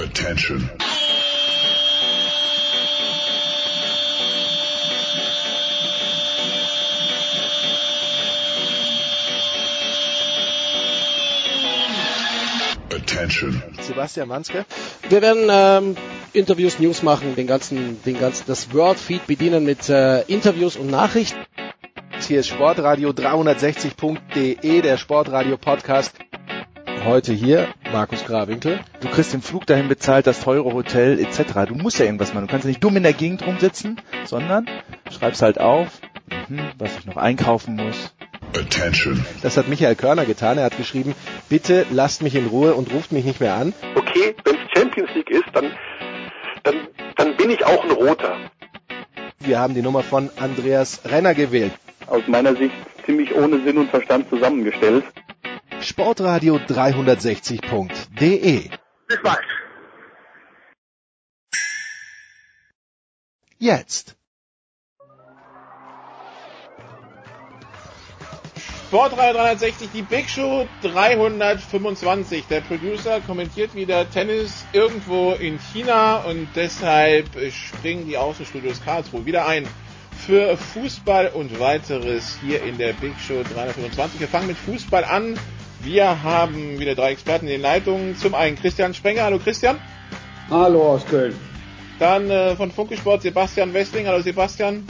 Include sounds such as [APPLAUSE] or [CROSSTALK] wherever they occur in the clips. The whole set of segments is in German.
Attention. Attention. Sebastian Manske. Wir werden ähm, Interviews, News machen, den ganzen, den ganzen, das Wordfeed bedienen mit äh, Interviews und Nachrichten. Hier ist Sportradio 360.de, der Sportradio Podcast. Heute hier Markus Grawinkel. Du kriegst den Flug dahin bezahlt, das teure Hotel etc. Du musst ja irgendwas machen. Du kannst ja nicht dumm in der Gegend rumsitzen, sondern schreibst halt auf, mhm, was ich noch einkaufen muss. Attention. Das hat Michael Körner getan. Er hat geschrieben, bitte lasst mich in Ruhe und ruft mich nicht mehr an. Okay, wenn es Champions League ist, dann, dann, dann bin ich auch ein Roter. Wir haben die Nummer von Andreas Renner gewählt. Aus meiner Sicht ziemlich ohne Sinn und Verstand zusammengestellt. Sportradio 360.de Ich weiß. Jetzt. Sportradio 360, die Big Show 325. Der Producer kommentiert wieder Tennis irgendwo in China und deshalb springen die Außenstudios Karlsruhe wieder ein für Fußball und weiteres hier in der Big Show 325. Wir fangen mit Fußball an. Wir haben wieder drei Experten in den Leitungen. Zum einen Christian Sprenger. Hallo Christian. Hallo aus Köln. Dann äh, von Funke Sport Sebastian Westling. Hallo Sebastian.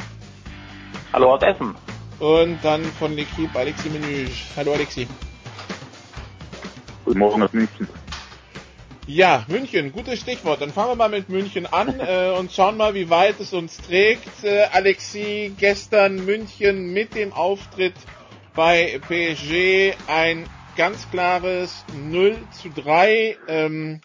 Hallo aus Essen. Und dann von L'Equipe Alexi Menüge. Hallo Alexi. Guten Morgen aus München. Ja, München, gutes Stichwort. Dann fangen wir mal mit München an äh, und schauen mal, wie weit es uns trägt. Äh, Alexi, gestern München mit dem Auftritt bei PSG ein ganz klares 0 zu 3. Ähm,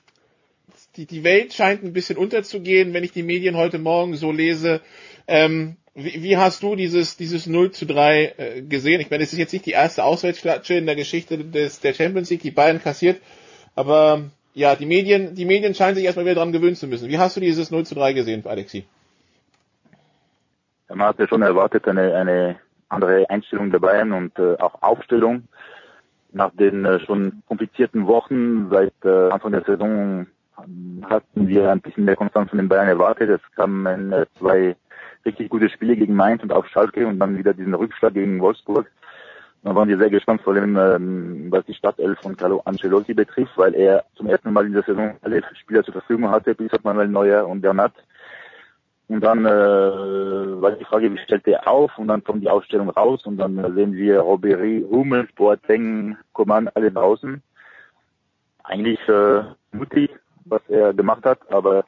die, die Welt scheint ein bisschen unterzugehen, wenn ich die Medien heute Morgen so lese. Ähm, wie, wie hast du dieses, dieses 0 zu 3 äh, gesehen? Ich meine, es ist jetzt nicht die erste Auswärtsklatsche in der Geschichte des, der Champions League, die Bayern kassiert, aber ja, die Medien, die Medien scheinen sich erstmal wieder dran gewöhnen zu müssen. Wie hast du dieses 0 zu 3 gesehen, Alexi? Man hatte schon erwartet eine, eine andere Einstellung der Bayern und äh, auch Aufstellung. Nach den äh, schon komplizierten Wochen seit äh, Anfang der Saison hatten wir ein bisschen mehr Konstanz von den Bayern erwartet. Es kamen äh, zwei richtig gute Spiele gegen Mainz und auch Schalke und dann wieder diesen Rückschlag gegen Wolfsburg. Da waren wir sehr gespannt, vor allem ähm, was die Startelf von Carlo Ancelotti betrifft, weil er zum ersten Mal in der Saison alle Spieler zur Verfügung hatte, bis auf Manuel Neuer und Bernat. Und dann äh, war die Frage, wie stellt er auf? Und dann kommt die Ausstellung raus und dann sehen wir Robbery, Hummels, Boateng, Coman, alle draußen. Eigentlich äh, mutig, was er gemacht hat, aber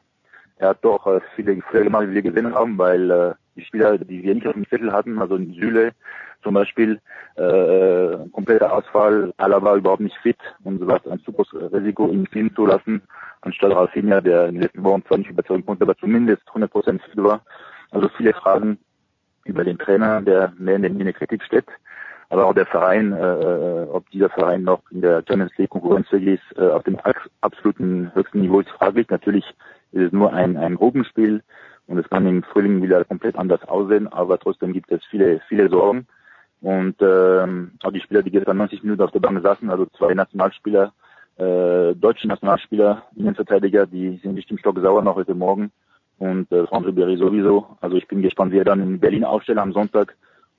er hat doch äh, viele Fehler gemacht, die wir gesehen haben, weil äh, die Spieler, die wir nicht auf dem Zettel hatten, also Süle zum Beispiel, äh, kompletter Ausfall, Alaba überhaupt nicht fit und so was, ein super Risiko, ihn spielen zu lassen, anstatt Rafinha, der in den letzten Wochen zwar nicht überzeugen konnte, aber zumindest 100% fit war. Also viele Fragen über den Trainer, der mehr in der, in der Kritik steht, aber auch der Verein, äh, ob dieser Verein noch in der Champions League konkurrenzfähig ist, äh, auf dem absoluten höchsten Niveau ist fraglich. Natürlich ist es nur ein, ein Gruppenspiel und es kann im Frühling wieder komplett anders aussehen, aber trotzdem gibt es viele, viele Sorgen. Und ähm, auch die Spieler, die gestern 90 Minuten auf der Bank saßen, also zwei Nationalspieler, äh, deutsche Nationalspieler, Innenverteidiger, die sind bestimmt stocksauer noch heute Morgen. Und äh, Franck Ribéry sowieso. Also ich bin gespannt, wie er dann in Berlin aufstellt am Sonntag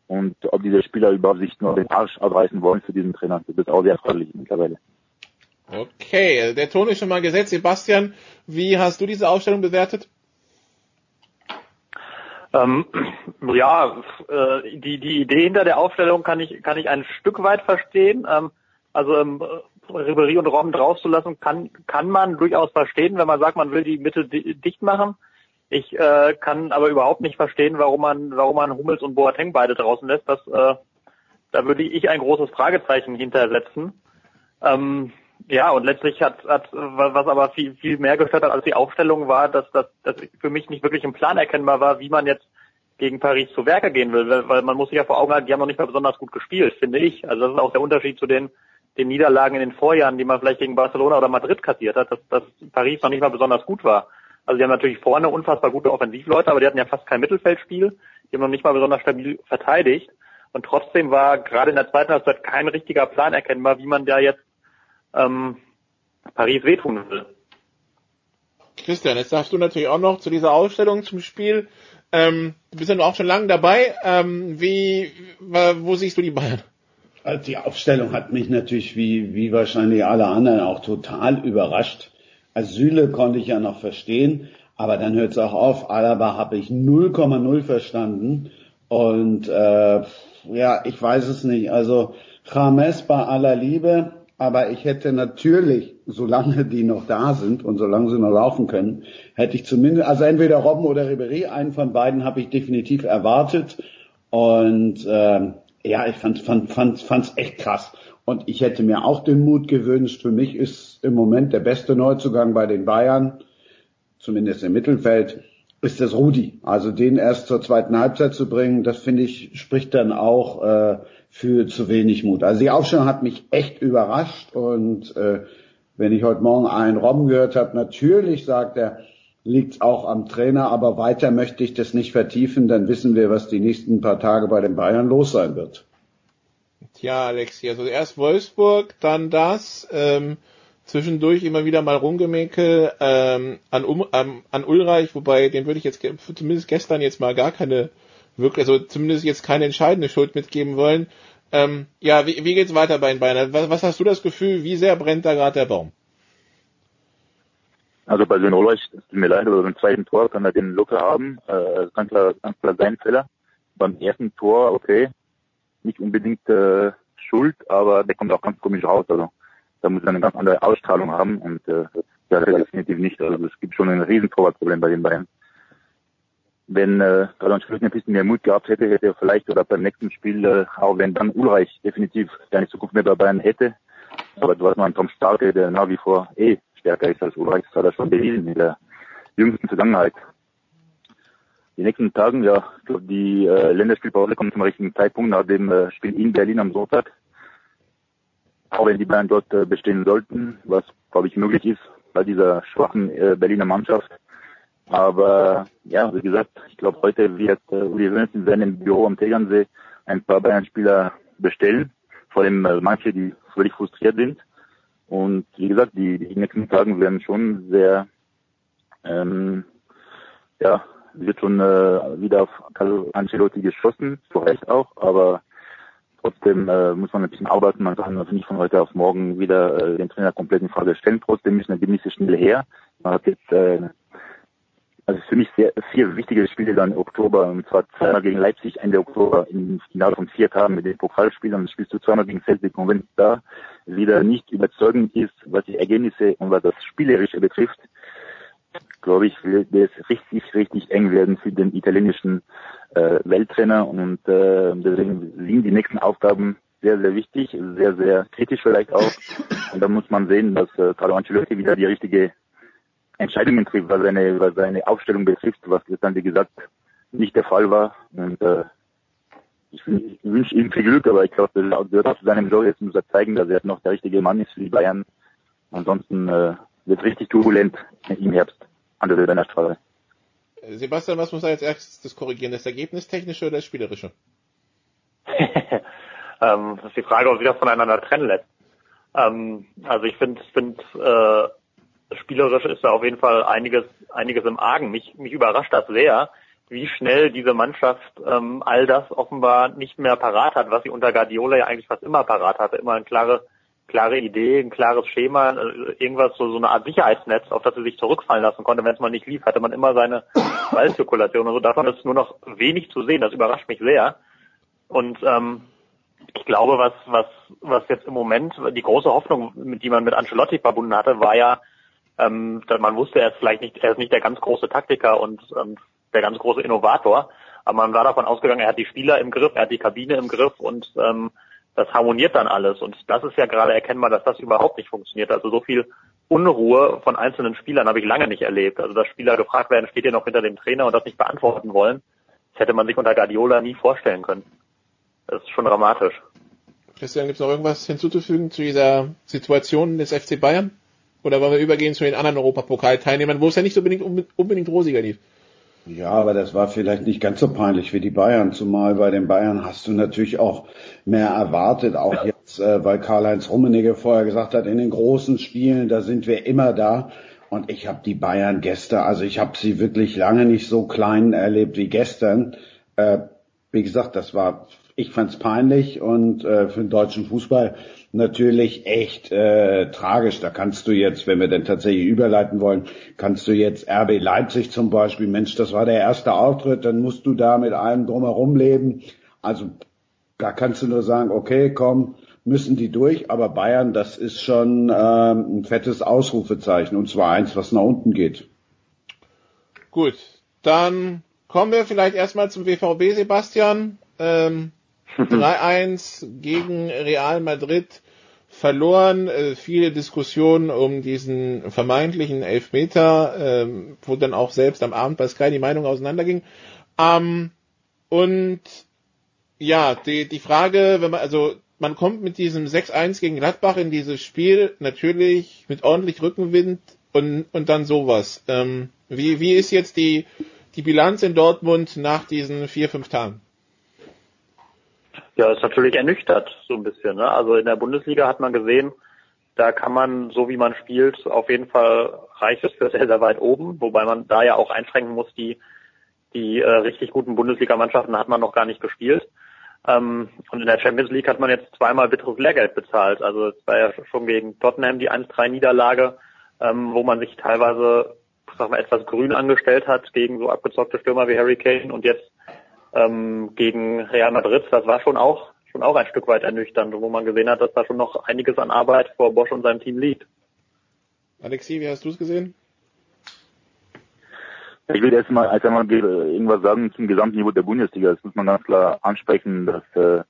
und ob diese Spieler überhaupt sich nur den Arsch abreißen wollen für diesen Trainer. Das ist auch sehr fraglich mittlerweile. Okay, der Ton ist schon mal gesetzt. Sebastian, wie hast du diese Aufstellung bewertet? Ähm, [CLEARS THROAT] ja, äh, die, die Idee hinter der Aufstellung kann ich, kann ich ein Stück weit verstehen. Ähm, also ähm, Ribery und Robben rauszulassen, kann, kann man durchaus verstehen, wenn man sagt, man will die Mitte dicht machen. Ich äh, kann aber überhaupt nicht verstehen, warum man, warum man Hummels und Boateng beide draußen lässt. Das, äh, da würde ich ein großes Fragezeichen hintersetzen. Ähm, ja, und letztlich hat, hat was aber viel, viel mehr gestört hat als die Aufstellung war, dass das für mich nicht wirklich im Plan erkennbar war, wie man jetzt gegen Paris zu Werke gehen will, weil, weil man muss sich ja vor Augen halten, die haben noch nicht mal besonders gut gespielt, finde ich. Also das ist auch der Unterschied zu den, den Niederlagen in den Vorjahren, die man vielleicht gegen Barcelona oder Madrid kassiert hat, dass, dass Paris noch nicht mal besonders gut war. Also die haben natürlich vorne unfassbar gute Offensivleute, aber die hatten ja fast kein Mittelfeldspiel, die haben noch nicht mal besonders stabil verteidigt. Und trotzdem war gerade in der zweiten Halbzeit kein richtiger Plan erkennbar, wie man da jetzt ähm, Paris wehtun will. Christian, jetzt darfst du natürlich auch noch zu dieser Ausstellung zum Spiel. Ähm, du bist ja auch schon lange dabei. Ähm, wie, wo siehst du die Bayern? Also die Aufstellung hat mich natürlich wie, wie wahrscheinlich alle anderen auch total überrascht. Asyle konnte ich ja noch verstehen, aber dann hört es auch auf. Alaba habe ich 0,0 verstanden. Und äh, ja, ich weiß es nicht. Also James bei aller Liebe, aber ich hätte natürlich, solange die noch da sind und solange sie noch laufen können, hätte ich zumindest, also entweder Robben oder Ribery, einen von beiden habe ich definitiv erwartet. Und äh, ja, ich fand fand fand fand's echt krass. Und ich hätte mir auch den Mut gewünscht. Für mich ist im Moment der beste Neuzugang bei den Bayern, zumindest im Mittelfeld, ist das Rudi. Also den erst zur zweiten Halbzeit zu bringen, das finde ich spricht dann auch äh, für zu wenig Mut. Also die Aufstellung hat mich echt überrascht und äh, wenn ich heute Morgen einen Robben gehört habe, natürlich sagt er, liegt auch am Trainer, aber weiter möchte ich das nicht vertiefen, dann wissen wir, was die nächsten paar Tage bei den Bayern los sein wird. Tja, Alexi, also erst Wolfsburg, dann das, ähm, zwischendurch immer wieder mal rumgemäkel ähm, an, um, ähm, an Ulreich, wobei den würde ich jetzt zumindest gestern jetzt mal gar keine wirklich, also zumindest jetzt keine entscheidende Schuld mitgeben wollen. Ähm, ja, wie, wie geht's weiter bei den Bayern? Was, was hast du das Gefühl, wie sehr brennt da gerade der Baum? Also bei Ulreich, es tut mir leid, aber beim zweiten Tor kann er den locker haben. Äh, ganz klar, ganz klar sein Fehler. Beim ersten Tor, okay, nicht unbedingt äh, Schuld, aber der kommt auch ganz komisch raus. Also da muss er eine ganz andere Ausstrahlung haben und äh, ja, definitiv nicht. Also es gibt schon ein riesen Torwartproblem bei den Bayern wenn äh, Karl Schlüssel ein bisschen mehr Mut gehabt hätte, hätte er vielleicht oder beim nächsten Spiel, äh, auch wenn dann Ulreich definitiv keine Zukunft mehr bei Bayern hätte. Aber du hast noch einen Tom Starke, der nach wie vor eh stärker ist als Ulreich, das hat er schon bewiesen in der jüngsten Vergangenheit. Die nächsten Tagen, ja, die äh, Länderspielpause kommt zum richtigen Zeitpunkt nach dem äh, Spiel in Berlin am Sonntag. Auch wenn die Bayern dort äh, bestehen sollten, was, glaube ich, möglich ist bei dieser schwachen äh, Berliner Mannschaft aber ja, wie gesagt, ich glaube, heute wird äh, Uli Hoeneß in seinem Büro am Tegernsee ein paar Bayern-Spieler bestellen. Vor allem äh, manche, die völlig frustriert sind. Und wie gesagt, die, die nächsten Tagen werden schon sehr, ähm, ja, wird schon äh, wieder auf Carlo Ancelotti geschossen, zu Recht auch, aber trotzdem äh, muss man ein bisschen arbeiten. Man kann nicht von heute auf morgen wieder äh, den Trainer komplett in Frage stellen. Trotzdem müssen Ergebnisse schnell her. Man hat jetzt äh, also für mich sehr vier wichtige Spiele dann im Oktober, und zwar zweimal gegen Leipzig Ende Oktober im Finale von vier Tagen mit den Pokalspielern, dann spielst du zweimal gegen Celtic. Und wenn da wieder nicht überzeugend ist, was die Ergebnisse und was das Spielerische betrifft, glaube ich, wird es richtig, richtig eng werden für den italienischen äh, Welttrainer. Und äh, deswegen sind die nächsten Aufgaben sehr, sehr wichtig, sehr, sehr kritisch vielleicht auch. Und da muss man sehen, dass äh, Carlo Ancelotti wieder die richtige Entscheidungen trifft, was seine, was seine Aufstellung betrifft, was dann, wie gesagt, nicht der Fall war. Und äh, ich, ich wünsche ihm viel Glück, aber ich glaube, das gehört auch zu seinem Job. Jetzt muss er zeigen, dass er noch der richtige Mann ist für die Bayern. Ansonsten äh, wird richtig turbulent im Herbst an der Silbernerstraße. Sebastian, was muss er jetzt erstes korrigieren? Das Ergebnistechnische oder das Spielerische? [LAUGHS] ähm, das ist die Frage, ob sich das voneinander trennen lässt. Ähm, also ich finde, find, äh, spielerisch ist da auf jeden Fall einiges, einiges im Argen. Mich, mich überrascht das sehr, wie schnell diese Mannschaft ähm, all das offenbar nicht mehr parat hat, was sie unter Guardiola ja eigentlich fast immer parat hatte. Immer eine klare, klare Idee, ein klares Schema, äh, irgendwas, so, so eine Art Sicherheitsnetz, auf das sie sich zurückfallen lassen konnte. Wenn es mal nicht lief, hatte man immer seine [COUGHS] Ballzirkulation und so. Davon ist nur noch wenig zu sehen. Das überrascht mich sehr. Und ähm, ich glaube, was, was, was jetzt im Moment die große Hoffnung, die man mit Ancelotti verbunden hatte, war ja, ähm, man wusste, er ist vielleicht nicht, er ist nicht der ganz große Taktiker und ähm, der ganz große Innovator, aber man war davon ausgegangen, er hat die Spieler im Griff, er hat die Kabine im Griff und ähm, das harmoniert dann alles. Und das ist ja gerade erkennbar, dass das überhaupt nicht funktioniert. Also so viel Unruhe von einzelnen Spielern habe ich lange nicht erlebt. Also dass Spieler gefragt werden, steht ihr noch hinter dem Trainer und das nicht beantworten wollen, das hätte man sich unter Guardiola nie vorstellen können. Das ist schon dramatisch. Christian, gibt es noch irgendwas hinzuzufügen zu dieser Situation des FC Bayern? Oder wollen wir übergehen zu den anderen Europapokalteilnehmern, wo es ja nicht unbedingt, unbedingt rosiger lief? Ja, aber das war vielleicht nicht ganz so peinlich wie die Bayern, zumal bei den Bayern hast du natürlich auch mehr erwartet, auch jetzt, äh, weil Karl-Heinz Rummenigge vorher gesagt hat, in den großen Spielen, da sind wir immer da. Und ich habe die Bayern gestern, also ich habe sie wirklich lange nicht so klein erlebt wie gestern. Äh, wie gesagt, das war, ich fand's peinlich und äh, für den deutschen Fußball natürlich echt äh, tragisch. Da kannst du jetzt, wenn wir denn tatsächlich überleiten wollen, kannst du jetzt RB Leipzig zum Beispiel, Mensch, das war der erste Auftritt, dann musst du da mit allem drumherum leben. Also da kannst du nur sagen, okay, komm, müssen die durch, aber Bayern, das ist schon ähm, ein fettes Ausrufezeichen und zwar eins, was nach unten geht. Gut, dann kommen wir vielleicht erstmal zum WVB, Sebastian. Ähm, 3-1 gegen Real Madrid verloren. Äh, viele Diskussionen um diesen vermeintlichen Elfmeter, ähm, wo dann auch selbst am Abend bei Sky die Meinung auseinanderging. Ähm, und ja, die, die Frage, wenn man, also man kommt mit diesem 6-1 gegen Gladbach in dieses Spiel natürlich mit ordentlich Rückenwind und, und dann sowas. Ähm, wie, wie ist jetzt die, die Bilanz in Dortmund nach diesen vier, fünf Tagen? Ja, ist natürlich ernüchtert, so ein bisschen. Ne? Also in der Bundesliga hat man gesehen, da kann man, so wie man spielt, auf jeden Fall reicht es für sehr, sehr weit oben, wobei man da ja auch einschränken muss, die, die äh, richtig guten Bundesligamannschaften hat man noch gar nicht gespielt. Ähm, und in der Champions League hat man jetzt zweimal bitteres Lehrgeld bezahlt. Also es war ja schon gegen Tottenham die 1-3 Niederlage, ähm, wo man sich teilweise sag mal, etwas grün angestellt hat gegen so abgezockte Stürmer wie Harry Kane und jetzt ähm, gegen Real Madrid. Das war schon auch schon auch ein Stück weit ernüchternd, wo man gesehen hat, dass da schon noch einiges an Arbeit vor Bosch und seinem Team liegt. Alexi, wie hast du es gesehen? Ich will erst mal als einmal irgendwas sagen zum Gesamtniveau der Bundesliga. Das muss man ganz klar ansprechen, dass äh,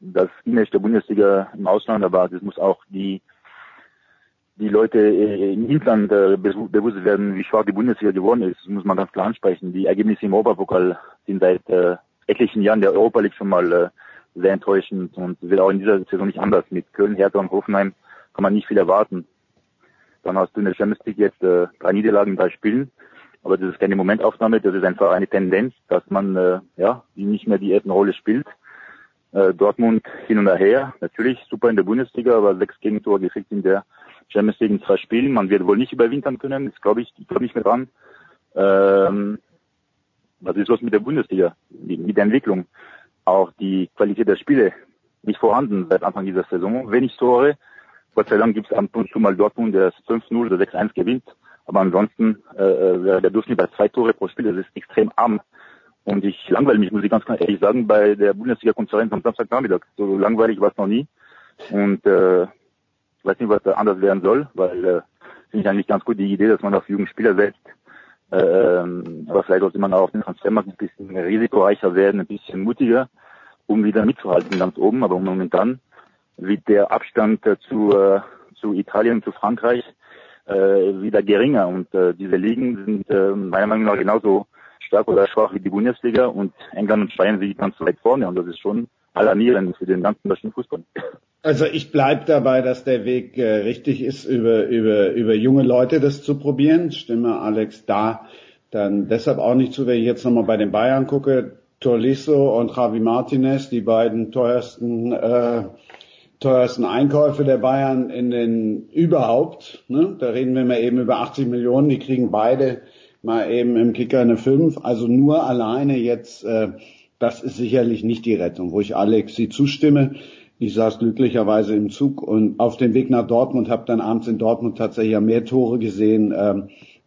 das Image der Bundesliga im Ausland, aber das muss auch die die Leute äh, im Inland äh, bewusst werden, wie schwach die Bundesliga geworden ist. Muss man ganz klar ansprechen. Die Ergebnisse im Europapokal sind seit äh, etlichen Jahren der Europa League schon mal äh, sehr enttäuschend und wird auch in dieser Saison nicht anders. Mit Köln, Hertha und Hoffenheim kann man nicht viel erwarten. Dann hast du in der Champions League jetzt äh, drei Niederlagen in drei Spielen. Aber das ist keine Momentaufnahme, das ist einfach eine Tendenz, dass man äh, ja nicht mehr die Rolle spielt. Äh, Dortmund hin und her, natürlich super in der Bundesliga, aber sechs Gegentore gekriegt in der Champions League in zwei Spielen. Man wird wohl nicht überwintern können, das glaube ich, ich glaube nicht mehr dran. Ähm, was ist los mit der Bundesliga, mit der Entwicklung? Auch die Qualität der Spiele nicht vorhanden seit Anfang dieser Saison. Wenig Tore. Gott sei Dank gibt es ab und zu mal Dortmund, der 5-0 oder 6-1 gewinnt. Aber ansonsten äh, wäre der Durchschnitt bei zwei Tore pro Spiel, das ist extrem arm. Und ich langweile mich, muss ich ganz ehrlich sagen, bei der Bundesliga-Konferenz am Samstagnachmittag. So langweilig war es noch nie. Und äh, ich weiß nicht, was da anders werden soll, weil äh, finde ich eigentlich ganz gut die Idee, dass man auf Jugendspieler setzt. Ähm, aber vielleicht sollte man auch auf den Transfermarkt ein bisschen risikoreicher werden, ein bisschen mutiger, um wieder mitzuhalten ganz oben. Aber momentan wird der Abstand äh, zu, äh, zu Italien, zu Frankreich äh, wieder geringer. Und äh, diese Ligen sind äh, meiner Meinung nach genauso stark oder schwach wie die Bundesliga und England und Spanien sind ganz weit vorne und das ist schon alarmierend für den ganzen deutschen Fußball. Also ich bleib dabei, dass der Weg äh, richtig ist, über, über, über junge Leute das zu probieren. Stimme Alex da dann deshalb auch nicht zu, wenn ich jetzt nochmal bei den Bayern gucke. Tolisso und Javi Martinez, die beiden teuersten äh, teuersten Einkäufe der Bayern in den überhaupt. Ne? Da reden wir mal eben über 80 Millionen. Die kriegen beide mal eben im Kicker eine 5. Also nur alleine jetzt, äh, das ist sicherlich nicht die Rettung, wo ich Alex sie zustimme. Ich saß glücklicherweise im Zug und auf dem Weg nach Dortmund, habe dann abends in Dortmund tatsächlich mehr Tore gesehen äh,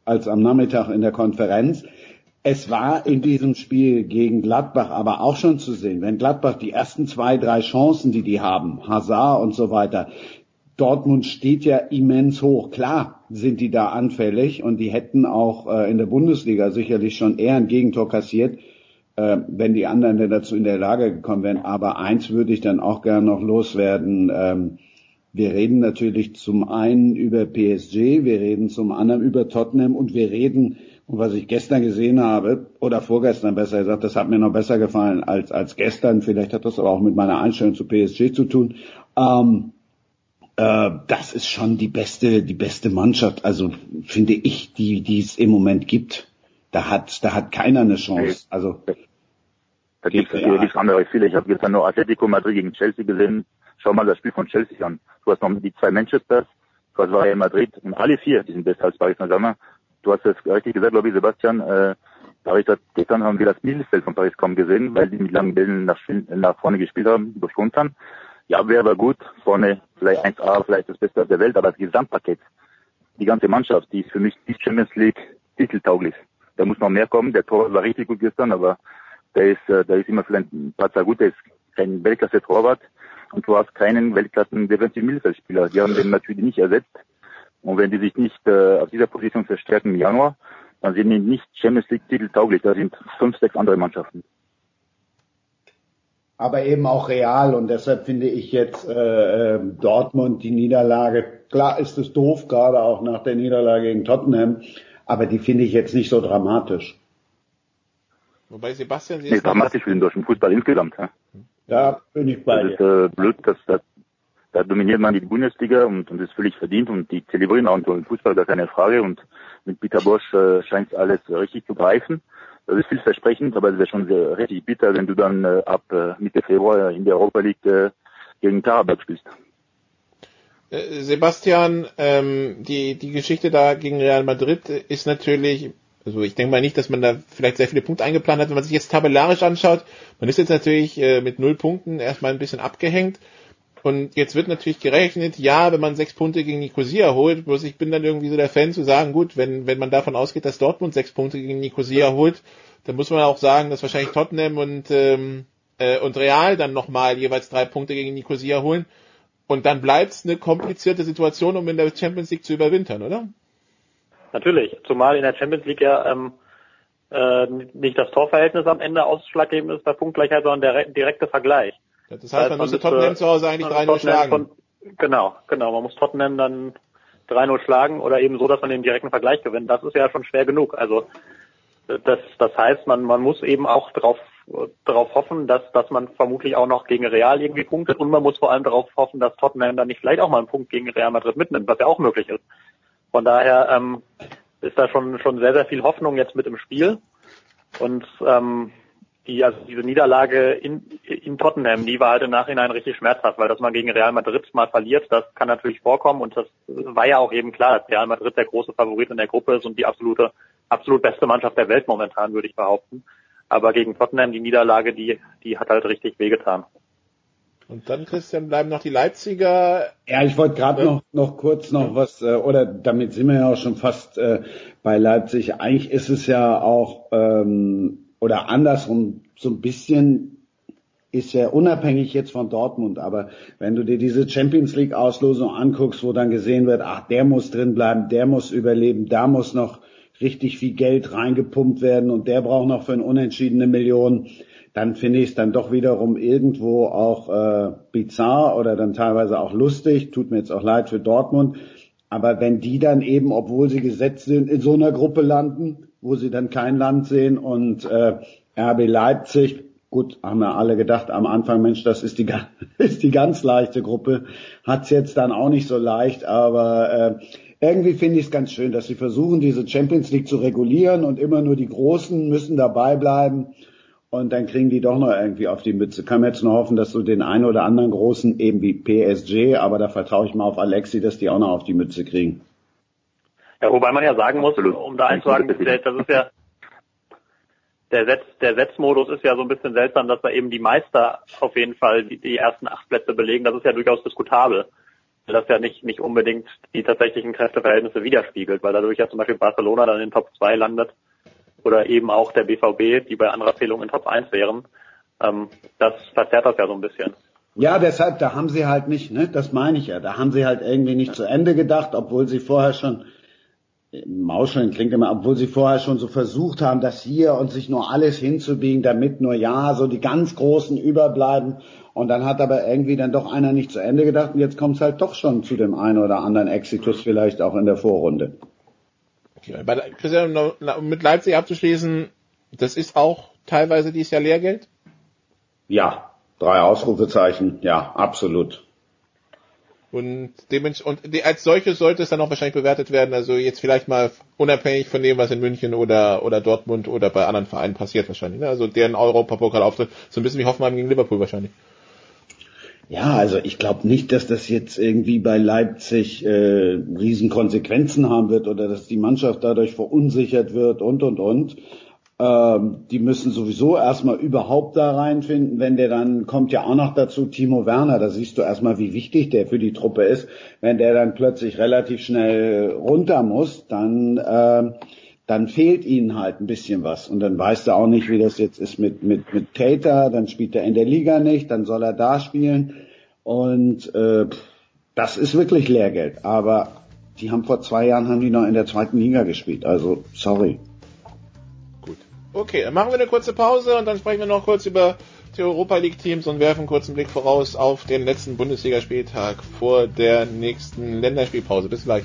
als am Nachmittag in der Konferenz. Es war in diesem Spiel gegen Gladbach aber auch schon zu sehen, wenn Gladbach die ersten zwei, drei Chancen, die die haben, Hazard und so weiter, Dortmund steht ja immens hoch. Klar sind die da anfällig und die hätten auch äh, in der Bundesliga sicherlich schon eher ein Gegentor kassiert, äh, wenn die anderen denn dazu in der Lage gekommen wären. Aber eins würde ich dann auch gerne noch loswerden. Ähm, wir reden natürlich zum einen über PSG, wir reden zum anderen über Tottenham und wir reden und was ich gestern gesehen habe, oder vorgestern besser gesagt, das hat mir noch besser gefallen als, als gestern. Vielleicht hat das aber auch mit meiner Einstellung zu PSG zu tun. Ähm, äh, das ist schon die beste, die beste Mannschaft, also finde ich, die, die es im Moment gibt. Da hat, da hat keiner eine Chance. Also da gibt es ja. andere viele. Ich habe gestern nur Atletico Madrid gegen Chelsea gesehen. Schau mal das Spiel von Chelsea an. Du hast noch die zwei Manchesters, was war Real Madrid und alle vier, die sind besser als Paris Saint-Germain. Du hast es richtig gesagt, glaube ich, Sebastian, äh, Paris hat, gestern haben wir das Mittelfeld von Paris kaum gesehen, weil die mit langen Bällen nach, nach vorne gespielt haben, durch Kontern. Ja, wäre aber gut, vorne vielleicht 1A, vielleicht das Beste der Welt, aber das Gesamtpaket, die ganze Mannschaft, die ist für mich die Champions League titeltauglich. Da muss noch mehr kommen. Der Tor war richtig gut gestern, aber der ist, äh, der ist immer vielleicht ein paar Zeit gut, der ist kein Weltklasse-Torwart und du hast keinen Weltklassen defensiven Mittelfeldspieler. Die haben den natürlich nicht ersetzt. Und wenn die sich nicht äh, auf dieser Position verstärken im Januar, dann sind die nicht Champions League Titel tauglich. Da sind fünf, sechs andere Mannschaften. Aber eben auch real und deshalb finde ich jetzt äh, äh, Dortmund die Niederlage. Klar ist es doof, gerade auch nach der Niederlage gegen Tottenham, aber die finde ich jetzt nicht so dramatisch. Wobei Sebastian Sie nee, dramatisch für den deutschen Fußball insgesamt. Ja. Da bin ich bei das ist äh, blöd, dass da, da dominiert man die Bundesliga und, und ist völlig verdient und die zelebrieren auch einen tollen Fußball, gar keine Frage. Und mit Peter Bosch äh, scheint alles richtig zu greifen. Das ist vielversprechend, aber es wäre schon sehr, richtig bitter, wenn du dann äh, ab äh, Mitte Februar in der Europa League äh, gegen Karabakh spielst. Äh, Sebastian, ähm, die, die Geschichte da gegen Real Madrid ist natürlich also ich denke mal nicht, dass man da vielleicht sehr viele Punkte eingeplant hat. Wenn man sich jetzt tabellarisch anschaut, man ist jetzt natürlich äh, mit null Punkten erstmal ein bisschen abgehängt. Und jetzt wird natürlich gerechnet, ja, wenn man sechs Punkte gegen Nicosia holt, bloß ich bin dann irgendwie so der Fan zu sagen, gut, wenn, wenn man davon ausgeht, dass Dortmund sechs Punkte gegen Nicosia holt, dann muss man auch sagen, dass wahrscheinlich Tottenham und, ähm, äh, und Real dann nochmal jeweils drei Punkte gegen Nicosia holen. Und dann bleibt es eine komplizierte Situation, um in der Champions League zu überwintern, oder? Natürlich, zumal in der Champions League ja ähm, äh, nicht das Torverhältnis am Ende ausschlaggebend ist bei Punktgleichheit, sondern der direkte Vergleich. Das heißt, man, man müsste Tottenham zu Hause eigentlich 3-0 schlagen. Von, genau, genau. Man muss Tottenham dann 3-0 schlagen oder eben so, dass man den direkten Vergleich gewinnt. Das ist ja schon schwer genug. Also das, das heißt, man, man muss eben auch darauf darauf hoffen, dass, dass man vermutlich auch noch gegen Real irgendwie punktet und man muss vor allem darauf hoffen, dass Tottenham dann nicht vielleicht auch mal einen Punkt gegen Real Madrid mitnimmt, was ja auch möglich ist. Von daher ähm, ist da schon schon sehr sehr viel Hoffnung jetzt mit im Spiel und ähm, die also diese Niederlage in, in Tottenham, die war halt im Nachhinein richtig schmerzhaft, weil dass man gegen Real Madrid mal verliert, das kann natürlich vorkommen und das war ja auch eben klar, dass Real Madrid der große Favorit in der Gruppe ist und die absolute absolut beste Mannschaft der Welt momentan, würde ich behaupten. Aber gegen Tottenham die Niederlage, die die hat halt richtig wehgetan. Und dann, Christian, bleiben noch die Leipziger. Ja, ich wollte gerade noch, noch kurz noch was, äh, oder damit sind wir ja auch schon fast äh, bei Leipzig. Eigentlich ist es ja auch, ähm, oder andersrum, so ein bisschen ist ja unabhängig jetzt von Dortmund, aber wenn du dir diese Champions League Auslosung anguckst, wo dann gesehen wird, ach, der muss drin bleiben, der muss überleben, da muss noch richtig viel Geld reingepumpt werden und der braucht noch für ein unentschiedene Million dann finde ich es dann doch wiederum irgendwo auch äh, bizarr oder dann teilweise auch lustig. Tut mir jetzt auch leid für Dortmund. Aber wenn die dann eben, obwohl sie gesetzt sind, in so einer Gruppe landen, wo sie dann kein Land sehen und äh, RB Leipzig, gut, haben wir alle gedacht am Anfang, Mensch, das ist die, [LAUGHS] ist die ganz leichte Gruppe, hat's jetzt dann auch nicht so leicht, aber äh, irgendwie finde ich es ganz schön, dass sie versuchen, diese Champions League zu regulieren und immer nur die Großen müssen dabei bleiben und dann kriegen die doch noch irgendwie auf die Mütze. Kann man jetzt nur hoffen, dass du den einen oder anderen großen, eben wie PSG, aber da vertraue ich mal auf Alexi, dass die auch noch auf die Mütze kriegen. Ja, wobei man ja sagen muss, um da einzusagen, das ist ja, der Setz, der Setzmodus ist ja so ein bisschen seltsam, dass da eben die Meister auf jeden Fall die, die ersten acht Plätze belegen. Das ist ja durchaus diskutabel. Das ja nicht, nicht unbedingt die tatsächlichen Kräfteverhältnisse widerspiegelt, weil dadurch ja zum Beispiel Barcelona dann in Top 2 landet oder eben auch der BVB, die bei anderer Zählung in Top 1 wären. Ähm, das verzerrt das ja so ein bisschen. Ja, deshalb, da haben sie halt nicht, ne, das meine ich ja, da haben sie halt irgendwie nicht zu Ende gedacht, obwohl sie vorher schon, Mauscheln klingt immer, obwohl sie vorher schon so versucht haben, das hier und sich nur alles hinzubiegen, damit nur ja, so die ganz Großen überbleiben. Und dann hat aber irgendwie dann doch einer nicht zu Ende gedacht und jetzt kommt es halt doch schon zu dem einen oder anderen Exitus vielleicht auch in der Vorrunde. Bei Christian, um mit Leipzig abzuschließen, das ist auch teilweise dieses Jahr Lehrgeld? Ja, drei Ausrufezeichen, ja, absolut. Und, und als solches sollte es dann auch wahrscheinlich bewertet werden, also jetzt vielleicht mal unabhängig von dem, was in München oder, oder Dortmund oder bei anderen Vereinen passiert wahrscheinlich. Ne? Also deren Europapokalauftritt, so ein bisschen wie Hoffenheim gegen Liverpool wahrscheinlich. Ja, also ich glaube nicht, dass das jetzt irgendwie bei Leipzig äh, Riesenkonsequenzen haben wird oder dass die Mannschaft dadurch verunsichert wird und und und. Ähm, die müssen sowieso erstmal überhaupt da reinfinden. Wenn der dann kommt ja auch noch dazu Timo Werner, da siehst du erstmal, wie wichtig der für die Truppe ist. Wenn der dann plötzlich relativ schnell runter muss, dann äh, dann fehlt ihnen halt ein bisschen was. Und dann weißt du auch nicht, wie das jetzt ist mit, mit, mit Tater, dann spielt er in der Liga nicht, dann soll er da spielen. Und äh, das ist wirklich Lehrgeld. Aber die haben vor zwei Jahren haben die noch in der zweiten Liga gespielt. Also sorry. Gut. Okay, dann machen wir eine kurze Pause und dann sprechen wir noch kurz über die Europa League Teams und werfen einen kurzen Blick voraus auf den letzten Bundesligaspieltag vor der nächsten Länderspielpause. Bis gleich.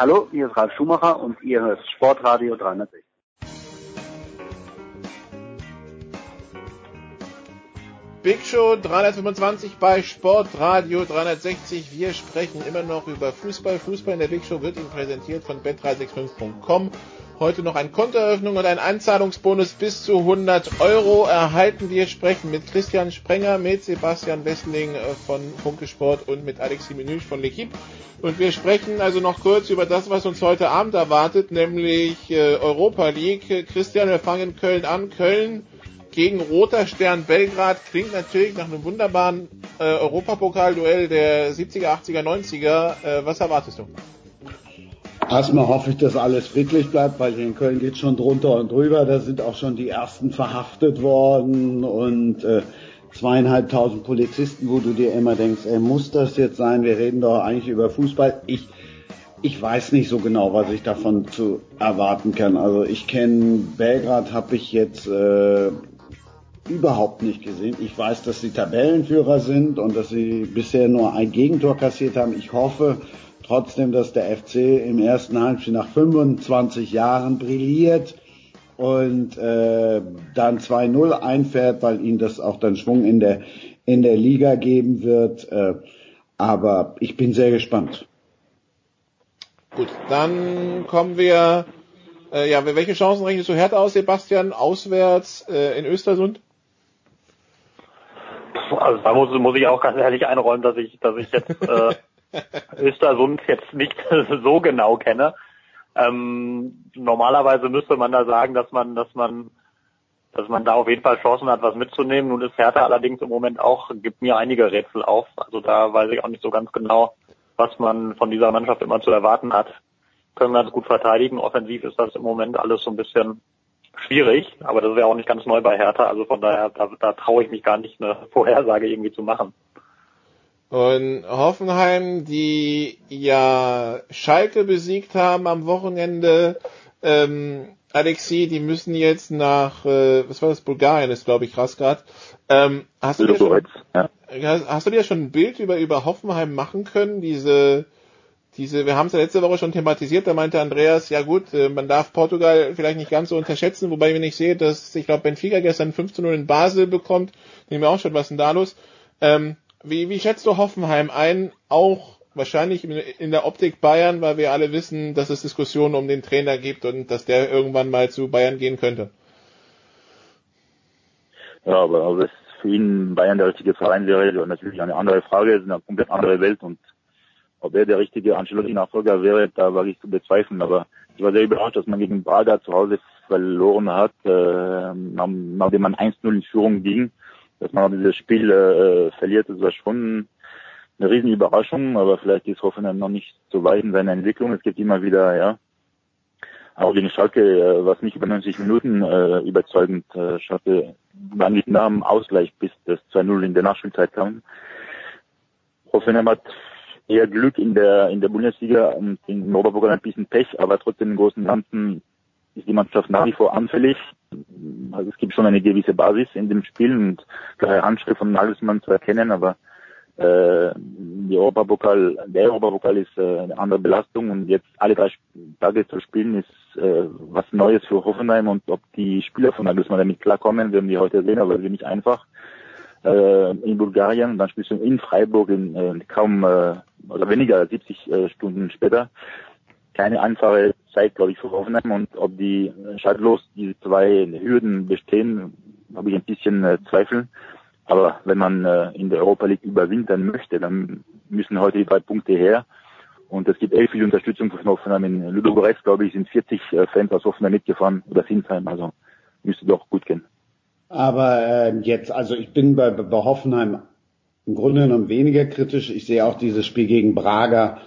Hallo, hier ist Ralf Schumacher und ihr hört Sportradio 360. Big Show 325 bei Sportradio 360. Wir sprechen immer noch über Fußball. Fußball in der Big Show wird Ihnen präsentiert von bet365.com. Heute noch ein Kontoeröffnung und ein Einzahlungsbonus bis zu 100 Euro erhalten. Wir sprechen mit Christian Sprenger, mit Sebastian Wessling von Funke Sport und mit Alexis Menüch von L'Equipe. Und wir sprechen also noch kurz über das, was uns heute Abend erwartet, nämlich äh, Europa League. Christian, wir fangen in Köln an. Köln gegen Roter Stern Belgrad klingt natürlich nach einem wunderbaren äh, Europapokal-Duell der 70er, 80er, 90er. Äh, was erwartest du? Erstmal hoffe ich, dass alles friedlich bleibt, weil hier in Köln geht schon drunter und drüber. Da sind auch schon die ersten verhaftet worden und äh, zweieinhalbtausend Polizisten, wo du dir immer denkst, ey, muss das jetzt sein? Wir reden doch eigentlich über Fußball. Ich, ich weiß nicht so genau, was ich davon zu erwarten kann. Also ich kenne Belgrad, habe ich jetzt äh, überhaupt nicht gesehen. Ich weiß, dass sie Tabellenführer sind und dass sie bisher nur ein Gegentor kassiert haben. Ich hoffe, trotzdem, dass der FC im ersten Halbspiel nach 25 Jahren brilliert und äh, dann 2-0 einfährt, weil ihm das auch dann Schwung in der in der Liga geben wird. Äh, aber ich bin sehr gespannt. Gut, dann kommen wir. Äh, ja, welche Chancen rechnest du Hertha aus, Sebastian, auswärts äh, in Östersund? Also da muss, muss ich auch ganz ehrlich einräumen, dass ich, dass ich jetzt [LAUGHS] äh, Östersund jetzt nicht [LAUGHS] so genau kenne. Ähm, normalerweise müsste man da sagen, dass man, dass man, dass man da auf jeden Fall Chancen hat, was mitzunehmen. Nun ist Hertha allerdings im Moment auch, gibt mir einige Rätsel auf. Also da weiß ich auch nicht so ganz genau, was man von dieser Mannschaft immer zu erwarten hat. Können ganz gut verteidigen. Offensiv ist das im Moment alles so ein bisschen schwierig, aber das ja auch nicht ganz neu bei Hertha. Also von daher, da, da traue ich mich gar nicht, eine Vorhersage irgendwie zu machen. Und Hoffenheim, die ja Schalke besiegt haben am Wochenende, ähm, Alexi, die müssen jetzt nach, äh, was war das, Bulgarien ist, glaube ich, Rasgrad. Ähm, hast, du dir schon, ja. hast du dir schon ein Bild über, über Hoffenheim machen können? Diese, diese, wir haben es ja letzte Woche schon thematisiert, da meinte Andreas, ja gut, äh, man darf Portugal vielleicht nicht ganz so unterschätzen, wobei wenn ich sehe, dass, ich glaube, Benfica gestern 15-0 in Basel bekommt, nehmen wir auch schon, was denn da los? Ähm, wie, wie schätzt du Hoffenheim ein? Auch wahrscheinlich in der Optik Bayern, weil wir alle wissen, dass es Diskussionen um den Trainer gibt und dass der irgendwann mal zu Bayern gehen könnte. Ja, aber ob es für ihn Bayern der richtige Verein wäre, natürlich eine andere Frage, es ist eine komplett andere Welt und ob er der richtige Ancelotti-Nachfolger wäre, da war ich zu bezweifeln, aber ich war sehr überrascht, dass man gegen Braga zu Hause verloren hat, äh, nachdem man 1-0 in Führung ging dass man dieses Spiel äh, verliert, ist das schon eine riesen Überraschung, aber vielleicht ist Hoffenheim noch nicht so weit in seiner Entwicklung. Es gibt immer wieder, ja, auch gegen Schalke, äh, was nicht über 90 Minuten äh, überzeugend äh, Schalke war nicht nach dem Ausgleich, bis das 2-0 in der Nachspielzeit kam. Hoffenheim hat eher Glück in der in der Bundesliga und in Oberburg ein bisschen Pech, aber trotzdem im großen Ganzen ist die Mannschaft nach wie vor anfällig. Also es gibt schon eine gewisse Basis in dem Spiel und klare Handschrift von Nagelsmann zu erkennen, aber äh, die Europapokal, der Europapokal ist äh, eine andere Belastung und jetzt alle drei Tage zu spielen ist äh, was Neues für Hoffenheim und ob die Spieler von Nagelsmann damit klarkommen, werden wir heute sehen, aber es wird nicht einfach. Äh, in Bulgarien, dann spielst du in Freiburg in äh, kaum äh, oder weniger als 70 äh, Stunden später keine einfache Zeit, glaube ich, für Hoffenheim und ob die schadlos diese zwei Hürden bestehen, habe ich ein bisschen äh, Zweifel. Aber wenn man äh, in der Europa League überwintern möchte, dann müssen heute die drei Punkte her. Und es gibt elf viel Unterstützung von Hoffenheim. In Ludogorets, glaube ich, sind 40 äh, Fans aus Hoffenheim mitgefahren oder Sinsheim. Also müsste doch gut gehen. Aber äh, jetzt, also ich bin bei, bei Hoffenheim im Grunde genommen weniger kritisch. Ich sehe auch dieses Spiel gegen Braga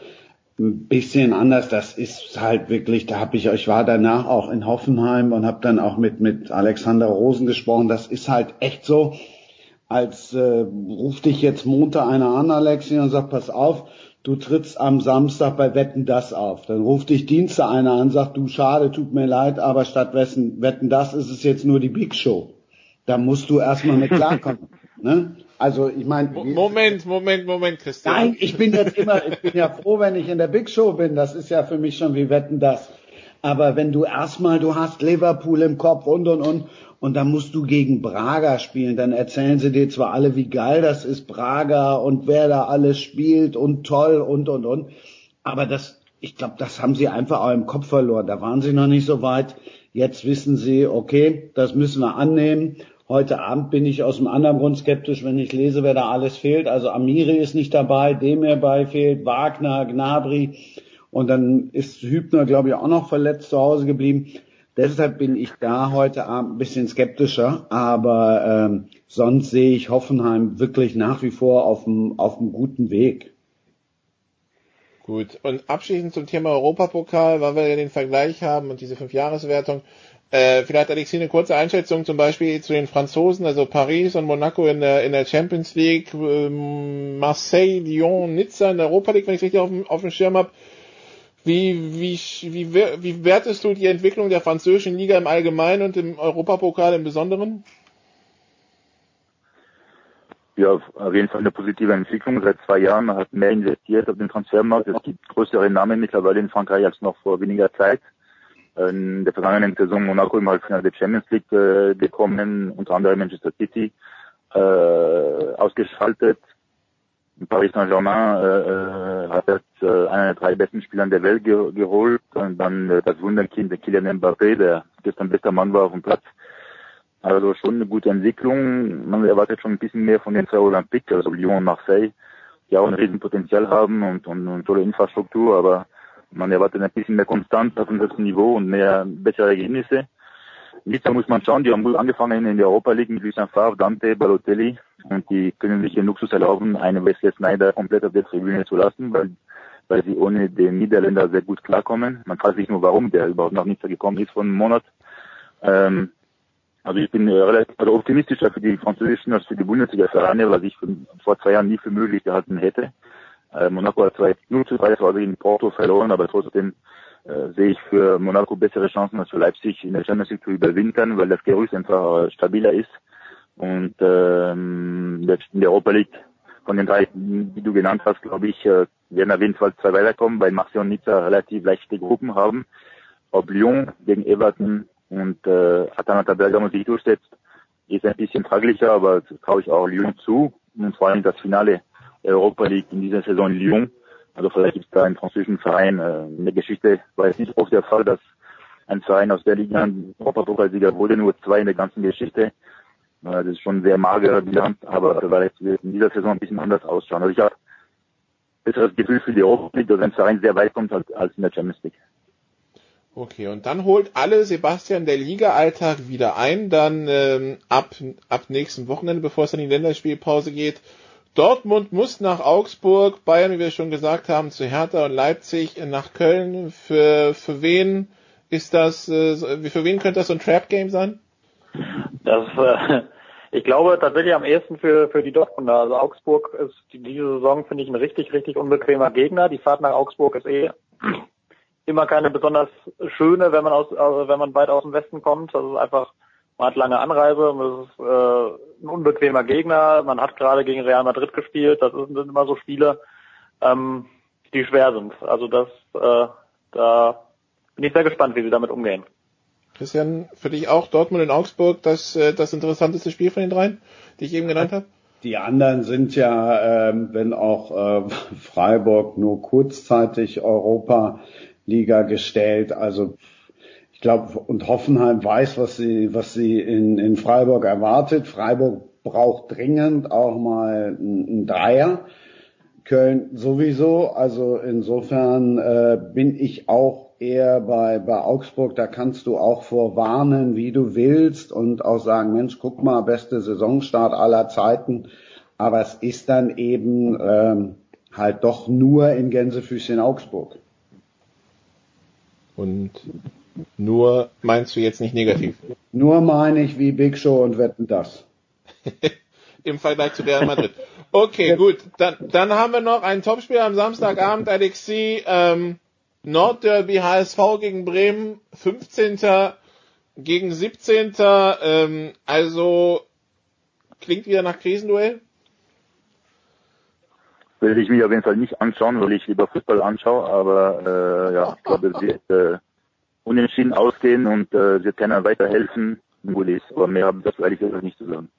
ein bisschen anders. Das ist halt wirklich, da habe ich, ich war danach auch in Hoffenheim und habe dann auch mit mit Alexander Rosen gesprochen. Das ist halt echt so, als äh, ruft dich jetzt Montag einer an, Alexi, und sagt, pass auf, du trittst am Samstag bei Wetten das auf. Dann ruft dich Dienstag einer an, sagt, du schade, tut mir leid, aber statt Wetten, Wetten das ist es jetzt nur die Big Show. Da musst du erstmal mit klarkommen. [LAUGHS] ne? Also ich meine. Moment, Moment, Moment, Christian. Nein, ich bin jetzt immer, ich bin ja froh, wenn ich in der Big Show bin. Das ist ja für mich schon wie Wetten das. Aber wenn du erstmal, du hast Liverpool im Kopf und und und und dann musst du gegen Braga spielen, dann erzählen sie dir zwar alle, wie geil das ist, Braga und wer da alles spielt und toll und und und. Aber das, ich glaube, das haben sie einfach auch im Kopf verloren. Da waren sie noch nicht so weit. Jetzt wissen sie, okay, das müssen wir annehmen Heute Abend bin ich aus einem anderen Grund skeptisch, wenn ich lese, wer da alles fehlt. Also Amiri ist nicht dabei, Demir bei fehlt, Wagner, Gnabry und dann ist Hübner, glaube ich, auch noch verletzt zu Hause geblieben. Deshalb bin ich da heute Abend ein bisschen skeptischer, aber ähm, sonst sehe ich Hoffenheim wirklich nach wie vor auf einem auf einem guten Weg. Gut, und abschließend zum Thema Europapokal, weil wir ja den Vergleich haben und diese Fünfjahreswertung. Äh, vielleicht Alexi eine kurze Einschätzung zum Beispiel zu den Franzosen, also Paris und Monaco in der, in der Champions League, ähm, Marseille, Lyon, Nizza in der Europa League, wenn ich es richtig auf dem, auf dem Schirm habe. Wie, wie, wie, wie wertest du die Entwicklung der französischen Liga im Allgemeinen und im Europapokal im Besonderen? Ja, auf jeden Fall eine positive Entwicklung. Seit zwei Jahren man hat mehr investiert auf den Transfermarkt. Es gibt größere Namen mittlerweile in Frankreich als noch vor weniger Zeit in der vergangenen Saison Monaco im Halbfinale der Champions League äh, gekommen, unter anderem Manchester City äh, ausgeschaltet. Paris Saint-Germain äh, äh, hat jetzt äh, einen der drei besten Spieler der Welt ge geholt und dann äh, das Wunderkind, der Kylian Mbappé, der gestern bester Mann war auf dem Platz. Also schon eine gute Entwicklung. Man erwartet schon ein bisschen mehr von den zwei Olympiques, also Lyon und Marseille, die auch ein Riesenpotenzial haben und, und, und tolle Infrastruktur, aber man erwartet ein bisschen mehr Konstanz auf höchsten Niveau und mehr bessere Ergebnisse. Nizza muss man schauen, die haben gut angefangen in der Europa League mit Lucien Favre, Dante, Balotelli und die können sich den Luxus erlauben, einen Wesley Snyder komplett auf der Tribüne zu lassen, weil, weil sie ohne den Niederländer sehr gut klarkommen. Man fragt sich nur, warum der überhaupt nach Nizza gekommen ist vor einem Monat. Ähm, also ich bin relativ also optimistischer für die französischen als für die Bundesliga-Vereine, was ich vor zwei Jahren nie für möglich gehalten hätte. Äh, Monaco hat zwar nur zu drei Tore in Porto verloren, aber trotzdem äh, sehe ich für Monaco bessere Chancen als für Leipzig in der Champions League zu überwintern, weil das Gerüst einfach äh, stabiler ist. Und ähm, in der Europa League von den drei, die du genannt hast, glaube ich, äh, werden auf jeden Fall zwei weiterkommen, weil Marseille und Nizza relativ leichte Gruppen haben. Ob Lyon gegen Everton und äh, Atalanta Bergamo sich durchsetzt, ist ein bisschen fraglicher, aber traue ich auch Lyon zu. Und vor allem das Finale Europa League in dieser Saison in Lyon. Also vielleicht gibt es da einen französischen Verein. Äh, in der Geschichte war es nicht oft der Fall, dass ein Verein aus der Liga Europapokalsieger wurde, nur zwei in der ganzen Geschichte. Äh, das ist schon sehr mager Bilanz, aber vielleicht wird in dieser Saison ein bisschen anders ausschauen. Also ich habe besseres Gefühl für die Europa League, dass ein Verein sehr weit kommt als, in der Champions League. Okay, und dann holt alle Sebastian der Liga-Alltag wieder ein, dann ähm, ab, ab nächsten Wochenende, bevor es dann in die Länderspielpause geht, Dortmund muss nach Augsburg, Bayern, wie wir schon gesagt haben, zu Hertha und Leipzig nach Köln. Für, für wen ist das, äh, für wen könnte das so ein Trap-Game sein? Das, äh, [LAUGHS] ich glaube tatsächlich am ehesten für, für die Dortmunder. Also Augsburg ist diese Saison, finde ich, ein richtig, richtig unbequemer Gegner. Die Fahrt nach Augsburg ist eh [CLEARS THROAT] immer keine besonders schöne, wenn man aus, also wenn man weit aus dem Westen kommt. Das ist einfach man hat lange Anreise, man ist äh, ein unbequemer Gegner, man hat gerade gegen Real Madrid gespielt, das sind immer so Spiele, ähm, die schwer sind. Also das, äh, da bin ich sehr gespannt, wie sie damit umgehen. Christian, für dich auch Dortmund und Augsburg das, äh, das interessanteste Spiel von den dreien, die ich eben genannt habe? Die anderen sind ja, ähm, wenn auch äh, Freiburg nur kurzzeitig Europa Liga gestellt. Also glaube, und Hoffenheim weiß, was sie, was sie in, in Freiburg erwartet. Freiburg braucht dringend auch mal einen Dreier. Köln sowieso. Also insofern äh, bin ich auch eher bei, bei Augsburg. Da kannst du auch vorwarnen, wie du willst und auch sagen, Mensch, guck mal, beste Saisonstart aller Zeiten. Aber es ist dann eben ähm, halt doch nur in Gänsefüßchen Augsburg. Und nur meinst du jetzt nicht negativ? Nur meine ich wie Big Show und wetten das. [LAUGHS] Im Vergleich zu Real Madrid. Okay, gut. Dann, dann haben wir noch ein Topspiel am Samstagabend, Alexi. Ähm, Nordderby HSV gegen Bremen, 15. gegen 17. Ähm, also klingt wieder nach Krisenduell. Will ich mich auf jeden Fall nicht anschauen, weil ich lieber Fußball anschaue, aber äh, ja, ich glaube, es wird äh, unentschieden ausgehen und äh, wird keiner weiterhelfen. Gulis. Aber mehr habe ich das ehrlich gesagt nicht zu sagen.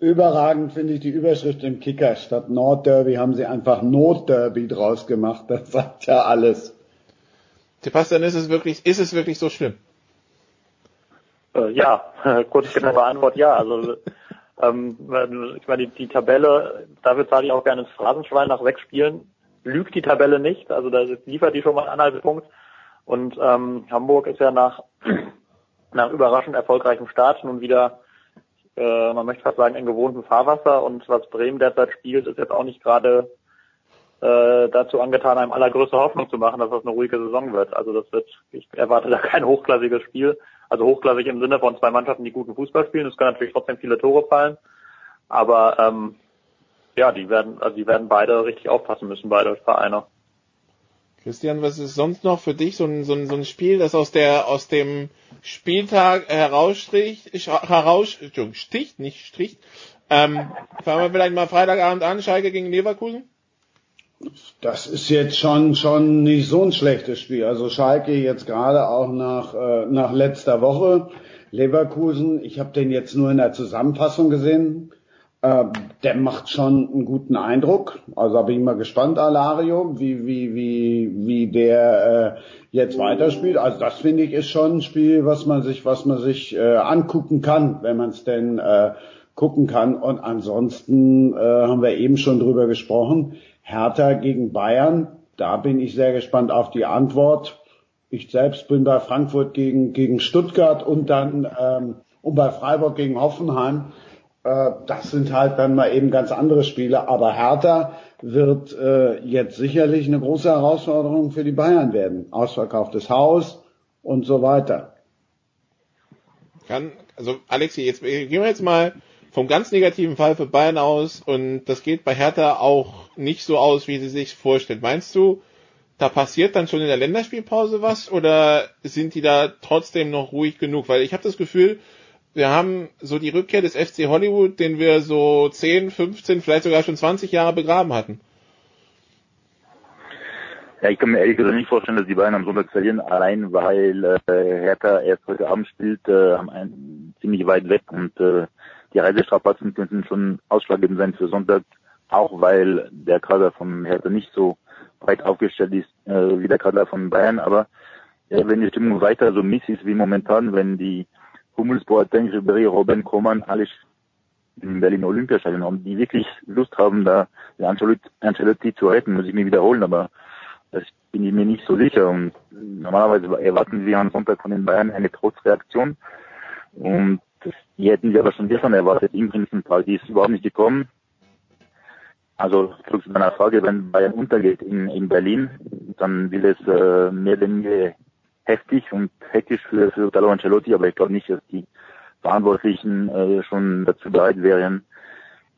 Überragend finde ich die Überschrift im Kicker. Statt Nordderby haben sie einfach Notderby draus gemacht. Das sagt ja alles. Sebastian, ist es wirklich, ist es wirklich so schlimm? Äh, ja, [LAUGHS] kurz knappe Antwort ja. Also [LAUGHS] ähm, ich meine, die, die Tabelle, dafür zahle ich auch gerne ins Phrasenschwein nach sechs Spielen. Lügt die Tabelle nicht, also da liefert die schon mal einen Anhaltspunkt. Und ähm, Hamburg ist ja nach, [CLEARS THROAT] nach überraschend erfolgreichem Start nun wieder, äh, man möchte fast sagen, in gewohntem Fahrwasser. Und was Bremen derzeit spielt, ist jetzt auch nicht gerade äh, dazu angetan, einem allergrößte Hoffnung zu machen, dass das eine ruhige Saison wird. Also das wird, ich erwarte da [LAUGHS] kein hochklassiges Spiel. Also hochklassig im Sinne von zwei Mannschaften, die guten Fußball spielen. Es können natürlich trotzdem viele Tore fallen. Aber ähm, ja, die werden, also die werden beide richtig aufpassen müssen, beide Vereine. Christian, was ist sonst noch für dich so ein, so ein, so ein Spiel, das aus der aus dem Spieltag herausstricht, heraus, sticht, nicht stricht. Ähm, fangen wir vielleicht mal Freitagabend an, Schalke gegen Leverkusen. Das ist jetzt schon schon nicht so ein schlechtes Spiel. Also Schalke jetzt gerade auch nach äh, nach letzter Woche. Leverkusen, ich habe den jetzt nur in der Zusammenfassung gesehen. Äh, der macht schon einen guten Eindruck. Also da bin ich mal gespannt, Alario, wie wie wie wie der äh, jetzt weiterspielt. Also das finde ich ist schon ein Spiel, was man sich was man sich äh, angucken kann, wenn man es denn äh, gucken kann. Und ansonsten äh, haben wir eben schon drüber gesprochen Hertha gegen Bayern. Da bin ich sehr gespannt auf die Antwort. Ich selbst bin bei Frankfurt gegen, gegen Stuttgart und dann ähm, und bei Freiburg gegen Hoffenheim. Äh, das sind halt dann mal eben ganz andere Spiele. Aber Hertha wird äh, jetzt sicherlich eine große Herausforderung für die Bayern werden. Ausverkauftes Haus und so weiter. Kann, also Alexi, jetzt gehen wir jetzt mal vom ganz negativen Fall für Bayern aus und das geht bei Hertha auch nicht so aus, wie sie sich vorstellt. Meinst du, da passiert dann schon in der Länderspielpause was oder sind die da trotzdem noch ruhig genug? Weil ich habe das Gefühl, wir haben so die Rückkehr des FC Hollywood, den wir so 10, 15, vielleicht sogar schon 20 Jahre begraben hatten. Ja, ich kann mir ehrlich gesagt nicht vorstellen, dass die Bayern am Sonntag verlieren, allein weil äh, Hertha erst heute Abend spielt, äh, ein, ziemlich weit weg und äh, die Reisestrapazen könnten schon ausschlaggebend sein für Sonntag, auch weil der Kader von Hertha nicht so breit aufgestellt ist äh, wie der Kader von Bayern. Aber ja, wenn die Stimmung weiter so mies ist wie momentan, wenn die Hummels, Boateng, Ribéry, Robben, Koman, alles in Berlin Olympiastadion haben, die wirklich Lust haben, da Ancelotti, zu retten, muss ich mir wiederholen, aber das bin ich mir nicht so sicher. Und normalerweise erwarten wir am Sonntag von den Bayern eine Trotzreaktion. Und die hätten wir aber schon gestern erwartet. Im Prinzip die ist überhaupt nicht gekommen. Also zurück zu meiner Frage, wenn Bayern untergeht in, in Berlin, dann wird es äh, mehr denn je heftig und hektisch für, für Carlo Ancelotti, aber ich glaube nicht, dass die Verantwortlichen äh, schon dazu bereit wären,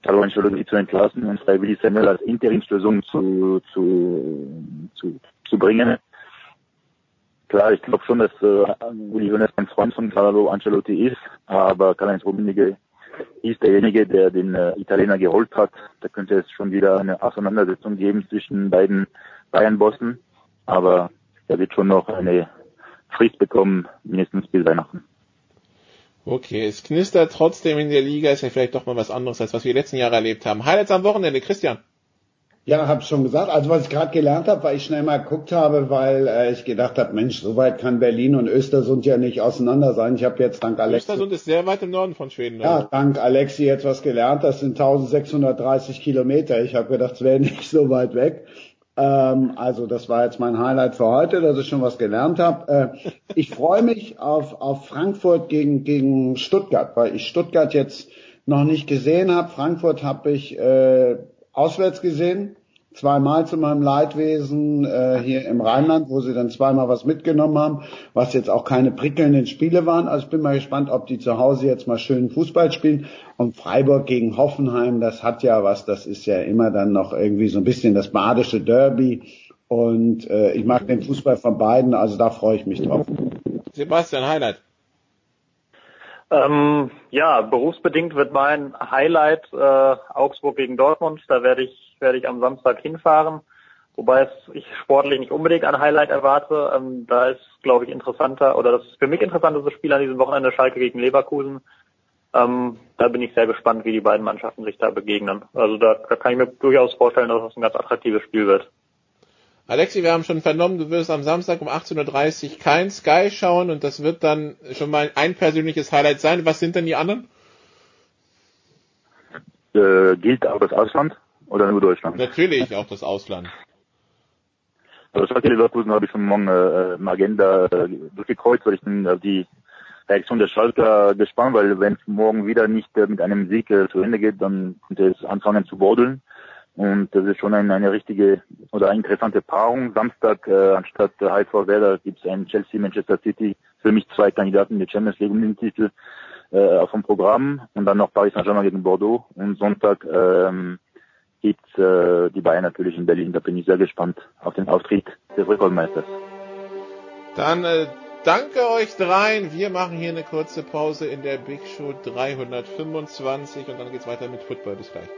Carlo Ancelotti zu entlassen und freiwillig Samuel als Interimslösung zu, zu, zu, zu bringen. Klar, ich glaube schon, dass äh, Uli Hoeneß ein Freund von Carlo Ancelotti ist, aber Karl-Heinz Rummenigge ist derjenige, der den äh, Italiener geholt hat. Da könnte es schon wieder eine Auseinandersetzung geben zwischen beiden Bayern-Bossen, aber er wird schon noch eine Frist bekommen, mindestens bis Weihnachten. Okay, es knistert trotzdem in der Liga, ist ja vielleicht doch mal was anderes, als was wir die letzten Jahre erlebt haben. Highlights am Wochenende, Christian. Ja, habe schon gesagt. Also was ich gerade gelernt habe, weil ich schnell mal geguckt habe, weil äh, ich gedacht habe, Mensch, so weit kann Berlin und Östersund ja nicht auseinander sein. Ich habe jetzt dank Alexi. Östersund ist sehr weit im Norden von Schweden. Ja, Also. dank Alexi jetzt was gelernt. Das sind 1630 Kilometer. Ich habe gedacht, es wäre [LAUGHS] nicht so weit weg. Ähm, also das war jetzt mein Highlight für heute, dass ich schon was gelernt habe. Äh, ich freue mich auf, auf Frankfurt gegen, gegen Stuttgart, weil ich Stuttgart jetzt noch nicht gesehen habe. Frankfurt habe ich äh, auswärts gesehen, zweimal zu meinem Leidwesen äh, hier im Rheinland, wo sie dann zweimal was mitgenommen haben, was jetzt auch keine prickelnden Spiele waren. Also ich bin mal gespannt, ob die zu Hause jetzt mal schön Fußball spielen. Und Freiburg gegen Hoffenheim, das hat ja was, das ist ja immer dann noch irgendwie so ein bisschen das badische Derby. Und äh, ich mag den Fußball von beiden, also da freue ich mich drauf. Sebastian, Highlight. Ähm, ja, berufsbedingt wird mein Highlight äh, Augsburg gegen Dortmund. Da werde ich werde ich am Samstag hinfahren, wobei es ich sportlich nicht unbedingt ein Highlight erwarte. Ähm, da ist, glaube ich, interessanter oder das für mich interessanteste Spiel an diesem Wochenende Schalke gegen Leverkusen. Ähm, da bin ich sehr gespannt, wie die beiden Mannschaften sich da begegnen. Also da, da kann ich mir durchaus vorstellen, dass das ein ganz attraktives Spiel wird. Alexi, wir haben schon vernommen, du wirst am Samstag um 18.30 Uhr kein Sky schauen und das wird dann schon mal ein persönliches Highlight sein. Was sind denn die anderen? Äh, gilt auch das Ausland oder nur Deutschland? Natürlich auch das Ausland. Also Schalke Leverkusen habe ich schon morgen äh, im Agenda äh, durchgekreuzt, weil ich bin auf die Reaktion der Schalker gespannt, weil wenn es morgen wieder nicht äh, mit einem Sieg äh, zu Ende geht, dann könnte es anfangen zu bordeln. Und das ist schon eine, eine richtige oder eine interessante Paarung. Samstag äh, anstatt äh, HSV Werder gibt es ein Chelsea Manchester City. Für mich zwei Kandidaten der Champions League um den Titel äh, auf dem Programm und dann noch Paris Saint-Germain gegen Bordeaux. Und Sonntag ähm, gibt's äh, die Bayern natürlich in Berlin. Da bin ich sehr gespannt auf den Auftritt des Rekordmeisters. Dann äh, danke euch dreien. Wir machen hier eine kurze Pause in der Big Show 325 und dann geht's weiter mit Football. Bis gleich.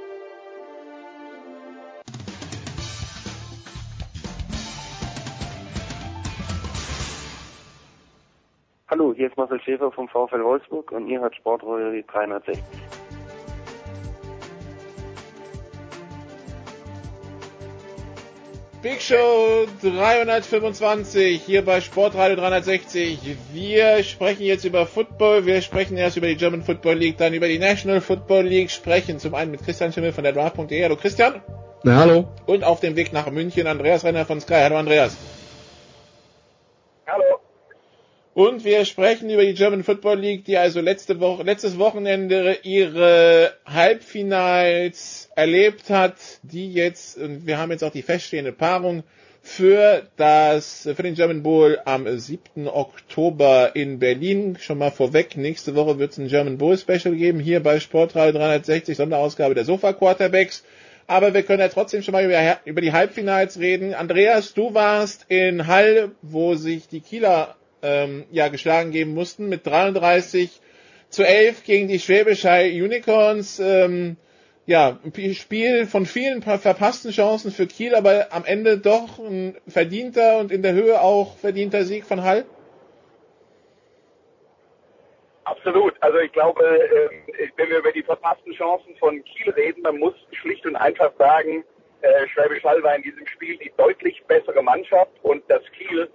Hallo, hier ist Marcel Schäfer vom VfL Wolfsburg und ihr hört Sportrolle 360. Big Show 325 hier bei Sportradio 360. Wir sprechen jetzt über Football. Wir sprechen erst über die German Football League, dann über die National Football League. Sprechen zum einen mit Christian Schimmel von der Draft.de. Hallo Christian. Na, hallo. Und auf dem Weg nach München Andreas Renner von Sky. Hallo Andreas. Hallo. Und wir sprechen über die German Football League, die also letzte Woche, letztes Wochenende ihre Halbfinals erlebt hat, die jetzt, und wir haben jetzt auch die feststehende Paarung für das, für den German Bowl am 7. Oktober in Berlin. Schon mal vorweg, nächste Woche wird es ein German Bowl Special geben, hier bei Sportradio 360, Sonderausgabe der Sofa Quarterbacks. Aber wir können ja trotzdem schon mal über, über die Halbfinals reden. Andreas, du warst in Hall, wo sich die Kieler ähm, ja geschlagen geben mussten mit 33 zu 11 gegen die Schwäbisch Hall Unicorns. Ähm, ja, ein Spiel von vielen verpassten Chancen für Kiel, aber am Ende doch ein verdienter und in der Höhe auch verdienter Sieg von Hall. Absolut. Also ich glaube, äh, wenn wir über die verpassten Chancen von Kiel reden, dann muss schlicht und einfach sagen, äh, Schwäbisch Hall war in diesem Spiel die deutlich bessere Mannschaft und dass Kiel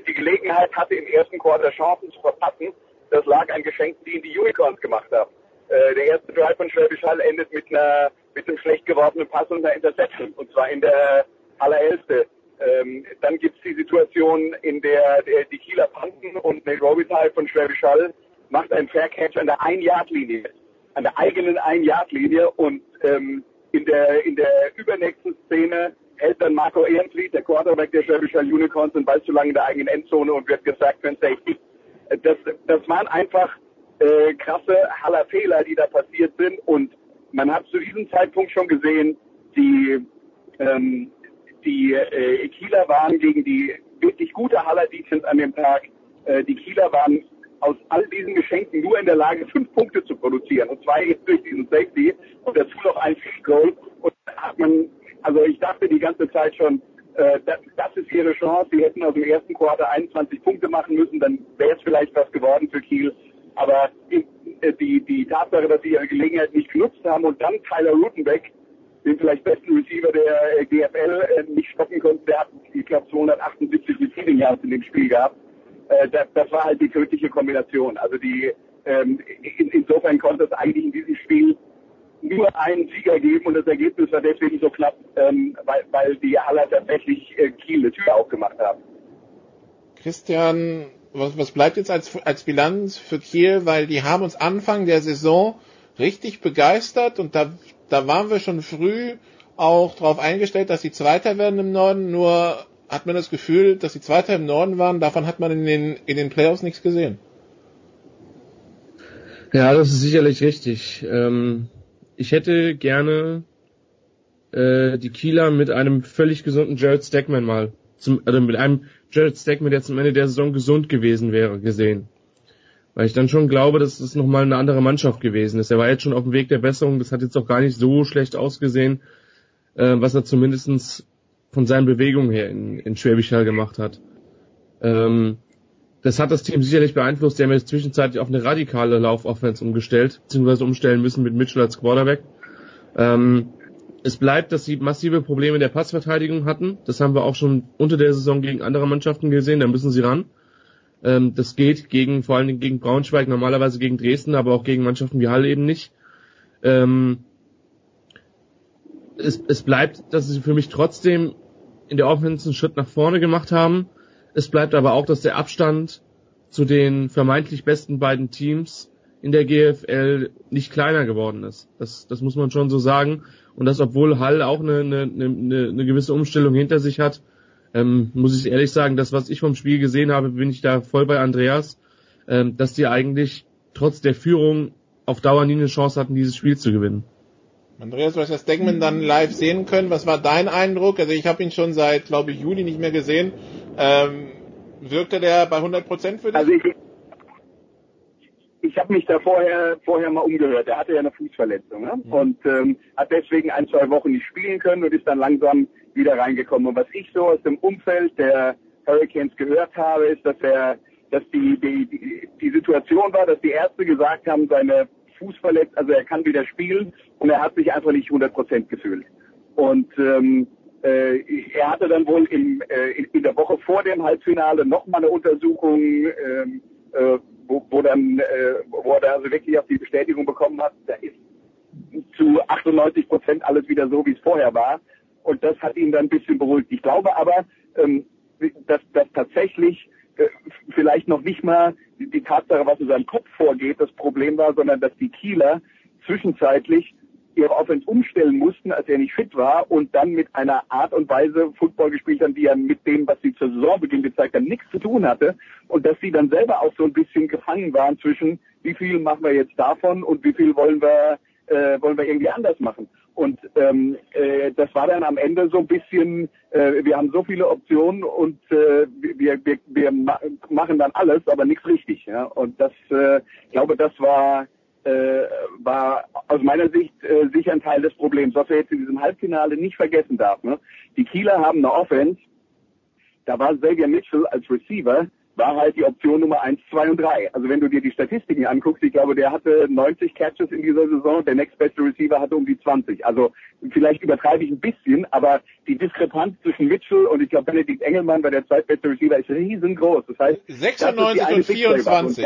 die Gelegenheit hatte, im ersten Quarter Chancen zu verpassen. Das lag an Geschenken, die die Unicorns gemacht haben. Äh, der erste Drive von Schwäbisch Hall endet mit einer mit einem schlecht geworfenen Pass und einer Interception und zwar in der allererste. Ähm, dann gibt es die Situation, in der, der die Kieler Panten und Nate Robitaille von Schwäbisch Hall macht einen Fair Catch an der Ein-Yard-Linie, an der eigenen Ein-Yard-Linie und ähm, in der in der übernächsten Szene hält dann Marco Ehrenfried, der Quarterback der Schwäbischer Unicorns, den Ball zu lange in der eigenen Endzone und wird gesagt ein Safety. Das, das waren einfach äh, krasse Haller Fehler, die da passiert sind und man hat zu diesem Zeitpunkt schon gesehen, die ähm, die äh, Kieler waren gegen die wirklich gute Haller Defense an dem Tag. Äh, die Kieler waren aus all diesen Geschenken nur in der Lage, fünf Punkte zu produzieren. Und zwar jetzt durch diesen Safety und dazu noch ein Goal. Und hat man, also ich dachte die ganze Zeit schon, äh, das, das ist ihre Chance. Sie hätten aus dem ersten Quarter 21 Punkte machen müssen, dann wäre es vielleicht was geworden für Kiel. Aber die, die, die Tatsache, dass sie ihre Gelegenheit nicht genutzt haben und dann Tyler Rutenbeck den vielleicht besten Receiver der äh, GFL äh, nicht stoppen konnte. Der hat, ich glaube, 278 Receiving Yards in dem Spiel gehabt. Äh, das, das war halt die tödliche Kombination. Also die ähm, in, insofern konnte es eigentlich in diesem Spiel nur einen Sieger geben und das Ergebnis war deswegen so knapp, ähm, weil, weil die Haller tatsächlich äh, Kiel eine Tür aufgemacht haben. Christian, was, was bleibt jetzt als, als Bilanz für Kiel? Weil die haben uns Anfang der Saison richtig begeistert und da, da waren wir schon früh auch darauf eingestellt, dass sie Zweiter werden im Norden, nur hat man das Gefühl, dass sie Zweiter im Norden waren, davon hat man in den, in den Playoffs nichts gesehen. Ja, das ist sicherlich richtig. Ähm, ich hätte gerne äh, die Kieler mit einem völlig gesunden Jared Stackman mal, zum, also mit einem Jared Stackman, der zum Ende der Saison gesund gewesen wäre, gesehen. Weil ich dann schon glaube, dass es nochmal eine andere Mannschaft gewesen ist. Er war jetzt schon auf dem Weg der Besserung, das hat jetzt auch gar nicht so schlecht ausgesehen, äh, was er zumindestens von seinen Bewegungen her in, in Schwäbisch Hall gemacht hat. Ähm, das hat das Team sicherlich beeinflusst. Die haben jetzt zwischenzeitlich auf eine radikale Laufoffense umgestellt, beziehungsweise umstellen müssen mit Mitchell als Quarterback. Ähm, es bleibt, dass sie massive Probleme der Passverteidigung hatten. Das haben wir auch schon unter der Saison gegen andere Mannschaften gesehen. Da müssen sie ran. Ähm, das geht gegen, vor allen Dingen gegen Braunschweig, normalerweise gegen Dresden, aber auch gegen Mannschaften wie Halle eben nicht. Ähm, es, es bleibt, dass sie für mich trotzdem in der Offense einen Schritt nach vorne gemacht haben. Es bleibt aber auch, dass der Abstand zu den vermeintlich besten beiden Teams in der GFL nicht kleiner geworden ist. Das, das muss man schon so sagen. Und das, obwohl Hall auch eine, eine, eine, eine gewisse Umstellung hinter sich hat, ähm, muss ich ehrlich sagen, das, was ich vom Spiel gesehen habe, bin ich da voll bei Andreas, ähm, dass die eigentlich trotz der Führung auf Dauer nie eine Chance hatten, dieses Spiel zu gewinnen. Andreas, du hast das Deckman dann live sehen können. Was war dein Eindruck? Also ich habe ihn schon seit, glaube ich, Juli nicht mehr gesehen. Ähm, wirkte der bei 100 Prozent für dich? Also ich, ich habe mich da vorher vorher mal umgehört. Er hatte ja eine Fußverletzung ne? Mhm. und ähm, hat deswegen ein, zwei Wochen nicht spielen können und ist dann langsam wieder reingekommen. Und was ich so aus dem Umfeld der Hurricanes gehört habe, ist, dass er, dass die, die, die, die Situation war, dass die Ärzte gesagt haben, seine Fuß verletzt, also er kann wieder spielen und er hat sich einfach nicht 100 Prozent gefühlt. Und ähm, äh, er hatte dann wohl im, äh, in, der Woche vor dem Halbfinale nochmal eine Untersuchung, ähm, äh, wo, wo dann, äh, wo er da also wirklich auf die Bestätigung bekommen hat, da ist zu 98 Prozent alles wieder so, wie es vorher war. Und das hat ihn dann ein bisschen beruhigt. Ich glaube aber, ähm, dass, dass tatsächlich äh, vielleicht noch nicht mal die Tatsache, was in seinem Kopf vorgeht, das Problem war, sondern dass die Kieler zwischenzeitlich ihre Offense umstellen mussten, als er nicht fit war und dann mit einer Art und Weise Football gespielt haben, die ja mit dem, was sie zur Saisonbeginn gezeigt haben, nichts zu tun hatte und dass sie dann selber auch so ein bisschen gefangen waren zwischen, wie viel machen wir jetzt davon und wie viel wollen wir äh, wollen wir irgendwie anders machen. Und ähm, äh, das war dann am Ende so ein bisschen, äh, wir haben so viele Optionen und äh, wir, wir, wir ma machen dann alles, aber nichts richtig. Ja? Und das, äh, ich glaube, das war äh, war aus meiner Sicht äh, sicher ein Teil des Problems, was wir jetzt in diesem Halbfinale nicht vergessen darf. Ne? Die Kieler haben eine Offense, da war Xavier Mitchell als Receiver, war halt die Option Nummer 1, 2 und 3. Also wenn du dir die Statistiken anguckst, ich glaube, der hatte 90 Catches in dieser Saison, der nächstbeste Receiver hatte um die 20. Also vielleicht übertreibe ich ein bisschen, aber die Diskrepanz zwischen Mitchell und ich glaube Benedikt Engelmann, weil der zweitbeste Receiver ist riesengroß. Das heißt, 96 und 24.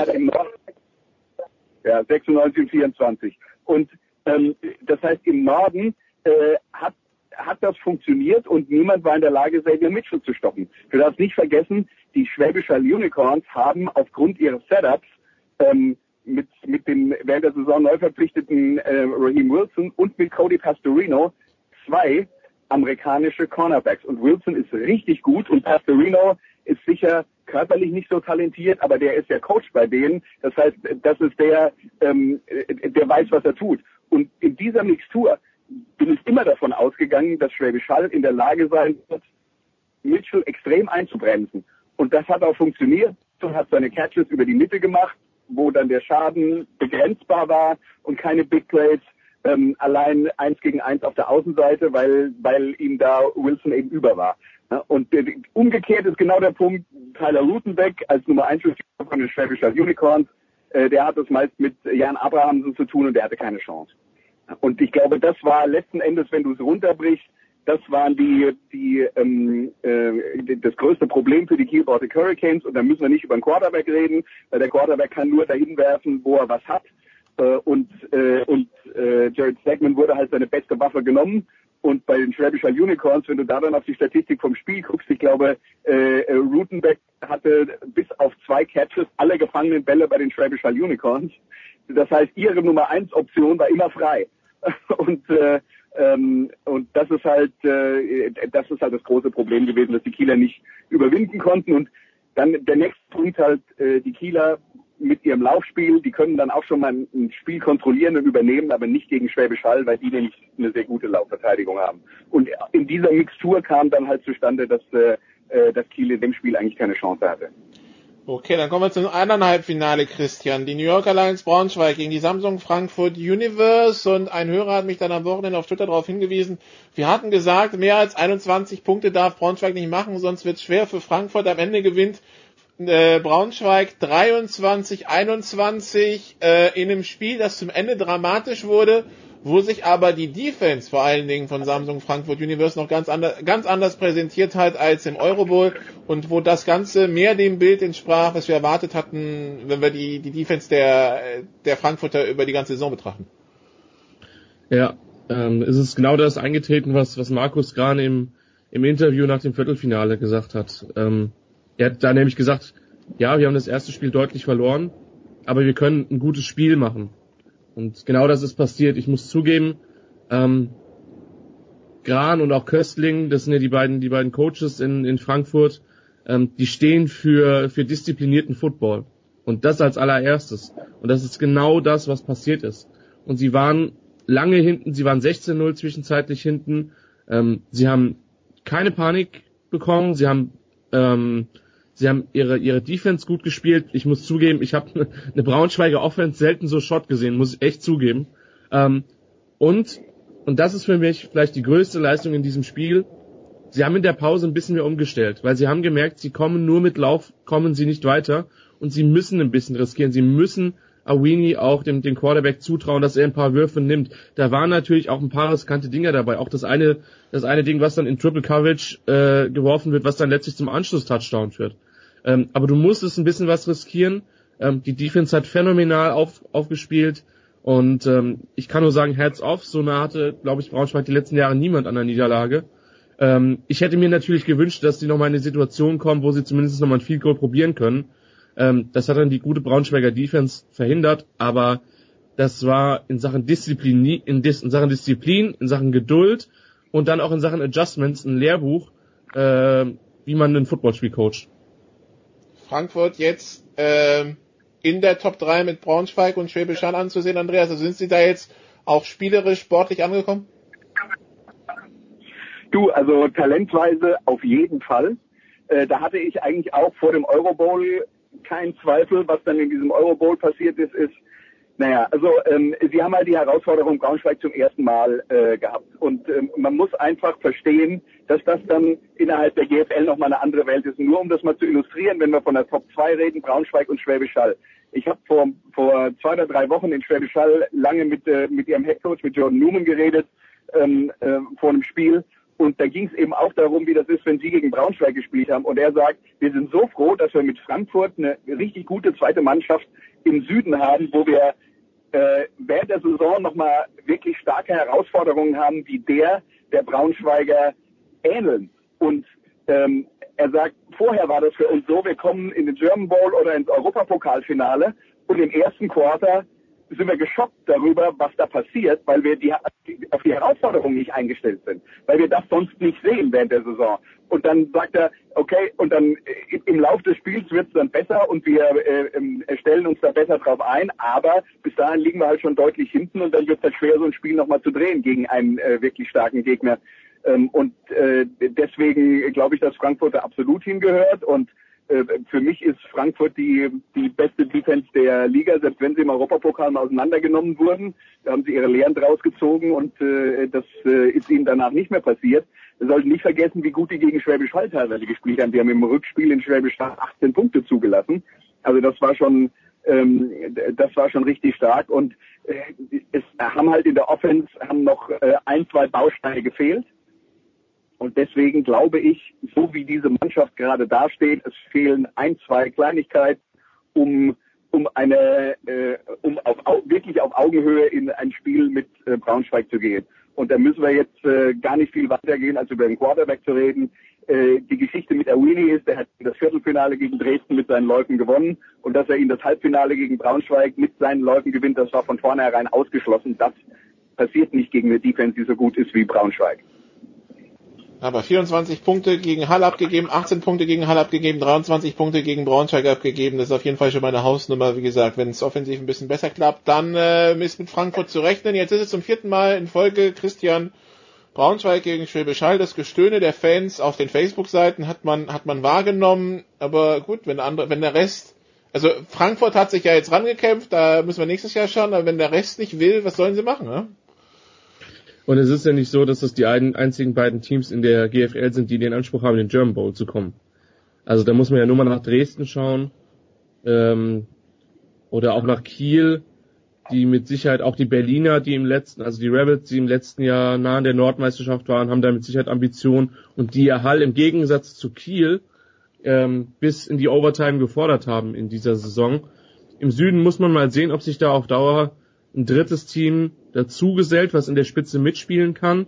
Ja, 96 und 24. Und ähm, das heißt, im Norden äh, hat hat das funktioniert und niemand war in der Lage, Xavier Mitchell zu stoppen. Du darfst nicht vergessen, die Schwäbischer Unicorns haben aufgrund ihres Setups ähm, mit, mit dem während der Saison neu verpflichteten äh, Raheem Wilson und mit Cody Pastorino zwei amerikanische Cornerbacks. Und Wilson ist richtig gut und Pastorino ist sicher körperlich nicht so talentiert, aber der ist ja Coach bei denen. Das heißt, das ist der, ähm, der weiß, was er tut. Und in dieser Mixtur bin ich immer davon ausgegangen, dass Schwäbisch Hall in der Lage sein wird, Mitchell extrem einzubremsen. Und das hat auch funktioniert. Und hat seine Catches über die Mitte gemacht, wo dann der Schaden begrenzbar war und keine Big Plays. Ähm, allein eins gegen eins auf der Außenseite, weil, weil ihm da Wilson eben über war. Und umgekehrt ist genau der Punkt, Tyler Rutenbeck als Nummer 1 von den Schwäbischer Unicorns, äh, der hat es meist mit Jan Abrahamsen zu tun und der hatte keine Chance. Und ich glaube, das war letzten Endes, wenn du es runterbrichst, das waren die, die ähm, äh, das größte Problem für die Kiel Baltic Hurricanes. Und da müssen wir nicht über den Quarterback reden, weil der Quarterback kann nur dahin werfen, wo er was hat. Äh, und äh, und äh, Jared Stegman wurde halt seine beste Waffe genommen. Und bei den Schwäbischer Unicorns, wenn du da dann auf die Statistik vom Spiel guckst, ich glaube, äh, äh, Rutenbeck hatte bis auf zwei Catches alle gefangenen Bälle bei den Schwäbischer Unicorns. Das heißt, ihre Nummer eins Option war immer frei. [LAUGHS] Und äh, ähm, und das ist halt äh, das ist halt das große Problem gewesen, dass die Kieler nicht überwinden konnten. Und dann der nächste Punkt halt, äh, die Kieler mit ihrem Laufspiel, die können dann auch schon mal ein Spiel kontrollieren und übernehmen, aber nicht gegen Schwäbisch Hall, weil die nämlich eine sehr gute Laufverteidigung haben. Und in dieser Mixtur kam dann halt zustande, dass, äh, dass Kiel in dem Spiel eigentlich keine Chance hatte. Okay, dann kommen wir zum anderen Halbfinale, Christian. Die New Yorker Lions Braunschweig gegen die Samsung Frankfurt Universe und ein Hörer hat mich dann am Wochenende auf Twitter darauf hingewiesen, wir hatten gesagt, mehr als 21 Punkte darf Braunschweig nicht machen, sonst wird es schwer für Frankfurt. Am Ende gewinnt äh, Braunschweig 23, 21 äh, in einem Spiel, das zum Ende dramatisch wurde, wo sich aber die Defense vor allen Dingen von Samsung Frankfurt Universe noch ganz, anders, ganz anders präsentiert hat als im Eurobowl und wo das Ganze mehr dem Bild entsprach, was wir erwartet hatten, wenn wir die, die Defense der, der Frankfurter über die ganze Saison betrachten. Ja, ähm, es ist genau das eingetreten, was, was Markus gerade im, im Interview nach dem Viertelfinale gesagt hat. Ähm, er hat da nämlich gesagt, ja, wir haben das erste Spiel deutlich verloren, aber wir können ein gutes Spiel machen. Und genau das ist passiert. Ich muss zugeben, ähm, Gran und auch Köstling, das sind ja die beiden, die beiden Coaches in, in Frankfurt, ähm, die stehen für, für disziplinierten Football. Und das als allererstes. Und das ist genau das, was passiert ist. Und sie waren lange hinten, sie waren 16-0 zwischenzeitlich hinten. Ähm, sie haben keine Panik bekommen, sie haben ähm, Sie haben ihre, ihre Defense gut gespielt. Ich muss zugeben, ich habe [LAUGHS] eine Braunschweiger Offense selten so Shot gesehen, muss ich echt zugeben. Ähm, und, und das ist für mich vielleicht die größte Leistung in diesem Spiel. Sie haben in der Pause ein bisschen mehr umgestellt, weil sie haben gemerkt, sie kommen nur mit Lauf, kommen sie nicht weiter und sie müssen ein bisschen riskieren. Sie müssen Awini auch dem, dem Quarterback zutrauen, dass er ein paar Würfe nimmt. Da waren natürlich auch ein paar riskante Dinger dabei. Auch das eine, das eine Ding, was dann in Triple Coverage äh, geworfen wird, was dann letztlich zum Anschluss-Touchdown führt. Ähm, aber du musstest ein bisschen was riskieren. Ähm, die Defense hat phänomenal auf, aufgespielt. Und ähm, ich kann nur sagen, Herz auf, so nah hatte, glaube ich, Braunschweig die letzten Jahre niemand an der Niederlage. Ähm, ich hätte mir natürlich gewünscht, dass sie nochmal in eine Situation kommen, wo sie zumindest nochmal ein Field Goal probieren können. Ähm, das hat dann die gute Braunschweiger Defense verhindert, aber das war in Sachen Disziplin, in, Dis, in Sachen Disziplin, in Sachen Geduld und dann auch in Sachen Adjustments ein Lehrbuch, äh, wie man ein Footballspiel coacht. Frankfurt jetzt äh, in der Top 3 mit Braunschweig und Schwäbisch Hall anzusehen, Andreas? Also sind Sie da jetzt auch spielerisch, sportlich angekommen? Du, also talentweise auf jeden Fall. Äh, da hatte ich eigentlich auch vor dem Eurobowl keinen Zweifel, was dann in diesem Eurobowl passiert ist, ist, naja, also ähm, sie haben halt die Herausforderung Braunschweig zum ersten Mal äh, gehabt. Und ähm, man muss einfach verstehen, dass das dann innerhalb der GFL nochmal eine andere Welt ist. Nur um das mal zu illustrieren, wenn wir von der Top 2 reden, Braunschweig und Schwäbisch Hall. Ich habe vor, vor zwei oder drei Wochen in Schwäbisch Hall lange mit, äh, mit ihrem Headcoach, mit Jordan Newman geredet, ähm, äh, vor einem Spiel. Und da ging es eben auch darum, wie das ist, wenn sie gegen Braunschweig gespielt haben. Und er sagt, wir sind so froh, dass wir mit Frankfurt eine richtig gute zweite Mannschaft im Süden haben, wo wir äh, während der Saison nochmal wirklich starke Herausforderungen haben, die der der Braunschweiger ähneln. Und ähm, er sagt, vorher war das für uns so, wir kommen in den German Bowl oder ins Europapokalfinale und im ersten Quarter sind wir geschockt darüber, was da passiert, weil wir die, auf die Herausforderungen nicht eingestellt sind, weil wir das sonst nicht sehen während der Saison. Und dann sagt er, okay, und dann im Laufe des Spiels wird es dann besser und wir äh, ähm, stellen uns da besser drauf ein, aber bis dahin liegen wir halt schon deutlich hinten und dann wird es halt schwer, so ein Spiel nochmal zu drehen gegen einen äh, wirklich starken Gegner. Ähm, und äh, deswegen glaube ich, dass Frankfurt da absolut hingehört und äh, für mich ist Frankfurt die, die beste Defense der Liga, selbst wenn sie im Europapokal mal auseinandergenommen wurden. Da haben sie ihre Lehren draus gezogen und äh, das äh, ist ihnen danach nicht mehr passiert. Wir sollten nicht vergessen, wie gut die gegen Schwäbisch Hall teilweise gespielt haben. Die haben im Rückspiel in Schwäbisch Hall 18 Punkte zugelassen. Also das war schon Ähm, das war schon richtig stark und äh, es haben halt in der Offense haben noch äh, ein, zwei Bausteine gefehlt. Und deswegen glaube ich, so wie diese Mannschaft gerade dasteht, es fehlen ein, zwei Kleinigkeiten, um um eine äh, um auf, au, wirklich auf Augenhöhe in ein Spiel mit äh, Braunschweig zu gehen. Und da müssen wir jetzt äh, gar nicht viel weitergehen, als über den Quarterback zu reden. Äh, die Geschichte mit Awini ist, der hat das Viertelfinale gegen Dresden mit seinen Läufen gewonnen und dass er ihn das Halbfinale gegen Braunschweig mit seinen Läufen gewinnt, das war von vornherein ausgeschlossen. Das passiert nicht gegen eine Defense, die so gut ist wie Braunschweig. Aber 24 Punkte gegen Hall abgegeben, 18 Punkte gegen Hall abgegeben, 23 Punkte gegen Braunschweig abgegeben. Das ist auf jeden Fall schon meine Hausnummer. Wie gesagt, wenn es offensiv ein bisschen besser klappt, dann äh, ist mit Frankfurt zu rechnen. Jetzt ist es zum vierten Mal in Folge Christian Braunschweig gegen Schwäbisch Hall. Das Gestöhne der Fans auf den Facebook-Seiten hat man hat man wahrgenommen. Aber gut, wenn andere, wenn der Rest also Frankfurt hat sich ja jetzt rangekämpft, da müssen wir nächstes Jahr schauen, aber wenn der Rest nicht will, was sollen sie machen, ne? Und es ist ja nicht so, dass das die einzigen beiden Teams in der GFL sind, die den Anspruch haben, in den German Bowl zu kommen. Also da muss man ja nur mal nach Dresden schauen ähm, oder auch nach Kiel, die mit Sicherheit auch die Berliner, die im letzten, also die Rebels, die im letzten Jahr nah an der Nordmeisterschaft waren, haben da mit Sicherheit Ambitionen und die Hall im Gegensatz zu Kiel ähm, bis in die Overtime gefordert haben in dieser Saison. Im Süden muss man mal sehen, ob sich da auf Dauer ein drittes Team dazugesellt, was in der Spitze mitspielen kann.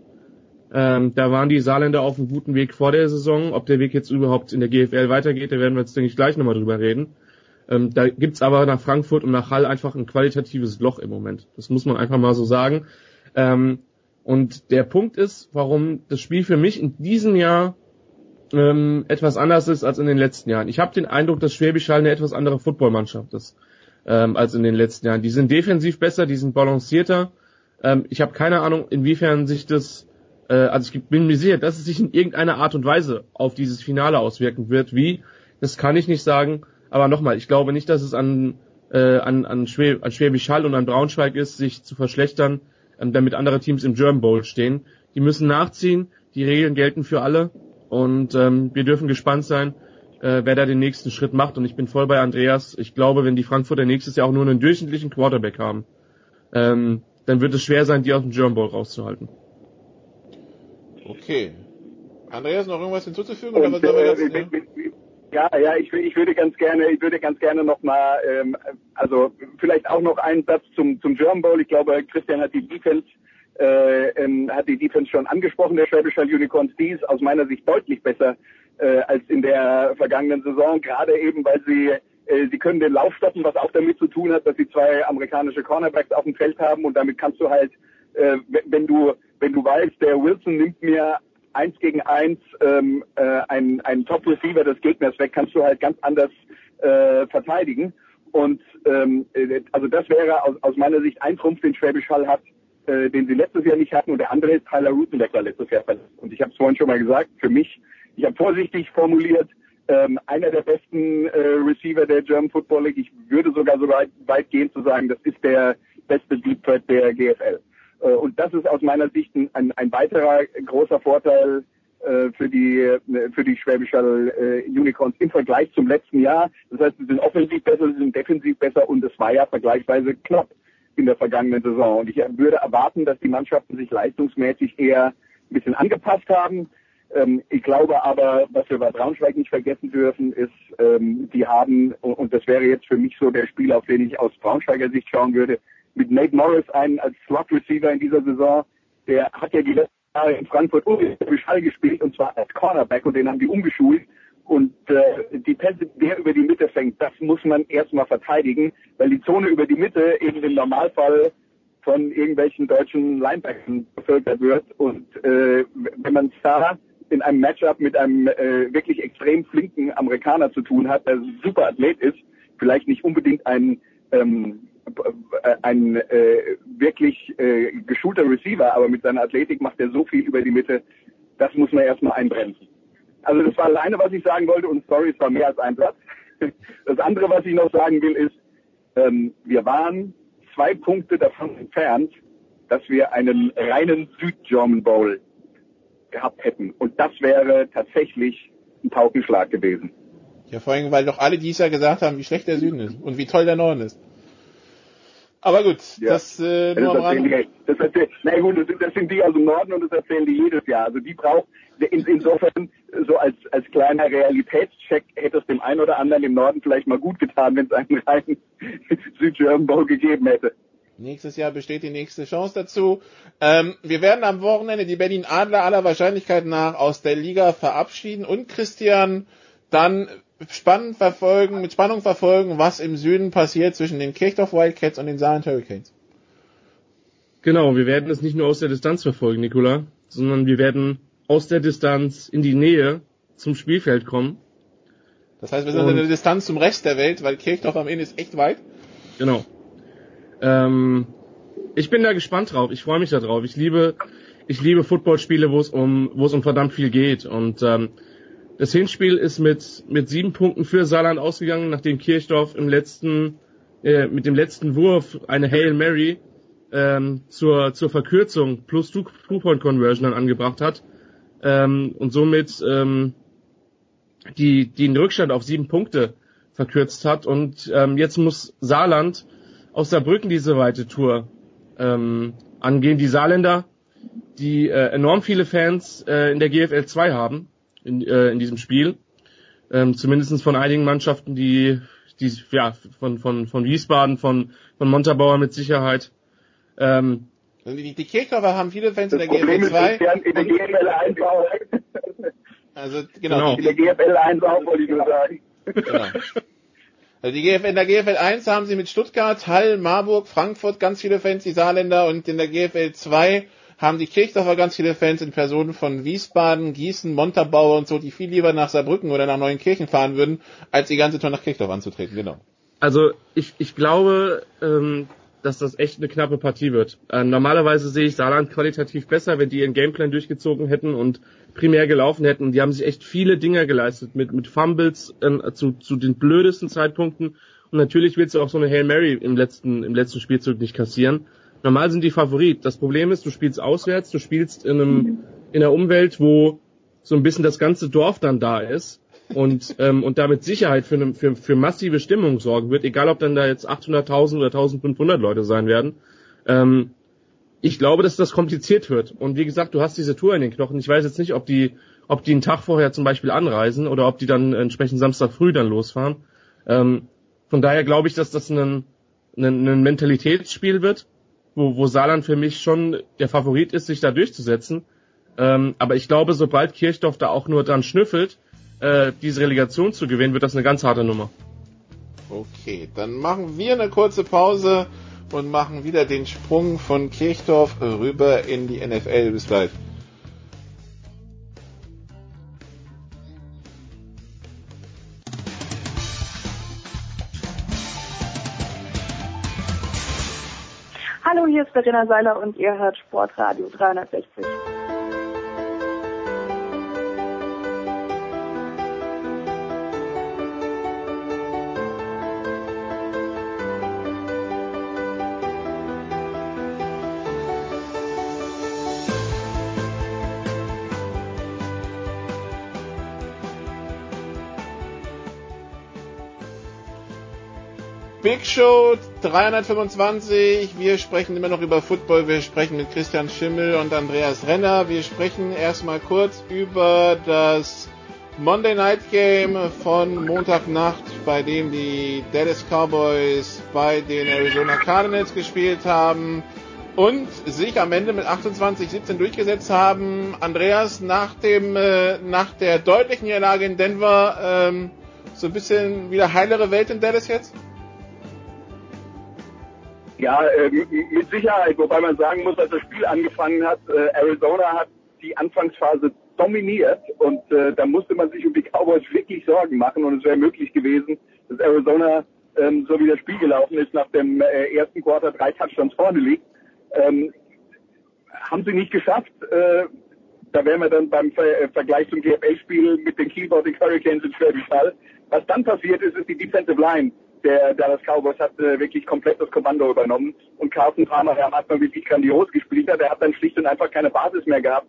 Ähm, da waren die Saarländer auf einem guten Weg vor der Saison. Ob der Weg jetzt überhaupt in der GFL weitergeht, da werden wir jetzt, denke ich, gleich nochmal drüber reden. Ähm, da gibt's aber nach Frankfurt und nach Hall einfach ein qualitatives Loch im Moment. Das muss man einfach mal so sagen. Ähm, und der Punkt ist, warum das Spiel für mich in diesem Jahr ähm, etwas anders ist als in den letzten Jahren. Ich habe den Eindruck, dass Schwäbisch Hall eine etwas andere Footballmannschaft ist ähm, als in den letzten Jahren. Die sind defensiv besser, die sind balancierter. Ähm, ich habe keine Ahnung, inwiefern sich das, äh, also ich bin mir sicher, dass es sich in irgendeiner Art und Weise auf dieses Finale auswirken wird. Wie? Das kann ich nicht sagen. Aber nochmal, ich glaube nicht, dass es an, äh, an, an, Schwäb an Schwäbisch Hall und an Braunschweig ist, sich zu verschlechtern, ähm, damit andere Teams im German Bowl stehen. Die müssen nachziehen, die Regeln gelten für alle und ähm, wir dürfen gespannt sein, äh, wer da den nächsten Schritt macht. Und ich bin voll bei Andreas. Ich glaube, wenn die Frankfurter nächstes Jahr auch nur einen durchschnittlichen Quarterback haben, ähm, dann wird es schwer sein, die aus dem German Bowl rauszuhalten. Okay. Andreas, noch irgendwas hinzuzufügen? Und, oder was äh, jetzt, ja? ja, ja, ich, ich würde ganz gerne, ich würde ganz gerne noch mal, ähm, also vielleicht auch noch einen Satz zum zum German Bowl. Ich glaube, Christian hat die Defense äh, ähm, hat die Defense schon angesprochen, der Schwäbischer Unicorns. Die ist aus meiner Sicht deutlich besser äh, als in der vergangenen Saison, gerade eben, weil sie äh, sie können den Lauf stoppen, was auch damit zu tun hat, dass sie zwei amerikanische Cornerbacks auf dem Feld haben und damit kannst du halt, äh, wenn du wenn du weißt, der Wilson nimmt mir eins gegen eins ähm, äh, einen, einen Top-Receiver des Gegners weg, kannst du halt ganz anders äh, verteidigen. Und ähm, äh, also das wäre aus, aus meiner Sicht ein Trumpf, den Schwäbisch Hall hat, äh, den sie letztes Jahr nicht hatten. Und der andere ist Tyler Rutenbeck war letztes Jahr verletzt. Und ich habe es vorhin schon mal gesagt, für mich ich habe vorsichtig formuliert, ähm, einer der besten äh, Receiver der German Football League. Ich würde sogar so weit, weit gehen zu sagen, das ist der beste Deep Threat der GFL. Äh, und das ist aus meiner Sicht ein, ein weiterer großer Vorteil äh, für die äh, für die Schwäbischer äh, Unicorns im Vergleich zum letzten Jahr. Das heißt, sie sind offensiv besser, sie sind defensiv besser und es war ja vergleichsweise knapp in der vergangenen Saison. Und ich würde erwarten, dass die Mannschaften sich leistungsmäßig eher ein bisschen angepasst haben. Ähm, ich glaube aber, was wir bei Braunschweig nicht vergessen dürfen, ist, ähm, die haben, und das wäre jetzt für mich so der Spiel, auf den ich aus Braunschweiger Sicht schauen würde, mit Nate Morris einen als Slot Receiver in dieser Saison, der hat ja die letzten Jahre in Frankfurt unglaublich Schall gespielt und zwar als Cornerback und den haben die umgeschult. Und äh, die Pässe, der über die Mitte fängt, das muss man erstmal verteidigen, weil die Zone über die Mitte eben im Normalfall von irgendwelchen deutschen Linebackern bevölkert wird. Und äh, wenn man da in einem Matchup mit einem äh, wirklich extrem flinken Amerikaner zu tun hat, der super Athlet ist, vielleicht nicht unbedingt ein ähm, äh, ein äh, wirklich äh, geschulter Receiver, aber mit seiner Athletik macht er so viel über die Mitte, das muss man erstmal einbremsen. Also das war alleine, was ich sagen wollte und sorry, es war mehr als ein Platz. [LAUGHS] Das andere, was ich noch sagen will, ist, ähm, wir waren zwei Punkte davon entfernt, dass wir einen reinen Süd-German Bowl gehabt hätten. Und das wäre tatsächlich ein Paukenschlag gewesen. Ja, vor allem, weil doch alle dies Jahr gesagt haben, wie schlecht der Süden ist und wie toll der Norden ist. Aber gut, Ja. das äh, nur am das erzählen das na gut, das sind, das sind die aus dem Norden und das erzählen die jedes Jahr. Also die braucht, in, insofern, so als, als kleiner Realitätscheck hätte es dem einen oder anderen im Norden vielleicht mal gut getan, wenn es einen reinen [LAUGHS] Süd-German Bowl gegeben hätte. Nächstes Jahr besteht die nächste Chance dazu. Ähm, wir werden am Wochenende die Berlin Adler aller Wahrscheinlichkeit nach aus der Liga verabschieden und Christian dann spannend verfolgen, mit Spannung verfolgen, was im Süden passiert zwischen den Kirchdorf Wildcats und den Saarland Hurricanes. Genau, wir werden es nicht nur aus der Distanz verfolgen, Nikola, sondern wir werden aus der Distanz in die Nähe zum Spielfeld kommen. Das heißt, wir sind in der Distanz zum Rest der Welt, weil Kirchdorf am Ende ist echt weit. Genau. Ähm, ich bin da gespannt drauf. Ich freue mich da drauf. Ich liebe, ich liebe Footballspiele, wo es um, wo es um verdammt viel geht. Und ähm, das Hinspiel ist mit mit sieben Punkten für Saarland ausgegangen, nachdem Kirchdorf im letzten äh, mit dem letzten Wurf eine Hail Mary ähm, zur zur Verkürzung plus Two Point Conversion dann angebracht hat ähm, und somit ähm, die die den Rückstand auf sieben Punkte verkürzt hat und ähm, jetzt muss Saarland aus Saarbrücken diese weite Tour ähm, angehen. Die Saarländer, die äh, enorm viele Fans äh, in der GFL 2 haben in, äh, in diesem Spiel, ähm, zumindest von einigen Mannschaften, die, die ja von von von Wiesbaden, von von Montabaur mit Sicherheit. Ähm, die, die Kirchdorfer haben viele Fans in der GFL ist, 2. Christian, in der GFL 1 auch. Also genau, Genau. In der GFL 1 auch, wollte ich nur sagen. Genau. Also die GFL, in der GFL 1 haben sie mit Stuttgart, Hall, Marburg, Frankfurt ganz viele Fans, die Saarländer und in der GFL 2 haben die Kirchdorfer ganz viele Fans in Personen von Wiesbaden, Gießen, Montabaur und so, die viel lieber nach Saarbrücken oder nach Neuenkirchen fahren würden, als die ganze Tour nach Kirchdorf anzutreten, genau. Also ich, ich glaube, ähm, dass das echt eine knappe Partie wird. Äh, normalerweise sehe ich Saarland qualitativ besser, wenn die ihren Gameplan durchgezogen hätten und primär gelaufen hätten. Die haben sich echt viele Dinge geleistet mit, mit Fumbles ähm, zu, zu den blödesten Zeitpunkten. Und natürlich willst du auch so eine Hail Mary im letzten, im letzten Spielzug nicht kassieren. Normal sind die Favorit. Das Problem ist, du spielst auswärts, du spielst in einem, in einer Umwelt, wo so ein bisschen das ganze Dorf dann da ist und ähm, und damit Sicherheit für, eine, für für massive Stimmung sorgen wird, egal ob dann da jetzt 800.000 oder 1.500 Leute sein werden. Ähm, ich glaube, dass das kompliziert wird. Und wie gesagt, du hast diese Tour in den Knochen. Ich weiß jetzt nicht, ob die ob die einen Tag vorher zum Beispiel anreisen oder ob die dann entsprechend Samstag früh dann losfahren. Ähm, von daher glaube ich, dass das ein, ein, ein Mentalitätsspiel wird, wo, wo Saarland für mich schon der Favorit ist, sich da durchzusetzen. Ähm, aber ich glaube, sobald Kirchdorf da auch nur dran schnüffelt, äh, diese Relegation zu gewinnen, wird das eine ganz harte Nummer. Okay, dann machen wir eine kurze Pause und machen wieder den Sprung von Kirchdorf rüber in die NFL. Bis gleich. Hallo, hier ist Verena Seiler und ihr hört Sportradio 360. Big Show 325. Wir sprechen immer noch über Football. Wir sprechen mit Christian Schimmel und Andreas Renner. Wir sprechen erstmal kurz über das Monday Night Game von Montagnacht, bei dem die Dallas Cowboys bei den Arizona Cardinals gespielt haben und sich am Ende mit 28-17 durchgesetzt haben. Andreas, nach dem äh, nach der deutlichen Niederlage in Denver ähm, so ein bisschen wieder heilere Welt in Dallas jetzt? Ja, äh, mit Sicherheit, wobei man sagen muss, als das Spiel angefangen hat, äh, Arizona hat die Anfangsphase dominiert und äh, da musste man sich um die Cowboys wirklich Sorgen machen und es wäre möglich gewesen, dass Arizona, ähm, so wie das Spiel gelaufen ist, nach dem äh, ersten Quarter drei Touchdowns vorne liegt. Ähm, haben sie nicht geschafft. Äh, da wären wir dann beim Ver äh, Vergleich zum GFL-Spiel mit den Keyboarding Hurricanes in Schwäbisch Hall. Was dann passiert ist, ist die Defensive Line der Dallas Cowboys hat äh, wirklich komplett das Kommando übernommen und Carson Palmer, der am Anfang wirklich grandios gespielt hat, der hat dann schlicht und einfach keine Basis mehr gehabt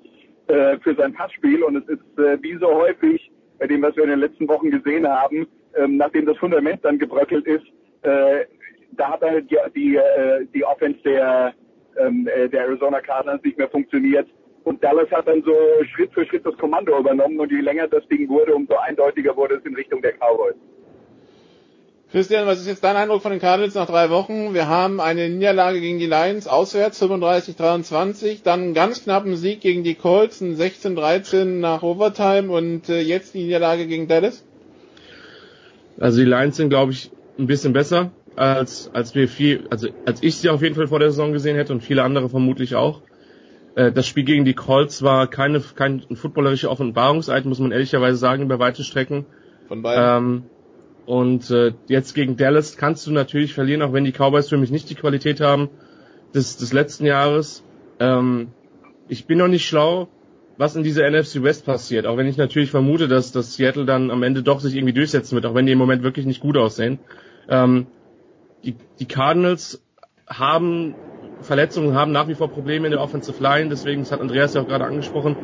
äh, für sein Passspiel und es ist äh, wie so häufig bei dem, was wir in den letzten Wochen gesehen haben, ähm, nachdem das Fundament dann gebröckelt ist, äh, da hat halt die, die, äh, die Offense der, ähm, äh, der Arizona Cardinals nicht mehr funktioniert. Und Dallas hat dann so Schritt für Schritt das Kommando übernommen und je länger das Ding wurde, umso eindeutiger wurde es in Richtung der Cowboys. Christian, was ist jetzt dein Eindruck von den Cardinals nach drei Wochen? Wir haben eine Niederlage gegen die Lions auswärts, 35-23, dann einen ganz knappen Sieg gegen die Colts, ein 16-13 nach Overtime und äh, jetzt die Niederlage gegen Dallas? Also die Lions sind, glaube ich, ein bisschen besser, als, als wir viel, also als ich sie auf jeden Fall vor der Saison gesehen hätte und viele andere vermutlich auch. Äh, das Spiel gegen die Colts war keine, kein footballerische Offenbarungseid, muss man ehrlicherweise sagen, über weite Strecken. Von beiden. Ähm, und äh, jetzt gegen Dallas kannst du natürlich verlieren, auch wenn die Cowboys für mich nicht die Qualität haben des, des letzten Jahres. Ähm, ich bin noch nicht schlau, was in dieser NFC West passiert, auch wenn ich natürlich vermute, dass, dass Seattle dann am Ende doch sich irgendwie durchsetzen wird, auch wenn die im Moment wirklich nicht gut aussehen. Ähm, die, die Cardinals haben Verletzungen, haben nach wie vor Probleme in der Offensive Line, deswegen, das hat Andreas ja auch gerade angesprochen,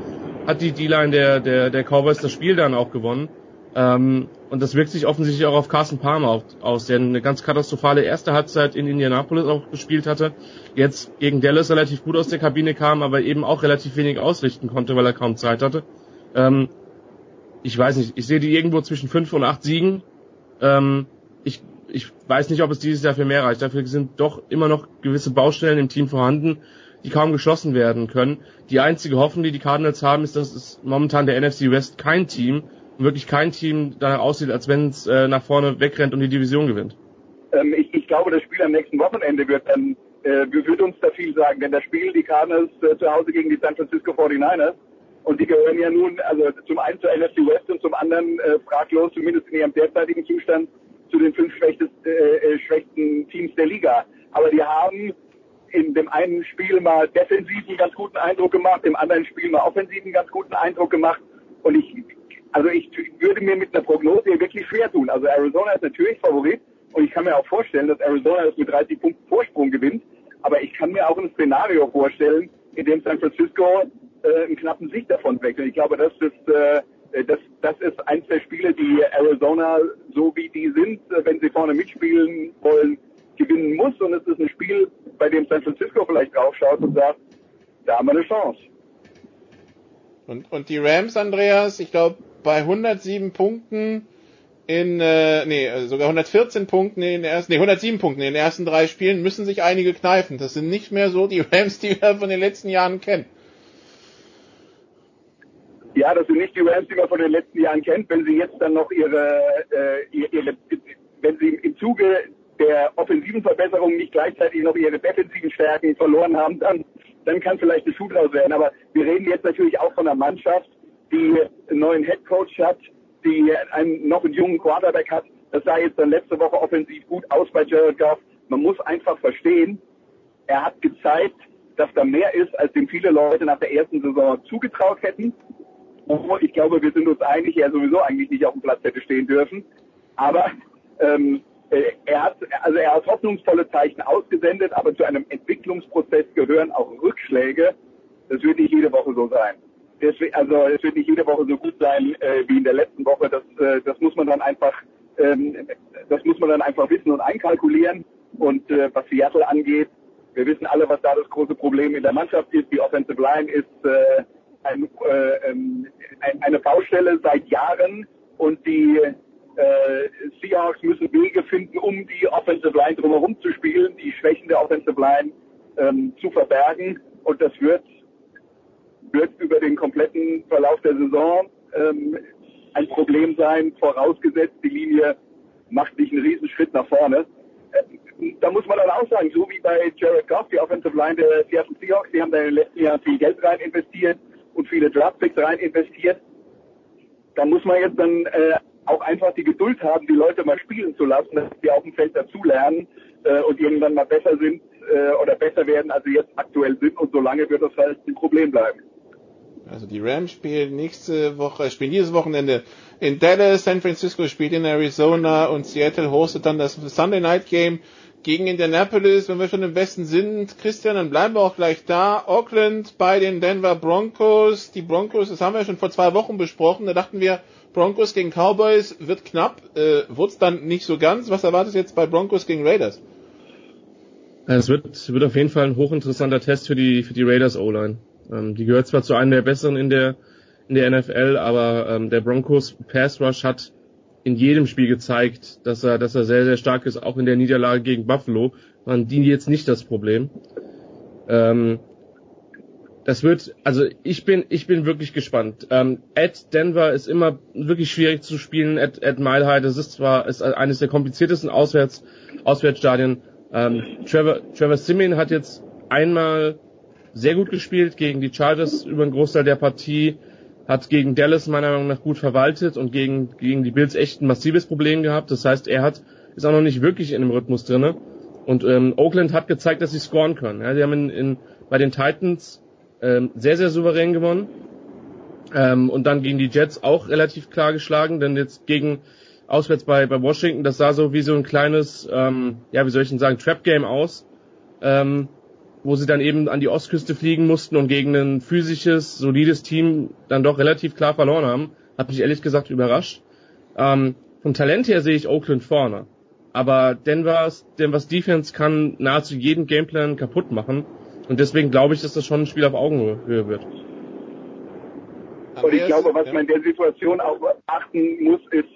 hat die D-Line der, der, der Cowboys das Spiel dann auch gewonnen. Ähm, und das wirkt sich offensichtlich auch auf Carson Palmer aus, der eine ganz katastrophale erste Halbzeit in Indianapolis auch gespielt hatte. Jetzt gegen Dallas relativ gut aus der Kabine kam, aber eben auch relativ wenig ausrichten konnte, weil er kaum Zeit hatte. Ähm, ich weiß nicht, ich sehe die irgendwo zwischen fünf und acht Siegen. Ähm, ich, ich weiß nicht, ob es dieses Jahr für mehr reicht. Dafür sind doch immer noch gewisse Baustellen im Team vorhanden, die kaum geschlossen werden können. Die einzige Hoffnung, die die Cardinals haben, ist, dass es momentan der NFC West kein Team wirklich kein Team danach aussieht, als wenn es äh, nach vorne wegrennt und die Division gewinnt. Ähm, ich, ich glaube, das Spiel am nächsten Wochenende wird dann äh, wird uns da viel sagen, denn das Spiel die Cardinals äh, zu Hause gegen die San Francisco 49ers und die gehören ja nun also zum einen zur NFC West und zum anderen äh, fraglos, zumindest in ihrem derzeitigen Zustand, zu den fünf äh, äh, schwächsten Teams der Liga. Aber die haben in dem einen Spiel mal defensiv einen ganz guten Eindruck gemacht, im anderen Spiel mal offensiv einen ganz guten Eindruck gemacht. Und ich also ich würde mir mit einer Prognose hier wirklich schwer tun. Also Arizona ist natürlich Favorit und ich kann mir auch vorstellen, dass Arizona das mit 30 Punkten Vorsprung gewinnt. Aber ich kann mir auch ein Szenario vorstellen, in dem San Francisco äh, einen knappen Sieg davon wechselt. Ich glaube, das ist, äh, das, das ist eins der Spiele, die Arizona, so wie die sind, wenn sie vorne mitspielen wollen, gewinnen muss. Und es ist ein Spiel, bei dem San Francisco vielleicht draufschaut und sagt, da haben wir eine Chance. Und, und die Rams, Andreas, ich glaube, bei 107 Punkten in, äh, nee, äh, sogar 114 Punkten in den ersten, nee, 107 Punkten in den ersten drei Spielen müssen sich einige kneifen. Das sind nicht mehr so die [LAUGHS] Rams, die wir von den letzten Jahren kennen. Ja, das sind nicht die Rams, die man von den letzten Jahren kennt. Wenn sie jetzt dann noch ihre, äh, ihre wenn sie im Zuge der offensiven Verbesserung nicht gleichzeitig noch ihre defensiven Stärken verloren haben, dann, dann kann vielleicht eine Schuh draus werden. Aber wir reden jetzt natürlich auch von einer Mannschaft, die einen neuen Headcoach hat, die einen, noch einen jungen Quarterback hat. Das sah jetzt dann letzte Woche offensiv gut aus bei Jared Goff. Man muss einfach verstehen, er hat gezeigt, dass da mehr ist, als dem viele Leute nach der ersten Saison zugetraut hätten. Ich glaube, wir sind uns einig, er sowieso eigentlich nicht auf dem Platz hätte stehen dürfen. Aber ähm, äh, er hat, also er hat hoffnungsvolle Zeichen ausgesendet, aber zu einem Entwicklungsprozess gehören auch Rückschläge. Das wird nicht jede Woche so sein deswegen, also es wird nicht jede Woche so gut sein äh, wie in der letzten Woche. Das, äh, das muss man dann einfach, ähm, das muss man dann einfach wissen und einkalkulieren. Und äh, was Seattle angeht, wir wissen alle, was da das große Problem in der Mannschaft ist. Die Offensive Line ist äh, ein, äh, ähm, ein, eine Baustelle seit Jahren und die äh, Seahawks müssen Wege finden, um die Offensive Line drumherum zu spielen, die Schwächen der Offensive Line ähm, zu verbergen. Und das wird wird über den kompletten Verlauf der Saison ähm, ein Problem sein, vorausgesetzt, die Linie macht nicht einen Riesenschritt nach vorne. Äh, da muss man dann auch sagen, so wie bei Jared Goff, die Offensive Line der Seattle Seahawks, die haben da in den letzten Jahren viel Geld rein investiert und viele Draftpicks rein investiert. Da muss man jetzt dann äh, auch einfach die Geduld haben, die Leute mal spielen zu lassen, dass sie auf dem Feld dazulernen äh, und irgendwann mal besser sind äh, oder besser werden, als sie jetzt aktuell sind. Und solange wird das halt ein Problem bleiben. Also die Rams spielen nächste Woche, spielen dieses Wochenende in Dallas, San Francisco spielt in Arizona und Seattle hostet dann das Sunday Night Game gegen Indianapolis. Wenn wir schon im Westen sind, Christian, dann bleiben wir auch gleich da. Auckland bei den Denver Broncos. Die Broncos, das haben wir schon vor zwei Wochen besprochen. Da dachten wir, Broncos gegen Cowboys wird knapp. Äh, Wurde es dann nicht so ganz? Was erwartest du jetzt bei Broncos gegen Raiders? Es wird, wird auf jeden Fall ein hochinteressanter Test für die, für die Raiders O-Line. Ähm, die gehört zwar zu einem der besseren in der, in der NFL, aber ähm, der Broncos Pass Rush hat in jedem Spiel gezeigt, dass er, dass er sehr, sehr stark ist. Auch in der Niederlage gegen Buffalo waren die jetzt nicht das Problem. Ähm, das wird, also ich bin, ich bin wirklich gespannt. Ähm, at Denver ist immer wirklich schwierig zu spielen. At, at Mile High, das ist zwar ist eines der kompliziertesten Auswärts, Auswärtsstadien. Ähm, Trevor, Trevor Simeon hat jetzt einmal sehr gut gespielt gegen die Chargers über einen Großteil der Partie, hat gegen Dallas meiner Meinung nach gut verwaltet und gegen, gegen die Bills echt ein massives Problem gehabt. Das heißt, er hat, ist auch noch nicht wirklich in dem Rhythmus drinne. Und ähm, Oakland hat gezeigt, dass sie scoren können. Ja, sie haben in, in, bei den Titans ähm, sehr, sehr souverän gewonnen. Ähm, und dann gegen die Jets auch relativ klar geschlagen, denn jetzt gegen auswärts bei, bei Washington, das sah so wie so ein kleines, ähm, ja, wie soll ich denn sagen, Trap-Game aus, ähm, wo sie dann eben an die Ostküste fliegen mussten und gegen ein physisches, solides Team dann doch relativ klar verloren haben. Hat mich ehrlich gesagt überrascht. Ähm, vom Talent her sehe ich Oakland vorne. Aber Denver's, Denver's Defense kann nahezu jeden Gameplan kaputt machen. Und deswegen glaube ich, dass das schon ein Spiel auf Augenhöhe wird. Und ich glaube, was man in der Situation auch achten muss, ist,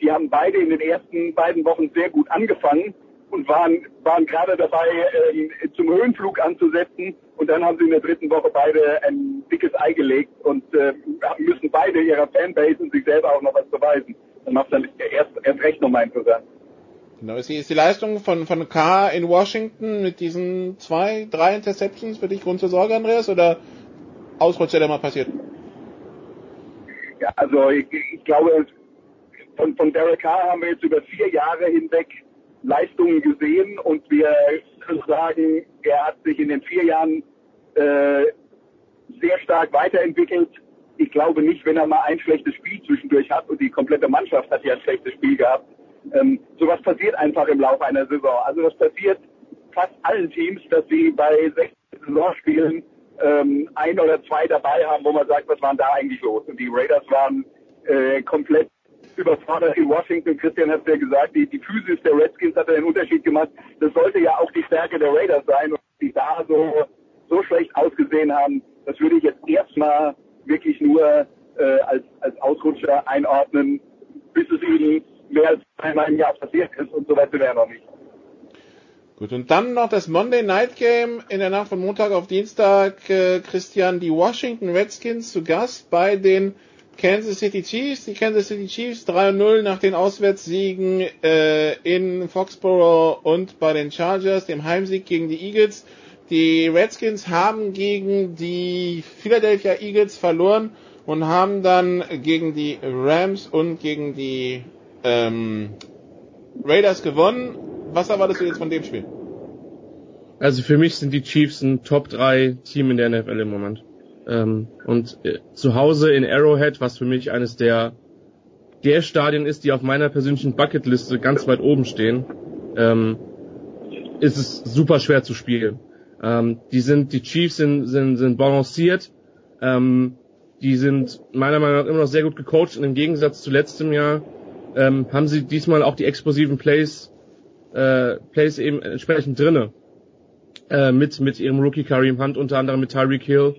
die haben beide in den ersten beiden Wochen sehr gut angefangen und waren, waren gerade dabei, ähm, zum Höhenflug anzusetzen. Und dann haben sie in der dritten Woche beide ein dickes Ei gelegt und äh, müssen beide ihrer Fanbase und sich selber auch noch was beweisen. Dann macht dann erst, erst recht nochmal interessant. Genau, ist die, ist die Leistung von, von K in Washington mit diesen zwei, drei Interceptions für dich Grund zur Sorge, Andreas, oder Ausrutscher, der mal passiert? Ja, also ich, ich glaube, von, von Derek Carr haben wir jetzt über vier Jahre hinweg Leistungen gesehen und wir sagen, er hat sich in den vier Jahren äh, sehr stark weiterentwickelt. Ich glaube nicht, wenn er mal ein schlechtes Spiel zwischendurch hat und die komplette Mannschaft hat ja ein schlechtes Spiel gehabt. Ähm, sowas passiert einfach im Laufe einer Saison. Also das passiert fast allen Teams, dass sie bei 16 Saisonspielen ähm, ein oder zwei dabei haben, wo man sagt, was war da eigentlich los? Und die Raiders waren äh, komplett überfordert in Washington. Christian hat ja gesagt, die, die Physis der Redskins hat einen Unterschied gemacht. Das sollte ja auch die Stärke der Raiders sein. Und die da so, so schlecht ausgesehen haben, das würde ich jetzt erstmal wirklich nur äh, als, als Ausrutscher einordnen, bis es ihnen mehr als einmal im Jahr passiert ist und so weit sind wir ja noch nicht. Gut, und dann noch das Monday Night Game in der Nacht von Montag auf Dienstag. Äh, Christian, die Washington Redskins zu Gast bei den Kansas City Chiefs. Die Kansas City Chiefs 3-0 nach den Auswärtssiegen äh, in Foxborough und bei den Chargers, dem Heimsieg gegen die Eagles. Die Redskins haben gegen die Philadelphia Eagles verloren und haben dann gegen die Rams und gegen die ähm, Raiders gewonnen. Was erwartest du jetzt von dem Spiel? Also für mich sind die Chiefs ein Top 3 Team in der NFL im Moment. Ähm, und äh, zu Hause in Arrowhead, was für mich eines der der Stadien ist, die auf meiner persönlichen Bucketliste ganz weit oben stehen, ähm, ist es super schwer zu spielen. Ähm, die sind, die Chiefs sind, sind, sind balanciert, ähm, die sind meiner Meinung nach immer noch sehr gut gecoacht und im Gegensatz zu letztem Jahr ähm, haben sie diesmal auch die explosiven Plays, äh, Plays eben entsprechend drinne. Äh, mit, mit ihrem Rookie Kareem Hunt, unter anderem mit Tyreek Hill.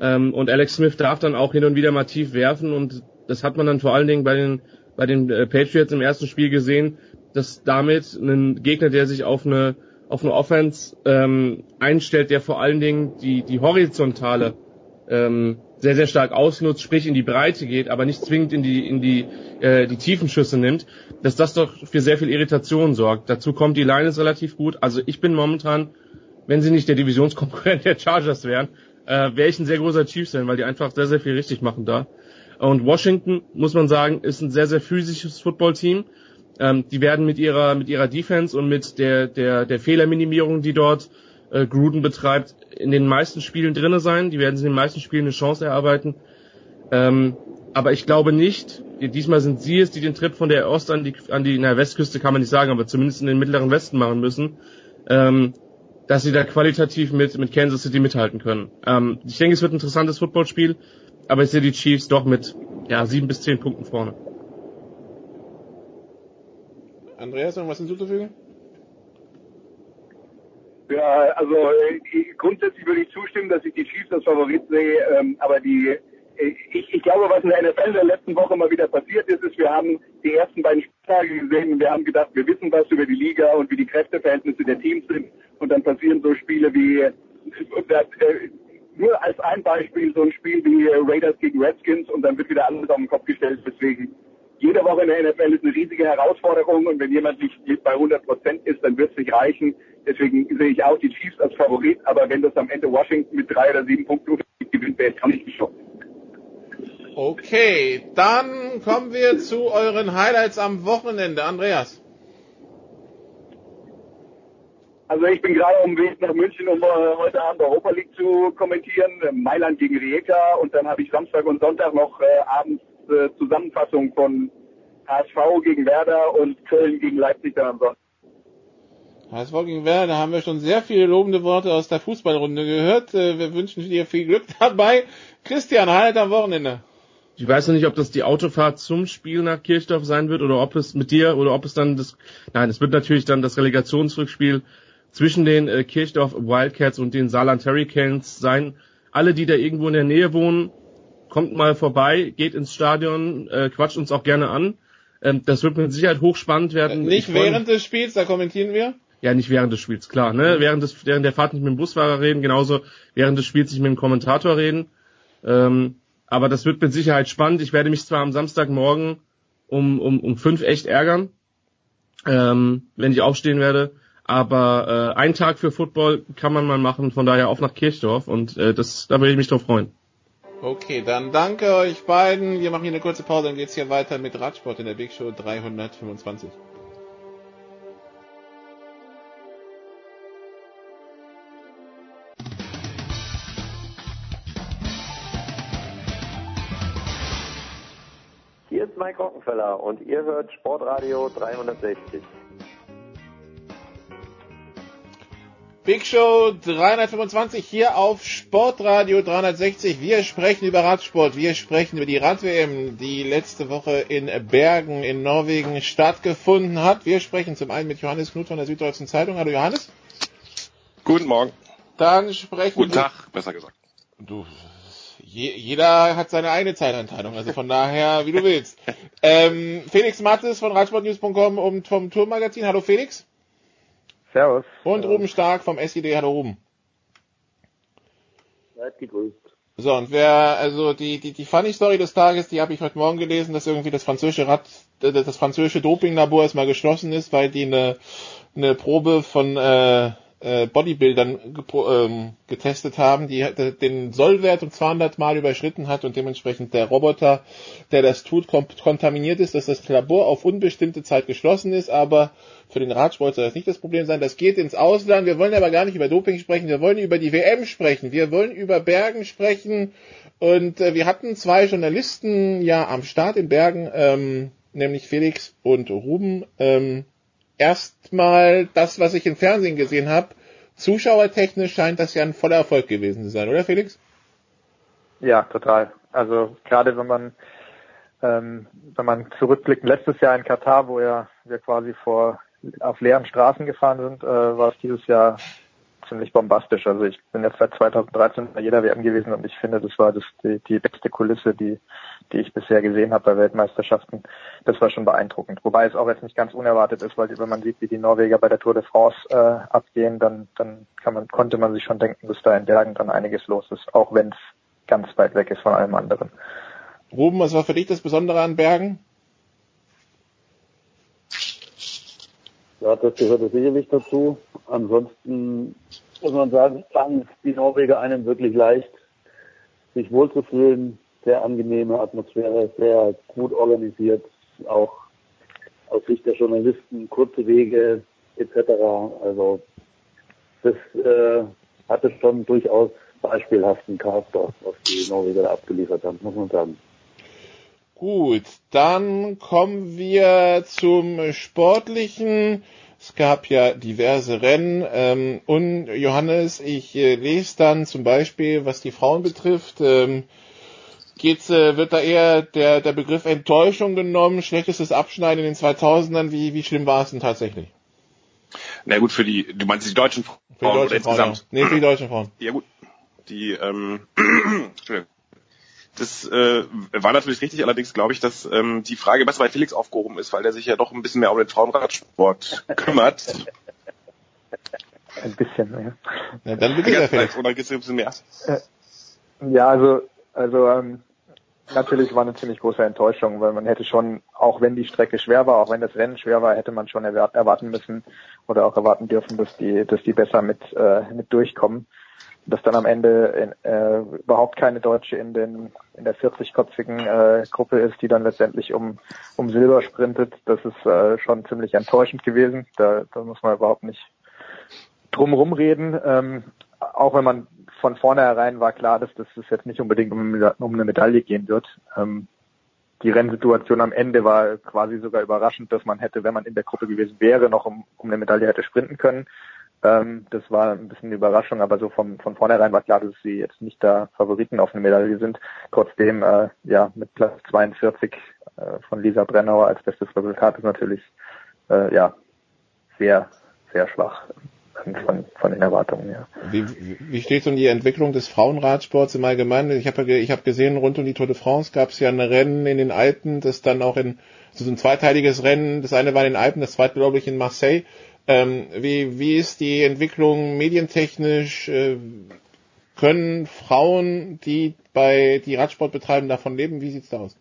Ähm, und Alex Smith darf dann auch hin und wieder mal tief werfen und das hat man dann vor allen Dingen bei den, bei den äh, Patriots im ersten Spiel gesehen, dass damit ein Gegner, der sich auf eine, auf eine Offense ähm, einstellt, der vor allen Dingen die, die horizontale ähm, sehr, sehr stark ausnutzt, sprich in die Breite geht, aber nicht zwingend in die, in die, äh, die tiefen Schüsse nimmt, dass das doch für sehr viel Irritation sorgt. Dazu kommt die Line ist relativ gut. Also ich bin momentan, wenn sie nicht der Divisionskonkurrent der Chargers wären, äh, wäre ich ein sehr großer Chiefs-Fan, weil die einfach sehr, sehr viel richtig machen da. Und Washington, muss man sagen, ist ein sehr, sehr physisches Footballteam. Ähm, die werden mit ihrer, mit ihrer Defense und mit der, der, der Fehlerminimierung, die dort äh, Gruden betreibt, in den meisten Spielen drinne sein. Die werden in den meisten Spielen eine Chance erarbeiten. Ähm, aber ich glaube nicht, diesmal sind sie es, die den Trip von der Ost an die, an die, na, Westküste kann man nicht sagen, aber zumindest in den mittleren Westen machen müssen, ähm, dass sie da qualitativ mit, mit Kansas City mithalten können. Ähm, ich denke, es wird ein interessantes Footballspiel, aber ich sehe die Chiefs doch mit ja, sieben bis zehn Punkten vorne. Andreas, irgendwas hinzuzufügen? Ja, also äh, grundsätzlich würde ich zustimmen, dass ich die Chiefs als Favorit sehe, ähm, aber die ich, ich glaube, was in der NFL in der letzten Woche mal wieder passiert ist, ist, wir haben die ersten beiden Spieltage gesehen und wir haben gedacht, wir wissen was über die Liga und wie die Kräfteverhältnisse der Teams sind und dann passieren so Spiele wie das, äh, nur als ein Beispiel so ein Spiel wie Raiders gegen Redskins und dann wird wieder alles auf den Kopf gestellt. Deswegen jede Woche in der NFL ist eine riesige Herausforderung und wenn jemand nicht bei 100 Prozent ist, dann wird es nicht reichen. Deswegen sehe ich auch die Chiefs als Favorit, aber wenn das am Ende Washington mit drei oder sieben Punkten gewinnt, wäre ich auch nicht geschockt. Okay, dann kommen wir zu euren Highlights am Wochenende. Andreas. Also ich bin gerade auf dem Weg nach München, um äh, heute Abend Europa League zu kommentieren. Mailand gegen Rijeka und dann habe ich Samstag und Sonntag noch äh, abends äh, Zusammenfassung von HSV gegen Werder und Köln gegen Leipzig dann am Sonntag. HSV gegen Werder, da haben wir schon sehr viele lobende Worte aus der Fußballrunde gehört. Wir wünschen dir viel Glück [LAUGHS] dabei. Christian, Highlight am Wochenende. Ich weiß noch nicht, ob das die Autofahrt zum Spiel nach Kirchdorf sein wird oder ob es mit dir oder ob es dann das, nein, es wird natürlich dann das Relegationsrückspiel zwischen den äh, Kirchdorf Wildcats und den Saarland Hurricanes sein. Alle, die da irgendwo in der Nähe wohnen, kommt mal vorbei, geht ins Stadion, äh, quatscht uns auch gerne an. Ähm, das wird mit Sicherheit hochspannend werden. Nicht während des Spiels, da kommentieren wir. Ja, nicht während des Spiels, klar. Ne? Während, des, während der Fahrt nicht mit dem Busfahrer reden, genauso während des Spiels nicht mit dem Kommentator reden. Ähm, aber das wird mit Sicherheit spannend. Ich werde mich zwar am Samstagmorgen um, um, um fünf echt ärgern, ähm, wenn ich aufstehen werde. Aber äh, ein Tag für Football kann man mal machen, von daher auf nach Kirchdorf und äh, das, da würde ich mich drauf freuen. Okay, dann danke euch beiden. Wir machen hier eine kurze Pause, dann geht's hier weiter mit Radsport in der Big Show 325. ist Mike Rockenfeller und ihr hört Sportradio 360. Big Show 325 hier auf Sportradio 360. Wir sprechen über Radsport, wir sprechen über die Rad-WM, die letzte Woche in Bergen in Norwegen stattgefunden hat. Wir sprechen zum einen mit Johannes Knut von der Süddeutschen Zeitung. Hallo Johannes. Guten Morgen. Dann sprechen Guten wir... Tag, besser gesagt. Du, je, jeder hat seine eigene Zeitanteilung, also von daher, wie du willst. ähm, Felix Mattes von Radsportnews.com und vom Tourmagazin. Hallo Felix. Servus. Und Servus. Ruben Stark vom SID. Hallo Ruben. Seid gegrüßt. So, und wer, also die, die, die Funny Story des Tages, die habe ich heute Morgen gelesen, dass irgendwie das französische Rad, äh, das französische Dopinglabor erstmal geschlossen ist, weil die eine, eine Probe von äh, äh, Bodybuildern ähm, getestet haben, die den Sollwert um 200 Mal überschritten hat und dementsprechend der Roboter, der das tut, kontaminiert ist, dass das Labor auf unbestimmte Zeit geschlossen ist, aber für den Radsport soll das nicht das Problem sein. Das geht ins Ausland. Wir wollen aber gar nicht über Doping sprechen. Wir wollen über die WM sprechen. Wir wollen über Bergen sprechen. Und äh, wir hatten zwei Journalisten ja am Start in Bergen, ähm, nämlich Felix und Ruben. Ähm, erstmal das, was ich im Fernsehen gesehen habe. Zuschauertechnisch scheint das ja ein voller Erfolg gewesen zu sein, oder Felix? Ja, total. Also gerade wenn man ähm, wenn man zurückblickt, letztes Jahr in Katar, wo ja wir quasi vor auf leeren Straßen gefahren sind, äh, war es dieses Jahr ziemlich bombastisch. Also ich bin jetzt seit 2013 bei jeder WM gewesen und ich finde, das war das die, die beste Kulisse, die die ich bisher gesehen habe bei Weltmeisterschaften. Das war schon beeindruckend. Wobei es auch jetzt nicht ganz unerwartet ist, weil wenn man sieht, wie die Norweger bei der Tour de France äh, abgehen, dann dann kann man konnte man sich schon denken, dass da in Bergen dann einiges los ist, auch wenn es ganz weit weg ist von allem anderen. Ruben, was war für dich das Besondere an Bergen? Ja, das gehört sicherlich dazu. Ansonsten muss man sagen, fangen die Norweger einem wirklich leicht, sich wohlzufühlen. Sehr angenehme Atmosphäre, sehr gut organisiert, auch aus Sicht der Journalisten, kurze Wege etc. Also das äh, hatte schon durchaus beispielhaften Charakter, was die Norweger da abgeliefert haben, muss man sagen. Gut, dann kommen wir zum Sportlichen. Es gab ja diverse Rennen. Ähm, und Johannes, ich äh, lese dann zum Beispiel, was die Frauen betrifft, ähm, geht's, äh, wird da eher der, der Begriff Enttäuschung genommen, schlechtestes Abschneiden in den 2000ern, wie, wie schlimm war es denn tatsächlich? Na gut, für die, du meinst die deutschen Frauen Für die deutschen Frauen, insgesamt? ja. Nee, für die deutschen Frauen. Ja gut, die, ähm, [CLEARS THROAT] Entschuldigung. Das äh, war natürlich richtig, allerdings glaube ich, dass ähm, die Frage besser bei Felix aufgehoben ist, weil der sich ja doch ein bisschen mehr um den Frauenradsport kümmert. Ein bisschen, ja. Ja, dann bitte, Ja, der Felix. Oder geht's dir ein bisschen mehr? Ja, also, also ähm, natürlich war eine ziemlich große Enttäuschung, weil man hätte schon, auch wenn die Strecke schwer war, auch wenn das Rennen schwer war, hätte man schon erwart- erwarten müssen oder auch erwarten dürfen, dass die, dass die besser mit, äh, mit durchkommen. Dass dann am Ende in, äh, überhaupt keine Deutsche in den in der 40-köpfigen äh, Gruppe ist, die dann letztendlich um um Silber sprintet, das ist äh, schon ziemlich enttäuschend gewesen. Da, da muss man überhaupt nicht drumherum reden. Ähm, auch wenn man von vornherein war klar, dass das jetzt nicht unbedingt um, um eine Medaille gehen wird. Ähm, die Rennsituation am Ende war quasi sogar überraschend, dass man hätte, wenn man in der Gruppe gewesen wäre, noch um, um eine Medaille hätte sprinten können. Ähm, das war ein bisschen eine Überraschung, aber so von, von vornherein war klar, dass sie jetzt nicht da Favoriten auf eine Medaille sind. Trotzdem, äh, ja, mit Platz 42 äh, von Lisa Brennauer als bestes Resultat ist natürlich, äh, ja, sehr, sehr schwach von, von den Erwartungen, ja. Wie, wie- wie steht es um die Entwicklung des Frauenradsports im Allgemeinen? Ich habe ich hab gesehen, rund um die Tour de France gab es ja ein Rennen in den Alpen, das dann auch in so ein zweiteiliges Rennen, das eine war in den Alpen, das zweite glaube ich in Marseille. Ähm, wie, wie ist die Entwicklung medientechnisch? Äh, können Frauen, die bei die Radsport betreiben, davon leben? Wie sieht's da aus?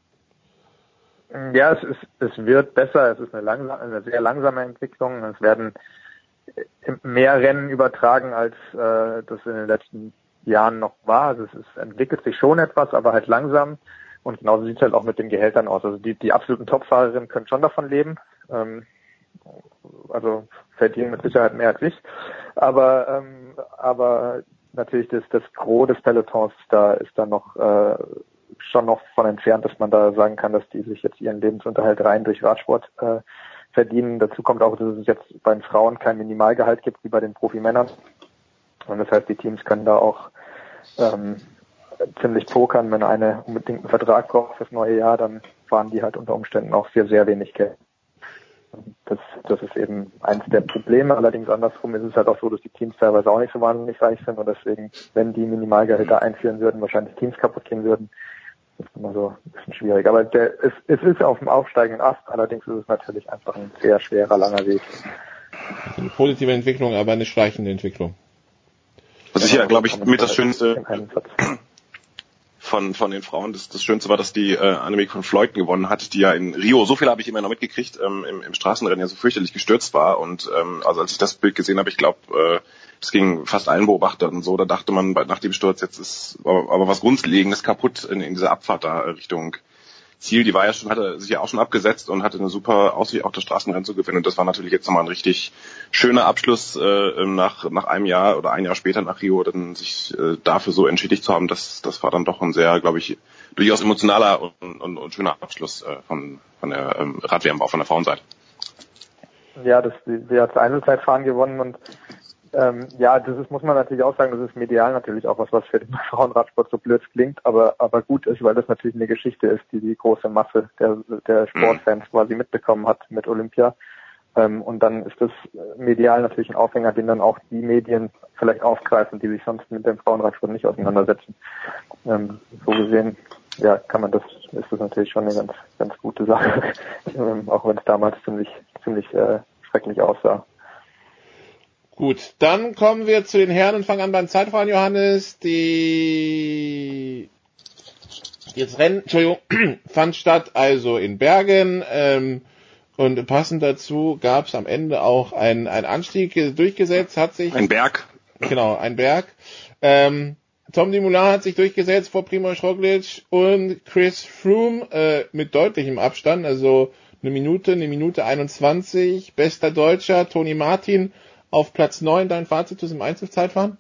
Ja, es ist, es wird besser. Es ist eine langsam, eine sehr langsame Entwicklung. Es werden mehr Rennen übertragen, als äh, das in den letzten Jahren noch war. Also es ist, entwickelt sich schon etwas, aber halt langsam. Und genauso sieht es halt auch mit den Gehältern aus. Also die, die absoluten Topfahrerinnen können schon davon leben. Ähm, also verdienen mit Sicherheit mehr als ich. Aber ähm, aber natürlich das, das Gros des Pelotons da ist da noch äh, schon noch von entfernt, dass man da sagen kann, dass die sich jetzt ihren Lebensunterhalt rein durch Radsport äh, verdienen. Dazu kommt auch, dass es jetzt bei den Frauen kein Minimalgehalt gibt wie bei den Profimännern. Und das heißt, die Teams können da auch ähm, ziemlich pokern. Wenn eine unbedingt einen Vertrag braucht fürs neue Jahr, dann fahren die halt unter Umständen auch für sehr wenig Geld. Das, das ist eben eins der Probleme. Allerdings andersrum ist es halt auch so, dass die Teams teilweise auch nicht so wahnsinnig reich sind und deswegen, wenn die Minimalgehälter einführen würden, wahrscheinlich Teams kaputt gehen würden. Das ist immer so ein bisschen schwierig. Aber der, es, es ist auf dem aufsteigenden Ast. Allerdings ist es natürlich einfach ein sehr schwerer, langer Weg. Eine positive Entwicklung, aber eine schleichende Entwicklung. Was ich ja, glaube ich, mit das Schönste von, von den Frauen, das, das Schönste war, dass die äh, Annemiek von Fleuten gewonnen hat, die ja in Rio, so viel habe ich immer noch mitgekriegt, ähm, im, im Straßenrennen ja so fürchterlich gestürzt war. Und ähm, also als ich das Bild gesehen habe, ich glaube, äh, das ging fast allen Beobachtern so, da dachte man nach dem Sturz, jetzt ist aber, aber was Grundlegendes kaputt in, in dieser Abfahrt da äh, Richtung Ziel. Die war ja schon, hatte sich ja auch schon abgesetzt und hatte eine super Aussicht, auch das Straßenrennen zu gewinnen. Und das war natürlich jetzt nochmal ein richtig schöner Abschluss äh, nach, nach einem Jahr oder ein Jahr später nach Rio, dann sich äh, dafür so entschädigt zu haben. Das, das war dann doch ein sehr, glaube ich, durchaus emotionaler und, und, und schöner Abschluss äh, von, von der ähm, Radwärme, auch von der Frauenseite. Ja, das, sie hat das Einzelzeitfahren gewonnen und ähm, ja, das ist, muss man natürlich auch sagen, das ist medial natürlich auch was, was für den [LAUGHS] Frauenradsport so blöd klingt, aber, aber gut ist, weil das natürlich eine Geschichte ist, die die große Masse der, der Sportfans quasi mitbekommen hat mit Olympia. Ähm, und dann ist das medial natürlich ein Aufhänger, den dann auch die Medien vielleicht aufgreifen, die sich sonst mit dem Frauenradsport nicht auseinandersetzen. Ähm, so gesehen, ja, kann man das, ist das natürlich schon eine ganz, ganz gute Sache, [LAUGHS] ähm, auch wenn es damals ziemlich, ziemlich äh, schrecklich aussah. Gut, dann kommen wir zu den Herren und fangen an beim Zeitfahren, Johannes. Die jetzt Rennen, Entschuldigung, [CLEARS THROAT] fand statt also in Bergen ähm, und passend dazu gab es am Ende auch ein, ein Anstieg durchgesetzt, hat sich Ein Berg. genau ein Berg. Ähm, Tom Dumoulin hat sich durchgesetzt vor Primoz Roglic und Chris Froome äh, mit deutlichem Abstand, also eine Minute, eine Minute 21. Bester Deutscher Toni Martin auf Platz 9. Dein Fazit zu diesem Einzelzeitfahren?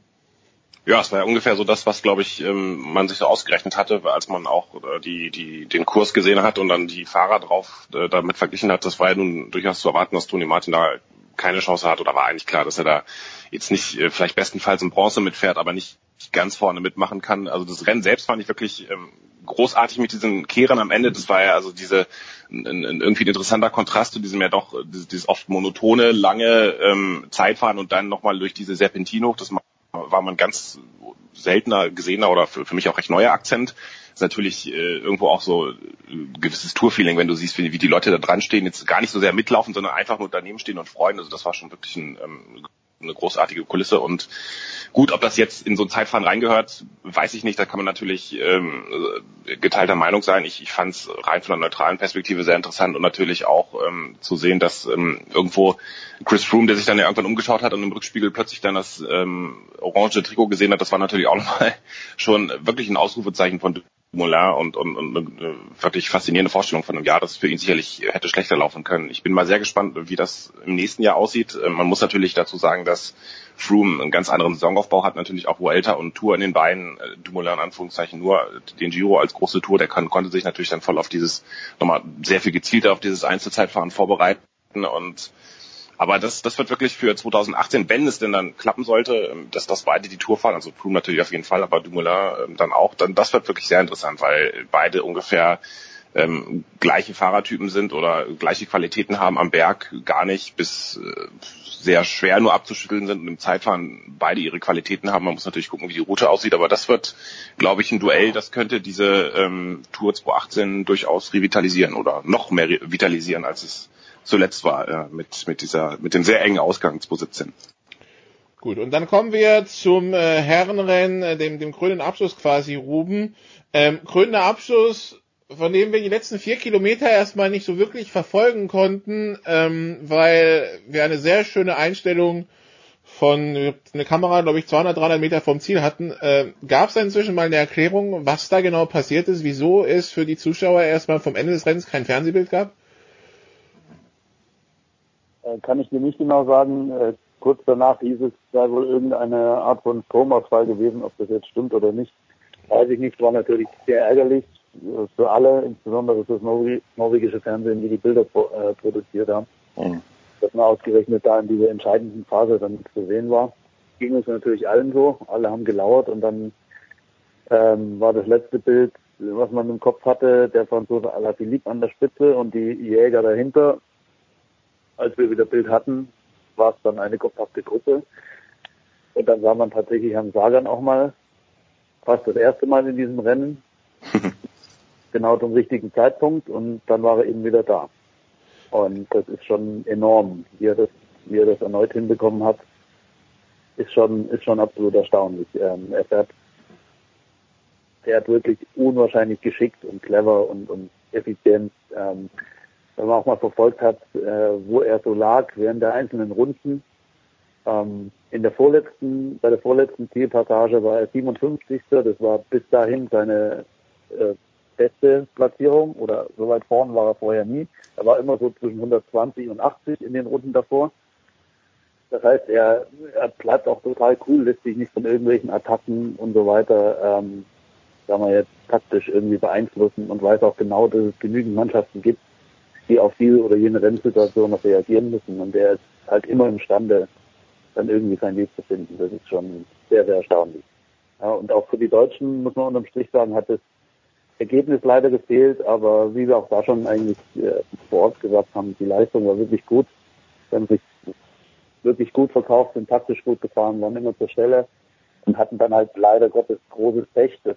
Ja, es war ja ungefähr so das, was, glaube ich, ähm, man sich so ausgerechnet hatte, als man auch äh, die, die, den Kurs gesehen hat und dann die Fahrer drauf äh, damit verglichen hat. Das war ja nun durchaus zu erwarten, dass Toni Martin da keine Chance hat oder war eigentlich klar, dass er da jetzt nicht äh, vielleicht bestenfalls in Bronze mitfährt, aber nicht ganz vorne mitmachen kann. Also das Rennen selbst fand ich wirklich ähm, großartig mit diesen Kehren am Ende. Das war ja also diese ein, ein, irgendwie ein interessanter Kontrast zu diesem ja doch dieses, dieses oft monotone, lange ähm, Zeitfahren und dann nochmal durch diese Serpentino. Das war man ganz seltener gesehener oder für, für mich auch recht neuer Akzent. Ist natürlich äh, irgendwo auch so ein gewisses Tourfeeling, wenn du siehst, wie, wie die Leute da dran stehen, jetzt gar nicht so sehr mitlaufen, sondern einfach nur daneben stehen und freuen. Also das war schon wirklich ein ähm, eine großartige Kulisse und gut, ob das jetzt in so ein Zeitfahren reingehört, weiß ich nicht. Da kann man natürlich ähm, geteilter Meinung sein. Ich, ich fand es rein von einer neutralen Perspektive sehr interessant und natürlich auch ähm, zu sehen, dass ähm, irgendwo Chris Froome, der sich dann ja irgendwann umgeschaut hat und im Rückspiegel plötzlich dann das ähm, orange Trikot gesehen hat, das war natürlich auch [LAUGHS] nochmal schon wirklich ein Ausrufezeichen von Moulin und, und, und eine wirklich faszinierende Vorstellung von einem Jahr, das für ihn sicherlich hätte schlechter laufen können. Ich bin mal sehr gespannt, wie das im nächsten Jahr aussieht. Äh, man muss natürlich dazu sagen, dass Froome einen ganz anderen Saisonaufbau hat, natürlich auch Vuelta und Tour in den Beinen. Äh, Dumoulin in Anführungszeichen nur den Giro als große Tour, der kann, konnte sich natürlich dann voll auf dieses, nochmal sehr viel gezielter auf dieses Einzelzeitfahren vorbereiten und aber das, das wird wirklich für 2018, wenn es denn dann klappen sollte, ähm, dass das beide die Tour fahren, also Froome natürlich auf jeden Fall, aber Dumoulin ähm, dann auch, dann das wird wirklich sehr interessant, weil beide ungefähr ähm, gleiche Fahrertypen sind oder gleiche Qualitäten haben am Berg, gar nicht bis äh, sehr schwer nur abzuschütteln sind und im Zeitfahren beide ihre Qualitäten haben. Man muss natürlich gucken, wie die Route aussieht, aber das wird, glaube ich, ein Duell, das könnte diese ähm, Tour 2018 durchaus revitalisieren oder noch mehr vitalisieren, als es zuletzt war, äh, mit, mit dieser, mit dem sehr engen Ausgang 2017. Gut, und dann kommen wir zum äh, Herrenrennen, äh, dem, dem krönenden Abschluss quasi, Ruben. Ähm, krönender Abschluss, von dem wir die letzten vier Kilometer erstmal nicht so wirklich verfolgen konnten, ähm, weil wir eine sehr schöne Einstellung von eine Kamera, glaube ich, 200, 300 Meter vom Ziel hatten. Äh, Gab es inzwischen mal eine Erklärung, was da genau passiert ist, wieso es für die Zuschauer erstmal vom Ende des Rennens kein Fernsehbild gab? Äh, kann ich dir nicht genau sagen. Äh, kurz danach hieß es, sei wohl irgendeine Art von Stromausfall gewesen, ob das jetzt stimmt oder nicht. Weiß ich nicht, war natürlich sehr ärgerlich äh, für alle, insbesondere für das norwegische Fernsehen, die die Bilder äh, produziert haben. Mhm. Dass man ausgerechnet da in dieser entscheidenden Phase dann zu sehen war. Ging uns natürlich allen so. Alle haben gelauert und dann ähm, war das letzte Bild, was man im Kopf hatte, der Franzose Alaphilippe an der Spitze und die Jäger dahinter als wir wieder Bild hatten, war es dann eine kompakte Gruppe. Und dann sah man tatsächlich Herrn Sagan auch mal fast das erste Mal in diesem Rennen. [LAUGHS] genau zum richtigen Zeitpunkt und dann war er eben wieder da. Und das ist schon enorm, wie er das, wie er das erneut hinbekommen hat. Ist schon, ist schon absolut erstaunlich. Ähm, er fährt, fährt wirklich unwahrscheinlich geschickt und clever und, und effizient. Ähm, wenn man auch mal verfolgt hat, äh, wo er so lag während der einzelnen Runden. Ähm, in der vorletzten, bei der vorletzten Zielpassage war er 57. Das war bis dahin seine äh, beste Platzierung oder so weit vorn war er vorher nie. Er war immer so zwischen 120 und 80 in den Runden davor. Das heißt, er, er bleibt auch total cool, lässt sich nicht von irgendwelchen Attacken und so weiter, ähm, sagen wir jetzt, taktisch irgendwie beeinflussen und weiß auch genau, dass es genügend Mannschaften gibt, die auf diese oder jene Rennsituation noch reagieren müssen. Und der ist halt immer imstande, dann irgendwie seinen Weg zu finden. Das ist schon sehr, sehr erstaunlich. Ja, und auch für die Deutschen, muss man unterm Strich sagen, hat das Ergebnis leider gefehlt, aber wie wir auch da schon eigentlich äh, vor Ort gesagt haben, die Leistung war wirklich gut. Sie haben sich wirklich gut verkauft, sind taktisch gut gefahren, waren immer zur Stelle und hatten dann halt leider Gottes großes Pech, dass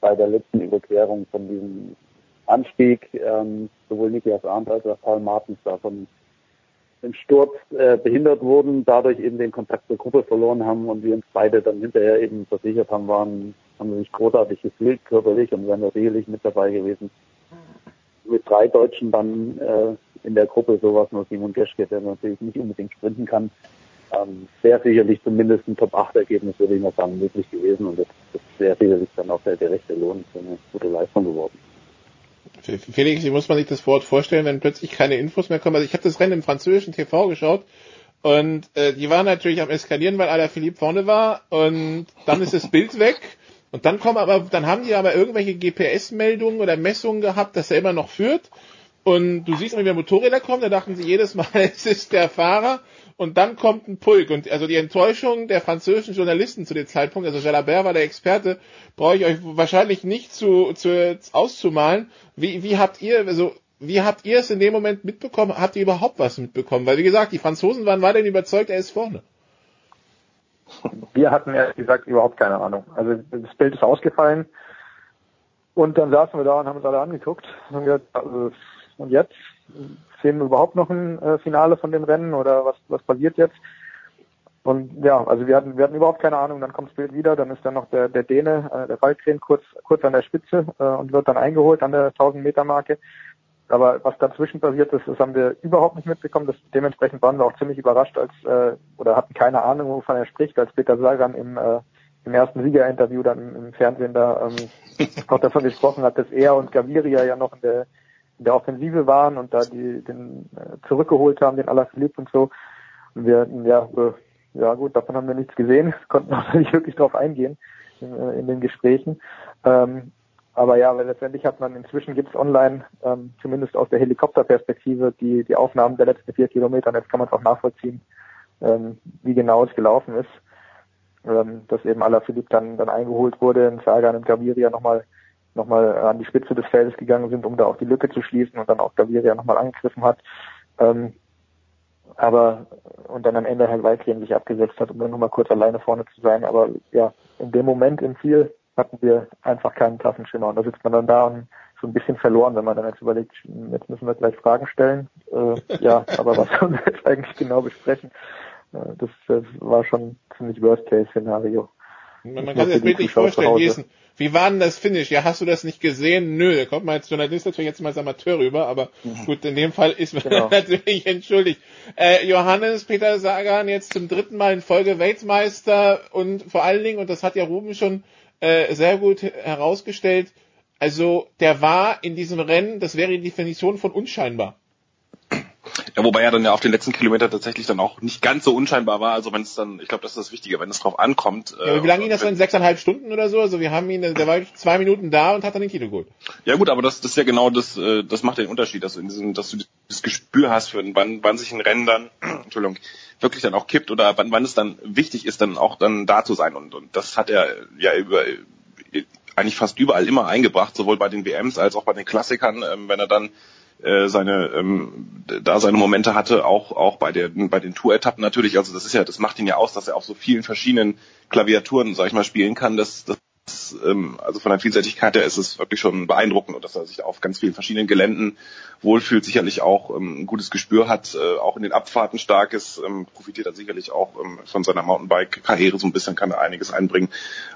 bei der letzten Überquerung von diesem Anstieg ähm, sowohl Nikias Arndt als auch Paul Martens davon im Sturz äh, behindert wurden, dadurch eben den Kontakt zur Gruppe verloren haben und wir uns beide dann hinterher eben versichert haben, waren, haben sich großartig gefühlt körperlich und wären da sicherlich mit dabei gewesen. Mit drei Deutschen dann äh, in der Gruppe, sowas nur Simon Geschke, der natürlich nicht unbedingt sprinten kann, ähm, wäre sicherlich zumindest ein Top-8-Ergebnis, würde ich mal sagen, möglich gewesen und das, das wäre sicherlich dann auch der gerechte Lohn für eine gute Leistung geworden. Felix, wie muss man sich das Wort vorstellen, wenn plötzlich keine Infos mehr kommen? Also ich habe das Rennen im französischen TV geschaut und äh, die waren natürlich am Eskalieren, weil Ala Philippe vorne war und dann ist das Bild weg und dann kommen aber, dann haben die aber irgendwelche GPS-Meldungen oder Messungen gehabt, dass er immer noch führt und du siehst immer wieder Motorräder kommen, da dachten sie jedes Mal, [LAUGHS] es ist der Fahrer und dann kommt ein Pulk und also die Enttäuschung der französischen Journalisten zu dem Zeitpunkt, also Jalabert war der Experte, brauche ich euch wahrscheinlich nicht zu, zu auszumalen. Wie, wie habt ihr, also wie habt ihr es in dem Moment mitbekommen? Habt ihr überhaupt was mitbekommen? Weil wie gesagt, die Franzosen waren weiterhin überzeugt, er ist vorne. Wir hatten ehrlich gesagt überhaupt keine Ahnung. Also das Bild ist ausgefallen und dann saßen wir da und haben uns alle angeguckt und gesagt, also, und jetzt sehen wir überhaupt noch ein äh, Finale von dem Rennen oder was was passiert jetzt? Und ja, also wir hatten wir hatten überhaupt keine Ahnung. Dann kommt das Bild wieder, dann ist dann noch der der Däne, äh, der Waldkren kurz kurz an der Spitze äh, und wird dann eingeholt an der 1000 Meter Marke. Aber was dazwischen passiert ist, das haben wir überhaupt nicht mitbekommen. Das, dementsprechend waren wir auch ziemlich überrascht, als äh, oder hatten keine Ahnung, wovon er spricht, als Peter Sagan im, äh, im ersten Siegerinterview dann im, im Fernsehen da ähm, [LAUGHS] auch davon gesprochen hat, dass er und Gaviria ja noch in der, in der Offensive waren und da die den äh, zurückgeholt haben, den Alaphilippe und so. Und wir ja, äh, ja gut, davon haben wir nichts gesehen, [LAUGHS] konnten auch [LAUGHS] nicht wirklich drauf eingehen in, äh, in den Gesprächen. Ähm, aber ja, weil letztendlich hat man inzwischen gibt's online, ähm, zumindest aus der Helikopterperspektive, die, die Aufnahmen der letzten vier Kilometer. Und jetzt kann man es auch nachvollziehen, ähm, wie genau es gelaufen ist. Ähm, dass eben Alaphilippe dann, dann eingeholt wurde, in Sagan und Gaviria nochmal noch mal an die Spitze des Feldes gegangen sind, um da auch die Lücke zu schließen und dann auch Gaviria nochmal angegriffen hat. Ähm, aber und dann am Ende halt Weidchen sich abgesetzt hat, um dann nochmal kurz alleine vorne zu sein. Aber ja, in dem Moment im Ziel hatten wir einfach keinen Klassenschimmer. Und da sitzt man dann da und so ein bisschen verloren, wenn man dann jetzt überlegt, jetzt müssen wir gleich Fragen stellen. Äh, ja, [LAUGHS] aber was sollen wir jetzt eigentlich genau besprechen? Äh, das, das war schon ein ziemlich Worst-Case-Szenario. Man, man kann sich das Bild nicht vorstellen. Wie, wie war denn das Finish? Ja, hast du das nicht gesehen? Nö, da kommt man als Journalist natürlich jetzt mal als Amateur rüber, aber mhm. gut, in dem Fall ist man genau. [LAUGHS] natürlich entschuldigt. Äh, Johannes Peter Sagan jetzt zum dritten Mal in Folge Weltmeister und vor allen Dingen, und das hat ja Ruben schon äh, sehr gut herausgestellt. Also der war in diesem Rennen, das wäre die Definition von unscheinbar. Ja, wobei er dann ja auf den letzten Kilometer tatsächlich dann auch nicht ganz so unscheinbar war. Also wenn es dann, ich glaube, das ist das Wichtige, wenn es drauf ankommt. Ja, wie lange ging das dann? Sechseinhalb Stunden oder so? Also wir haben ihn, der war zwei Minuten da und hat dann den Titel geholt. Ja gut, aber das, das ist ja genau das, äh, das macht den Unterschied, dass du, in diesem, dass du das Gespür hast für wann, wann sich ein Rennen dann, [CLEARS THROAT] Entschuldigung, wirklich dann auch kippt oder wann, wann es dann wichtig ist, dann auch dann da zu sein. Und, und das hat er ja über eigentlich fast überall immer eingebracht, sowohl bei den WMs als auch bei den Klassikern, ähm, wenn er dann äh, seine ähm, da seine Momente hatte, auch auch bei der bei den Tour-Etappen natürlich. Also das ist ja, das macht ihn ja aus, dass er auf so vielen verschiedenen Klaviaturen, sag ich mal, spielen kann. Das, das ähm, also von der Vielseitigkeit her ist es wirklich schon beeindruckend und dass er sich auf ganz vielen verschiedenen Geländen wohlfühlt, sicherlich auch ähm, ein gutes Gespür hat, äh, auch in den Abfahrten stark ist, ähm, profitiert er sicherlich auch von seiner Mountainbike-Karriere so ein bisschen, kann er einiges einbringen.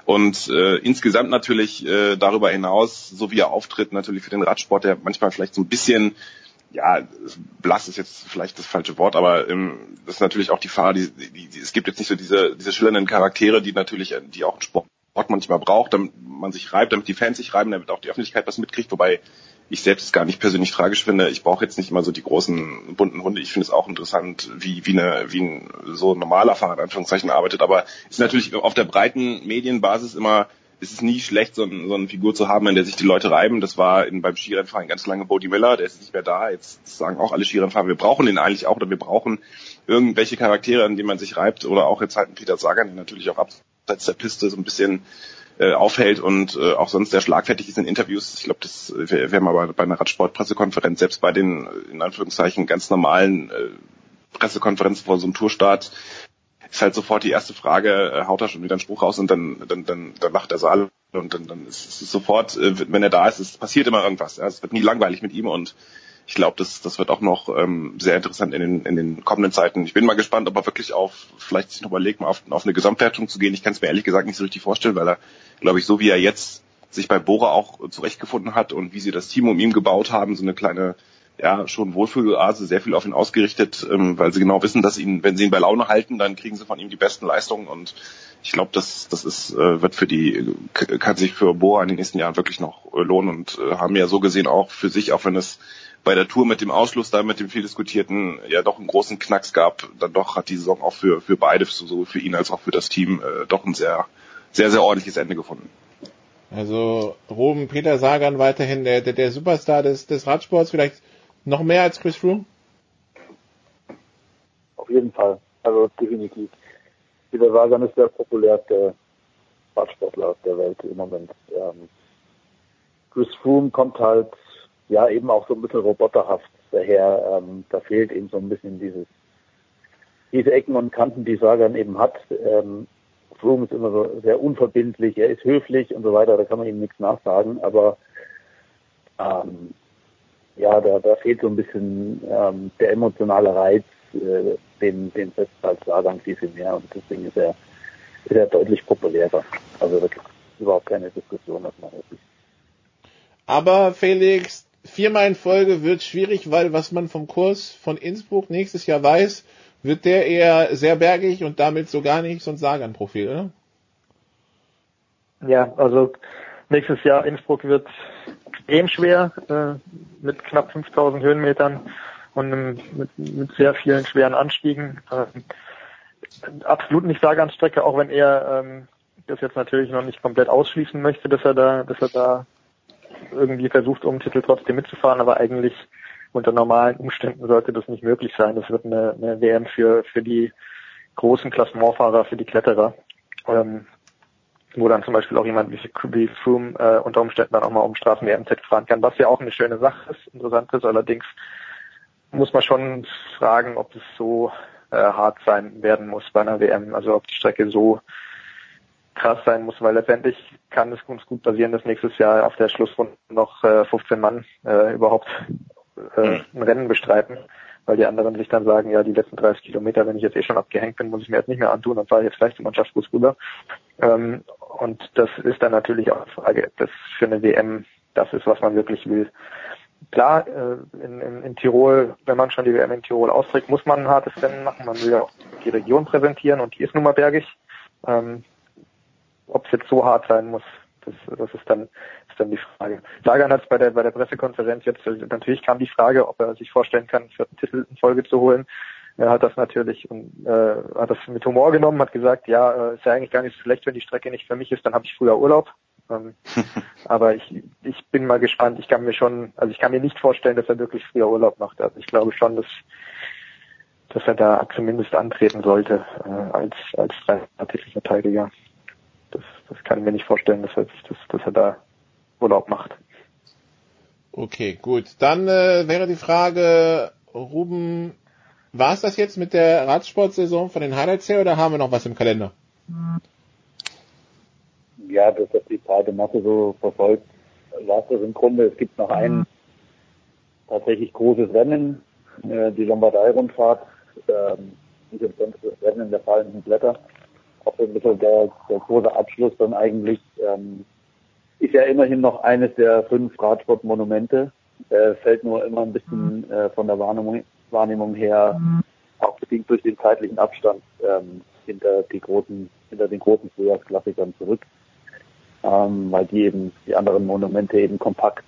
Und äh, insgesamt natürlich äh, darüber hinaus, so wie er auftritt, natürlich für den Radsport, der manchmal vielleicht so ein bisschen ja, blass ist jetzt vielleicht das falsche Wort, aber ähm, das ist natürlich auch die Fahrer, die, die, die, es gibt jetzt nicht so diese, diese schillernden Charaktere, die natürlich, die auch ein Sport Ort manchmal braucht, damit man sich reibt, damit die Fans sich reiben, damit auch die Öffentlichkeit was mitkriegt, wobei ich selbst es gar nicht persönlich tragisch finde. Ich brauche jetzt nicht immer so die großen bunten Hunde. Ich finde es auch interessant, wie, wie, eine, wie ein so normaler Fahrer in Anführungszeichen arbeitet. Aber ist natürlich auf der breiten Medienbasis immer, ist es nie schlecht, so, ein, so eine Figur zu haben, in der sich die Leute reiben. Das war in, beim Skirennfahren ganz lange Bodie Miller, der ist nicht mehr da. Jetzt sagen auch alle Skirennfahrer, wir brauchen den eigentlich auch oder wir brauchen irgendwelche Charaktere, an denen man sich reibt. Oder auch jetzt halt Peter Sagan, der natürlich auch ab abseits der Piste so ein bisschen äh, aufhält und äh, auch sonst sehr schlagfertig ist in Interviews. Ich glaube, das wäre wär mal bei, bei einer Radsport-Pressekonferenz, selbst bei den äh, in Anführungszeichen ganz normalen äh, Pressekonferenzen vor so einem Tourstart, ist halt sofort die erste Frage, äh, haut er schon wieder einen Spruch raus und dann, dann, dann, dann lacht der Saal und dann, dann ist es sofort, äh, wenn er da ist, es passiert immer irgendwas. Ja. Es wird nie langweilig mit ihm und ich glaube, das, das wird auch noch ähm, sehr interessant in den, in den kommenden Zeiten. Ich bin mal gespannt, ob er wirklich auf, vielleicht sich noch überlegt, mal auf, auf eine Gesamtwertung zu gehen. Ich kann es mir ehrlich gesagt nicht so richtig vorstellen, weil er, glaube ich, so wie er jetzt sich bei Bora auch zurechtgefunden hat und wie sie das Team um ihn gebaut haben, so eine kleine, ja, schon Wohlfühlase, sehr viel auf ihn ausgerichtet, ähm, weil sie genau wissen, dass ihn, wenn sie ihn bei Laune halten, dann kriegen sie von ihm die besten Leistungen und ich glaube, das, das ist, äh, wird für die, kann sich für Bora in den nächsten Jahren wirklich noch lohnen und äh, haben ja so gesehen auch für sich, auch wenn es bei der Tour mit dem Ausschluss da mit dem viel diskutierten ja doch einen großen Knacks gab, dann doch hat die Saison auch für, für beide, sowohl für ihn als auch für das Team, äh, doch ein sehr, sehr, sehr ordentliches Ende gefunden. Also Ruben Peter Sagan weiterhin der, der, der Superstar des, des Radsports, vielleicht Noch mehr als Chris Froome? Auf jeden Fall. Also definitiv. Dieser Sagan ist der populärste Radsportler der Welt im Moment. Ähm, Chris Froome kommt halt ja eben auch so ein bisschen roboterhaft daher. Ähm, da fehlt eben so ein bisschen dieses diese Ecken und Kanten, die Sagan eben hat. Ähm, Froome ist immer so sehr unverbindlich, er ist höflich und so weiter, da kann man ihm nichts nachsagen, aber ähm, ja, da, da fehlt so ein bisschen ähm, der emotionale Reiz, äh, den, den setzt halt Sagan viel, viel mehr und deswegen ist er, ist er deutlich populärer. Also da gibt überhaupt keine Diskussion aus meiner Sicht. Aber Felix, viermal in Folge wird schwierig, weil was man vom Kurs von Innsbruck nächstes Jahr weiß, wird der eher sehr bergig und damit so gar nicht so ein Sagan-Profil, oder? Ja, also nächstes Jahr Innsbruck wird extrem schwer, äh, mit knapp 5000 Höhenmetern und mit, mit sehr vielen schweren Anstiegen. Äh, absolut nicht Sagan-Strecke, auch wenn er ähm, das jetzt natürlich noch nicht komplett ausschließen möchte, dass er da, dass er da irgendwie versucht, um Titel trotzdem mitzufahren, aber eigentlich unter normalen Umständen sollte das nicht möglich sein. Das wird eine, eine WM für, für die großen Klassementfahrer, für die Kletterer. Ähm, wo dann zum Beispiel auch jemand wie, wie Froome äh, unter Umständen dann auch mal um Straßen WMZ fahren kann, was ja auch eine schöne Sache ist, interessant ist. Allerdings muss man schon fragen, ob es so äh, hart sein werden muss bei einer WM, also ob die Strecke so krass sein muss, weil letztendlich kann es uns gut passieren, dass nächstes Jahr auf der Schlussrunde noch äh, 15 Mann äh, überhaupt äh, ein Rennen bestreiten, weil die anderen sich dann sagen, ja, die letzten 30 Kilometer, wenn ich jetzt eh schon abgehängt bin, muss ich mir jetzt nicht mehr antun und fahre jetzt gleich zum Mannschaftsbus rüber. Ähm, und das ist dann natürlich auch eine Frage, ob das für eine WM das ist, was man wirklich will. Klar, äh, in, in, in Tirol, wenn man schon die WM in Tirol austrägt, muss man ein hartes Rennen machen. Man will ja auch die Region präsentieren und die ist nun mal bergig. Ähm, ob es jetzt so hart sein muss, das, das ist dann ist dann die Frage. Sagan hat es bei der bei der Pressekonferenz jetzt natürlich kam die Frage, ob er sich vorstellen kann, einen vierten Titel in Folge zu holen. Er hat das natürlich und äh, hat das mit Humor genommen, hat gesagt, ja, äh, ist ja eigentlich gar nicht so schlecht, wenn die Strecke nicht für mich ist, dann habe ich früher Urlaub. Ähm, [LAUGHS] aber ich, ich bin mal gespannt. Ich kann mir schon, also ich kann mir nicht vorstellen, dass er wirklich früher Urlaub macht. Also ich glaube schon, dass dass er da zumindest antreten sollte äh, als als Titelverteidiger. Das, kann ich mir nicht vorstellen, dass er, dass, dass er da Urlaub macht. Okay, gut. Dann äh, wäre die Frage, Ruben, war es das jetzt mit der Radsportsaison von den Highlights her oder haben wir noch was im Kalender? Ja, das hat die breite Masse so verfolgt. War das im Grunde, es gibt noch ein tatsächlich großes Rennen, äh, die Lombardei-Rundfahrt, ähm, nicht umsonst das Rennen der fallenden Blätter. Ein bisschen der, der große Abschluss dann eigentlich ähm, ist ja immerhin noch eines der fünf Radsportmonumente. Äh, fällt nur immer ein bisschen äh, von der Wahrnehmung, Wahrnehmung her, auch bedingt durch den zeitlichen Abstand ähm, hinter die großen, hinter den großen Frühjahrsklassikern zurück, ähm, weil die eben die anderen Monumente eben kompakt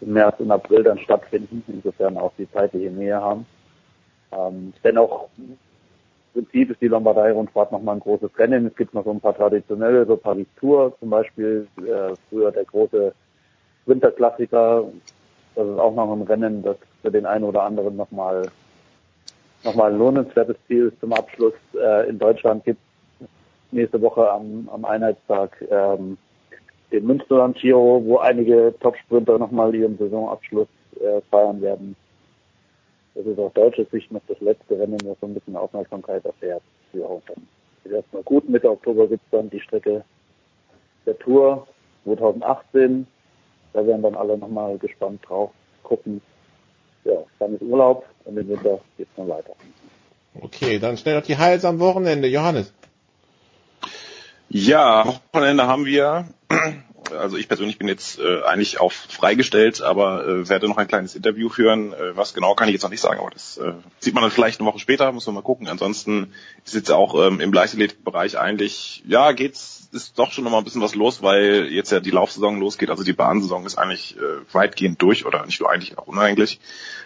im März und April dann stattfinden, insofern auch die zeitliche Nähe haben. Ähm, dennoch Prinzip ist die Lombardei-Rundfahrt nochmal ein großes Rennen. Es gibt noch so ein paar traditionelle, so Paris Tour zum Beispiel, äh, früher der große Winterklassiker. Das ist auch noch ein Rennen, das für den einen oder anderen nochmal nochmal ein lohnenswertes Ziel zum Abschluss. Äh, in Deutschland gibt nächste Woche am, am Einheitstag ähm, den Münsterland Giro, wo einige Top-Sprinter nochmal ihren Saisonabschluss äh, feiern werden das ist aus deutscher Sicht noch das letzte Rennen, das so ein bisschen Aufmerksamkeit erfährt. Ja, dann ist erstmal gut. Mitte Oktober gibt es dann die Strecke der Tour 2018. Da werden dann alle nochmal gespannt drauf gucken. Ja, dann ist Urlaub und im Winter geht's dann weiter. Okay, dann schnell noch die Highlights am Wochenende. Johannes. Ja, Wochenende haben wir also ich persönlich bin jetzt äh, eigentlich auf freigestellt, aber äh, werde noch ein kleines Interview führen. Äh, was genau kann ich jetzt noch nicht sagen, aber das äh, sieht man dann vielleicht eine Woche später, muss man mal gucken. Ansonsten ist jetzt auch ähm, im Leichtathletikbereich eigentlich, ja, geht's, ist doch schon noch mal ein bisschen was los, weil jetzt ja die Laufsaison losgeht. Also die Bahnsaison ist eigentlich äh, weitgehend durch oder nicht nur eigentlich, auch uneigentlich.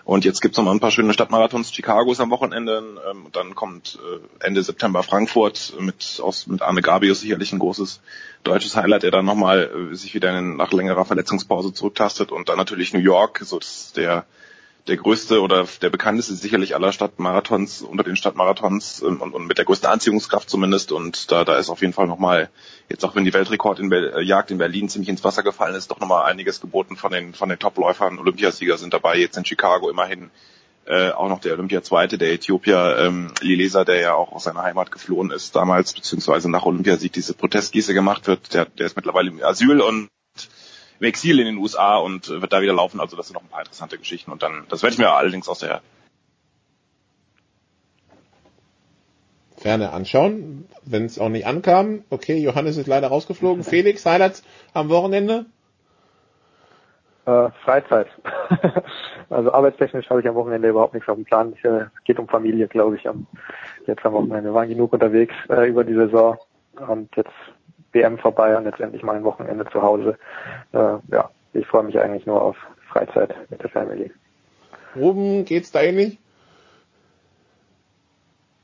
Und jetzt gibt's noch mal ein paar schöne Stadtmarathons. Chicago ist am Wochenende, ähm, dann kommt äh, Ende September Frankfurt mit, aus, mit Arne Gabius sicherlich ein großes deutsches Highlight, der dann nochmal äh, sich wieder nach längerer Verletzungspause zurücktastet und dann natürlich New York, so das der der größte oder der bekannteste sicherlich aller Stadtmarathons unter den Stadtmarathons ähm, und, und mit der größten Anziehungskraft zumindest. Und da, da ist auf jeden Fall nochmal, jetzt auch wenn die Weltrekord in äh, Jagd in Berlin ziemlich ins Wasser gefallen ist, doch nochmal einiges geboten von den, von den Topläufern. Olympiasieger sind dabei, jetzt in Chicago immerhin. Äh, auch noch der Olympia-Zweite, der Äthiopier ähm, Lilesa, der ja auch aus seiner Heimat geflohen ist damals, beziehungsweise nach Olympiasieg diese Protestgieße gemacht wird, der, der ist mittlerweile im Asyl und im Exil in den USA und wird da wieder laufen. Also das sind noch ein paar interessante Geschichten. Und dann, das werde ich mir allerdings aus der Ferne anschauen, wenn es auch nicht ankam. Okay, Johannes ist leider rausgeflogen. [LAUGHS] Felix, Highlights am Wochenende? Äh, Freizeit. [LAUGHS] also arbeitstechnisch habe ich am Wochenende überhaupt nichts auf dem Plan. Es äh, geht um Familie, glaube ich, am, jetzt am Wochenende. Wir waren genug unterwegs äh, über die Saison und jetzt WM vorbei und jetzt endlich mal ein Wochenende zu Hause. Äh, ja, ich freue mich eigentlich nur auf Freizeit mit der Family. Ruben, geht's da ähnlich?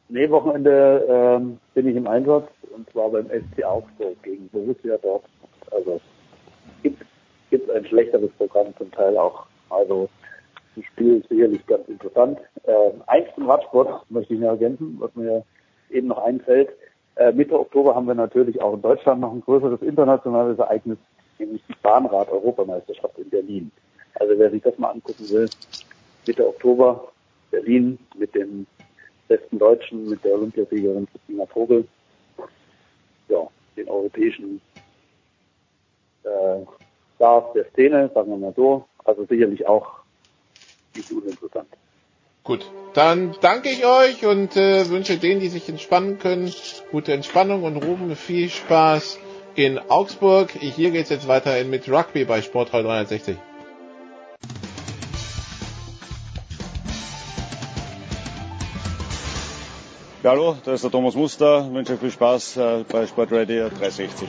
Nee, Wochenende ähm, bin ich im Einsatz und zwar beim SC Augsburg gegen Borussia Dortmund. Also gibt gibt ein schlechteres Programm zum Teil auch. Also das Spiel ist sicherlich ganz interessant. Ähm, eins zum Radsport möchte ich noch ergänzen, was mir eben noch einfällt. Äh, Mitte Oktober haben wir natürlich auch in Deutschland noch ein größeres internationales Ereignis, nämlich die Bahnrad-Europameisterschaft in Berlin. Also wer sich das mal angucken will, Mitte Oktober Berlin mit dem besten Deutschen, mit der Olympiasiegerin Christina Vogel, ja, den europäischen äh, Stars der Szene, sagen wir mal so. Also sicherlich auch nicht uninteressant. Gut, dann danke ich euch und äh, wünsche denen, die sich entspannen können, gute Entspannung und Ruben viel Spaß in Augsburg. Hier geht's jetzt weiter mit Rugby bei Sportradio 360. Ja, hallo, da ist der Thomas Muster. Ich wünsche euch viel Spaß äh, bei Sportradio 360.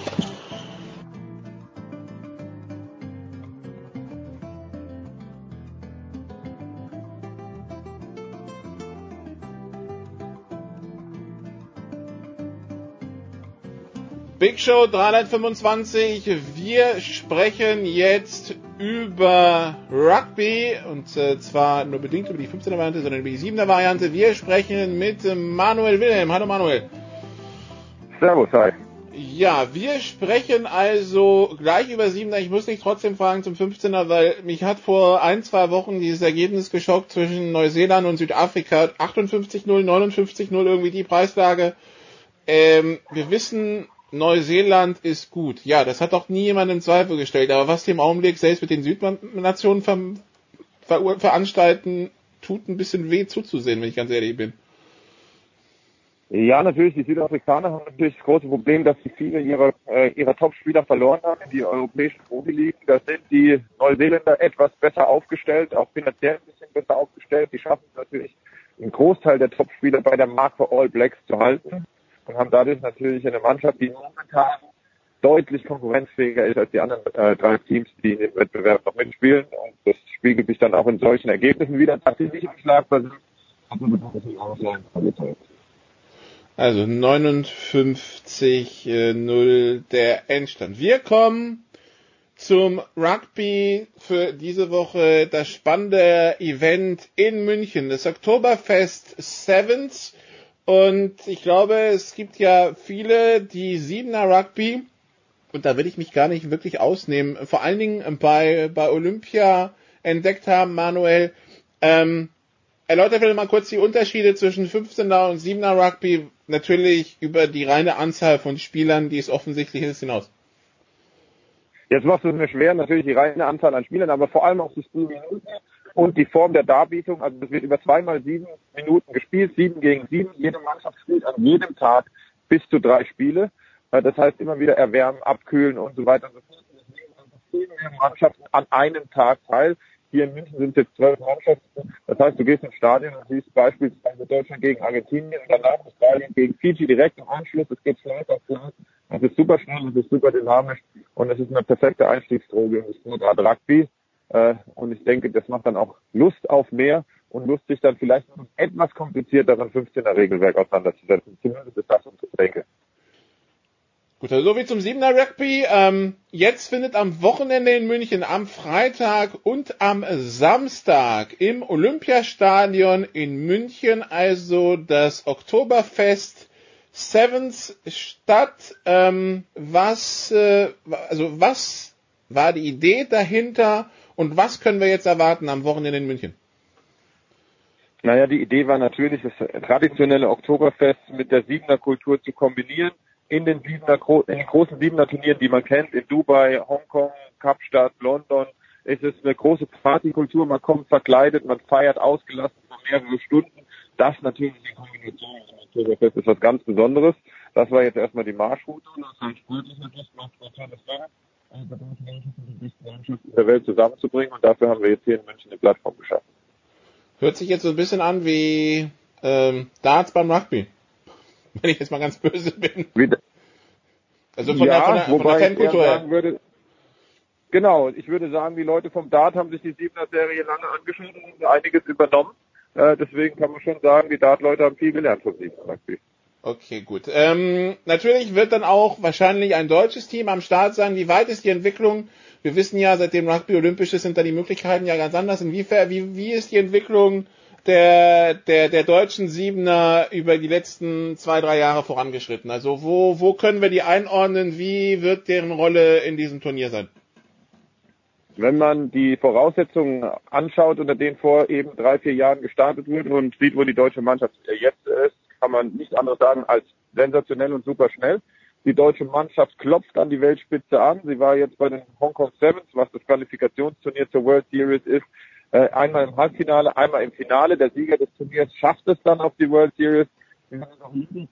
Big Show 325. Wir sprechen jetzt über Rugby und äh, zwar nur bedingt über die 15er Variante, sondern über die 7er Variante. Wir sprechen mit Manuel Wilhelm. Hallo Manuel. Servus, hi. Ja, wir sprechen also gleich über 7er. Ich muss dich trotzdem fragen zum 15er, weil mich hat vor ein, zwei Wochen dieses Ergebnis geschockt zwischen Neuseeland und Südafrika. 58-0, 59-0 irgendwie die Preislage. Ähm, wir wissen, Neuseeland ist gut. Ja, das hat doch nie jemand in Zweifel gestellt. Aber was die im Augenblick selbst mit den Südnationen ver ver veranstalten, tut ein bisschen weh zuzusehen, wenn ich ganz ehrlich bin. Ja, natürlich, die Südafrikaner haben natürlich das große Problem, dass sie viele ihrer, äh, ihrer Top-Spieler verloren haben in die europäischen Profiligen. Da sind die Neuseeländer etwas besser aufgestellt, auch finanziell ein bisschen besser aufgestellt. Die schaffen natürlich, einen Großteil der Top-Spieler bei der Marke All Blacks zu halten und haben dadurch natürlich eine Mannschaft, die momentan deutlich konkurrenzfähiger ist als die anderen äh, drei Teams, die in dem Wettbewerb noch mitspielen. Und das spiegelt sich dann auch in solchen Ergebnissen wieder, dass sie nicht unschlagbar sind. Also 59-0 der Endstand. Wir kommen zum Rugby für diese Woche das spannende Event in München, das Oktoberfest Sevens. Und ich glaube, es gibt ja viele, die Siebener Rugby, und da will ich mich gar nicht wirklich ausnehmen, vor allen Dingen bei, bei Olympia entdeckt haben, Manuel. Ähm, erläutert bitte mal kurz die Unterschiede zwischen 15er und 7er Rugby, natürlich über die reine Anzahl von Spielern, die es offensichtlich ist, hinaus. Jetzt machst du es mir schwer, natürlich die reine Anzahl an Spielern, aber vor allem auch die Spielminuten und die Form der Darbietung. Also es wird über zweimal sieben Minuten gespielt, sieben gegen sieben. Jede Mannschaft spielt an jedem Tag bis zu drei Spiele. Äh, das heißt immer wieder erwärmen, abkühlen und so weiter und so fort. Deswegen nehmen Mannschaften an einem Tag teil. Hier in München sind es jetzt zwölf Mannschaften. Das heißt, du gehst ins Stadion und siehst beispielsweise Deutschland gegen Argentinien und danach Australien gegen Fiji direkt im Anschluss. Es geht Schlag auf Schlag. Es ist super schnell, es ist super dynamisch und es ist eine perfekte Einstiegsdroge in das Sportart Rugby. Äh, und ich denke, das macht dann auch Lust auf mehr und Lust, sich dann vielleicht mit einem etwas komplizierteren 15er Regelwerk auseinanderzusetzen. Zumindest ist das, was ich denke. Gut, also so wie zum Siebener Rugby. Ähm, jetzt findet am Wochenende in München am Freitag und am Samstag im Olympiastadion in München also das Oktoberfest Sevens statt. Ähm, was, äh, also was war die Idee dahinter und was können wir jetzt erwarten am Wochenende in München? Naja, die Idee war natürlich, das traditionelle Oktoberfest mit der Siebener Kultur zu kombinieren in den Siebener, in den großen Siebener Turnieren, die man kennt, in Dubai, Hongkong, Kapstadt, London. Es ist eine große Partykultur, man kommt verkleidet, man feiert ausgelassen für mehrere Stunden. Das natürlich in Kombination mit Oktoberfest ist was ganz Besonderes. Das war jetzt erstmal die Marschroute und das heißt die der Welt zusammenzubringen und dafür haben wir jetzt hier in München eine Plattform geschaffen. Hört sich jetzt so ein bisschen an wie ähm, Darts beim Rugby. [LAUGHS] Wenn ich jetzt mal ganz böse bin. Also von ja, der, von der, von der Fankultur her. Würde, genau, ich würde sagen, die Leute vom Dart haben sich die Siebener Serie lange angeschaut und einiges übernommen. Äh, deswegen kann man schon sagen, die Dart-Leute haben viel gelernt vom Siebener Rugby. Okay, gut. Ähm, natürlich wird dann auch wahrscheinlich ein deutsches Team am Start sein. Wie weit ist die Entwicklung wir wissen ja, seitdem Rugby olympisch ist, sind da die Möglichkeiten ja ganz anders. Inwiefern, wie, wie ist die Entwicklung der, der, der deutschen Siebener über die letzten zwei, drei Jahre vorangeschritten? Also wo, wo können wir die einordnen? Wie wird deren Rolle in diesem Turnier sein? Wenn man die Voraussetzungen anschaut, unter denen vor eben drei, vier Jahren gestartet wurde und sieht, wo die deutsche Mannschaft jetzt ist, kann man nichts anderes sagen als sensationell und super schnell. Die deutsche Mannschaft klopft an die Weltspitze an. Sie war jetzt bei den Hong Kong Sevens, was das Qualifikationsturnier zur World Series ist, äh, einmal im Halbfinale, einmal im Finale. Der Sieger des Turniers schafft es dann auf die World Series. Wir haben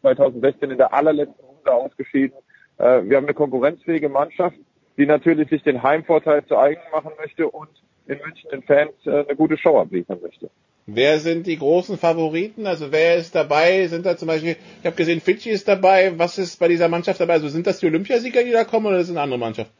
2016 in der allerletzten Runde ausgeschieden. Äh, wir haben eine konkurrenzfähige Mannschaft, die natürlich sich den Heimvorteil zu eigen machen möchte und in München den Fans äh, eine gute Show abliefern möchte. Wer sind die großen Favoriten? Also wer ist dabei? Sind da zum Beispiel, ich habe gesehen, Fidschi ist dabei. Was ist bei dieser Mannschaft dabei? Also sind das die Olympiasieger, die da kommen oder ist es eine andere Mannschaft?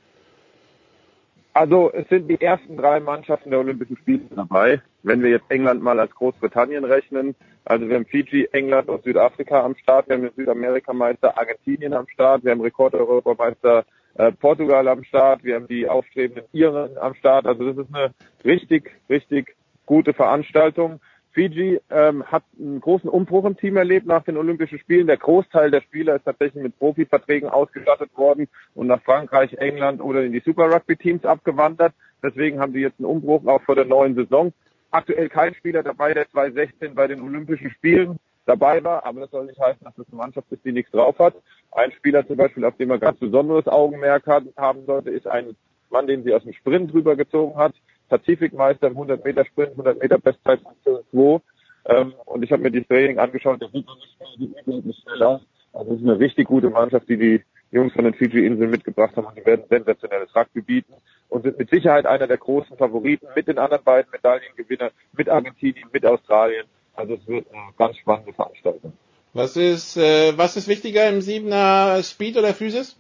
Also es sind die ersten drei Mannschaften der Olympischen Spiele dabei. Wenn wir jetzt England mal als Großbritannien rechnen, also wir haben Fiji, England und Südafrika am Start, wir haben den Südamerikameister Argentinien am Start, wir haben Rekordeuropameister äh, Portugal am Start, wir haben die aufstrebenden Iren am Start. Also das ist eine richtig, richtig gute Veranstaltung. Fiji ähm, hat einen großen Umbruch im Team erlebt nach den Olympischen Spielen. Der Großteil der Spieler ist tatsächlich mit Profiverträgen ausgestattet worden und nach Frankreich, England oder in die Super Rugby Teams abgewandert. Deswegen haben sie jetzt einen Umbruch auch vor der neuen Saison. Aktuell kein Spieler dabei, der 2016 bei den Olympischen Spielen dabei war, aber das soll nicht heißen, dass das eine Mannschaft ist, die nichts drauf hat. Ein Spieler zum Beispiel, auf den man ganz besonderes Augenmerk haben sollte, ist ein Mann, den sie aus dem Sprint rübergezogen hat. Pazifikmeister im 100 Meter Sprint, 100 Meter Bestzeit 2. Ähm, und ich habe mir die Training angeschaut, der sieht unglaublich schnell. Also es ist eine richtig gute Mannschaft, die die Jungs von den Fiji-Inseln mitgebracht haben und die werden sensationelles Rugby bieten und sind mit Sicherheit einer der großen Favoriten mit den anderen beiden Medaillengewinner, mit Argentinien, mit Australien. Also es wird eine ganz spannende Veranstaltung. Was ist, äh, was ist wichtiger im Siebener Speed oder Physis?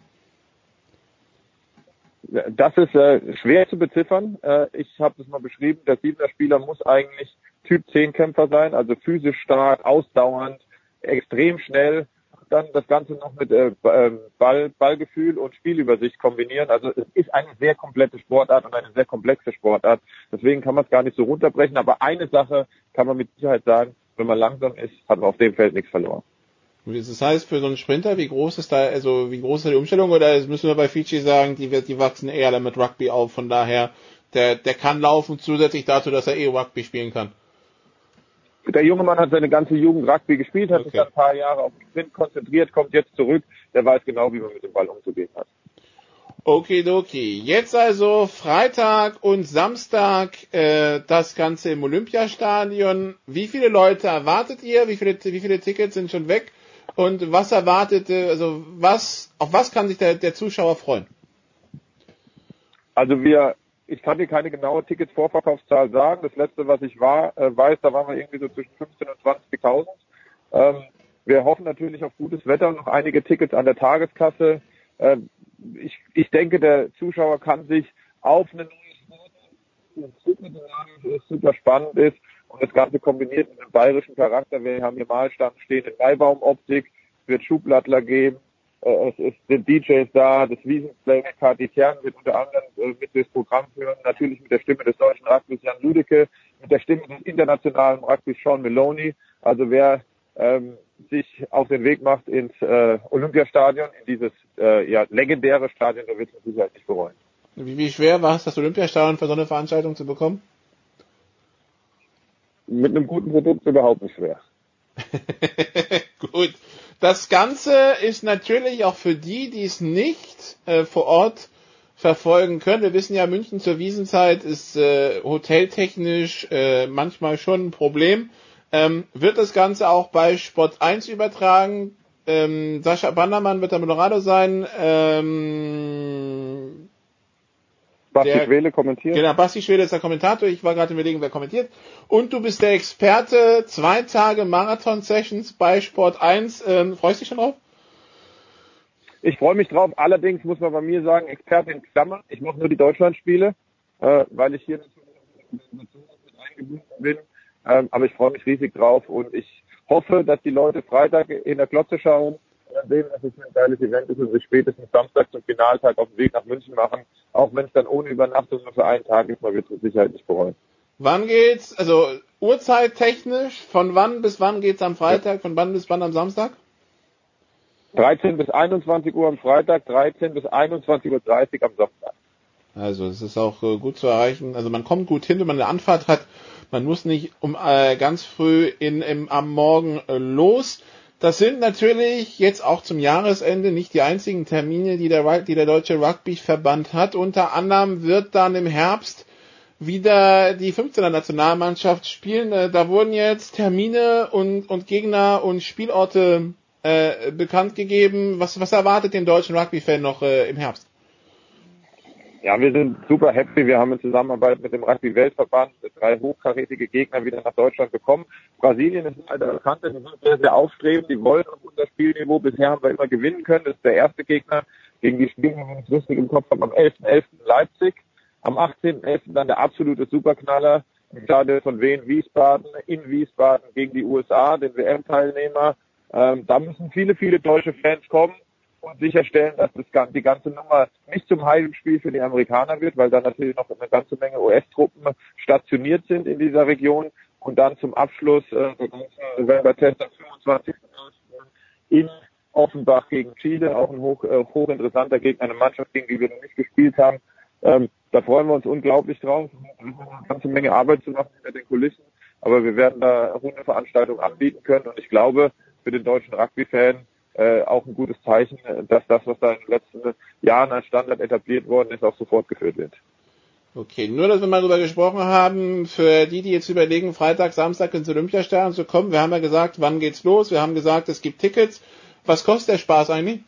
Das ist äh, schwer zu beziffern. Äh, ich habe das mal beschrieben. Der Siebener Spieler muss eigentlich Typ 10 Kämpfer sein, also physisch stark, ausdauernd, extrem schnell. Dann das Ganze noch mit äh, ähm, Ball, Ballgefühl und Spielübersicht kombinieren. Also es ist eine sehr komplette Sportart und eine sehr komplexe Sportart. Deswegen kann man es gar nicht so runterbrechen. Aber eine Sache kann man mit Sicherheit sagen, wenn man langsam ist, hat man auf dem Feld nichts verloren. Das heißt, für so einen Sprinter, wie groß ist da, also wie groß ist die Umstellung? Oder müssen wir bei Fiji sagen, die, die wachsen eher mit Rugby auf, von daher, der, der kann laufen zusätzlich dazu, dass er eh Rugby spielen kann. Der junge Mann hat seine ganze Jugend Rugby gespielt, hat okay. sich ein paar Jahre auf den Sprint konzentriert, kommt jetzt zurück, der weiß genau, wie man mit dem Ball umzugehen hat. Okidoki. Jetzt also Freitag und Samstag äh, das Ganze im Olympiastadion. Wie viele Leute erwartet ihr? Wie viele, wie viele Tickets sind schon weg? Und was erwartet, also was, auf was kann sich der, der Zuschauer freuen? Also wir, ich kann dir keine genaue Tickets-Vorverkaufszahl sagen. Das letzte, was ich war, äh, weiß, da waren wir irgendwie so zwischen 15 und 20.000. Ähm, wir hoffen natürlich auf gutes Wetter noch einige Tickets an der Tageskasse. Äh, ich, ich denke, der Zuschauer kann sich auf eine neue Sport, ist, super spannend ist, und das Ganze kombiniert mit einem bayerischen Charakter. Wir haben hier Malstand stehen in Maibaumoptik. Es wird Schublattler geben. äh, es ist, sind DJs da, das Wiesenplayback Party Kern wird unter anderem äh, mit das Programm führen, natürlich mit der Stimme des deutschen Rugbys Jan Lüdecke, mit der Stimme des internationalen Rugbys Sean Maloney. Also wer ähm, sich auf den Weg macht ins äh, Olympiastadion, in dieses äh, ja, legendäre Stadion, der wird es mit Sicherheit nicht bereuen. Wie, wie schwer war es, das Olympiastadion für so eine Veranstaltung zu bekommen? Mit einem guten Produkt überhaupt nicht schwer. [LAUGHS] Gut. Das Ganze ist natürlich auch für die, die es nicht äh, vor Ort verfolgen können. Wir wissen ja, München zur Wiesenzeit ist äh, hoteltechnisch äh, manchmal schon ein Problem. Ähm, wird das Ganze auch bei Sport 1 übertragen? Ähm, Sascha Bandermann wird der Moderator sein. Ähm, Basti der- Schwele kommentiert. Genau, Basti Schwede ist der Kommentator. Ich war gerade überlegen, wer kommentiert. Und du bist der Experte. Zwei Tage Marathon-Sessions bei Sport 1. Ähm, freust du dich schon drauf? Ich freue mich drauf. Allerdings muss man bei mir sagen, Experte in Klammern. Ich mache nur die Deutschlandspiele, äh, weil ich hier natürlich mit eingebunden bin. Ähm, aber ich freue mich riesig drauf und ich hoffe, dass die Leute Freitag in der Glotze schauen dann sehen, dass es ein geiles Event ist und sich spätestens Samstag zum Finaltag auf den Weg nach München machen. Auch wenn es dann ohne Übernachtung nur für einen Tag ist, man wird es mit Sicherheit nicht bereuen. Wann geht's? Also Uhrzeittechnisch, von wann bis wann geht's am Freitag, von wann bis wann am Samstag? 13 bis 21 Uhr am Freitag, 13 bis 21.30 Uhr am Samstag. Also es ist auch äh, gut zu erreichen. Also man kommt gut hin, wenn man eine Anfahrt hat. Man muss nicht um äh, ganz früh in, im, am Morgen äh, los. Das sind natürlich jetzt auch zum Jahresende nicht die einzigen Termine, die der, die der Deutsche Rugby-Verband hat. Unter anderem wird dann im Herbst wieder die 15er Nationalmannschaft spielen. Äh, Da wurden jetzt Termine und, und Gegner und Spielorte äh, bekannt gegeben. Was, was erwartet den deutschen Rugby-Fan noch äh, im Herbst? Ja, wir sind super happy. Wir haben in Zusammenarbeit mit dem Rugby-Weltverband drei hochkarätige Gegner wieder nach Deutschland bekommen. Brasilien ist ein alter Bekannter, die sind sehr, sehr aufstrebend, die wollen auf unser Spielniveau. Bisher haben wir immer gewinnen können. Das ist der erste Gegner, gegen die spielen wir, es richtig im Kopf habe, am 11.11. in Leipzig. Am 18.11. dann der absolute Superknaller Stadion von Wien Wiesbaden in Wiesbaden gegen die USA, den WM-Teilnehmer. Ähm, da müssen viele, viele deutsche Fans kommen und sicherstellen, dass das, die ganze Nummer nicht zum Heimspiel für die Amerikaner wird, weil da natürlich noch eine ganze Menge US-Truppen stationiert sind in dieser Region und dann zum Abschluss äh, der ganzen November-Test am 25. in Offenbach gegen Chile, auch ein hoch, äh, hochinteressanter Gegner, eine Mannschaft, gegen die wir noch nicht gespielt haben. Ähm, da freuen wir uns unglaublich drauf. Eine ganze Menge Arbeit zu machen hinter den Kulissen, aber wir werden da runde Veranstaltungen anbieten können und ich glaube, für den deutschen Rugby-Fan äh, auch ein gutes Zeichen, dass das, was da in den letzten Jahren als Standard etabliert worden ist, auch so fortgeführt wird. Okay, nur, dass wir mal drüber gesprochen haben, für die, die jetzt überlegen, Freitag, Samstag ins Olympiastadion zu kommen, wir haben ja gesagt, wann geht's los, wir haben gesagt, es gibt Tickets. Was kostet der Spaß eigentlich?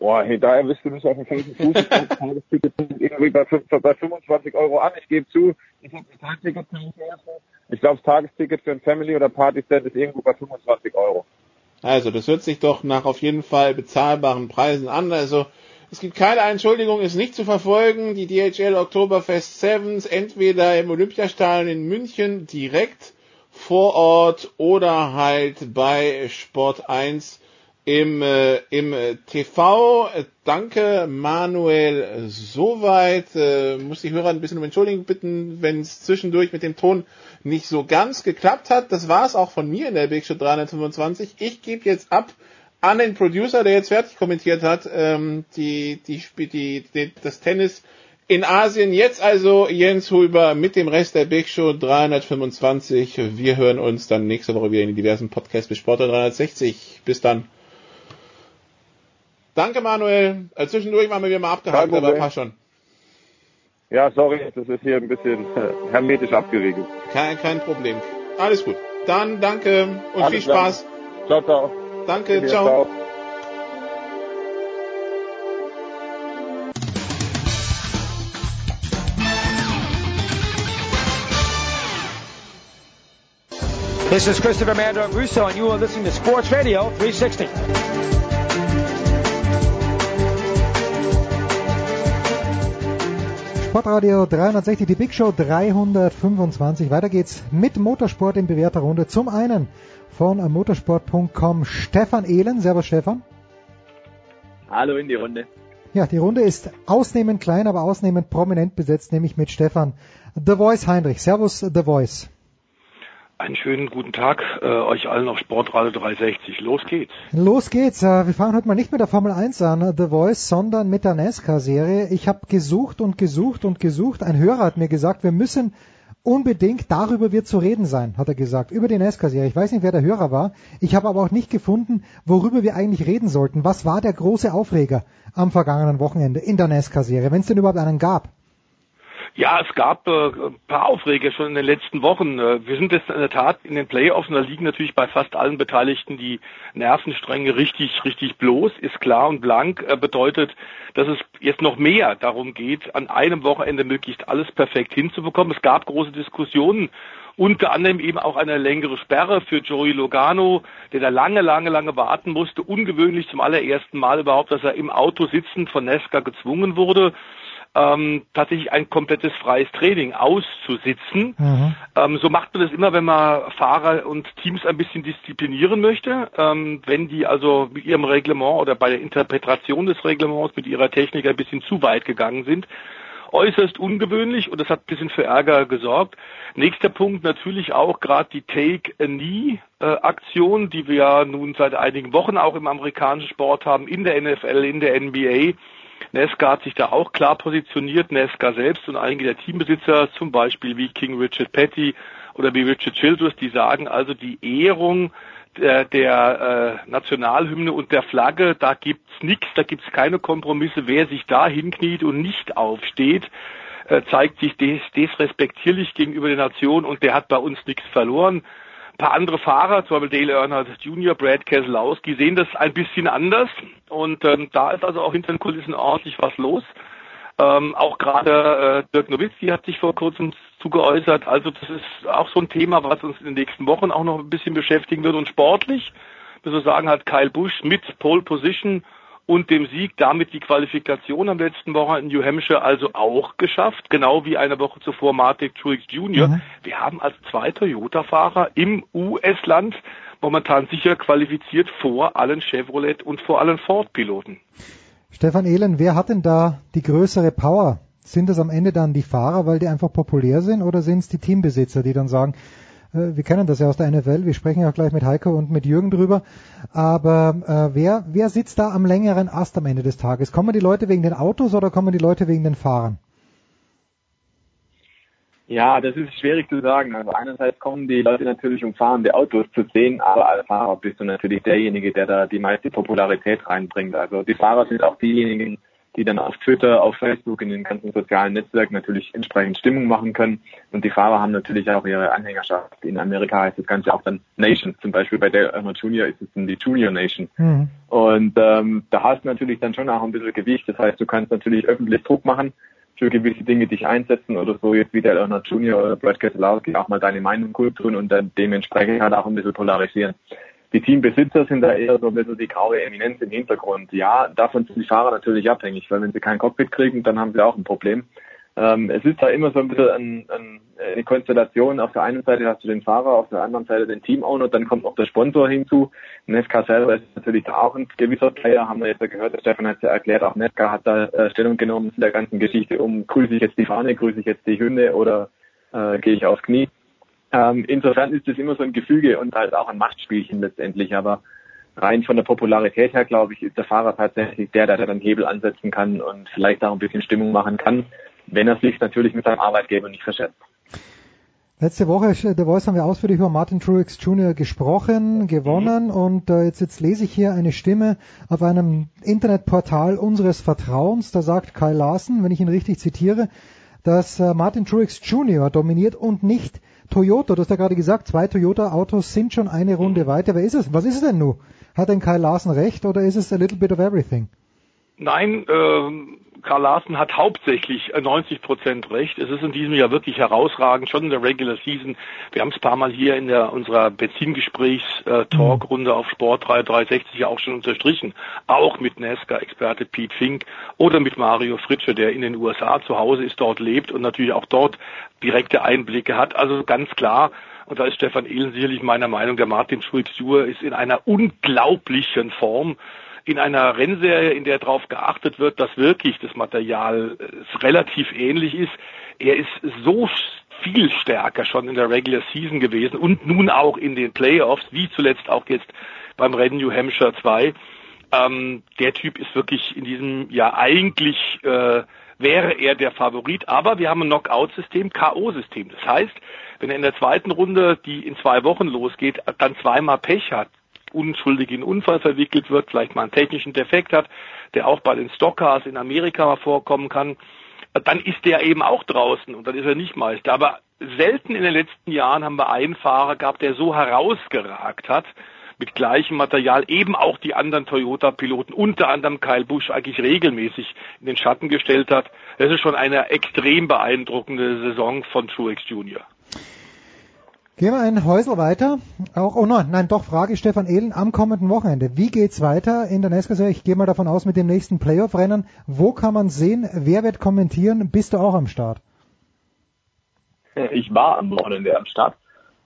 Boah, hey, da erwischst du mich auf dem falschen Fuß. Das [LAUGHS] Tagesticket sind irgendwie bei, fünf- bei 25 Euro an. Ich gebe zu, ich habe ein Tagticket für mich. Ich glaube, das Tagesticket für ein Family- oder Party-Stand ist irgendwo bei 25 Euro. Also, das hört sich doch nach auf jeden Fall bezahlbaren Preisen an. Also, es gibt keine Entschuldigung, es nicht zu verfolgen. Die DHL Oktoberfest Sevens entweder im Olympiastadion in München direkt vor Ort oder halt bei Sport 1 im, äh, im äh, TV. Danke, Manuel. Soweit. Äh, muss die Hörer ein bisschen um Entschuldigung bitten, wenn es zwischendurch mit dem Ton nicht so ganz geklappt hat. Das war es auch von mir in der Big Show 325. Ich gebe jetzt ab an den Producer, der jetzt fertig kommentiert hat, ähm, die, die, die, die, das Tennis in Asien. Jetzt also Jens Huber mit dem Rest der Big Show 325. Wir hören uns dann nächste Woche wieder in den diversen Podcasts bis Sportler 360. Bis dann. Danke, Manuel. Äh, zwischendurch waren wir wieder mal abgehakt, aber passt schon. Ja, sorry, das ist hier ein bisschen äh, hermetisch abgeriegelt. Kein, kein Problem. Alles gut. Dann danke und Alles viel. Spaß. Ciao, ciao. Danke, Dir, ciao. This is Christopher Mando Russo, and you are listening to Sports Radio 360. Sportradio 360, die Big Show 325. Weiter geht's mit Motorsport in bewährter Runde. Zum einen von motorsport.com Stefan Ehlen. Servus Stefan. Hallo in die Runde. Ja, die Runde ist ausnehmend klein, aber ausnehmend prominent besetzt, nämlich mit Stefan The Voice Heinrich. Servus The Voice. Einen schönen guten Tag äh, euch allen auf Sportradio 360. Los geht's. Los geht's. Äh, wir fangen heute mal nicht mit der Formel 1 an, The Voice, sondern mit der NASCAR-Serie. Ich habe gesucht und gesucht und gesucht. Ein Hörer hat mir gesagt, wir müssen unbedingt darüber wird zu reden sein, hat er gesagt, über die NASCAR-Serie. Ich weiß nicht, wer der Hörer war. Ich habe aber auch nicht gefunden, worüber wir eigentlich reden sollten. Was war der große Aufreger am vergangenen Wochenende in der NASCAR-Serie, wenn es denn überhaupt einen gab? Ja, es gab äh, ein paar Aufreger schon in den letzten Wochen. Äh, wir sind jetzt in der Tat in den Playoffs und da liegen natürlich bei fast allen Beteiligten die Nervenstränge richtig, richtig bloß, ist klar und blank, äh, bedeutet, dass es jetzt noch mehr darum geht, an einem Wochenende möglichst alles perfekt hinzubekommen. Es gab große Diskussionen unter anderem eben auch eine längere Sperre für Joey Logano, der da lange, lange, lange warten musste. Ungewöhnlich zum allerersten Mal überhaupt, dass er im Auto sitzend von Nesca gezwungen wurde ähm, tatsächlich ein komplettes freies Training auszusitzen. Mhm. Ähm, so macht man das immer, wenn man Fahrer und Teams ein bisschen disziplinieren möchte. Ähm, wenn die also mit ihrem Reglement oder bei der Interpretation des Reglements mit ihrer Technik ein bisschen zu weit gegangen sind. Äußerst ungewöhnlich und das hat ein bisschen für Ärger gesorgt. Nächster Punkt natürlich auch gerade die Take a Knee äh, Aktion, die wir ja nun seit einigen Wochen auch im amerikanischen Sport haben, in der NFL, in der NBA Nesca hat sich da auch klar positioniert, Nesca selbst und einige der Teambesitzer, zum Beispiel wie King Richard Petty oder wie Richard Childress, die sagen also die Ehrung der, der äh, Nationalhymne und der Flagge, da gibt's nichts, da gibt's keine Kompromisse. Wer sich da hinkniet und nicht aufsteht, äh, zeigt sich des, desrespektierlich gegenüber der Nation und der hat bei uns nichts verloren paar andere Fahrer, zum Beispiel Dale Earnhardt Jr., Brad Keselowski, sehen das ein bisschen anders. Und ähm, da ist also auch hinter den Kulissen ordentlich was los. Ähm, auch gerade äh, Dirk Nowitzki hat sich vor kurzem zugeäußert. Also das ist auch so ein Thema, was uns in den nächsten Wochen auch noch ein bisschen beschäftigen wird. Und sportlich, muss man sagen, hat Kyle Busch mit Pole Position und dem Sieg damit die Qualifikation am letzten Woche in New Hampshire also auch geschafft, genau wie eine Woche zuvor Martin Truex Jr. Mhm. Wir haben als zwei Toyota-Fahrer im US-Land momentan sicher qualifiziert vor allen Chevrolet und vor allen Ford-Piloten. Stefan Ehlen, wer hat denn da die größere Power? Sind es am Ende dann die Fahrer, weil die einfach populär sind, oder sind es die Teambesitzer, die dann sagen, wir kennen das ja aus der NFL, wir sprechen ja gleich mit Heiko und mit Jürgen drüber. Aber äh, wer, wer sitzt da am längeren Ast am Ende des Tages? Kommen die Leute wegen den Autos oder kommen die Leute wegen den Fahrern? Ja, das ist schwierig zu sagen. Also einerseits kommen die Leute natürlich, um fahrende Autos zu sehen, aber als Fahrer bist du natürlich derjenige, der da die meiste Popularität reinbringt. Also die Fahrer sind auch diejenigen, die dann auf Twitter, auf Facebook, in den ganzen sozialen Netzwerken natürlich entsprechend Stimmung machen können. Und die Fahrer haben natürlich auch ihre Anhängerschaft. In Amerika heißt das Ganze auch dann Nation. Zum Beispiel bei Dale Earnhardt Junior ist es dann die Junior Nation. Mhm. Und ähm, da hast du natürlich dann schon auch ein bisschen Gewicht. Das heißt, du kannst natürlich öffentlich Druck machen für gewisse Dinge dich einsetzen oder so jetzt wie Dale Earnhardt Junior oder Brad Keselowski auch mal deine Meinung kundtun und dann dementsprechend halt auch ein bisschen polarisieren. Die Teambesitzer sind da eher so ein bisschen die graue Eminenz im Hintergrund. Ja, davon sind die Fahrer natürlich abhängig, weil wenn sie kein Cockpit kriegen, dann haben sie auch ein Problem. Ähm, es ist da immer so ein bisschen ein, ein, eine Konstellation. Auf der einen Seite hast du den Fahrer, auf der anderen Seite den Teamowner, dann kommt noch der Sponsor hinzu. Nesca selber ist natürlich da auch ein gewisser Player, haben wir jetzt ja gehört, der Stefan hat es ja erklärt, auch Nesca hat da äh, Stellung genommen in der ganzen Geschichte um, grüße ich jetzt die Fahne, grüße ich jetzt die Hünde oder äh, gehe ich aufs Knie. Ähm, insofern ist es immer so ein Gefüge und halt auch ein Machtspielchen letztendlich, aber rein von der Popularität her, glaube ich, ist der Fahrer tatsächlich der, der da den Hebel ansetzen kann und vielleicht auch ein bisschen Stimmung machen kann, wenn er sich natürlich mit seinem Arbeitgeber nicht verschätzt. Letzte Woche, der Voice, haben wir ausführlich über Martin Truex Jr. gesprochen, gewonnen mhm. und äh, jetzt, jetzt lese ich hier eine Stimme auf einem Internetportal unseres Vertrauens. Da sagt Kyle Larsen, wenn ich ihn richtig zitiere, dass äh, Martin Truex Jr. dominiert und nicht Toyota, du hast ja gerade gesagt, zwei Toyota-Autos sind schon eine Runde weiter. Wer ist es? Was ist es denn nun? Hat denn Kyle Larsen recht oder ist es a little bit of everything? Nein, äh, Karl Larsen hat hauptsächlich 90 äh, Prozent recht. Es ist in diesem Jahr wirklich herausragend, schon in der Regular Season. Wir haben es ein paar Mal hier in der, unserer Benzingesprächs-Talkrunde auf Sport 360 auch schon unterstrichen. Auch mit NASCAR-Experte Pete Fink oder mit Mario Fritsche, der in den USA zu Hause ist, dort lebt und natürlich auch dort direkte Einblicke hat. Also ganz klar, und da ist Stefan Ehlen sicherlich meiner Meinung, der Martin Schulz-Jur ist in einer unglaublichen Form in einer Rennserie, in der darauf geachtet wird, dass wirklich das Material äh, relativ ähnlich ist. Er ist so viel stärker schon in der Regular Season gewesen und nun auch in den Playoffs, wie zuletzt auch jetzt beim Rennen New Hampshire 2. Ähm, der Typ ist wirklich in diesem Jahr eigentlich äh, wäre er der Favorit, aber wir haben ein Knockout-System, K.O.-System. Das heißt, wenn er in der zweiten Runde, die in zwei Wochen losgeht, dann zweimal Pech hat, unschuldig in Unfall verwickelt wird, vielleicht mal einen technischen Defekt hat, der auch bei den Stockcars in Amerika vorkommen kann, dann ist der eben auch draußen und dann ist er nicht Meister. Aber selten in den letzten Jahren haben wir einen Fahrer gehabt, der so herausgeragt hat, mit gleichem Material eben auch die anderen Toyota-Piloten, unter anderem Kyle Busch, eigentlich regelmäßig in den Schatten gestellt hat. Das ist schon eine extrem beeindruckende Saison von Truex Jr. Gehen wir ein Häusl weiter. Auch, oh nein, nein, doch, Frage Stefan Ehlen am kommenden Wochenende. Wie geht's weiter in der NASCAR-Serie? Ich gehe mal davon aus mit dem nächsten Playoff-Rennen. Wo kann man sehen? Wer wird kommentieren? Bist du auch am Start? Ich war am Wochenende am Start.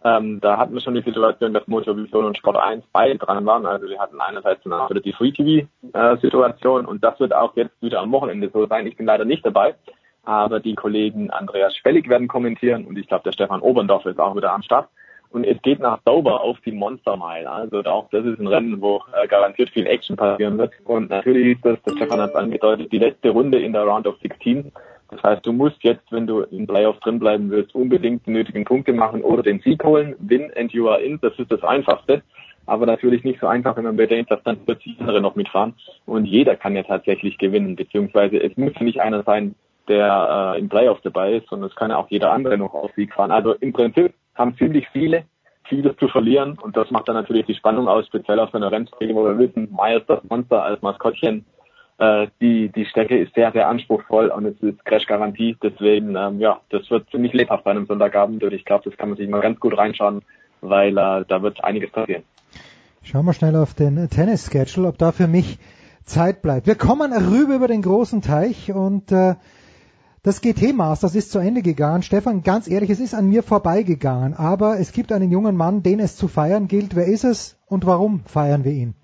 Ähm, da hatten wir schon die Situation, dass Motor Vision und Sport 1 beide dran waren. Also wir hatten einerseits eine die Free TV äh, und das wird auch jetzt wieder am Wochenende so sein. Ich bin leider nicht dabei aber die Kollegen Andreas Spellig werden kommentieren und ich glaube, der Stefan Oberndorf ist auch wieder am Start. Und es geht nach Dover auf die Monster Mile. Also auch das ist ein Rennen, wo äh, garantiert viel Action passieren wird. Und natürlich ist das, der Stefan hat es angedeutet, die letzte Runde in der Round of 16. Das heißt, du musst jetzt, wenn du im Playoff drin bleiben willst, unbedingt die nötigen Punkte machen oder den Sieg holen. Win and you are in. Das ist das Einfachste. Aber natürlich nicht so einfach, wenn man bedenkt, dass dann 40 andere noch mitfahren. Und jeder kann ja tatsächlich gewinnen. Beziehungsweise es muss nicht einer sein, der äh, im Playoff dabei ist, sondern es kann ja auch jeder andere noch auf Sieg fahren. Also im Prinzip haben ziemlich viele vieles zu verlieren und das macht dann natürlich die Spannung aus, speziell auf einer Rennstrecke, wo wir wissen, Myers das Monster als Maskottchen. Äh, die, die Strecke ist sehr, sehr anspruchsvoll und es ist Crash-Garantie. Deswegen, ähm, ja, das wird ziemlich lebhaft bei einem Sonntagabend und ich glaube, das kann man sich mal ganz gut reinschauen, weil äh, da wird einiges passieren. Schauen wir schnell auf den Tennis-Schedule, ob da für mich Zeit bleibt. Wir kommen rüber über den großen Teich und äh, das GT-Masters ist zu Ende gegangen. Stefan, ganz ehrlich, es ist an mir vorbeigegangen. Aber es gibt einen jungen Mann, den es zu feiern gilt. Wer ist es und warum feiern wir ihn?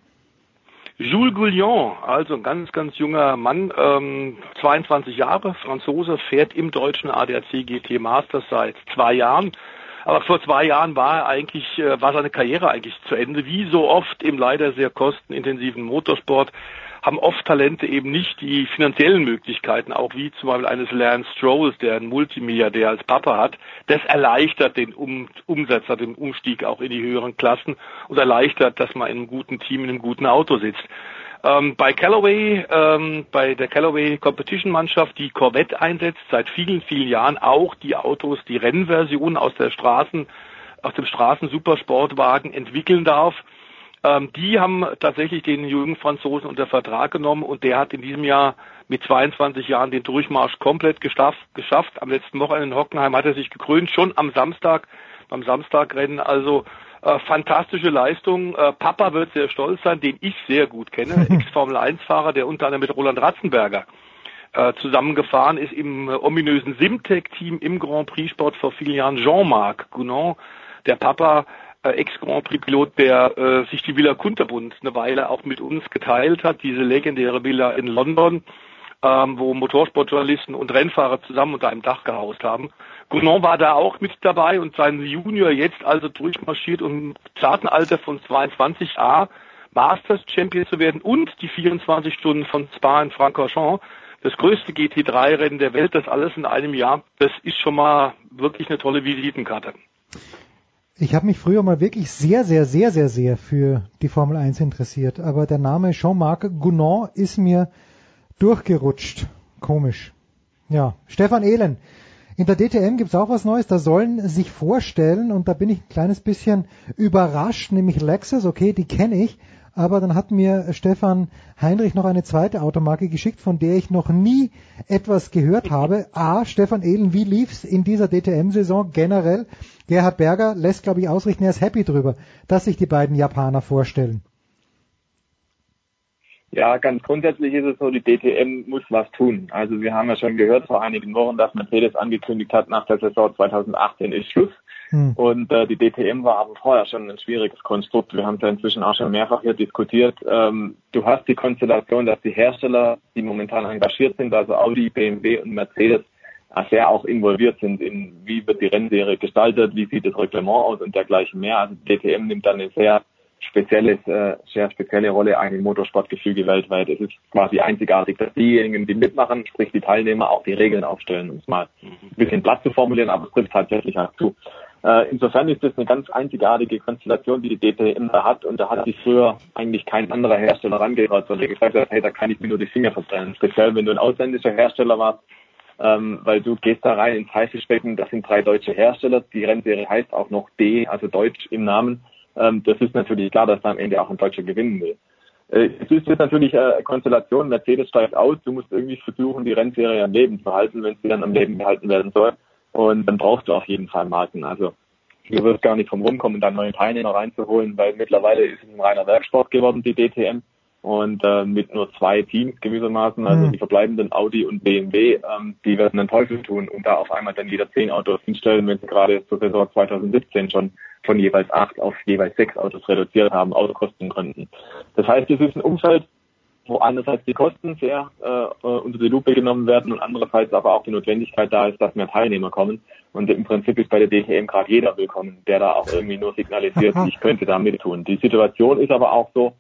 Jules Goulion, also ein ganz, ganz junger Mann, ähm, 22 Jahre, Franzose, fährt im deutschen ADAC GT Masters seit zwei Jahren. Aber vor zwei Jahren war er eigentlich, äh, war seine Karriere eigentlich zu Ende. Wie so oft im leider sehr kostenintensiven Motorsport haben oft Talente eben nicht die finanziellen Möglichkeiten, auch wie zum Beispiel eines Lance Strolls, der einen Multimilliardär als Papa hat. Das erleichtert den um Umsetzer, den Umstieg auch in die höheren Klassen und erleichtert, dass man in einem guten Team, in einem guten Auto sitzt. Ähm, bei Callaway, ähm, bei der Callaway Competition Mannschaft, die Corvette einsetzt, seit vielen, vielen Jahren auch die Autos, die Rennversion aus der Straßen, aus dem Straßen-Supersportwagen entwickeln darf ähm, die haben tatsächlich den jungen Franzosen unter Vertrag genommen und der hat in diesem Jahr mit 22 Jahren den Durchmarsch komplett geschafft. geschafft. Am letzten Wochenende in Hockenheim hat er sich gekrönt, schon am Samstag, beim Samstagrennen. Also äh, fantastische Leistung. Äh, Papa wird sehr stolz sein, den ich sehr gut kenne. [LAUGHS] Ex-Formel-1-Fahrer, der unter anderem mit Roland Ratzenberger äh, zusammengefahren ist im äh, ominösen Simtech-Team im Grand Prix-Sport vor vielen Jahren. Jean-Marc Gounon, der Papa, äh, Ex-Grand Prix-Pilot, der äh, sich die Villa Kunterbund eine Weile auch mit uns geteilt hat, diese legendäre Villa in London, ähm, wo Motorsportjournalisten und Rennfahrer zusammen unter einem Dach gehaust haben. Gounon war da auch mit dabei und sein Junior jetzt also durchmarschiert und im zarten Alter von 22 A Masters Champion zu werden und die 24 Stunden von Spa in Francorchamps, das größte GT3-Rennen der Welt, das alles in einem Jahr, das ist schon mal wirklich eine tolle Visitenkarte. Ich habe mich früher mal wirklich sehr, sehr, sehr, sehr, sehr für die Formel 1 interessiert, aber der Name Jean-Marc Gounon ist mir durchgerutscht. Komisch. Ja, Stefan Ehlen. In der DTM gibt's auch was Neues. Da sollen sich vorstellen, und da bin ich ein kleines bisschen überrascht, nämlich Lexus, okay, die kenne ich, aber dann hat mir Stefan Heinrich noch eine zweite Automarke geschickt, von der ich noch nie etwas gehört habe. A, Stefan Ehlen, wie lief's in dieser DTM-Saison generell? Gerhard Berger lässt, glaube ich, ausrichten, er ist happy drüber, dass sich die beiden Japaner vorstellen. Ja, ganz grundsätzlich ist es so, die DTM muss was tun. Also wir haben ja schon gehört vor einigen Wochen, dass Mercedes angekündigt hat, nach der Saison 2018 ist Schluss. Hm. Und äh, die DTM war aber vorher schon ein schwieriges Konstrukt. Wir haben ja inzwischen auch schon mehrfach hier diskutiert. Ähm, du hast die Konstellation, dass die Hersteller, die momentan engagiert sind, also Audi, BMW und Mercedes, sehr auch involviert sind in, wie wird die Rennserie gestaltet, wie sieht das Reglement aus und dergleichen mehr. Also DTM nimmt dann eine sehr spezielles, äh, sehr spezielle Rolle ein im Motorsportgefüge weltweit. Es ist quasi einzigartig, dass diejenigen, die mitmachen, sprich die Teilnehmer, auch die Regeln aufstellen, um es mal ein bisschen platt zu formulieren, aber es trifft tatsächlich halt zu. Äh, insofern ist das eine ganz einzigartige Konstellation, die die DTM da hat und da hat sich früher eigentlich kein anderer Hersteller rangehört, sondern gesagt hat, hey, da kann ich mir nur die Finger verbrennen. Speziell, wenn du ein ausländischer Hersteller warst, ähm, weil du gehst da rein ins Haifischbecken, das sind drei deutsche Hersteller, die Rennserie heißt auch noch D, also Deutsch im Namen. Ähm, das ist natürlich klar, dass da am Ende auch ein Deutscher gewinnen will. Äh, es ist jetzt natürlich äh, Konstellation, Mercedes steigt aus, du musst irgendwie versuchen, die Rennserie am Leben zu halten, wenn sie dann am Leben gehalten werden soll. Und dann brauchst du auf jeden Fall Marken. Also du wirst gar nicht vom rumkommen, da neue Teilnehmer reinzuholen, weil mittlerweile ist es ein reiner Werksport geworden, die DTM und äh, mit nur zwei Teams gewissermaßen, also mhm. die verbleibenden Audi und BMW, ähm, die werden den Teufel tun und da auf einmal dann wieder zehn Autos hinstellen, wenn sie gerade zur Saison 2017 schon von jeweils acht auf jeweils sechs Autos reduziert haben, aus Kostengründen. Das heißt, es ist ein Umfeld, wo einerseits die Kosten sehr äh, unter die Lupe genommen werden und andererseits aber auch die Notwendigkeit da ist, dass mehr Teilnehmer kommen. Und im Prinzip ist bei der DTM gerade jeder willkommen, der da auch irgendwie nur signalisiert, ich könnte da mit tun. Die Situation ist aber auch so,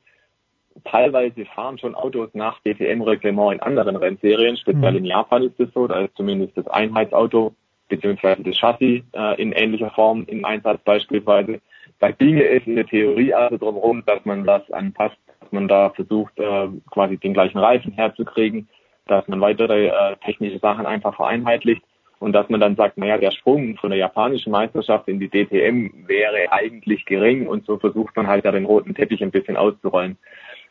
teilweise fahren schon Autos nach DTM-Reglement in anderen Rennserien. Speziell mhm. in Japan ist es so, da ist zumindest das Einheitsauto beziehungsweise das Chassis äh, in ähnlicher Form im Einsatz beispielsweise. Da ginge es in der Theorie also darum rum, dass man das anpasst, dass man da versucht, äh, quasi den gleichen Reifen herzukriegen, dass man weitere äh, technische Sachen einfach vereinheitlicht und dass man dann sagt, naja, der Sprung von der japanischen Meisterschaft in die DTM wäre eigentlich gering und so versucht man halt da den roten Teppich ein bisschen auszurollen.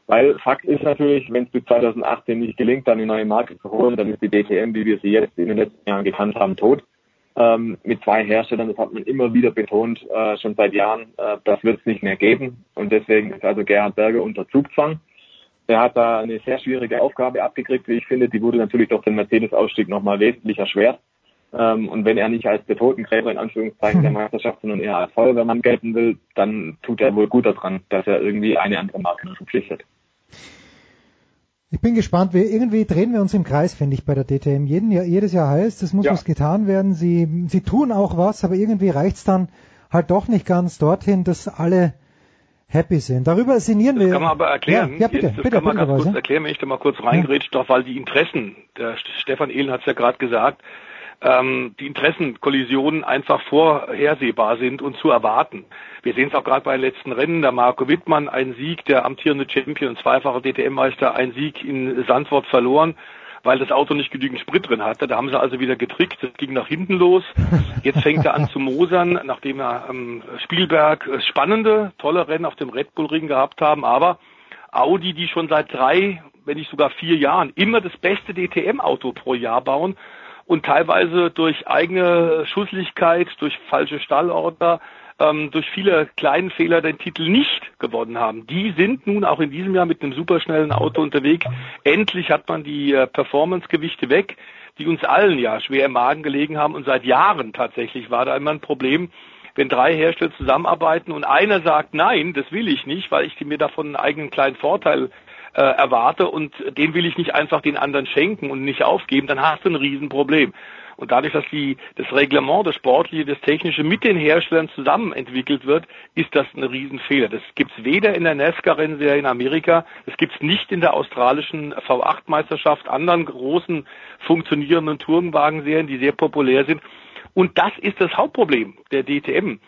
Weil Fakt ist natürlich, wenn es bis 2018 nicht gelingt, dann eine neue Marke zu holen, dann ist die DTM, wie wir sie jetzt in den letzten Jahren gekannt haben, tot. Ähm, mit zwei Herstellern, das hat man immer wieder betont, äh, schon seit Jahren, äh, das wird es nicht mehr geben. Und deswegen ist also Gerhard Berger unter Zugzwang. Er hat da eine sehr schwierige Aufgabe abgekriegt, wie ich finde. Die wurde natürlich durch den Mercedes-Ausstieg nochmal wesentlich erschwert. Ähm, und wenn er nicht als der Totengräber in Anführungszeichen der [LAUGHS] Meisterschaft, sondern eher als Feuerwehrmann gelten will, dann tut er wohl gut daran, dass er irgendwie eine andere Marke verpflichtet. Ich bin gespannt. Wir, irgendwie drehen wir uns im Kreis, finde ich, bei der DTM. Jeden, jedes Jahr heißt, es muss ja. was getan werden. Sie, sie tun auch was, aber irgendwie reicht's dann halt doch nicht ganz dorthin, dass alle happy sind. Darüber sinnieren das wir. kann man aber erklären. Ja, ja bitte, das bitte, kann man bitte, ganz kurz erklären, wenn ich da mal kurz reingrätsche, ja. doch weil die Interessen, der Stefan Ehlen hat es ja gerade gesagt, ähm, die Interessenkollisionen einfach vorhersehbar sind und zu erwarten. Wir sehen es auch gerade bei den letzten Rennen, der Marco Wittmann, ein Sieg, der amtierende Champion, zweifacher DTM-Meister, ein Sieg in Sandwort verloren weil das Auto nicht genügend Sprit drin hatte. Da haben sie also wieder getrickt. Das ging nach hinten los. Jetzt fängt er an zu mosern, nachdem er am Spielberg äh, spannende, tolle Rennen auf dem Red Bull Ring gehabt haben. Aber Audi, die schon seit drei, wenn nicht sogar vier Jahren immer das beste DTM-Auto pro Jahr bauen, und teilweise durch eigene Schusslichkeit, durch falsche Stallorder, ähm, durch viele kleine Fehler den Titel nicht gewonnen haben. Die sind nun auch in diesem Jahr mit einem superschnellen Auto unterwegs. Endlich hat man die äh, Performancegewichte weg, die uns allen ja schwer im Magen gelegen haben und seit Jahren tatsächlich war da immer ein Problem, wenn drei Hersteller zusammenarbeiten und einer sagt, nein, das will ich nicht, weil ich mir davon einen eigenen kleinen Vorteil äh, erwarte und den will ich nicht einfach den anderen schenken und nicht aufgeben, dann hast du ein Riesenproblem. Und dadurch, dass die, das Reglement, das Sportliche, das Technische mit den Herstellern zusammen entwickelt wird, ist das ein Riesenfehler. Das gibt's weder in der NASCAR-Rennserie in Amerika, das gibt's nicht in der australischen V8-Meisterschaft, anderen großen funktionierenden Tourenwagenserien, die sehr populär sind. Und das ist das Hauptproblem der DTM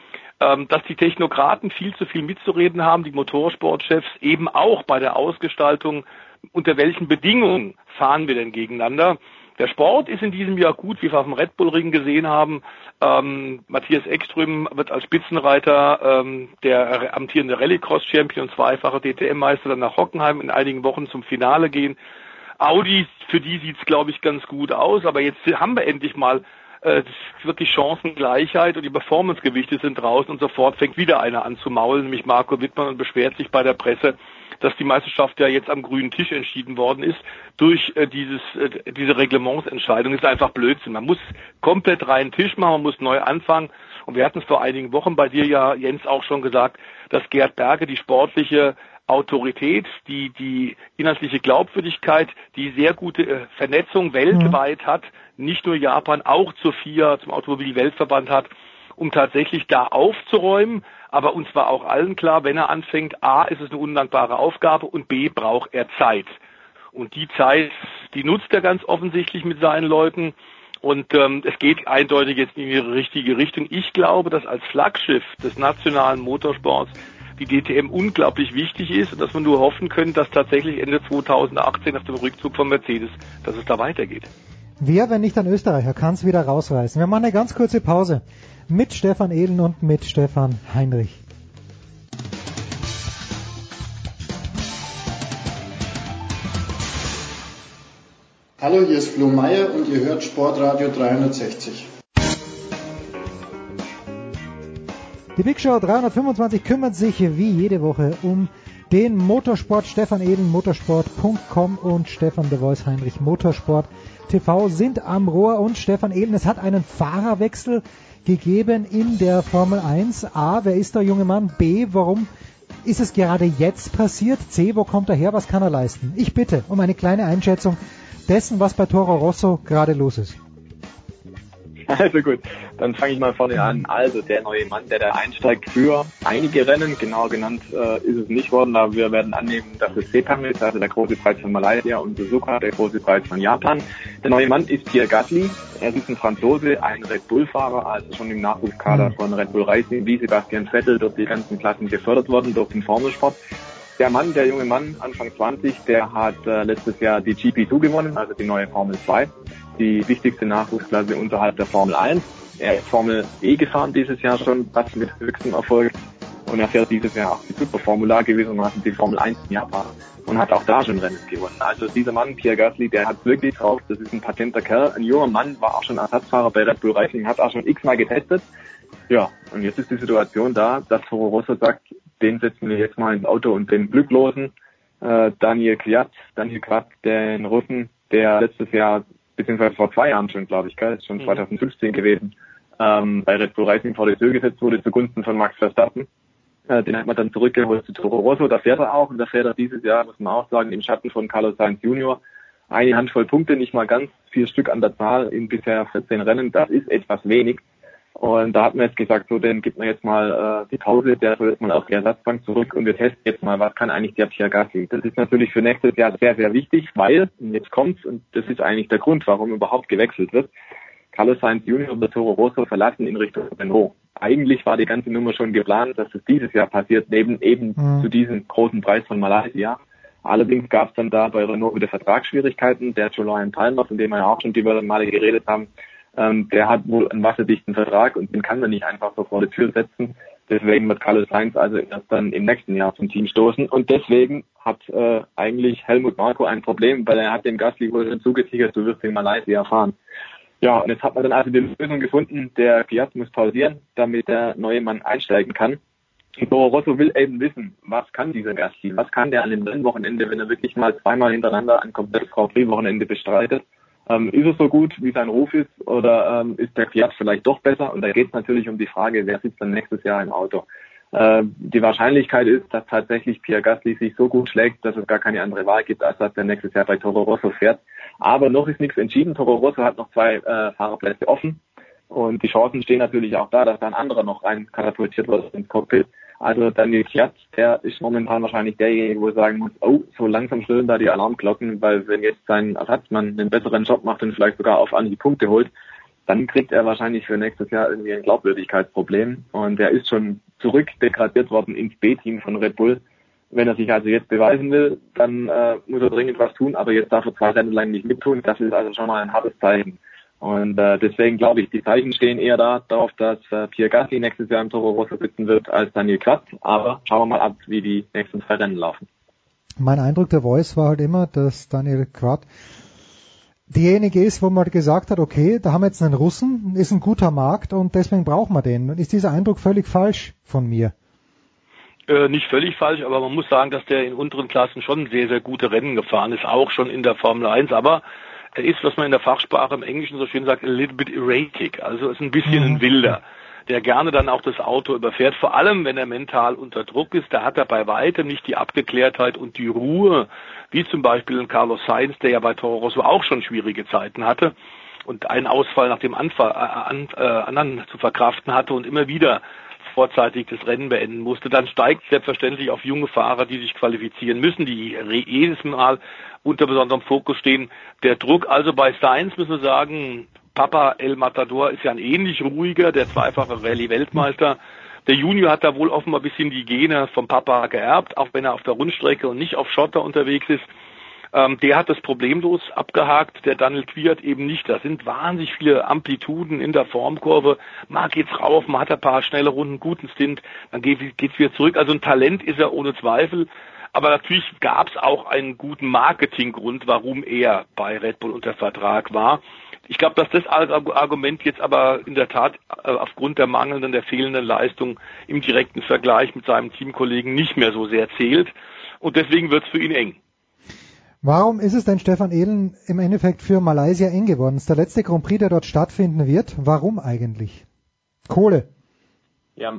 dass die Technokraten viel zu viel mitzureden haben, die Motorsportchefs eben auch bei der Ausgestaltung, unter welchen Bedingungen fahren wir denn gegeneinander. Der Sport ist in diesem Jahr gut, wie wir auf dem Red Bull Ring gesehen haben. Ähm, Matthias Ekström wird als Spitzenreiter ähm, der amtierende Rallycross-Champion, zweifacher DTM-Meister, dann nach Hockenheim in einigen Wochen zum Finale gehen. Audi, für die sieht's glaube ich ganz gut aus, aber jetzt haben wir endlich mal äh, wirklich Chancengleichheit und die Performancegewichte sind draußen und sofort fängt wieder einer an zu maulen, nämlich Marco Wittmann und beschwert sich bei der Presse, dass die Meisterschaft ja jetzt am grünen Tisch entschieden worden ist durch äh, dieses äh, diese Reglementsentscheidung. Ist einfach Blödsinn. Man muss komplett reinen Tisch machen, man muss neu anfangen. Und wir hatten es vor einigen Wochen bei dir ja, Jens, auch schon gesagt, dass Gerd Berge die sportliche Autorität, die, die inhaltliche Glaubwürdigkeit, die sehr gute äh, Vernetzung weltweit hat, nicht nur Japan, auch zur FIA, zum Automobil-Weltverband hat, um tatsächlich da aufzuräumen. Aber uns war auch allen klar, wenn er anfängt, A, ist es eine undankbare Aufgabe und B, braucht er Zeit. Und die Zeit, die nutzt er ganz offensichtlich mit seinen Leuten. Und ähm, es geht eindeutig jetzt in die richtige Richtung. Ich glaube, dass als Flaggschiff des nationalen Motorsports die DTM unglaublich wichtig ist und dass wir nur hoffen können, dass tatsächlich Ende 2018 nach dem Rückzug von Mercedes, dass es da weitergeht. Wer, wenn nicht ein Österreicher, kann es wieder rausreißen? Wir machen eine ganz kurze Pause mit Stefan Ehlen und mit Stefan Heinrich. Hallo, hier ist Flo Meyer und ihr hört Sportradio 360. Die Big Show 325 kümmert sich wie jede Woche um den Motorsport. Stefan Eden, motorsport.com und Stefan de Voice Heinrich Motorsport TV sind am Rohr und Stefan Eden. Es hat einen Fahrerwechsel gegeben in der Formel 1. A, wer ist der junge Mann? B, warum ist es gerade jetzt passiert? C, wo kommt er her? Was kann er leisten? Ich bitte um eine kleine Einschätzung dessen, was bei Toro Rosso gerade los ist. Also gut, dann fange ich mal vorne an. Also der neue Mann, der da einsteigt für einige Rennen, genau genannt äh, ist es nicht worden, aber wir werden annehmen, dass es Sepang ist, also der große Preis von Malaysia und Suzuka, der große Preis von Japan. Der neue Mann ist Pierre Gasly. Er ist ein Franzose, ein Red Bull-Fahrer, also schon im Nachwuchskader mhm. von Red Bull Racing, wie Sebastian Vettel durch die ganzen Klassen gefördert worden, durch den Formelsport. Der Mann, der junge Mann, Anfang 20, der hat äh, letztes Jahr die GP2 gewonnen, also die neue Formel 2 die wichtigste Nachwuchsklasse unterhalb der Formel 1. Er ist Formel E gefahren dieses Jahr schon, fast mit höchstem Erfolg. Und er fährt dieses Jahr auch die und hat die Formel 1 in Japan und hat auch da schon Rennen gewonnen. Also dieser Mann, Pierre Gasly, der hat wirklich drauf. Das ist ein patenter Kerl. Ein junger Mann, war auch schon Ersatzfahrer bei Red Bull Racing, hat auch schon x-mal getestet. Ja, und jetzt ist die Situation da, dass Toro Rosso sagt, den setzen wir jetzt mal ins Auto und den Glücklosen, äh, Daniel Kwiat, Daniel Kwiat, den Russen, der letztes Jahr beziehungsweise vor zwei Jahren schon, glaube ich, gell? ist schon mhm. 2015 gewesen, ähm, bei Red Bull Racing vor die Tür gesetzt wurde zugunsten von Max Verstappen. Äh, den hat man dann zurückgeholt zu Toro Rosso, da fährt er auch und da fährt er dieses Jahr, muss man auch sagen, im Schatten von Carlos Sainz Junior. Eine Handvoll Punkte, nicht mal ganz vier Stück an der Zahl in bisher 14 Rennen, das ist etwas wenig. Und da hat man jetzt gesagt, so, dann gibt man jetzt mal äh, die Pause, der soll jetzt mal auf die Ersatzbank zurück und wir testen jetzt mal, was kann eigentlich der Gasly. Das ist natürlich für nächstes Jahr sehr, sehr wichtig, weil, und jetzt kommt's, und das ist eigentlich der Grund, warum überhaupt gewechselt wird, Carlos Sainz Junior und Toro Rosso verlassen in Richtung Renault. Eigentlich war die ganze Nummer schon geplant, dass es dieses Jahr passiert, neben eben mhm. zu diesem großen Preis von Malaysia. Allerdings gab es dann da bei Renault wieder Vertragsschwierigkeiten. Der Julian Palmer, von dem wir ja auch schon diverse Male geredet haben, ähm, der hat wohl einen wasserdichten Vertrag und den kann man nicht einfach so vor die Tür setzen. Deswegen wird Carlos Sainz also erst dann im nächsten Jahr zum Team stoßen. Und deswegen hat äh, eigentlich Helmut Marko ein Problem, weil er hat dem Gasly wohl schon zugesichert, du wirst in Malaysia fahren. Ja, und jetzt hat man dann also die Lösung gefunden, der Fiat muss pausieren, damit der neue Mann einsteigen kann. Toro Rosso will eben wissen, was kann dieser Gasly, was kann der an dem Rennwochenende, wenn er wirklich mal zweimal hintereinander ein komplettes Grand Prix-Wochenende bestreitet. Ähm, ist es so gut, wie sein Ruf ist, oder ähm, ist der Fiat vielleicht doch besser? Und da geht es natürlich um die Frage, wer sitzt dann nächstes Jahr im Auto? Äh, die Wahrscheinlichkeit ist, dass tatsächlich Pierre Gasly sich so gut schlägt, dass es gar keine andere Wahl gibt, als dass er nächstes Jahr bei Toro Rosso fährt. Aber noch ist nichts entschieden. Toro Rosso hat noch zwei äh, Fahrerplätze offen. Und die Chancen stehen natürlich auch da, dass da ein anderer noch rein katapultiert wird ins Cockpit. Also Daniel Kjatz, der ist momentan wahrscheinlich derjenige, wo sagen muss, oh, so langsam schrillen da die Alarmglocken, weil wenn jetzt sein Ersatzmann einen besseren Job macht und vielleicht sogar auf die Punkte holt, dann kriegt er wahrscheinlich für nächstes Jahr irgendwie ein Glaubwürdigkeitsproblem. Und er ist schon zurückdegradiert worden ins B-Team von Red Bull. Wenn er sich also jetzt beweisen will, dann äh, muss er dringend was tun, aber jetzt darf er zwei Rennen lang nicht mittun. Das ist also schon mal ein hartes Zeichen. Und äh, deswegen glaube ich, die Zeichen stehen eher da darauf, dass äh, Pierre Gasly nächstes Jahr im Toro Rosso sitzen wird als Daniel Quatz. Aber schauen wir mal ab, wie die nächsten zwei Rennen laufen. Mein Eindruck der Voice war halt immer, dass Daniel Quatz diejenige ist, wo man gesagt hat, okay, da haben wir jetzt einen Russen, ist ein guter Markt und deswegen brauchen wir den. Ist dieser Eindruck völlig falsch von mir? Äh, nicht völlig falsch, aber man muss sagen, dass der in unteren Klassen schon sehr, sehr gute Rennen gefahren ist, auch schon in der Formel 1. Aber er ist, was man in der Fachsprache im Englischen so schön sagt, a little bit erratic, also ist ein bisschen mhm. ein Wilder. der gerne dann auch das Auto überfährt, vor allem wenn er mental unter Druck ist, da hat er bei weitem nicht die Abgeklärtheit und die Ruhe, wie zum Beispiel in Carlos Sainz, der ja bei Toro Rosso auch schon schwierige Zeiten hatte und einen Ausfall nach dem Anfall, äh, an, äh, anderen zu verkraften hatte und immer wieder vorzeitig das Rennen beenden musste, dann steigt selbstverständlich auf junge Fahrer, die sich qualifizieren müssen, die jedes Mal unter besonderem Fokus stehen. Der Druck also bei Sainz, müssen wir sagen, Papa El Matador ist ja ein ähnlich ruhiger, der zweifache Rallye-Weltmeister. Der Junior hat da wohl offenbar ein bisschen die Gene vom Papa geerbt, auch wenn er auf der Rundstrecke und nicht auf Schotter unterwegs ist. Ähm, der hat das problemlos abgehakt, der Daniel Quiert eben nicht. Da sind wahnsinnig viele Amplituden in der Formkurve. Mal geht's rauf, mal hat er ein paar schnelle Runden, guten Stint, dann geht, geht's wieder zurück. Also ein Talent ist er ohne Zweifel. Aber natürlich gab es auch einen guten Marketinggrund, warum er bei Red Bull unter Vertrag war. Ich glaube, dass das Argument jetzt aber in der Tat äh, aufgrund der mangelnden, der fehlenden Leistung im direkten Vergleich mit seinem Teamkollegen nicht mehr so sehr zählt. Und deswegen wird es für ihn eng. Warum ist es denn Stefan Ehlen im Endeffekt für Malaysia eng geworden? Ist der letzte Grand Prix, der dort stattfinden wird. Warum eigentlich? Kohle. Ja,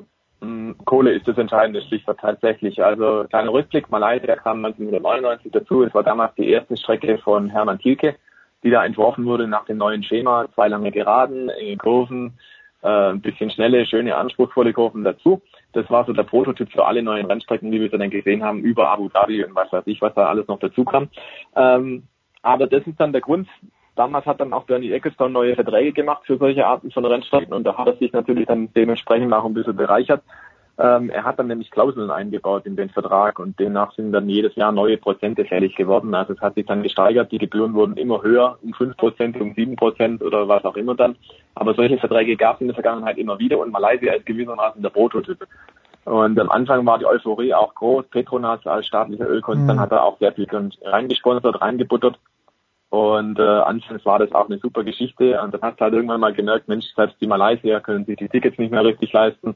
Kohle ist das entscheidende Stichwort tatsächlich. Also kleiner Rückblick, Malaysia kam 1999 dazu. Es war damals die erste Strecke von Hermann Thielke, die da entworfen wurde nach dem neuen Schema. Zwei lange Geraden, enge Kurven, äh, ein bisschen schnelle, schöne, anspruchsvolle Kurven dazu. Das war so der Prototyp für alle neuen Rennstrecken, die wir dann gesehen haben, über Abu Dhabi und was weiß ich, was da alles noch dazu kam. Ähm, aber das ist dann der Grund. Damals hat dann auch Bernie Ecclestone neue Verträge gemacht für solche Arten von Rennstrecken und da hat er sich natürlich dann dementsprechend auch ein bisschen bereichert. Ähm, er hat dann nämlich Klauseln eingebaut in den Vertrag und demnach sind dann jedes Jahr neue Prozente fällig geworden. Also es hat sich dann gesteigert, die Gebühren wurden immer höher, um fünf Prozent, um sieben Prozent oder was auch immer dann. Aber solche Verträge gab es in der Vergangenheit immer wieder und Malaysia ist gewissermaßen der Prototyp. Und am Anfang war die Euphorie auch groß. Petronas als staatlicher Ölkonzern mhm. hat da auch sehr viel reingesponsert, reingebuttert. Und äh, anfangs war das auch eine super Geschichte. Und dann hast du halt irgendwann mal gemerkt, Mensch, selbst die Malaysier können sich die Tickets nicht mehr richtig leisten.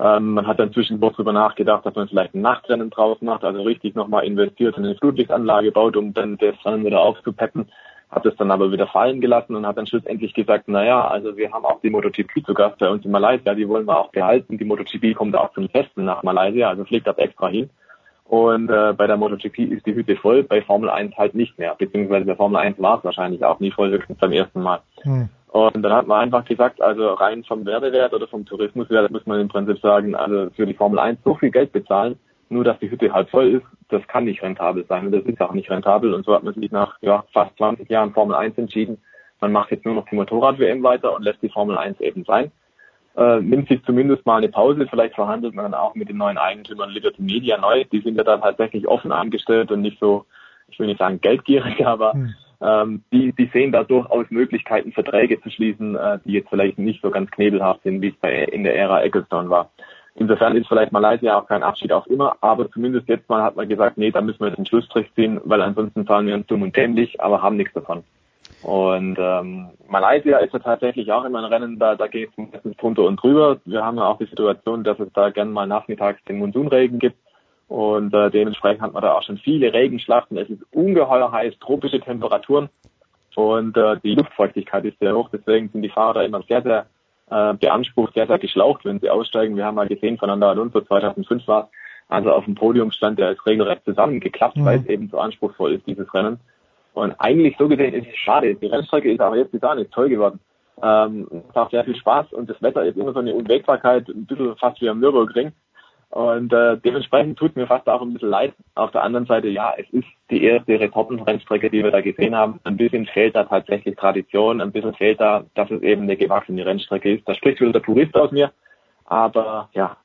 Ähm, man hat dann zwischendurch darüber nachgedacht, dass man vielleicht ein Nachtrennen draus macht, also richtig nochmal investiert und eine Flutlichtanlage baut, um dann das Rennen wieder aufzupeppen. Hat es dann aber wieder fallen gelassen und hat dann schlussendlich gesagt, naja, also wir haben auch die MotoGP zu Gast bei uns in Malaysia, die wollen wir auch behalten. Die MotoGP kommt auch zum Testen nach Malaysia, also fliegt ab extra hin. Und äh, bei der MotoGP ist die Hütte voll, bei Formel 1 halt nicht mehr. Beziehungsweise bei Formel 1 war es wahrscheinlich auch nie voll, höchstens beim ersten Mal. Hm. Und dann hat man einfach gesagt, also rein vom Werbewert oder vom Tourismuswert muss man im Prinzip sagen, also für die Formel 1 so viel Geld bezahlen, nur dass die Hütte halb voll ist, das kann nicht rentabel sein. Und das ist auch nicht rentabel. Und so hat man sich nach ja, fast 20 Jahren Formel 1 entschieden. Man macht jetzt nur noch die Motorrad-WM weiter und lässt die Formel 1 eben sein äh, nimmt sich zumindest mal eine Pause. Vielleicht verhandelt man dann auch mit den neuen Eigentümern Liberty Media neu. Die sind ja dann tatsächlich offen angestellt und nicht so, ich will nicht sagen geldgierig, [LAUGHS] aber hm. Ähm, die, die sehen da durchaus Möglichkeiten, Verträge zu schließen, äh, die jetzt vielleicht nicht so ganz knebelhaft sind, wie es bei in der Ära Ecclestone war. Insofern ist vielleicht Malaysia auch kein Abschied auf immer, aber zumindest jetzt mal hat man gesagt, nee, da müssen wir jetzt einen Schlussstrich ziehen, weil ansonsten zahlen wir uns dumm und dämlich, aber haben nichts davon. Und ähm, Malaysia ist ja tatsächlich auch immer ein Rennen, da, da geht es meistens drunter und drüber. Wir haben ja auch die Situation, dass es da gerne mal nachmittags den Monsunregen gibt. Und äh, dementsprechend hat man da auch schon viele Regenschlachten. Es ist ungeheuer heiß, tropische Temperaturen und äh, die Luftfeuchtigkeit ist sehr hoch. Deswegen sind die Fahrer da immer sehr, sehr äh, beansprucht, sehr, sehr geschlaucht, wenn sie aussteigen. Wir haben mal gesehen, Fernando Alonso 2005 war also auf dem Podium stand, der ist regelrecht zusammengeklappt, mhm. weil es eben so anspruchsvoll ist, dieses Rennen. Und eigentlich so gesehen ist es schade. Die Rennstrecke ist aber jetzt bis dahin toll geworden. Ähm, es macht sehr viel Spaß und das Wetter ist immer so eine Unwägbarkeit, ein bisschen fast wie am Nürburgring. Und äh, dementsprechend tut mir fast auch ein bisschen leid. Auf der anderen Seite, ja, es ist die erste Retortenrennstrecke, die wir da gesehen haben. Ein bisschen fehlt da tatsächlich Tradition, ein bisschen fehlt da, dass es eben eine gewachsene Rennstrecke ist. Da spricht wieder der Purist aus mir. Aber ja,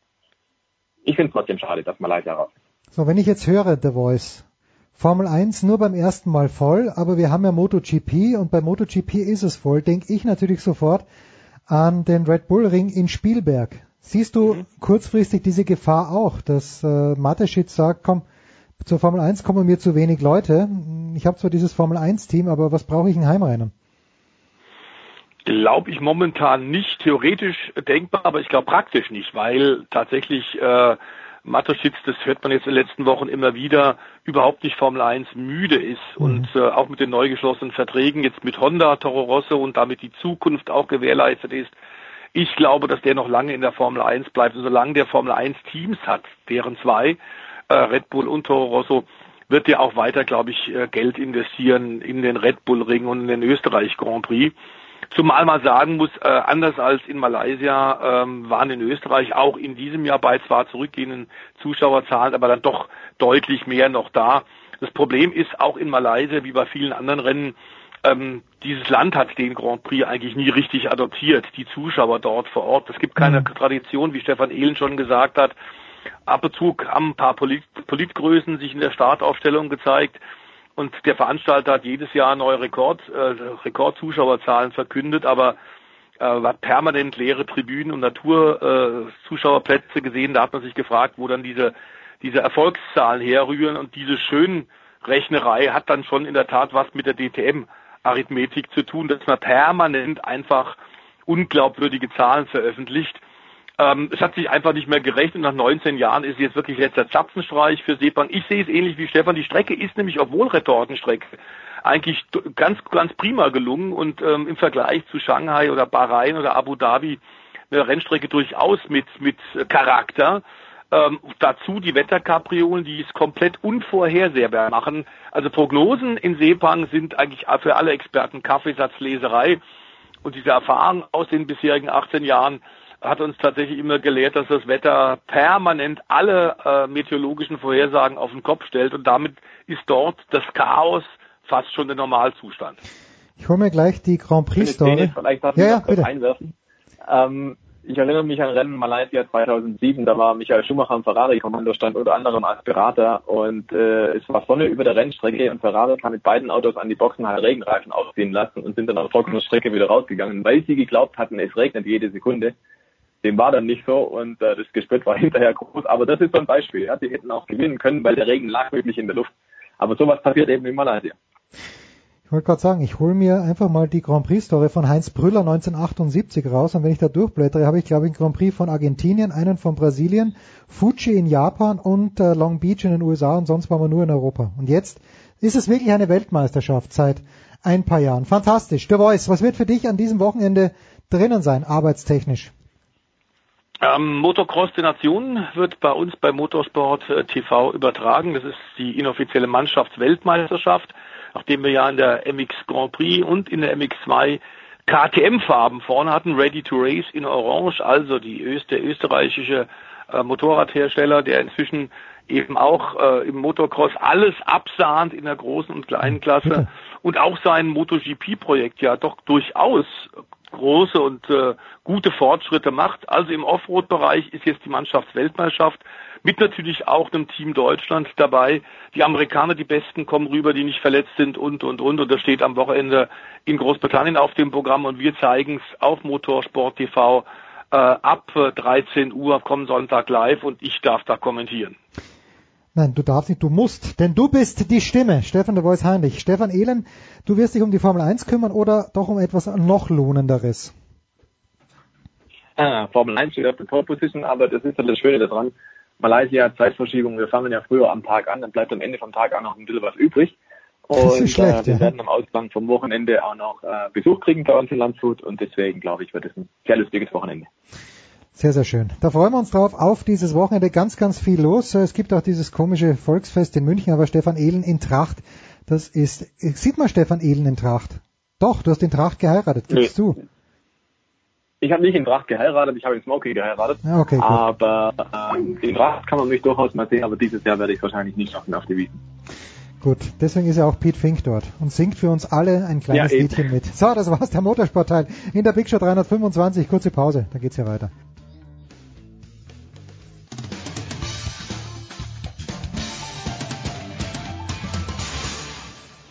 ich finde es trotzdem schade, dass man leider raus. So, wenn ich jetzt höre, The Voice, Formel 1 nur beim ersten Mal voll, aber wir haben ja MotoGP und bei MotoGP ist es voll, denke ich natürlich sofort an den Red Bull Ring in Spielberg. Siehst du mhm. kurzfristig diese Gefahr auch, dass äh, Mateschitz sagt, komm, zur Formel 1 kommen mir zu wenig Leute. Ich habe zwar dieses Formel 1 Team, aber was brauche ich in Heimrennen? Glaube ich momentan nicht theoretisch denkbar, aber ich glaube praktisch nicht, weil tatsächlich äh, Matoschitz, das hört man jetzt in den letzten Wochen immer wieder, überhaupt nicht Formel 1 müde ist mhm. und äh, auch mit den neu geschlossenen Verträgen jetzt mit Honda, Toro Rosso und damit die Zukunft auch gewährleistet ist, Ich glaube, dass der noch lange in der Formel 1 bleibt. Und solange der Formel 1 Teams hat, deren zwei, äh, Red Bull und Toro Rosso, wird er auch weiter, glaube ich, äh, Geld investieren in den Red Bull Ring und in den Österreich Grand Prix. Zumal man sagen muss, äh, anders als in Malaysia ähm, waren in Österreich auch in diesem Jahr bei zwar zurückgehenden Zuschauerzahlen, aber dann doch deutlich mehr noch da. Das Problem ist auch in Malaysia, wie bei vielen anderen Rennen, ähm, dieses Land hat den Grand Prix eigentlich nie richtig adoptiert, die Zuschauer dort vor Ort. Es gibt keine Tradition, wie Stefan Ehlen schon gesagt hat. Ab und zu haben ein paar Polit Politgrößen sich in der Startaufstellung gezeigt. Und der Veranstalter hat jedes Jahr neue Rekord, äh, Rekordzuschauerzahlen verkündet, aber äh, hat permanent leere Tribünen und Naturzuschauerplätze äh, gesehen. Da hat man sich gefragt, wo dann diese, diese Erfolgszahlen herrühren. Und diese Schönrechnerei hat dann schon in der Tat was mit der DTM-Arithmetik zu tun, dass man permanent einfach unglaubwürdige Zahlen veröffentlicht. Ähm, es hat sich einfach nicht mehr gerechnet. Nach 19 Jahren ist jetzt wirklich letzter Zapfenstreich für Sepang. Ich sehe es ähnlich wie Stefan. Die Strecke ist nämlich, obwohl Retortenstrecke, eigentlich ganz, ganz prima gelungen und ähm, im Vergleich zu Shanghai oder Bahrain oder Abu Dhabi eine Rennstrecke durchaus mit, mit Charakter. Ähm, dazu die Wetterkapriolen, die es komplett unvorhersehbar machen. Also Prognosen in Sepang sind eigentlich für alle Experten Kaffeesatzleserei. Und diese Erfahrung aus den bisherigen 18 Jahren hat uns tatsächlich immer gelehrt, dass das Wetter permanent alle äh, meteorologischen Vorhersagen auf den Kopf stellt und damit ist dort das Chaos fast schon der Normalzustand. Ich hole mir gleich die Grand Prix Story. Vielleicht darf ich ja, ja, bitte. einwerfen. Ähm, ich erinnere mich an Rennen Malaysia 2007, da war Michael Schumacher im Ferrari-Kommando, stand unter anderem als Berater und äh, es war Sonne über der Rennstrecke und Ferrari kam mit beiden Autos an die Boxen, hat Regenreifen ausziehen lassen und sind dann auf trockener Strecke wieder rausgegangen, weil sie geglaubt hatten, es regnet jede Sekunde dem war dann nicht so und äh, das Gespött war [LAUGHS] hinterher groß. Aber das ist so ein Beispiel. Ja. Die hätten auch gewinnen können, weil der Regen lag wirklich in der Luft. Aber sowas passiert eben in Malaysia. Ich wollte gerade sagen, ich hole mir einfach mal die Grand Prix-Story von Heinz Brüller 1978 raus und wenn ich da durchblättere, habe ich glaube ich einen Grand Prix von Argentinien, einen von Brasilien, Fuji in Japan und äh, Long Beach in den USA und sonst waren wir nur in Europa. Und jetzt ist es wirklich eine Weltmeisterschaft seit ein paar Jahren. Fantastisch. Der Voice, was wird für dich an diesem Wochenende drinnen sein, arbeitstechnisch? Ähm, Motocross der Nationen wird bei uns bei Motorsport äh, TV übertragen. Das ist die inoffizielle Mannschaftsweltmeisterschaft, nachdem wir ja in der MX Grand Prix und in der MX2 KTM-Farben vorne hatten, Ready to Race in Orange, also die Öst der österreichische äh, Motorradhersteller, der inzwischen eben auch äh, im Motocross alles absahnt in der großen und kleinen Klasse und auch sein MotoGP-Projekt ja doch durchaus große und äh, gute Fortschritte macht. Also im Offroad-Bereich ist jetzt die Mannschaftsweltmeisterschaft mit natürlich auch einem Team Deutschland dabei. Die Amerikaner, die Besten, kommen rüber, die nicht verletzt sind und, und, und. Und das steht am Wochenende in Großbritannien auf dem Programm und wir zeigen es auf Motorsport TV äh, ab 13 Uhr kommenden Sonntag live und ich darf da kommentieren. Nein, du darfst nicht, du musst, denn du bist die Stimme, Stefan de Vois Heinrich. Stefan Ehlen, du wirst dich um die Formel 1 kümmern oder doch um etwas noch lohnenderes? Ah, Formel 1 steht auf der Pole Position, aber das ist ja das Schöne daran. Malaysia hat Zeitverschiebung, wir fangen ja früher am Tag an, dann bleibt am Ende vom Tag auch noch ein bisschen was übrig. Und das ist schlecht, äh, wir ja. werden am Ausgang vom Wochenende auch noch äh, Besuch kriegen bei uns in Landshut und deswegen glaube ich, wird es ein sehr lustiges Wochenende. Sehr, sehr schön. Da freuen wir uns drauf. Auf dieses Wochenende ganz, ganz viel los. Es gibt auch dieses komische Volksfest in München, aber Stefan Ehlen in Tracht, das ist, sieht man Stefan Ehlen in Tracht? Doch, du hast in Tracht geheiratet, gibst nee. du. Ich habe nicht in Tracht geheiratet, ich habe in Smoky geheiratet. Ja, okay, gut. aber ähm, in Tracht kann man mich durchaus mal sehen, aber dieses Jahr werde ich wahrscheinlich nicht schaffen auf die Wiesen. Gut, deswegen ist ja auch Pete Fink dort und singt für uns alle ein kleines ja, Liedchen mit. So, das war's, der Motorsportteil in der Big Show 325. Kurze Pause, dann geht's ja weiter.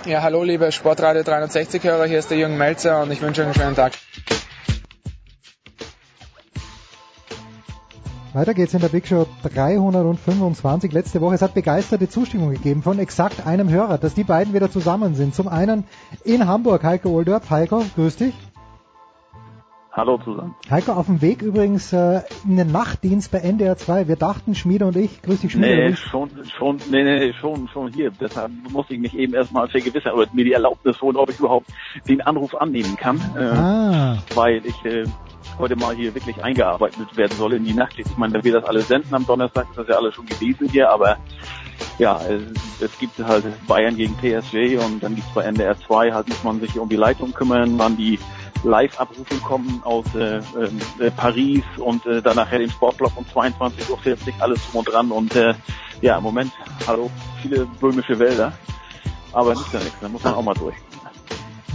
Ja, hallo liebe Sportradio 360 Hörer, hier ist der Jürgen Melzer und ich wünsche euch einen schönen Tag. Weiter geht's in der Big Show 325. Letzte Woche, es hat begeisterte Zustimmung gegeben von exakt einem Hörer, dass die beiden wieder zusammen sind. Zum einen in Hamburg, Heiko Oldorf. Heiko, grüß dich. Hallo zusammen. Heiko, auf dem Weg übrigens äh, in den Nachtdienst bei NDR 2. Wir dachten, Schmiede und ich, grüß dich Schmiede. Nee, schon, schon, nee, nee, schon, schon hier. Deshalb muss ich mich eben erstmal vergewissern oder mir die Erlaubnis holen, ob ich überhaupt den Anruf annehmen kann. Äh, ah. Weil ich äh, heute mal hier wirklich eingearbeitet werden soll in die Nacht. Ich meine, wenn wir das alles senden am Donnerstag, ist das ja alles schon gewesen hier, aber ja, es, es gibt halt Bayern gegen PSG und dann gibt es bei NDR 2 halt muss man sich um die Leitung kümmern, wann die Live-Abrufe kommen aus äh, äh, Paris und äh, dann nachher den Sportblock um 22.40 Uhr, alles drum und dran und äh, ja, im Moment, hallo, viele böhmische Wälder, aber nicht ja nichts, da muss man auch mal durch.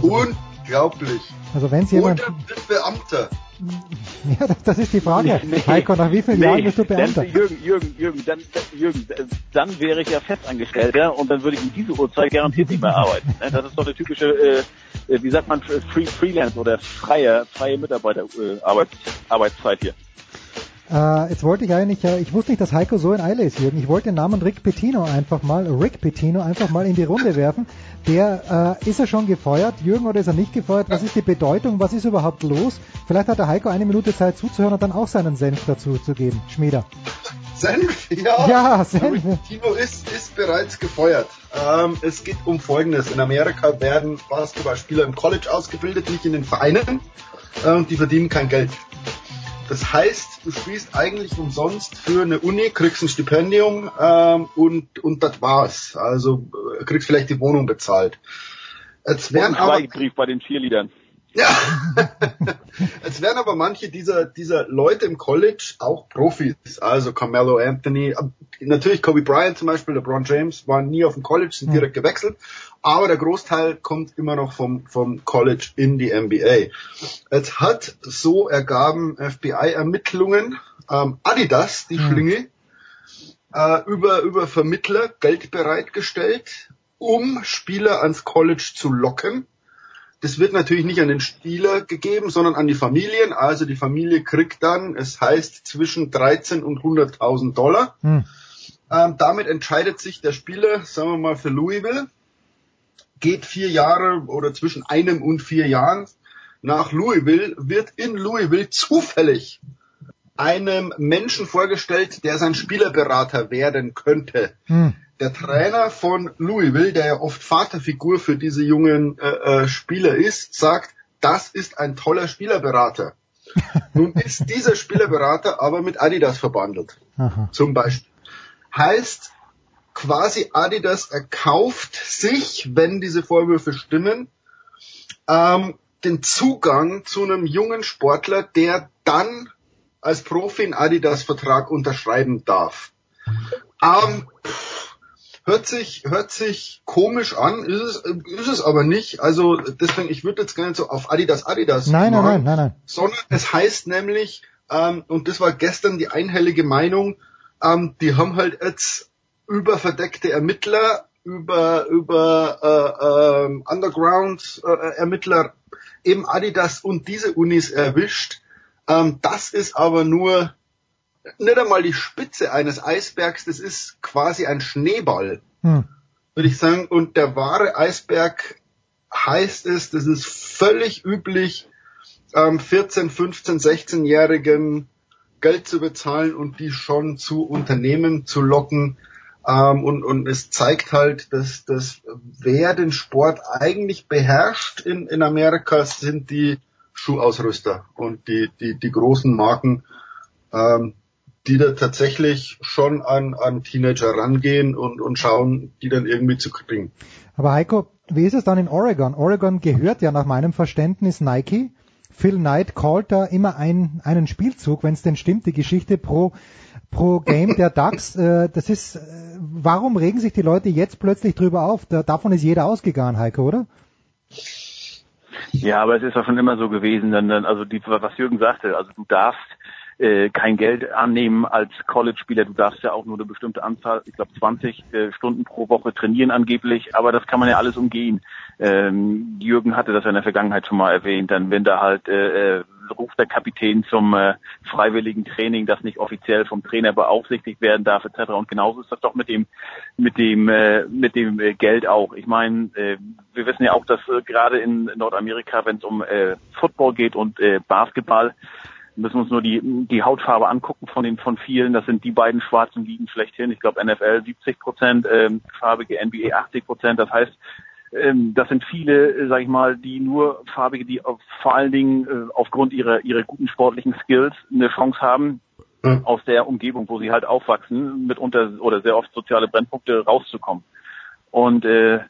Unglaublich. Also wenn es jemand... Oder Beamter. [LAUGHS] Ja, das, das ist die Frage. Heiko, nach wie vielen Jahren bist du Beamter? Dann, Jürgen, Jürgen, Jürgen, dann, Jürgen, dann wäre ich ja Festangestellter und dann würde ich in diese Uhrzeit garantiert nicht mehr arbeiten. Ne? Das ist doch eine typische, äh, wie sagt man, Free, Freelance oder freie, freie Mitarbeiter äh, Arbeits, Arbeitszeit hier. Äh, jetzt wollte ich eigentlich, äh, ich wusste nicht, dass Heiko so in Eile ist, Jürgen. Ich wollte den Namen Rick Pettino einfach mal, Rick Pettino einfach mal in die Runde werfen. Der, äh, ist er schon gefeuert, Jürgen, oder ist er nicht gefeuert? Was ist die Bedeutung? Was ist überhaupt los? Vielleicht hat der Heiko eine Minute Zeit zuzuhören und dann auch seinen Senf dazu zu geben. Schmieder. Senf? Ja. Ja, Senf. Tino ist, ist bereits gefeuert. Ähm, es geht um Folgendes. In Amerika werden Basketballspieler im College ausgebildet, nicht in den Vereinen. Und die verdienen kein Geld. Das heißt, du spielst eigentlich umsonst für eine Uni, kriegst ein Stipendium ähm, und, und das war's. Also äh, kriegst vielleicht die Wohnung bezahlt. Jetzt werden aber, Brief bei den Cheerleadern. Ja. [LAUGHS] Jetzt werden aber manche dieser, dieser Leute im College auch Profis. Also Carmelo Anthony, natürlich Kobe Bryant zum Beispiel, LeBron James waren nie auf dem College, sind direkt gewechselt. Aber der Großteil kommt immer noch vom, vom College in die NBA. Jetzt hat so ergaben FBI-Ermittlungen ähm, Adidas, die Schlinge, äh, über, über Vermittler Geld bereitgestellt, um Spieler ans College zu locken. Das wird natürlich nicht an den Spieler gegeben, sondern an die Familien. Also die Familie kriegt dann, es heißt zwischen 13 und 100.000 Dollar. Hm. Ähm, damit entscheidet sich der Spieler, sagen wir mal für Louisville, geht vier Jahre oder zwischen einem und vier Jahren nach Louisville, wird in Louisville zufällig einem Menschen vorgestellt, der sein Spielerberater werden könnte. Hm. Der Trainer von Louisville, der ja oft Vaterfigur für diese jungen äh, äh, Spieler ist, sagt, das ist ein toller Spielerberater. [LAUGHS] Nun ist dieser Spielerberater aber mit Adidas verbandelt. Aha. Zum Beispiel. Heißt, quasi Adidas erkauft sich, wenn diese Vorwürfe stimmen, ähm, den Zugang zu einem jungen Sportler, der dann als Profi einen Adidas-Vertrag unterschreiben darf. Ähm, hört sich hört sich komisch an, ist es, ist es aber nicht. Also deswegen, ich würde jetzt gar nicht so auf Adidas Adidas Nein, nein, machen, nein, nein, nein. sondern es heißt nämlich, ähm, und das war gestern die einhellige Meinung, ähm, die haben halt jetzt über verdeckte Ermittler, über über äh, ähm, Underground äh, Ermittler eben Adidas und diese Unis erwischt. Ähm, das ist aber nur nicht einmal die Spitze eines Eisbergs, das ist quasi ein Schneeball, Hm. würde ich sagen. Und der wahre Eisberg heißt es, das ist völlig üblich, ähm, 14, 15, 16-Jährigen Geld zu bezahlen und die schon zu Unternehmen zu locken. Ähm, und, und es zeigt halt, dass, dass wer den Sport eigentlich beherrscht in, in Amerika, sind die Schuhausrüster und die, die, die großen Marken, ähm, die da tatsächlich schon an, an Teenager rangehen und, und schauen, die dann irgendwie zu kriegen. Aber Heiko, wie ist es dann in Oregon? Oregon gehört ja nach meinem Verständnis Nike. Phil Knight callt da immer ein, einen Spielzug, wenn es denn stimmt, die Geschichte pro, pro Game der Ducks. [LAUGHS] Äh, das ist, äh, warum regen sich die Leute jetzt plötzlich drüber auf? Da, davon ist jeder ausgegangen, Heiko, oder? Ja, aber es ist ja schon immer so gewesen, dann, dann also die, was Jürgen sagte, also du darfst äh, kein Geld annehmen als College-Spieler. Du darfst ja auch nur eine bestimmte Anzahl, ich glaube 20 äh, Stunden pro Woche trainieren angeblich, aber das kann man ja alles umgehen. Ähm, Jürgen hatte das ja in der Vergangenheit schon mal erwähnt, dann wenn da halt äh, äh, ruft der Kapitän zum äh, freiwilligen Training, das nicht offiziell vom Trainer beaufsichtigt werden darf, etc. Und genauso ist das doch mit dem mit dem äh, mit dem äh, Geld auch. Ich meine, äh, wir wissen ja auch, dass äh, gerade in Nordamerika, wenn es um äh, Football geht und äh, Basketball, müssen wir uns nur die, die Hautfarbe angucken von den von vielen. Das sind die beiden schwarzen Ligen schlechthin. Ich glaube NFL 70 Prozent, ähm, farbige NBA 80 Prozent. Das heißt, ähm, das sind viele, äh, sag ich mal, die nur Farbige, die auf, vor allen Dingen äh, aufgrund ihrer, ihrer guten sportlichen Skills eine Chance haben, mhm. aus der Umgebung, wo sie halt aufwachsen, mitunter oder sehr oft soziale Brennpunkte rauszukommen. Und äh,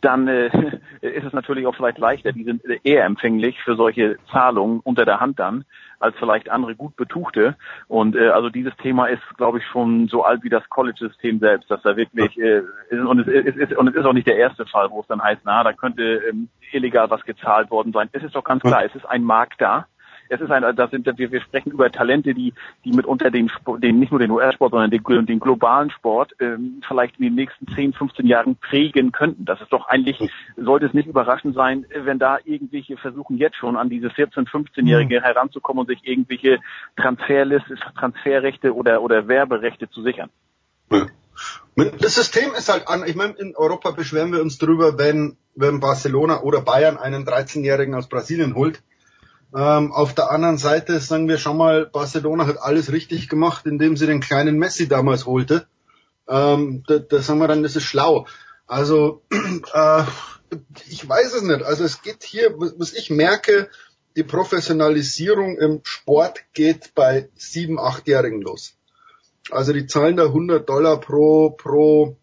dann äh, [LAUGHS] ist es natürlich auch vielleicht leichter. Die sind eher empfänglich für solche Zahlungen unter der Hand dann als vielleicht andere gut betuchte. Und äh, also dieses Thema ist, glaube ich, schon so alt wie das College-System selbst, dass da wirklich äh, und, es ist, ist, und es ist auch nicht der erste Fall, wo es dann heißt, na, da könnte ähm, illegal was gezahlt worden sein. Es ist doch ganz klar, es ist ein Markt da es ist ein, das sind, wir, wir sprechen über Talente, die, die mitunter den, den nicht nur den US-Sport, sondern den, den globalen Sport ähm, vielleicht in den nächsten 10, 15 Jahren prägen könnten. Das ist doch eigentlich, sollte es nicht überraschend sein, wenn da irgendwelche versuchen jetzt schon an diese 14, 15-Jährige mhm. heranzukommen und sich irgendwelche Transferliste, Transferrechte oder, oder Werberechte zu sichern. Ja. Das System ist halt an, ich meine, in Europa beschweren wir uns drüber, wenn, wenn Barcelona oder Bayern einen 13-Jährigen aus Brasilien holt. Ähm, auf der anderen Seite sagen wir schon mal, Barcelona hat alles richtig gemacht, indem sie den kleinen Messi damals holte. Ähm, da, da sagen wir dann, das ist schlau. Also [CLEARS THROAT] äh, ich weiß es nicht. Also es geht hier, was ich merke, die Professionalisierung im Sport geht bei sieben, achtjährigen los. Also die zahlen da 100 Dollar pro pro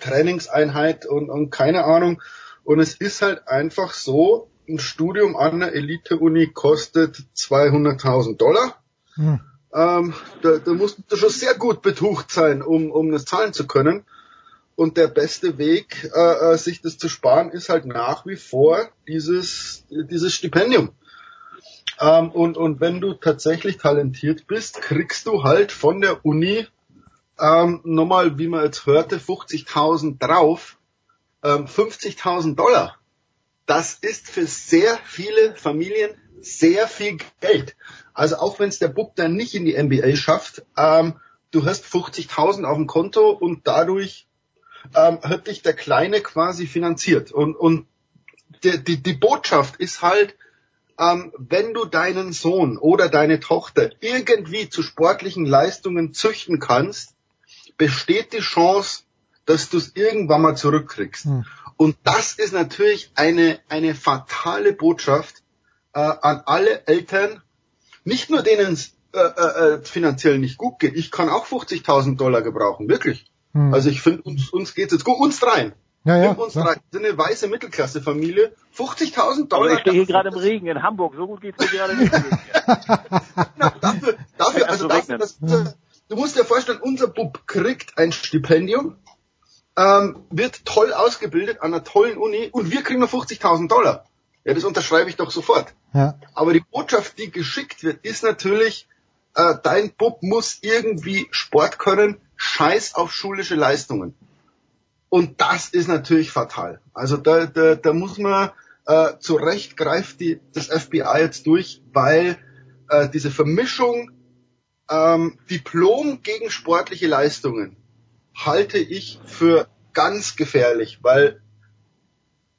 Trainingseinheit und, und keine Ahnung. Und es ist halt einfach so, ein Studium an einer Elite-Uni kostet 200.000 Dollar. Hm. Ähm, da, da musst du schon sehr gut betucht sein, um, um das zahlen zu können. Und der beste Weg, äh, äh, sich das zu sparen, ist halt nach wie vor dieses, dieses Stipendium. Ähm, und, und wenn du tatsächlich talentiert bist, kriegst du halt von der Uni ähm, nochmal, wie man jetzt hörte, 50.000 drauf, ähm, 50.000 Dollar das ist für sehr viele Familien sehr viel Geld. Also auch wenn es der Bub dann nicht in die NBA schafft, ähm, du hast 50.000 auf dem Konto und dadurch ähm, hat dich der Kleine quasi finanziert. Und, und die, die, die Botschaft ist halt, ähm, wenn du deinen Sohn oder deine Tochter irgendwie zu sportlichen Leistungen züchten kannst, besteht die Chance, dass du es irgendwann mal zurückkriegst. Hm. Und das ist natürlich eine, eine fatale Botschaft äh, an alle Eltern, nicht nur denen es äh, äh, äh finanziell nicht gut geht. Ich kann auch 50.000 Dollar gebrauchen, wirklich. Hm. Also ich finde, uns, uns geht jetzt gut, uns dreien. Ja, ja, uns ja. drei sind eine weiße Mittelklasse-Familie. 50.000 Dollar. Aber ich stehe hier gerade im Regen in Hamburg. So gut geht's mir gerade nicht. [LAUGHS] genau, dafür, dafür, also dafür, dass, du musst dir vorstellen, unser Bub kriegt ein Stipendium ähm, wird toll ausgebildet an einer tollen Uni und wir kriegen nur 50.000 Dollar. Ja, das unterschreibe ich doch sofort. Ja. Aber die Botschaft, die geschickt wird, ist natürlich, äh, dein Bub muss irgendwie Sport können, scheiß auf schulische Leistungen. Und das ist natürlich fatal. Also da, da, da muss man, äh, zu Recht greift die, das FBI jetzt durch, weil äh, diese Vermischung ähm, Diplom gegen sportliche Leistungen halte ich für ganz gefährlich, weil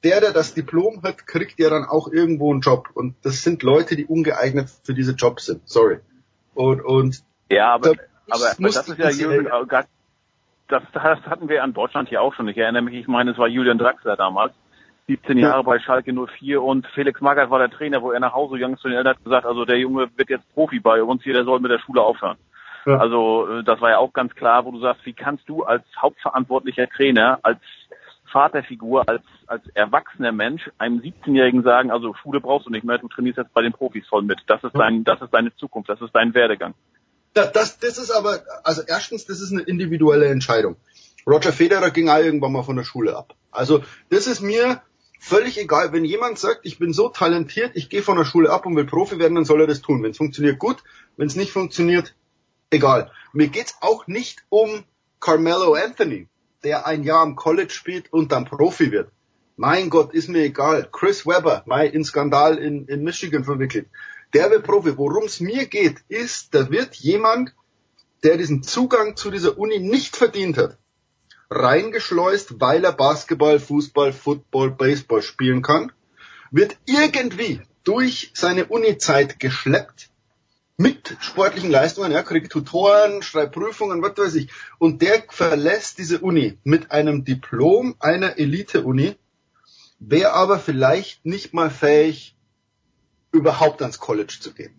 der, der das Diplom hat, kriegt ja dann auch irgendwo einen Job. Und das sind Leute, die ungeeignet für diese Jobs sind. Sorry. Und, und ja, aber, aber, aber das ist ja Jürgen, das, das hatten wir an Deutschland hier auch schon. Ich erinnere mich, ich meine, es war Julian Draxler damals. 17 Jahre ja. bei Schalke 04 und Felix Magath war der Trainer, wo er nach Hause gegangen ist den Eltern hat gesagt, also der Junge wird jetzt Profi bei uns hier, der soll mit der Schule aufhören. Ja. Also äh, das war ja auch ganz klar, wo du sagst, wie kannst du als hauptverantwortlicher Trainer, als Vaterfigur, als, als erwachsener Mensch einem 17-Jährigen sagen, also Schule brauchst du nicht mehr, du trainierst jetzt bei den Profis voll mit. Das ist dein, das ist deine Zukunft, das ist dein Werdegang. Das, das, das ist aber, also erstens, das ist eine individuelle Entscheidung. Roger Federer ging auch irgendwann mal von der Schule ab. Also das ist mir völlig egal. Wenn jemand sagt, ich bin so talentiert, ich gehe von der Schule ab und will Profi werden, dann soll er das tun. Wenn es funktioniert, gut. Wenn es nicht funktioniert, egal. Mir geht's auch nicht um Carmelo Anthony, der ein Jahr am College spielt und dann Profi wird. Mein Gott, ist mir egal. Chris Webber, mein in Skandal in, in Michigan verwickelt. Der wird Profi. Worum es mir geht, ist, da wird jemand, der diesen Zugang zu dieser Uni nicht verdient hat, reingeschleust, weil er Basketball, Fußball, Football, Baseball spielen kann, wird irgendwie durch seine Uni-Zeit geschleppt mit sportlichen Leistungen, ja, kriegt Tutoren, schreibt Prüfungen, was weiß ich. Und der verlässt diese Uni mit einem Diplom einer Elite-Uni wäre aber vielleicht nicht mal fähig, überhaupt ans College zu gehen.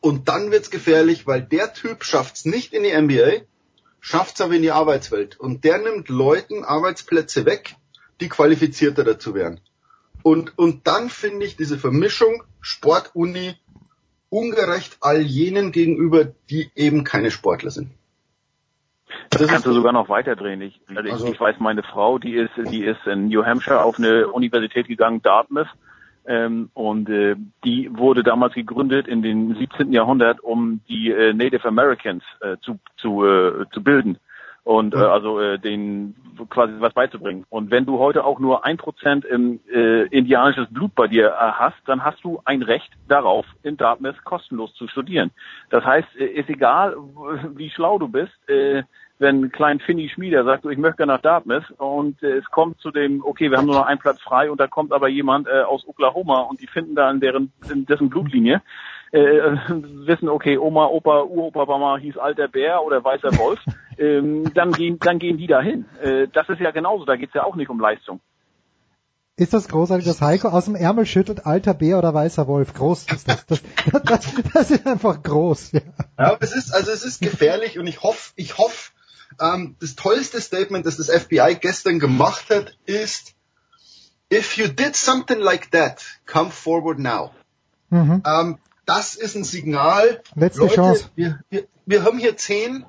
Und dann wird's gefährlich, weil der Typ schafft's nicht in die NBA, schafft's aber in die Arbeitswelt. Und der nimmt Leuten Arbeitsplätze weg, die qualifizierter dazu wären. Und, und dann finde ich diese Vermischung Sportuni ungerecht all jenen gegenüber, die eben keine Sportler sind. Das, das kannst du sogar noch weiterdrehen. Ich, also, also ich weiß, meine Frau, die ist, die ist in New Hampshire auf eine Universität gegangen, Dartmouth, ähm, und äh, die wurde damals gegründet in den 17. Jahrhundert, um die äh, Native Americans äh, zu, zu, äh, zu bilden und äh, also äh, den quasi was beizubringen. Und wenn du heute auch nur ein Prozent im, äh, indianisches Blut bei dir äh, hast, dann hast du ein Recht darauf, in Dartmouth kostenlos zu studieren. Das heißt, äh, ist egal, wie schlau du bist, äh, wenn Klein Finny Schmieder sagt, ich möchte nach Dartmouth und äh, es kommt zu dem, okay, wir haben nur noch einen Platz frei und da kommt aber jemand äh, aus Oklahoma und die finden da in deren in dessen Blutlinie, äh, wissen, okay, Oma, Opa, Uropa Mama hieß alter Bär oder weißer Wolf, [LAUGHS] ähm, dann gehen dann gehen die dahin. Äh, das ist ja genauso, da geht's ja auch nicht um Leistung. Ist das großartig, dass Heiko aus dem Ärmel schüttelt, alter Bär oder weißer Wolf? Groß ist das. Das, das, das ist einfach groß. Ja. ja, es ist, also es ist gefährlich und ich hoffe, ich hoffe, ähm, das tollste Statement, das das FBI gestern gemacht hat, ist, if you did something like that, come forward now. Mhm. Ähm, das ist ein Signal. Letzte Leute, Chance. Wir, wir, wir haben hier zehn,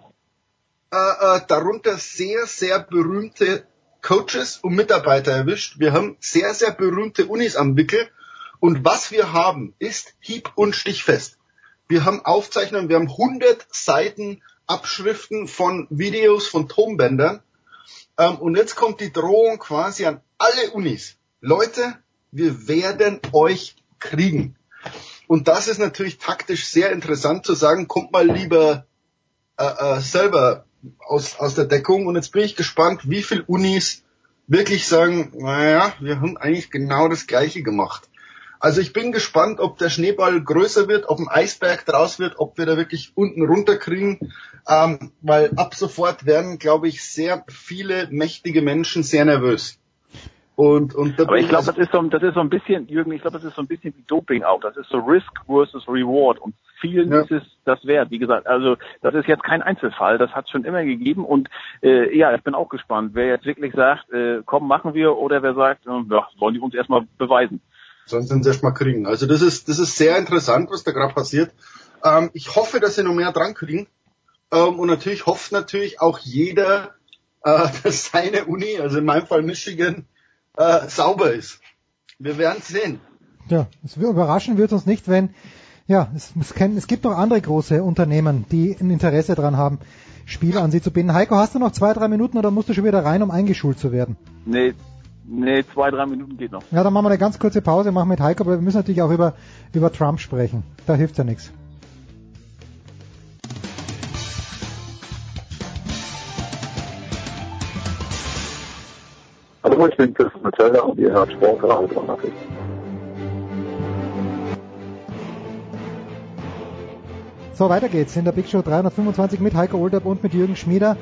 äh, äh, darunter sehr, sehr berühmte Coaches und Mitarbeiter erwischt. Wir haben sehr, sehr berühmte Unis am Wickel. Und was wir haben, ist hieb- und stichfest. Wir haben Aufzeichnungen, wir haben 100 Seiten Abschriften von Videos von Tonbändern. Ähm, und jetzt kommt die Drohung quasi an alle Unis. Leute, wir werden euch kriegen. Und das ist natürlich taktisch sehr interessant zu sagen, kommt mal lieber äh, äh, selber aus, aus der Deckung. Und jetzt bin ich gespannt, wie viele Unis wirklich sagen, naja, wir haben eigentlich genau das Gleiche gemacht. Also ich bin gespannt, ob der Schneeball größer wird, ob ein Eisberg draus wird, ob wir da wirklich unten runterkriegen, ähm, weil ab sofort werden, glaube ich, sehr viele mächtige Menschen sehr nervös. Und, und Aber ich glaube, das ist so, das ist so ein bisschen, Jürgen, ich glaube, das ist so ein bisschen wie Doping auch. Das ist so Risk versus Reward und vielen ja. ist es das wert. Wie gesagt, also das ist jetzt kein Einzelfall, das hat es schon immer gegeben und äh, ja, ich bin auch gespannt, wer jetzt wirklich sagt, äh, komm, machen wir, oder wer sagt, äh, ja, sollen die uns erstmal beweisen. Sollen sie uns erstmal kriegen. Also das ist, das ist sehr interessant, was da gerade passiert. Ähm, ich hoffe, dass sie noch mehr dran kriegen. Ähm, und natürlich hofft natürlich auch jeder, äh, [LAUGHS] dass seine Uni, also in meinem Fall Michigan, äh, sauber ist. Wir werden sehen. Ja, es überraschen wird uns nicht, wenn, ja, es, es, kenn, es gibt noch andere große Unternehmen, die ein Interesse daran haben, Spieler an sie zu binden. Heiko, hast du noch zwei, drei Minuten oder musst du schon wieder rein, um eingeschult zu werden? Nee, nee, zwei, drei Minuten geht noch. Ja, dann machen wir eine ganz kurze Pause, machen mit Heiko, aber wir müssen natürlich auch über, über Trump sprechen. Da hilft ja nichts. Hallo, ich bin Chris Metzeler und ihr hört Sportradio 360. So, weiter geht's in der Big Show 325 mit Heiko Olderb und mit Jürgen Schmieder.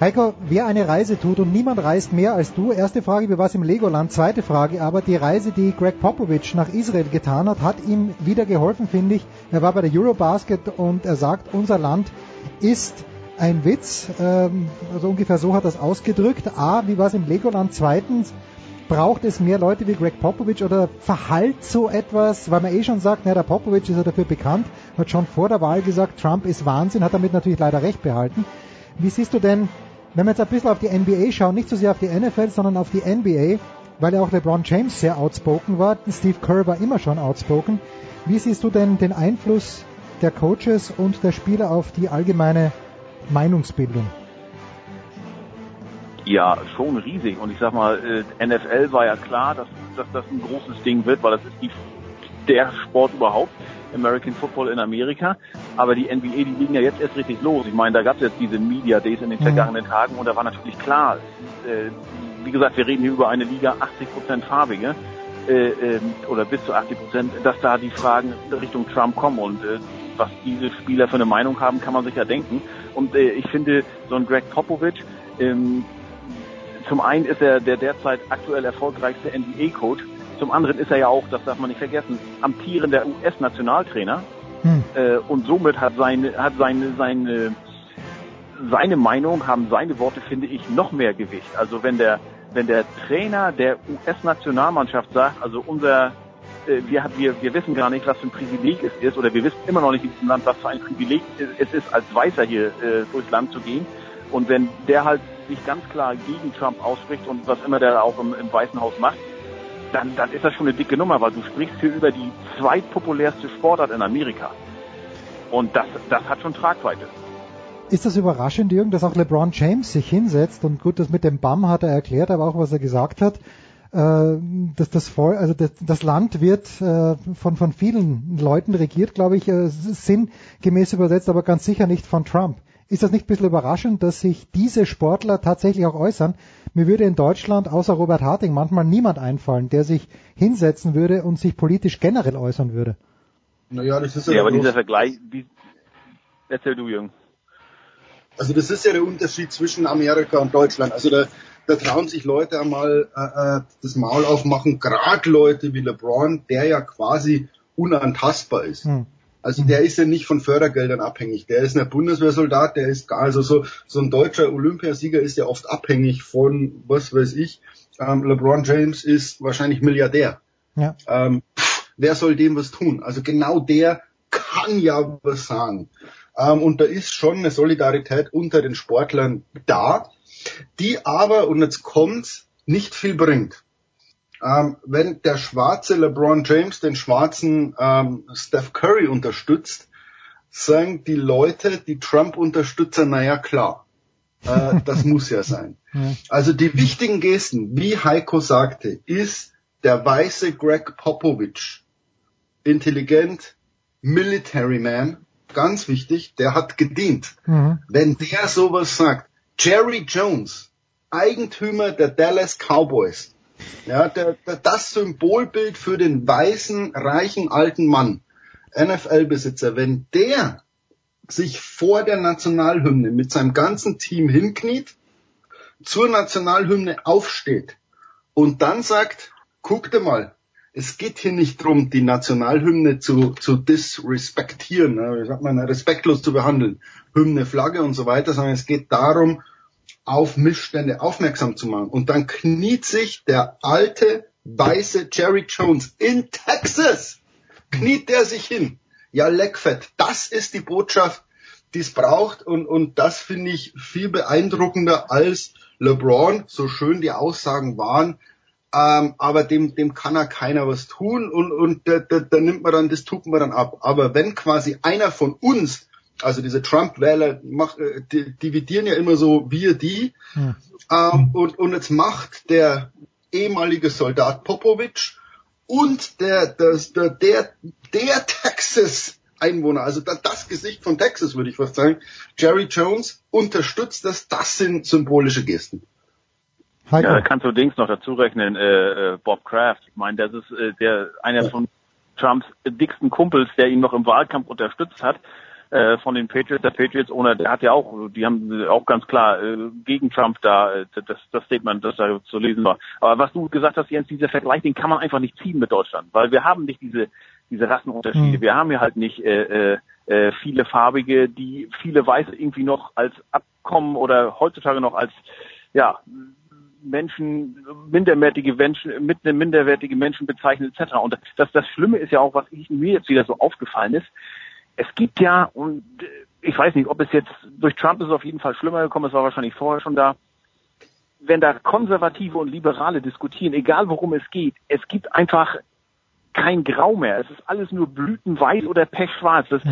Heiko, wer eine Reise tut und niemand reist mehr als du. Erste Frage, wie war es im Legoland? Zweite Frage, aber die Reise, die Greg Popovich nach Israel getan hat, hat ihm wieder geholfen, finde ich. Er war bei der Eurobasket und er sagt, unser Land ist ein Witz, ähm, also ungefähr so hat es ausgedrückt. A, wie war es im Legoland? Zweitens, braucht es mehr Leute wie Greg Popovich oder verhallt so etwas, weil man eh schon sagt, na, der Popovich ist ja dafür bekannt, hat schon vor der Wahl gesagt, Trump ist Wahnsinn, hat damit natürlich leider recht behalten. Wie siehst du denn, wenn wir jetzt ein bisschen auf die NBA schauen, nicht so sehr auf die NFL, sondern auf die NBA, weil ja auch LeBron James sehr outspoken war, Steve Kerr war immer schon outspoken. Wie siehst du denn den Einfluss der Coaches und der Spieler auf die allgemeine Meinungsbildung? Ja, schon riesig. Und ich sag mal, äh, NFL war ja klar, dass, dass das ein großes Ding wird, weil das ist die, der Sport überhaupt. American Football in Amerika. Aber die NBA, die liegen ja jetzt erst richtig los. Ich meine, da gab es jetzt diese Media Days in den mhm. vergangenen Tagen und da war natürlich klar, äh, wie gesagt, wir reden hier über eine Liga 80 Prozent farbige äh, äh, oder bis zu 80 Prozent, dass da die Fragen Richtung Trump kommen und äh, was diese Spieler für eine Meinung haben, kann man sich ja denken. Und äh, ich finde, so ein Greg Popovich, ähm, zum einen ist er der derzeit aktuell erfolgreichste NBA-Coach, zum anderen ist er ja auch, das darf man nicht vergessen, amtierender US-Nationaltrainer. Hm. Äh, und somit hat seine, hat seine, seine, seine Meinung, haben seine Worte, finde ich, noch mehr Gewicht. Also wenn der, wenn der Trainer der US-Nationalmannschaft sagt, also unser, äh, wir, wir, wir wissen gar nicht, was für ein Privileg es ist, oder wir wissen immer noch nicht in diesem Land, was für ein Privileg es ist, als Weißer hier äh, durchs Land zu gehen. Und wenn der halt sich ganz klar gegen Trump ausspricht und was immer der auch im, im Weißen Haus macht, dann, dann ist das schon eine dicke Nummer, weil du sprichst hier über die zweitpopulärste Sportart in Amerika. Und das, das hat schon Tragweite. Ist das überraschend, Jürgen, dass auch LeBron James sich hinsetzt und gut, das mit dem BAM hat er erklärt, aber auch was er gesagt hat, dass das, Voll, also das, das Land wird äh, von, von vielen Leuten regiert, glaube ich, äh, sinngemäß übersetzt, aber ganz sicher nicht von Trump. Ist das nicht ein bisschen überraschend, dass sich diese Sportler tatsächlich auch äußern? Mir würde in Deutschland außer Robert Harting manchmal niemand einfallen, der sich hinsetzen würde und sich politisch generell äußern würde. Naja, das ist ja, ja aber dieser Vergleich, die, erzähl du, Jürgen. Also das ist ja der Unterschied zwischen Amerika und Deutschland. Also da, da trauen sich Leute einmal äh, äh das Maul aufmachen, gerade Leute wie LeBron, der ja quasi unantastbar ist. Hm. Also der ist ja nicht von Fördergeldern abhängig. Der ist ein Bundeswehrsoldat, der ist gar, also so, so ein deutscher Olympiasieger ist ja oft abhängig von, was weiß ich, ähm, LeBron James ist wahrscheinlich Milliardär. Ja. Ähm, pff, wer soll dem was tun? Also genau der kann ja was sagen. Ähm, und da ist schon eine Solidarität unter den Sportlern da, die aber, und jetzt kommt's, nicht viel bringt ähm, wenn der schwarze LeBron James den schwarzen ähm, Steph Curry unterstützt, sagen die Leute, die Trump-Unterstützer, naja klar, äh, das [LAUGHS] muss ja sein. Also die wichtigen Gesten, wie Heiko sagte, ist der weiße Greg Popovich, intelligent, Military Man, ganz wichtig, der hat gedient. Mhm. Wenn der sowas sagt, Jerry Jones, Eigentümer der Dallas Cowboys, ja, der, der, das Symbolbild für den weißen, reichen, alten Mann, NFL-Besitzer, wenn der sich vor der Nationalhymne mit seinem ganzen Team hinkniet, zur Nationalhymne aufsteht und dann sagt, guck dir mal, es geht hier nicht drum, die Nationalhymne zu, zu disrespektieren, wie sagt man, respektlos zu behandeln, Hymne, Flagge und so weiter, sondern es geht darum, auf Missstände aufmerksam zu machen. Und dann kniet sich der alte weiße Jerry Jones in Texas, kniet der sich hin. Ja, Leckfett, das ist die Botschaft, die es braucht. Und, und das finde ich viel beeindruckender als LeBron, so schön die Aussagen waren. Ähm, aber dem, dem kann er keiner was tun und, und da, da, da nimmt man dann, das tut man dann ab. Aber wenn quasi einer von uns also diese Trump-Wähler äh, die, dividieren ja immer so wir die. Hm. Ähm, und, und jetzt macht der ehemalige Soldat Popovic und der, der, der, der, der Texas Einwohner, also das Gesicht von Texas würde ich fast sagen, Jerry Jones unterstützt das, das sind symbolische Gesten. Ja, da kannst du Dings noch dazu rechnen, äh, äh, Bob Kraft. Ich meine, das ist äh, der einer von Trumps dicksten Kumpels, der ihn noch im Wahlkampf unterstützt hat äh, von den Patriots, der Patriots ohne, der hat ja auch, die haben auch ganz klar äh, gegen Trump da äh, das, das Statement, das da zu lesen war. Aber was du gesagt hast, Jens, dieser Vergleich, den kann man einfach nicht ziehen mit Deutschland, weil wir haben nicht diese diese Rassenunterschiede. Mhm. Wir haben ja halt nicht äh, äh, äh, viele Farbige, die viele Weiße irgendwie noch als Abkommen oder heutzutage noch als ja Menschen, minderwertige Menschen, mit minderwertige Menschen bezeichnen etc. Und das, das Schlimme ist ja auch, was ich, mir jetzt wieder so aufgefallen ist, es gibt ja, und äh, ich weiß nicht, ob es jetzt durch Trump ist es auf jeden Fall schlimmer gekommen, es war wahrscheinlich vorher schon da, wenn da Konservative und Liberale diskutieren, egal worum es geht, es gibt einfach kein Grau mehr. Es ist alles nur blütenweiß oder pechschwarz. Das,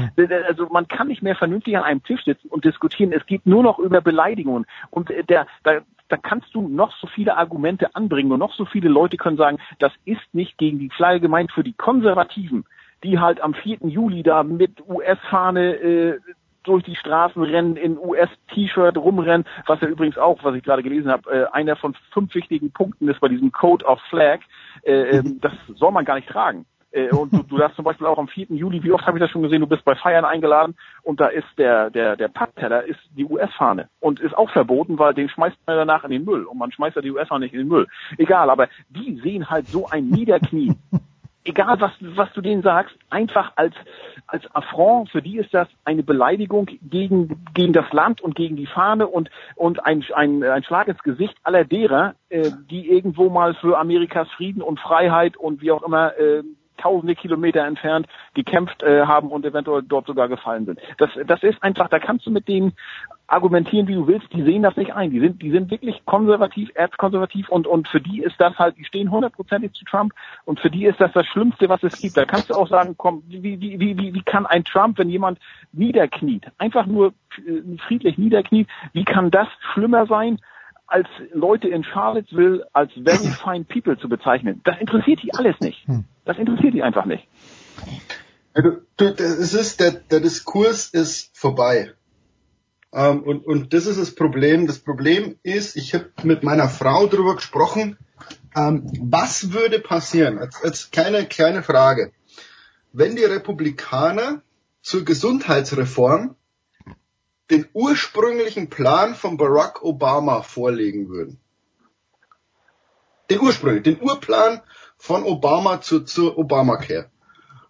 also man kann nicht mehr vernünftig an einem Tisch sitzen und diskutieren. Es geht nur noch über Beleidigungen. Und äh, der, da, da kannst du noch so viele Argumente anbringen und noch so viele Leute können sagen, das ist nicht gegen die Flagge gemeint für die Konservativen die halt am 4. Juli da mit US-Fahne äh, durch die Straßen rennen, in US-T-Shirt rumrennen, was ja übrigens auch, was ich gerade gelesen habe, äh, einer von fünf wichtigen Punkten ist bei diesem Code of Flag. Äh, äh, das soll man gar nicht tragen. Äh, und du, du darfst zum Beispiel auch am 4. Juli, wie oft habe ich das schon gesehen, du bist bei Feiern eingeladen und da ist der, der, der Pappteller ist die US-Fahne und ist auch verboten, weil den schmeißt man danach in den Müll und man schmeißt ja die US-Fahne nicht in den Müll. Egal, aber die sehen halt so ein Niederknie. [LAUGHS] Egal was, was du denen sagst, einfach als, als Affront, für die ist das eine Beleidigung gegen, gegen das Land und gegen die Fahne und, und ein, ein, ein Schlag ins Gesicht aller derer, äh, die irgendwo mal für Amerikas Frieden und Freiheit und wie auch immer äh, tausende Kilometer entfernt gekämpft äh, haben und eventuell dort sogar gefallen sind. Das, das ist einfach, da kannst du mit denen argumentieren, wie du willst, die sehen das nicht ein. Die sind, die sind wirklich konservativ, erzkonservativ und, und für die ist das halt, die stehen hundertprozentig zu Trump und für die ist das das Schlimmste, was es gibt. Da kannst du auch sagen, komm, wie, wie, wie, wie, kann ein Trump, wenn jemand niederkniet, einfach nur äh, friedlich niederkniet, wie kann das schlimmer sein, als Leute in Charlottesville als very [LAUGHS] fine people zu bezeichnen? Das interessiert die alles nicht. Das interessiert die einfach nicht. Du, du, es ist, der, der Diskurs ist vorbei. Ähm, und, und das ist das Problem. Das Problem ist, ich habe mit meiner Frau darüber gesprochen, ähm, was würde passieren? Als, als kleine, kleine Frage. Wenn die Republikaner zur Gesundheitsreform den ursprünglichen Plan von Barack Obama vorlegen würden. Den ursprünglichen, den Urplan von Obama zu, zur Obamacare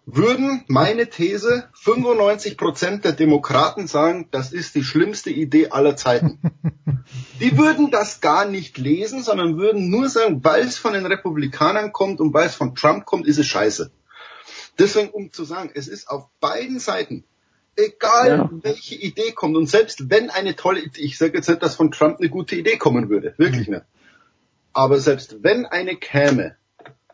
würden meine These 95 Prozent der Demokraten sagen, das ist die schlimmste Idee aller Zeiten. [LAUGHS] Die würden das gar nicht lesen, sondern würden nur sagen, weil es von den Republikanern kommt und weil es von Trump kommt, ist es scheiße. Deswegen, um zu sagen, es ist auf beiden Seiten, egal ja. welche Idee kommt und selbst wenn eine tolle Idee, ich sage jetzt nicht, dass von Trump eine gute Idee kommen würde, wirklich nicht. Aber selbst wenn eine käme,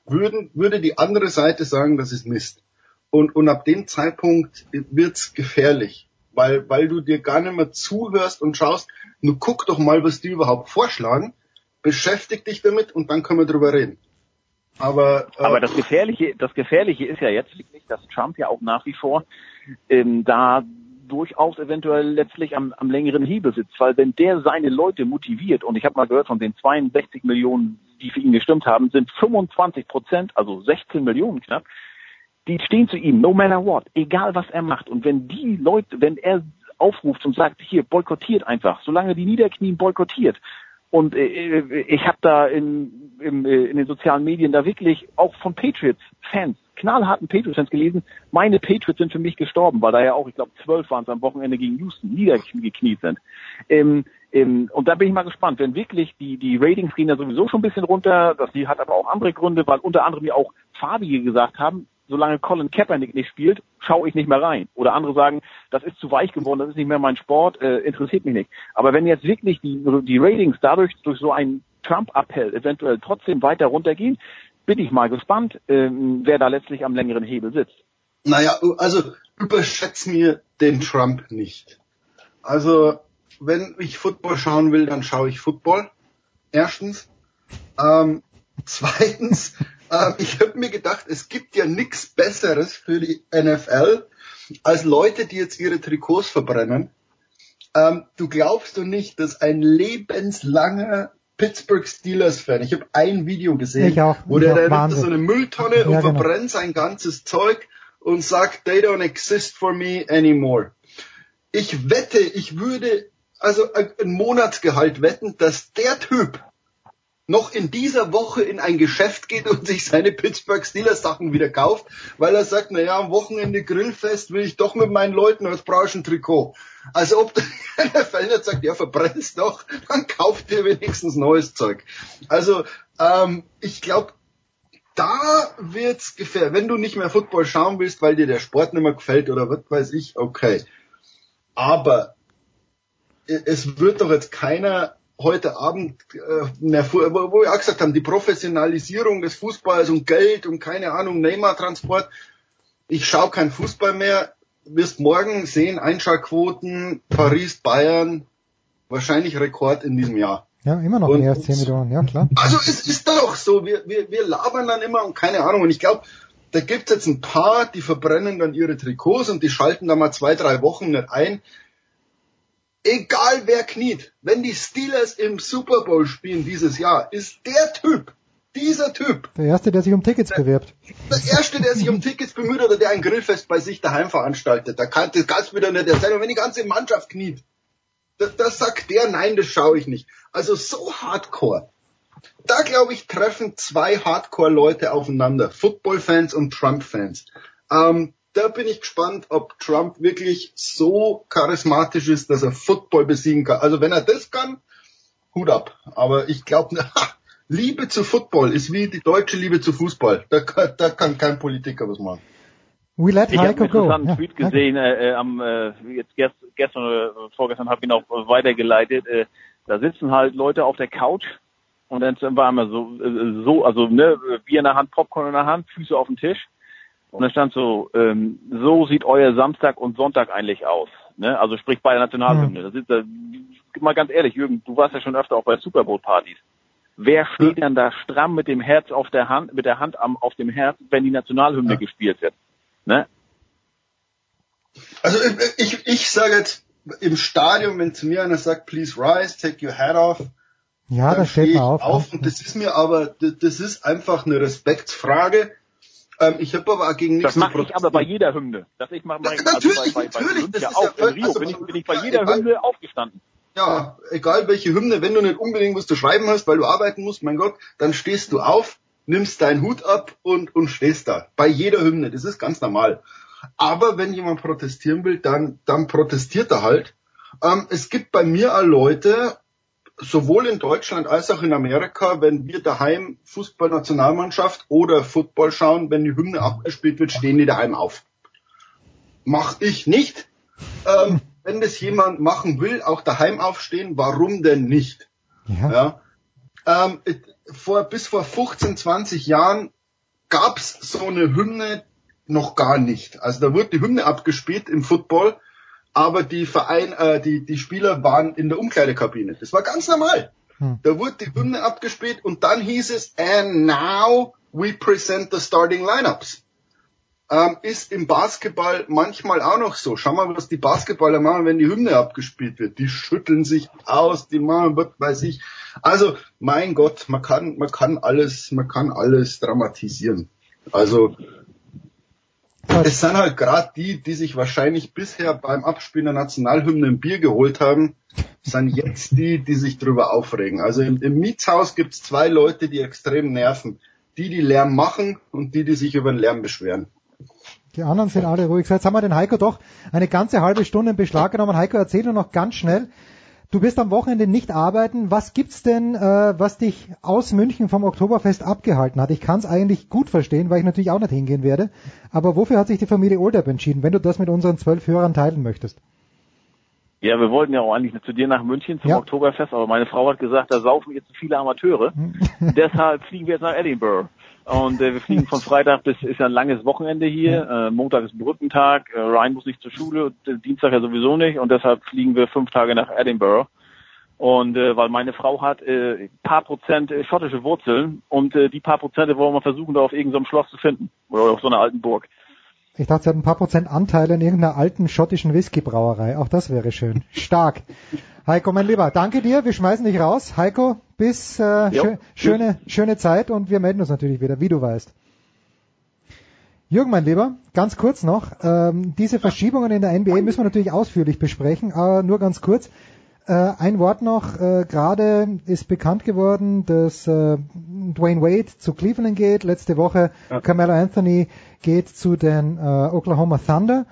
würden, würde die andere Seite sagen, das ist Mist. Und, und ab dem Zeitpunkt wird's gefährlich, weil, weil du dir gar nicht mehr zuhörst und schaust, nur guck doch mal, was die überhaupt vorschlagen, beschäftig dich damit und dann können wir drüber reden. Aber, äh, Aber das Gefährliche, das Gefährliche ist ja jetzt wirklich, dass Trump ja auch nach wie vor ähm, da durchaus eventuell letztlich am, am längeren Hebel sitzt, weil wenn der seine Leute motiviert, und ich habe mal gehört, von den 62 Millionen, die für ihn gestimmt haben, sind 25 Prozent, also 16 Millionen knapp, die stehen zu ihm, no matter what, egal was er macht. Und wenn die Leute, wenn er aufruft und sagt, hier, boykottiert einfach, solange die Niederknien boykottiert. Und äh, ich habe da in, in, äh, in den sozialen Medien da wirklich auch von Patriots Fans, knallharten Patriots Fans gelesen, meine Patriots sind für mich gestorben, weil da ja auch, ich glaube, zwölf waren es am Wochenende gegen Houston, niedergekniet sind. Ähm, ähm, und da bin ich mal gespannt, wenn wirklich die, die Ratings gehen da sowieso schon ein bisschen runter, das hat aber auch andere Gründe, weil unter anderem ja auch Farbige gesagt haben, solange Colin Kaepernick nicht spielt, schaue ich nicht mehr rein. Oder andere sagen, das ist zu weich geworden, das ist nicht mehr mein Sport, äh, interessiert mich nicht. Aber wenn jetzt wirklich die, die Ratings dadurch durch so einen Trump-Appell eventuell trotzdem weiter runtergehen, bin ich mal gespannt, ähm, wer da letztlich am längeren Hebel sitzt. Naja, also überschätz mir den Trump nicht. Also, wenn ich Football schauen will, dann schaue ich Football. Erstens. Ähm, zweitens, [LAUGHS] ähm, ich habe mir gedacht, es gibt ja nichts Besseres für die NFL als Leute, die jetzt ihre Trikots verbrennen. Ähm, du glaubst du nicht, dass ein lebenslanger Pittsburgh Steelers Fan, ich habe ein Video gesehen, wo der, der nimmt so eine Mülltonne ja, und genau. verbrennt sein ganzes Zeug und sagt, they don't exist for me anymore. Ich wette, ich würde also ein Monatsgehalt wetten, dass der Typ noch in dieser Woche in ein Geschäft geht und sich seine Pittsburgh Steelers Sachen wieder kauft, weil er sagt, na ja, am Wochenende Grillfest will ich doch mit meinen Leuten als brauschen Trikot. Also ob [LAUGHS] der nicht sagt, ja, verbrennst doch, dann kauft dir wenigstens neues Zeug. Also ähm, ich glaube, da wird's gefährlich. Wenn du nicht mehr Football schauen willst, weil dir der Sport nicht mehr gefällt oder was weiß ich, okay. Aber es wird doch jetzt keiner heute Abend äh, wo, wir auch gesagt haben, die Professionalisierung des Fußballs und Geld und keine Ahnung, Neymar-Transport. Ich schaue kein Fußball mehr. Wirst morgen sehen, Einschaltquoten, Paris, Bayern, wahrscheinlich Rekord in diesem Jahr. Ja, immer noch mehr als 10 Millionen, ja klar. Also es ist doch so, wir, wir, wir labern dann immer und keine Ahnung. Und ich glaube, da gibt's jetzt ein paar, die verbrennen dann ihre Trikots und die schalten da mal zwei, drei Wochen nicht ein. Egal wer kniet, wenn die Steelers im Super Bowl spielen dieses Jahr, ist der Typ Dieser Typ. Der Erste, der sich um Tickets bewirbt. Der Erste, der sich um Tickets bemüht oder der ein Grillfest bei sich daheim veranstaltet. Da kann das kann's wieder nicht erzählen. Und wenn die ganze Mannschaft kniet, da, da sagt der, nein, das schaue ich nicht. Also so hardcore. Da, glaube ich, treffen zwei Hardcore-Leute aufeinander. Football-Fans und Trump-Fans. Ähm, da bin ich gespannt, ob Trump wirklich so charismatisch ist, dass er Football besiegen kann. Also wenn er das kann, Hut ab. Aber ich glaube, [LAUGHS] Liebe zu Football ist wie die deutsche Liebe zu Fußball. Da, kann- da kann kein Politiker was machen. We let Ich habe einen go. interessanten Ja, Tweet Heiko. gesehen, äh, äh, am äh, jetzt gest, gestern oder vorgestern habe ich ihn auch weitergeleitet. Äh, da sitzen halt Leute auf der Couch und dann war immer so, äh, so, also ne, Bier in der Hand, Popcorn in der Hand, Füße auf dem Tisch. Und dann stand so, ähm, so sieht euer Samstag und Sonntag eigentlich aus. Ne? Also sprich bei der Nationalhymne. Da sitzt da, mal ganz ehrlich, Jürgen, du warst ja schon öfter auch bei Super Bowl Partys. Wer steht denn da stramm mit dem Herz auf der Hand, mit der Hand am, auf dem Herz, wenn die Nationalhymne gespielt wird? Ne? Also ich, ich, ich sage jetzt im Stadion, wenn zu mir einer sagt, please rise, take your hat off, Ja, dann da steht stehe man ich auf. auf und das ist mir aber, das das ist einfach eine Respektsfrage. Ähm, ich habe aber gegen nichts Das mache ich aber bei jeder Hymne. Das ich mache Ja, also natürlich, bei, bei, bei natürlich, das ist auch. ja In Rio also bin ich, bin ich bei ja, jeder egal. Hymne aufgestanden. Ja, egal welche Hymne, wenn du nicht unbedingt was zu schreiben hast, weil du arbeiten musst, mein Gott, dann stehst du auf, nimmst deinen Hut ab und, und stehst da. Bei jeder Hymne, das ist ganz normal. Aber wenn jemand protestieren will, dann, dann protestiert er halt. Ähm, es gibt bei mir auch Leute, sowohl in Deutschland als auch in Amerika, wenn wir daheim Fußballnationalmannschaft oder Football schauen, wenn die Hymne abgespielt wird, stehen die daheim auf. Mach ich nicht. Ähm, wenn das jemand machen will, auch daheim aufstehen, warum denn nicht? Ja. Ja. Ähm, vor, bis vor 15, 20 Jahren gab's so eine Hymne noch gar nicht. Also da wurde die Hymne abgespielt im Football, aber die Verein, äh, die, die Spieler waren in der Umkleidekabine. Das war ganz normal. Hm. Da wurde die Hymne abgespielt und dann hieß es, and now we present the starting lineups. Ähm, ist im Basketball manchmal auch noch so. Schau mal, was die Basketballer machen, wenn die Hymne abgespielt wird. Die schütteln sich aus, die machen, was weiß ich. Also, mein Gott, man kann, man kann alles, man kann alles dramatisieren. Also, es sind halt gerade die, die sich wahrscheinlich bisher beim Abspielen der Nationalhymne ein Bier geholt haben, sind jetzt die, die sich drüber aufregen. Also im, im Mietshaus gibt's zwei Leute, die extrem nerven. Die, die Lärm machen und die, die sich über den Lärm beschweren. Die anderen sind alle ruhig. Jetzt haben wir den Heiko doch eine ganze halbe Stunde in Beschlag genommen. Heiko, erzähl nur noch ganz schnell. Du wirst am Wochenende nicht arbeiten. Was gibt's denn, äh, was dich aus München vom Oktoberfest abgehalten hat? Ich kann es eigentlich gut verstehen, weil ich natürlich auch nicht hingehen werde. Aber wofür hat sich die Familie Olderb entschieden, wenn du das mit unseren zwölf Hörern teilen möchtest? Ja, wir wollten ja auch eigentlich zu dir nach München zum Ja. Oktoberfest, aber meine Frau hat gesagt, da saufen jetzt zu viele Amateure. [LAUGHS] Deshalb fliegen wir jetzt nach Edinburgh. Und äh, wir fliegen von Freitag bis ist ja ein langes Wochenende hier. Äh, Montag ist Brückentag, äh, Ryan muss nicht zur Schule, äh, Dienstag ja sowieso nicht und deshalb fliegen wir fünf Tage nach Edinburgh. Und äh, weil meine Frau hat äh, paar Prozent äh, schottische Wurzeln und äh, die paar Prozente wollen wir versuchen, da auf irgendeinem Schloss zu finden. Oder auf so einer alten Burg. Ich dachte, sie hat ein paar Prozent Anteile in irgendeiner alten schottischen Whiskybrauerei. Auch das wäre schön. Stark. Heiko, mein Lieber, danke dir. Wir schmeißen dich raus. Heiko, bis äh, Jo. schö schöne, schöne Zeit und wir melden uns natürlich wieder, wie du weißt. Jürgen, mein Lieber, ganz kurz noch. Ähm, diese Verschiebungen in der NBA müssen wir natürlich ausführlich besprechen, aber nur ganz kurz. Äh, ein Wort noch. Äh, Gerade ist bekannt geworden, dass äh, Dwayne Wade zu Cleveland geht. Letzte Woche Carmelo Anthony geht zu den äh, Oklahoma Thunder.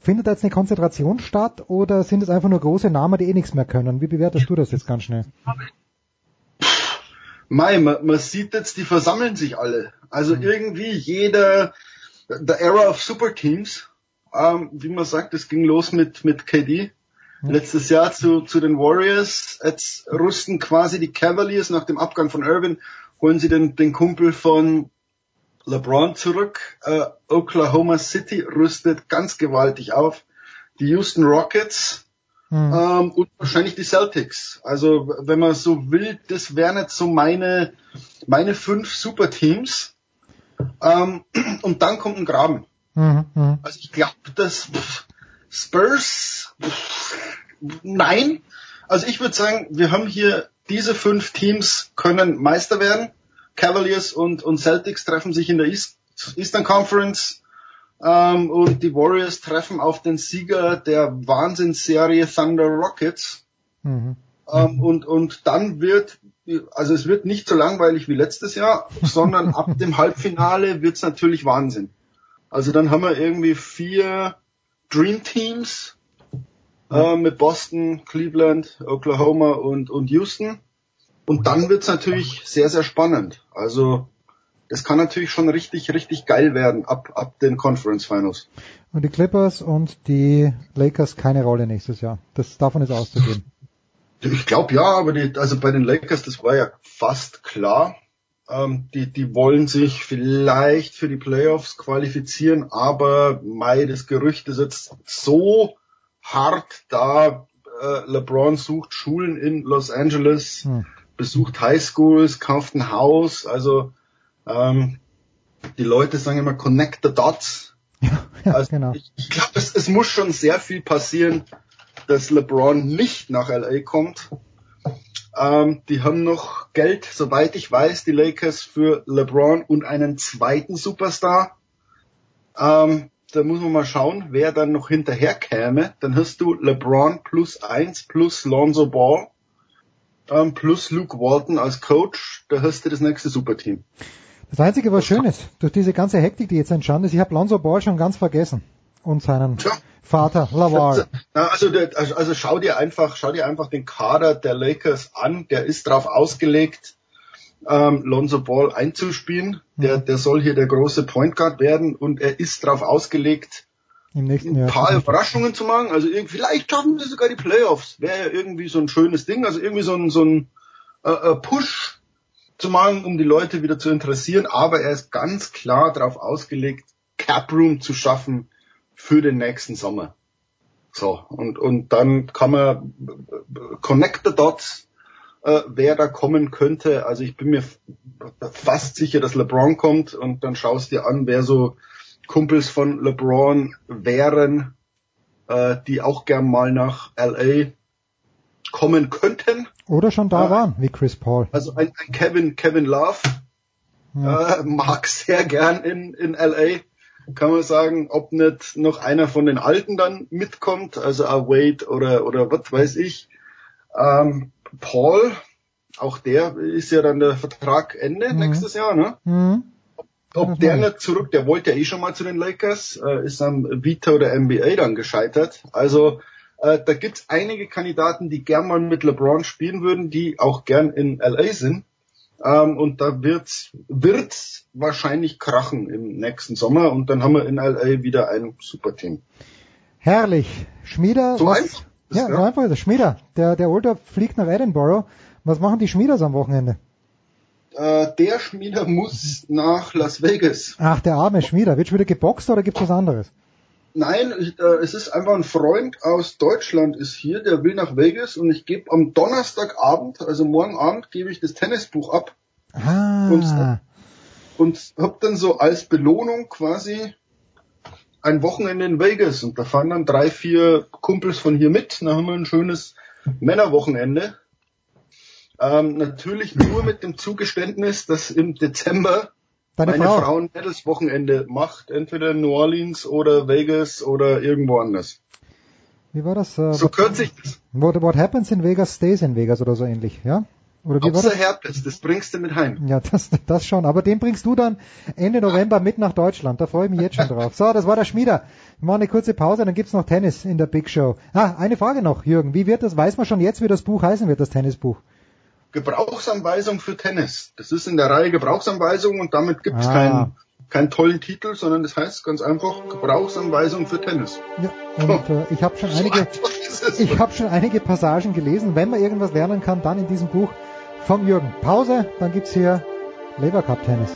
Findet da jetzt eine Konzentration statt oder sind es einfach nur große Namen, die eh nichts mehr können? Wie bewertest du das jetzt ganz schnell? Mei, man, man sieht jetzt, die versammeln sich alle. Also irgendwie jeder, the era of super teams, ähm, wie man sagt, es ging los mit, mit KD. Letztes Jahr zu, zu den Warriors. Jetzt rüsten quasi die Cavaliers nach dem Abgang von Irvin, holen sie den, den Kumpel von LeBron zurück. Äh, Oklahoma City rüstet ganz gewaltig auf. Die Houston Rockets ähm, und wahrscheinlich die Celtics. Also wenn man so will, das wären jetzt so meine meine fünf Superteams. Ähm, [CLEARS THROAT] und dann kommt ein Graben. Mhm, mhm. Also ich glaube, dass pff, Spurs pff, nein. Also ich würde sagen, wir haben hier diese fünf Teams können Meister werden. Cavaliers und, und Celtics treffen sich in der East, Eastern Conference ähm, und die Warriors treffen auf den Sieger der Wahnsinnsserie Thunder Rockets. Mhm. Ähm, und, und dann wird, also es wird nicht so langweilig wie letztes Jahr, sondern ab [LAUGHS] dem Halbfinale wird's natürlich Wahnsinn. Also dann haben wir irgendwie vier Dream Teams äh, mit Boston, Cleveland, Oklahoma und, und Houston. Und dann wird's natürlich sehr, sehr spannend. Also das kann natürlich schon richtig, richtig geil werden ab, ab den Conference Finals. Und die Clippers und die Lakers keine Rolle nächstes Jahr. Das davon ist auszugehen. [LAUGHS] Ich glaube ja, aber die, also bei den Lakers, das war ja fast klar. Ähm, die, die wollen sich vielleicht für die Playoffs qualifizieren, aber Mai, das Gerücht ist jetzt so hart da. Äh, LeBron sucht Schulen in Los Angeles, Hm. Besucht Highschools, kauft ein Haus. Also ähm, die Leute sagen immer Connect the Dots. [LAUGHS] also genau. ich, ich glaube, es, es muss schon sehr viel passieren, dass LeBron nicht nach LA kommt. Ähm, die haben noch Geld, soweit ich weiß, die Lakers für LeBron und einen zweiten Superstar. Ähm, da muss man mal schauen, wer dann noch hinterher käme. Dann hast du LeBron plus eins plus Lonzo Ball ähm, plus Luke Walton als Coach. Da hast du das nächste Superteam. Das Einzige, was schön ist, durch diese ganze Hektik, die jetzt entstanden ist, ich habe Lonzo Ball schon ganz vergessen. Und seinen Vater, Lavar. [LAUGHS] Na, Also, also also schau dir einfach, schau dir einfach den Kader der Lakers an. Der ist darauf ausgelegt, ähm, Lonzo Ball einzuspielen. Der, der soll hier der große Point Guard werden und er ist darauf ausgelegt, Im nächsten ein Jahr. paar Überraschungen zu machen. Also irgendwie, vielleicht schaffen sie sogar die Playoffs. Wäre ja irgendwie so ein schönes Ding. Also irgendwie so ein, so ein äh, äh, Push zu machen, um die Leute wieder zu interessieren. Aber er ist ganz klar darauf ausgelegt, Cap Room zu schaffen für den nächsten Sommer. So, und, und dann kann man connect the dots, äh, wer da kommen könnte. Also ich bin mir fast sicher, dass LeBron kommt und dann schaust dir an, wer so Kumpels von LeBron wären, äh, die auch gern mal nach LA kommen könnten. Oder schon da waren, wie Chris Paul. Also ein, ein Kevin, Kevin Love äh, mag sehr gern in, in LA. Kann man sagen, ob nicht noch einer von den Alten dann mitkommt, also a Wade oder, oder was weiß ich. Ähm, Paul, auch der ist ja dann der Vertrag Ende nächstes Jahr, ne? Mhm. Ob der nicht zurück, der wollte ja eh schon mal zu den Lakers, äh, ist am Veto der NBA dann gescheitert. Also äh, da gibt's einige Kandidaten, die gern mal mit LeBron spielen würden, die auch gern in LA sind. Ähm, und da wird's, wird's wahrscheinlich krachen im nächsten Sommer und dann haben wir in LA wieder ein super Team. Herrlich. Schmieder. So was, einfach Ja, ja. so einfach ist es. Schmieder. Der, der Older fliegt nach Edinburgh. Was machen die Schmieders am Wochenende? Äh, der Schmieder muss nach Las Vegas. Ach, der arme Schmieder. Wird schon wieder geboxt oder gibt's was anderes? Nein, ich, äh, es ist einfach ein Freund aus Deutschland ist hier, der will nach Vegas und ich gebe am Donnerstagabend, also morgen Abend, gebe ich das Tennisbuch ab Ah. und hab dann so als Belohnung quasi ein Wochenende in Vegas und da fahren dann drei, vier Kumpels von hier mit, dann haben wir ein schönes Männerwochenende. Ähm, natürlich nur mit dem Zugeständnis, dass im Dezember Deine meine Frau. Frau ein nettes Wochenende macht, entweder in New Orleans oder Vegas oder irgendwo anders. Wie war das? Äh, So kürzlich das. What, what happens in Vegas stays in Vegas oder so ähnlich, ja? Oder wie war das? Herpes, das bringst du mit heim. Ja, das, das schon. Aber den bringst du dann Ende November mit nach Deutschland. Da freue ich mich jetzt schon drauf. So, das war der Schmieder. Wir machen eine kurze Pause, dann gibt's noch Tennis in der Big Show. Ah, eine Frage noch, Jürgen. Wie wird das, weiß man schon jetzt, wie das Buch heißen wird, das Tennisbuch? Gebrauchsanweisung für Tennis. Das ist in der Reihe Gebrauchsanweisung und damit gibt's Ah. keinen, keinen tollen Titel, sondern das heißt ganz einfach Gebrauchsanweisung für Tennis. Ja, und äh, ich habe schon [LAUGHS] einige, ich habe schon einige Passagen gelesen. Wenn man irgendwas lernen kann, dann in diesem Buch vom Jürgen. Pause, dann gibt's hier Lever Cup Tennis.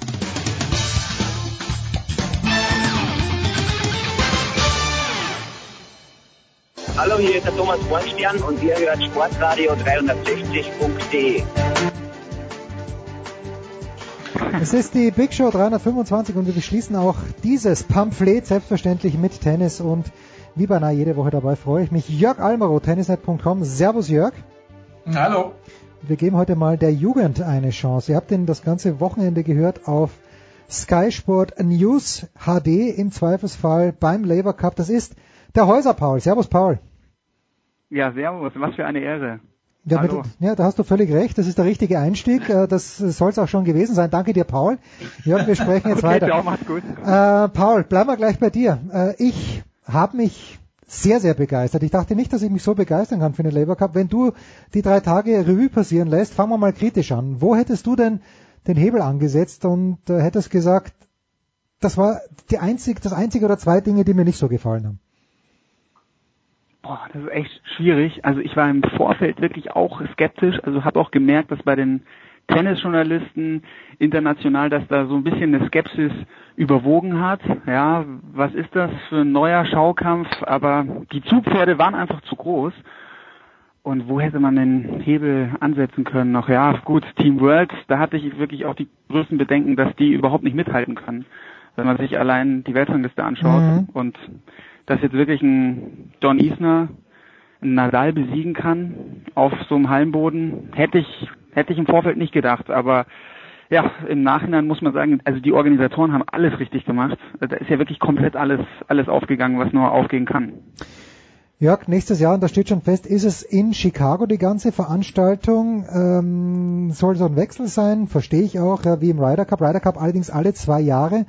Hallo, hier ist der Thomas Bornstern und ihr hört Sportradio 360.de. Es ist die Big Show 325 und wir beschließen auch dieses Pamphlet selbstverständlich mit Tennis und wie beinahe jede Woche dabei freue ich mich. Jörg Almaro, tennisnet.com. Servus Jörg. Hallo. wir geben heute mal der Jugend eine Chance. Ihr habt den das ganze Wochenende gehört auf Sky Sport News HD im Zweifelsfall beim Labour Cup. Das ist der Häuser Paul. Servus Paul. Ja, servus. Was für eine Ehre. Ja, mit, ja, da hast du völlig recht. Das ist der richtige Einstieg. Äh, Das soll es auch schon gewesen sein. Danke dir, Paul. Ja, wir sprechen jetzt [LAUGHS] Okay, weiter. ciao, macht's gut. Äh, Paul, bleiben wir gleich bei dir. Äh, ich habe mich sehr, sehr begeistert. Ich dachte nicht, dass ich mich so begeistern kann für den Labour Cup. Wenn du die drei Tage Revue passieren lässt, fangen wir mal kritisch an. Wo hättest du denn den Hebel angesetzt und äh, hättest gesagt, das war die einzig, das einzige oder zwei Dinge, die mir nicht so gefallen haben? Boah, das ist echt schwierig. Also ich war im Vorfeld wirklich auch skeptisch. Also habe auch gemerkt, dass bei den Tennisjournalisten international, dass da so ein bisschen eine Skepsis überwogen hat. Ja, was ist das für ein neuer Schaukampf? Aber die Zugpferde waren einfach zu groß. Und wo hätte man den Hebel ansetzen können? Noch ja, gut, Team World, da hatte ich wirklich auch die größten Bedenken, dass die überhaupt nicht mithalten können. Wenn man sich allein die Weltrangliste anschaut Mhm. und dass jetzt wirklich ein Don Isner einen Nadal besiegen kann auf so einem Hallenboden, hätte ich, hätte ich im Vorfeld nicht gedacht. Aber ja, im Nachhinein muss man sagen, also die Organisatoren haben alles richtig gemacht. Da ist ja wirklich komplett alles, alles aufgegangen, was nur aufgehen kann. Jörg, nächstes Jahr, und da steht schon fest, ist es in Chicago die ganze Veranstaltung. Ähm, soll so ein Wechsel sein, verstehe ich auch, wie im Ryder Cup. Ryder Cup allerdings alle zwei Jahre.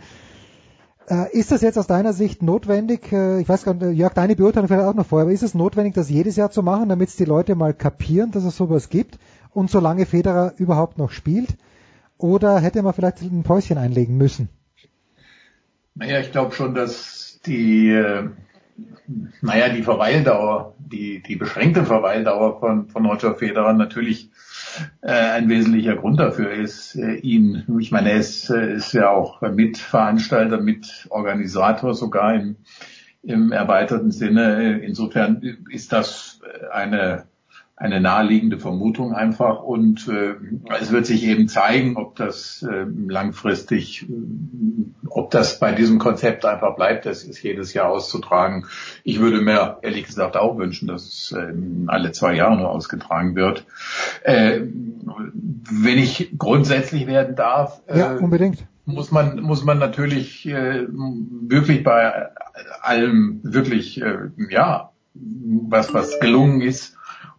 Äh, ist das jetzt aus deiner Sicht notwendig? Äh, ich weiß gar nicht, Jörg, deine Beurteilung vielleicht auch noch vorher, aber ist es notwendig, das jedes Jahr zu machen, damit es die Leute mal kapieren, dass es sowas gibt und solange Federer überhaupt noch spielt? Oder hätte man vielleicht ein Päuschen einlegen müssen? Naja, ich glaube schon, dass die, äh, naja, die Verweildauer, die, die beschränkte Verweildauer von, von Roger Federer natürlich äh, ein wesentlicher Grund dafür ist, äh, ihn, ich meine, er ist, äh, ist ja auch Mitveranstalter, Mitorganisator sogar im, im erweiterten Sinne. Insofern ist das eine eine naheliegende Vermutung einfach und äh, es wird sich eben zeigen, ob das äh, langfristig, ob das bei diesem Konzept einfach bleibt, das ist jedes Jahr auszutragen. Ich würde mir ehrlich gesagt auch wünschen, dass es äh, alle zwei Jahre nur ausgetragen wird. Äh, wenn ich grundsätzlich werden darf, äh, Ja, unbedingt. muss man muss man natürlich äh, wirklich bei allem wirklich äh, ja was was gelungen ist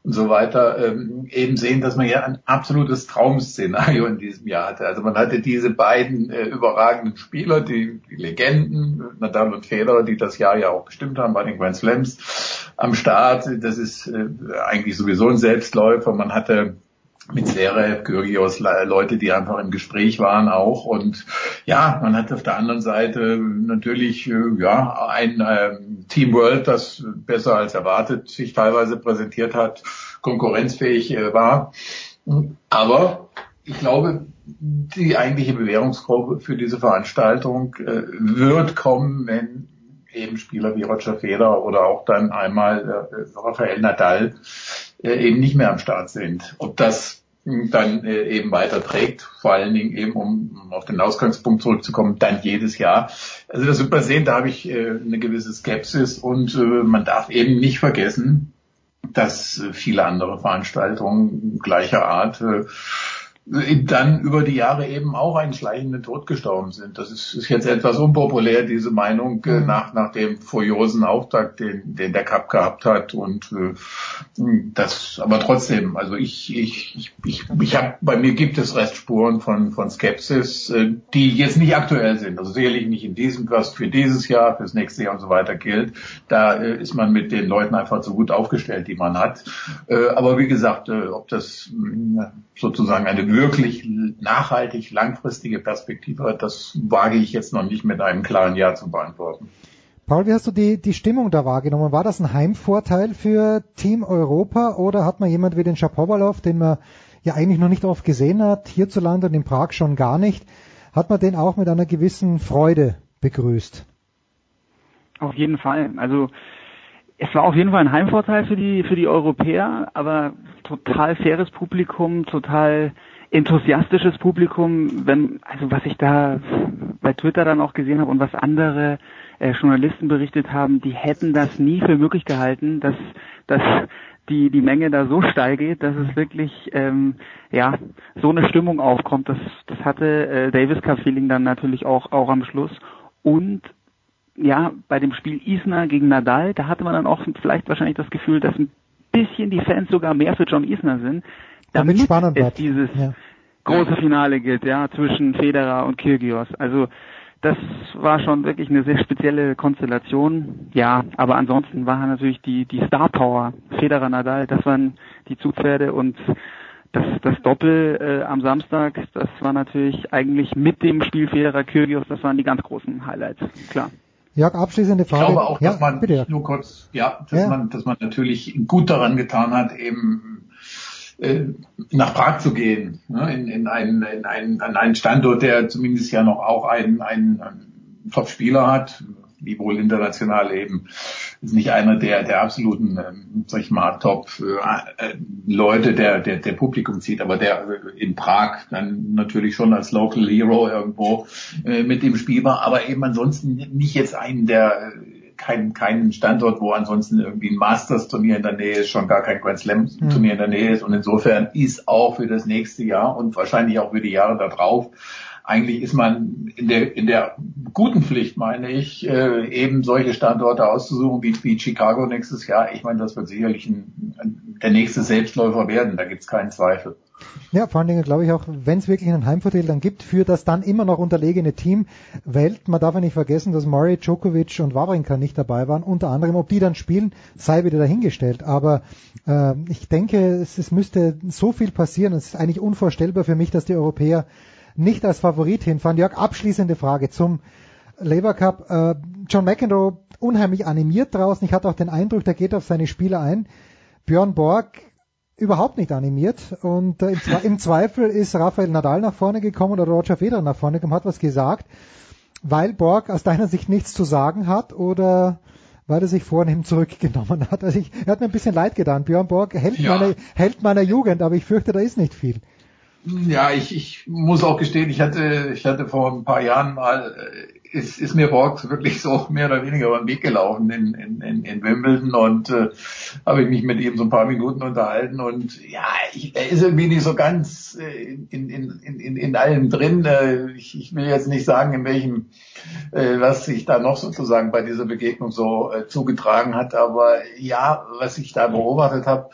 und so weiter ähm, eben sehen, dass man ja ein absolutes Traum-Szenario in diesem Jahr hatte. Also man hatte diese beiden äh, überragenden Spieler, die, die Legenden, Nadal und Federer, die das Jahr ja auch bestimmt haben bei den Grand Slams am Start. Das ist äh, eigentlich sowieso ein Selbstläufer. Man hatte mit Zverev, Kyrgios, Le- Leute, die einfach im Gespräch waren auch. Und ja, man hat auf der anderen Seite natürlich äh, ja ein ähm, Team World, das besser als erwartet sich teilweise präsentiert hat, konkurrenzfähig äh, war. Aber ich glaube, die eigentliche Bewährungsprobe für diese Veranstaltung äh, wird kommen, wenn eben Spieler wie Roger Federer oder auch dann einmal äh, Rafael Nadal äh, eben nicht mehr am Start sind. Ob das mh, dann äh, eben weiter trägt, vor allen Dingen eben, um, auf den Ausgangspunkt zurückzukommen, dann jedes Jahr. Also das wird man sehen, da habe ich äh, eine gewisse Skepsis und äh, man darf eben nicht vergessen, dass äh, viele andere Veranstaltungen gleicher Art äh, dann über die Jahre eben auch einen schleichenden Tod gestorben sind. Das ist, ist jetzt etwas unpopulär, diese Meinung, äh, nach, nach dem furiosen Auftakt, den, den der Cup gehabt hat. Und äh, das, aber trotzdem, also ich, ich, ich, ich, ich habe, bei mir gibt es Restspuren von, von Skepsis, äh, die jetzt nicht aktuell sind. Also sicherlich nicht in diesem, was für dieses Jahr, fürs nächste Jahr und so weiter gilt. Da äh, ist man mit den Leuten einfach so gut aufgestellt, die man hat. Äh, aber wie gesagt, äh, ob das mh, sozusagen eine wirklich nachhaltig langfristige Perspektive hat, das wage ich jetzt noch nicht mit einem klaren Ja zu beantworten. Paul, wie hast du die, die Stimmung da wahrgenommen? War das ein Heimvorteil für Team Europa oder hat man jemand wie den Shapovalov, den man ja eigentlich noch nicht oft gesehen hat, hierzulande und in Prag schon gar nicht, hat man den auch mit einer gewissen Freude begrüßt? Auf jeden Fall. Also es war auf jeden Fall ein Heimvorteil für die für die Europäer, aber total faires Publikum, total enthusiastisches Publikum, wenn, also was ich da bei Twitter dann auch gesehen habe und was andere äh, Journalisten berichtet haben, die hätten das nie für möglich gehalten, dass, dass die, die Menge da so steil geht, dass es wirklich ähm, ja so eine Stimmung aufkommt. Das, das hatte äh, Davis Cup Feeling dann natürlich auch, auch am Schluss. Und ja, bei dem Spiel Isner gegen Nadal, da hatte man dann auch vielleicht wahrscheinlich das Gefühl, dass ein bisschen die Fans sogar mehr für John Isner sind, damit, damit es dieses ja. große Finale gibt, ja, zwischen Federer und Kyrgios. Also das war schon wirklich eine sehr spezielle Konstellation. Ja, aber ansonsten war natürlich die, die Star Power, Federer Nadal, das waren die Zugpferde und das, das Doppel äh, am Samstag, das war natürlich eigentlich mit dem Spiel Federer Kyrgios, das waren die ganz großen Highlights, klar. Jörg, abschließende Frage. Ich glaube auch, ja, dass man bitte. nur kurz, ja, dass ja. man, dass man natürlich gut daran getan hat, eben nach Prag zu gehen, ne, in, in, einen, in einen, an einen Standort, der zumindest ja noch auch einen, einen, Top-Spieler hat, wie wohl international eben. Ist nicht einer der der absoluten ähm, sag ich mal Top äh, Leute der der der Publikum zieht aber der in Prag dann natürlich schon als Local Hero irgendwo äh, mit dem Spiel war. Aber eben ansonsten nicht jetzt einen der kein, kein Standort, wo ansonsten irgendwie ein Masters-Turnier in der Nähe ist, schon gar kein Grand Slam-Turnier in der Nähe ist. Und insofern ist auch für das nächste Jahr und wahrscheinlich auch für die Jahre darauf eigentlich ist man in der, in der guten Pflicht, meine ich, äh, eben solche Standorte auszusuchen wie, wie Chicago nächstes Jahr. Ich meine, das wird sicherlich ein, der nächste Selbstläufer werden, da gibt es keinen Zweifel. Ja, vor allen Dingen glaube ich auch, wenn es wirklich einen Heimvorteil dann gibt für das dann immer noch unterlegene Team Welt, man darf ja nicht vergessen, dass Murray, Djokovic und Wawrinka nicht dabei waren, unter anderem, ob die dann spielen, sei wieder dahingestellt. Aber äh, ich denke, es, es müsste so viel passieren, es ist eigentlich unvorstellbar für mich, dass die Europäer nicht als Favorit hinfahren. Jörg, abschließende Frage zum Labour Cup. Äh, John McEnroe unheimlich animiert draußen. Ich hatte auch den Eindruck, der geht auf seine Spieler ein. Björn Borg überhaupt nicht animiert und äh, im, im, Zweifel ist Rafael Nadal nach vorne gekommen oder Roger Federer nach vorne gekommen, hat was gesagt, weil Borg aus deiner Sicht nichts zu sagen hat oder weil er sich vornehm zurückgenommen hat. Also ich, er hat mir ein bisschen leid getan. Björn Borg hält, ja. meiner, hält meiner Jugend, aber ich fürchte, da ist nicht viel. Ja, ich, ich muss auch gestehen, ich hatte, ich hatte vor ein paar Jahren mal, äh, ist, ist mir Borgs wirklich so mehr oder weniger über den Weg gelaufen in, in, in, in Wimbledon und äh, habe ich mich mit ihm so ein paar Minuten unterhalten und ja, ich, er ist irgendwie nicht so ganz äh, in, in, in, in allem drin. Äh, ich, ich will jetzt nicht sagen, in welchem, äh, was sich da noch sozusagen bei dieser Begegnung so äh, zugetragen hat, aber ja, was ich da beobachtet habe,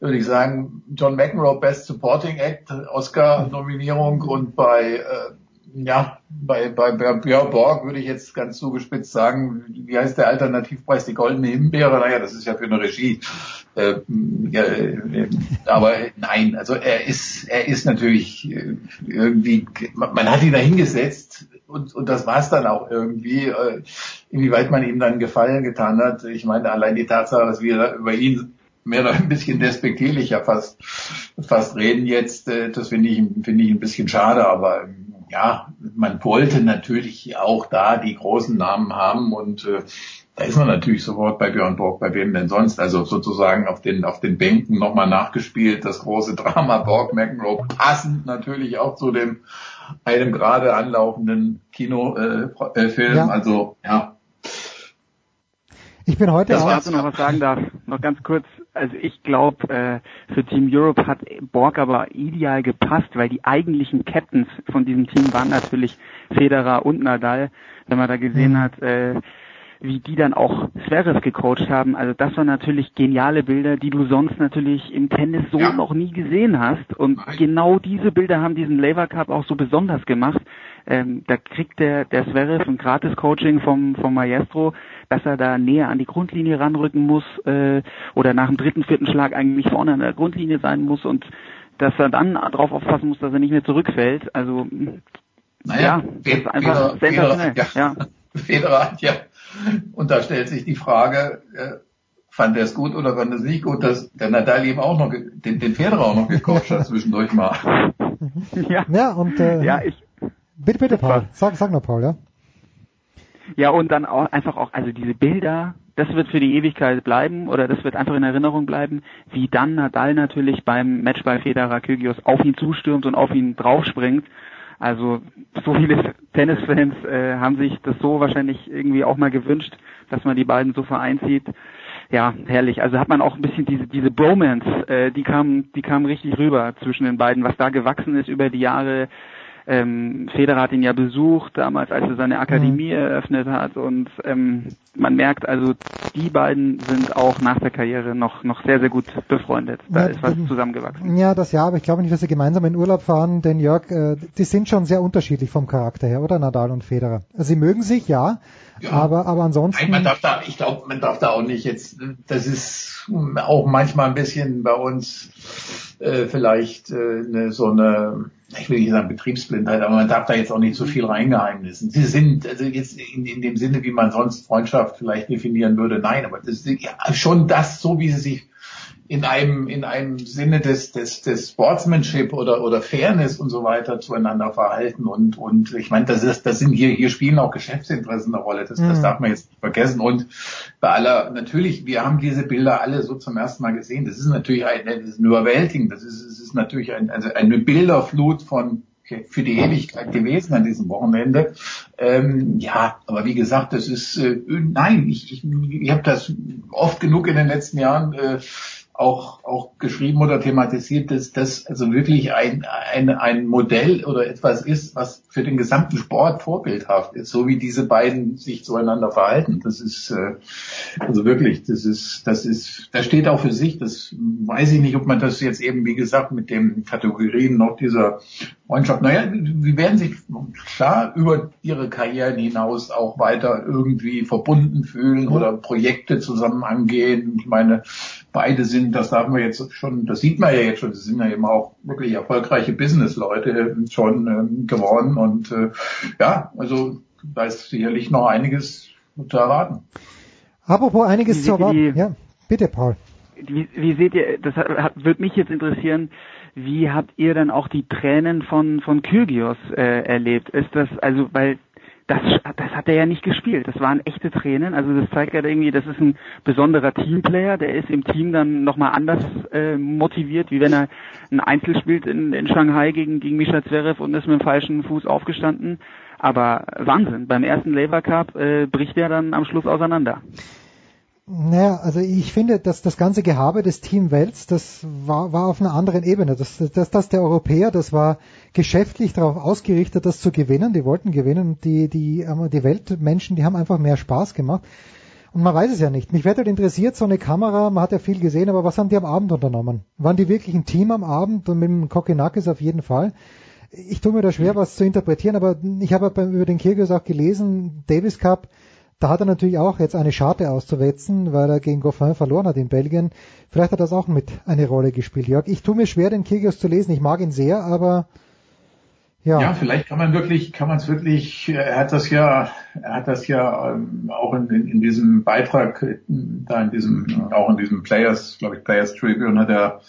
würde ich sagen, John McEnroe Best Supporting Act, Oscar-Nominierung und bei äh, ja, bei, bei, bei Björn Borg würde ich jetzt ganz zugespitzt sagen, wie heißt der Alternativpreis, die goldene Himbeere? Naja, das ist ja für eine Regie. Äh, äh, aber nein, also er ist, er ist natürlich äh, irgendwie, man hat ihn da hingesetzt und, und das war es dann auch irgendwie, äh, inwieweit man ihm dann Gefallen getan hat. Ich meine, allein die Tatsache, dass wir über ihn mehr oder ein bisschen despektierlicher fast, fast reden jetzt. Äh, das finde ich, finde ich ein bisschen schade, aber ja, man wollte natürlich auch da die großen Namen haben und äh, da ist man natürlich sofort bei Björn Borg, bei wem denn sonst? Also sozusagen auf den, auf den Bänken nochmal nachgespielt, das große Drama Borg McEnroe, passend natürlich auch zu dem einem gerade anlaufenden Kinofilm. Äh, äh, Film. ja. Also ja, ich bin heute das auch. Dazu noch was sagen darf, noch ganz kurz. Also ich glaube, äh, für Team Europe hat Borg aber ideal gepasst, weil die eigentlichen Captains von diesem Team waren natürlich Federer und Nadal. Wenn man da gesehen mhm. hat, äh, wie die dann auch Zverev gecoacht haben. Also das waren natürlich geniale Bilder, die du sonst natürlich im Tennis so ja. noch nie gesehen hast. Und Nein. genau diese Bilder haben diesen Labour Cup auch so besonders gemacht. Ähm, da kriegt der, der Zverev ein Gratis-Coaching vom, vom Maestro, dass er da näher an die Grundlinie ranrücken muss äh, oder nach dem dritten, vierten Schlag eigentlich vorne an der Grundlinie sein muss und dass er dann darauf aufpassen muss, dass er nicht mehr zurückfällt. Also naja, ja, das ist einfach Federer, sensationell. Ja. ja. [LAUGHS] Federer hat ja, und da stellt sich die Frage, äh, fand er es gut oder fand er es nicht gut, dass der Nadal eben auch noch den, den Federer auch noch gecoacht hat zwischendurch mal. [LAUGHS] ja. ja, und äh, ja, ich, Bitte, bitte, Paul. Sag, sag noch, Paul, ja. Ja, und dann auch einfach auch, also diese Bilder, das wird für die Ewigkeit bleiben oder das wird einfach in Erinnerung bleiben, wie dann Nadal natürlich beim Matchball Federer Kyrgios auf ihn zustürmt und auf ihn draufspringt. Also so viele [LAUGHS] Tennisfans äh, haben sich das so wahrscheinlich irgendwie auch mal gewünscht, dass man die beiden so vereint sieht. Ja, herrlich. Also hat man auch ein bisschen diese diese Bromance, äh, die kam die kam richtig rüber zwischen den beiden, was da gewachsen ist über die Jahre ähm, Federer hat ihn ja besucht, damals, als er seine Akademie mhm. eröffnet hat. Und ähm, man merkt also, die beiden sind auch nach der Karriere noch, noch sehr, sehr gut befreundet. Da ja, ist was zusammengewachsen. Ja, das ja, aber ich glaube nicht, dass sie gemeinsam in Urlaub fahren, denn Jörg, äh, die sind schon sehr unterschiedlich vom Charakter her, oder Nadal und Federer? Also sie mögen sich, ja, ja. aber, aber ansonsten. Nein, man darf da, ich glaube, man darf da auch nicht jetzt, das ist auch manchmal ein bisschen bei uns äh, vielleicht äh, eine, so eine ich will nicht sagen Betriebsblindheit, aber man darf da jetzt auch nicht so viel reingeheimnissen. Sie sind, also jetzt in, in dem Sinne, wie man sonst Freundschaft vielleicht definieren würde, nein, aber das ist ja, schon das, so wie sie sich in einem, in einem Sinne des, des, des Sportsmanship oder, oder Fairness und so weiter zueinander verhalten. Und, und ich meine, das ist, das sind hier, hier spielen auch Geschäftsinteressen eine Rolle. Das, mhm. das darf man jetzt nicht vergessen. Und bei aller, natürlich, wir haben diese Bilder alle so zum ersten Mal gesehen. Das ist natürlich ein, das ist ein Überwältigen. Das ist, es ist natürlich ein, also eine Bilderflut von, für die Ewigkeit gewesen an diesem Wochenende. Ähm, ja, aber wie gesagt, das ist äh, nein, ich, ich, ich habe das oft genug in den letzten Jahren äh, auch, auch geschrieben oder thematisiert, dass das also wirklich ein, ein, ein Modell oder etwas ist, was für den gesamten Sport vorbildhaft ist, so wie diese beiden sich zueinander verhalten. Das ist äh, also wirklich, das ist, das ist, das steht auch für sich. Das weiß ich nicht, ob man das jetzt eben, wie gesagt, mit den Kategorien noch dieser Freundschaft, naja, die werden sich klar über ihre Karrieren hinaus auch weiter irgendwie verbunden fühlen oder Projekte zusammen angehen. Ich meine, beide sind, das darf man jetzt schon, das sieht man ja jetzt schon, sie sind ja eben auch wirklich erfolgreiche Businessleute schon ähm, geworden und äh, ja, also da ist sicherlich noch einiges zu erwarten. Apropos einiges zu erwarten, ja, bitte Paul. Wie, wie seht ihr, das hat, hat, wird mich jetzt interessieren, wie habt ihr dann auch die Tränen von, von Kyrgios äh, erlebt? Ist das, also, weil das, das hat er ja nicht gespielt. Das waren echte Tränen. Also das zeigt ja irgendwie, das ist ein besonderer Teamplayer. Der ist im Team dann nochmal anders äh, motiviert, wie wenn er ein Einzel spielt in, in Shanghai gegen, gegen Misha Zverev und ist mit dem falschen Fuß aufgestanden. Aber Wahnsinn. Beim ersten Labour Cup äh, bricht er dann am Schluss auseinander. Naja, also ich finde, dass das ganze Gehabe des Team Wels, das war, war auf einer anderen Ebene. Das, das, das der Europäer, das war geschäftlich darauf ausgerichtet, das zu gewinnen. Die wollten gewinnen und die, die, die Weltmenschen, die haben einfach mehr Spaß gemacht. Und man weiß es ja nicht. Mich wird halt interessiert, so eine Kamera, man hat ja viel gesehen, aber was haben die am Abend unternommen? Waren die wirklich ein Team am Abend und mit dem Kokinakis auf jeden Fall? Ich tue mir da schwer, was zu interpretieren, aber ich habe über den Kyrgios auch gelesen, Davis Cup, da hat er natürlich auch jetzt eine Scharte auszuwetzen, weil er gegen Goffin verloren hat in Belgien. Vielleicht hat das auch mit eine Rolle gespielt, Jörg. Ich tue mir schwer, den Kyrgios zu lesen. Ich mag ihn sehr, aber ja. Ja, vielleicht kann man wirklich, kann man es wirklich, er hat das ja, er hat das ja ähm, auch in, in, in diesem Beitrag, da in diesem, auch in diesem Players, glaube ich, Players Tribune hat er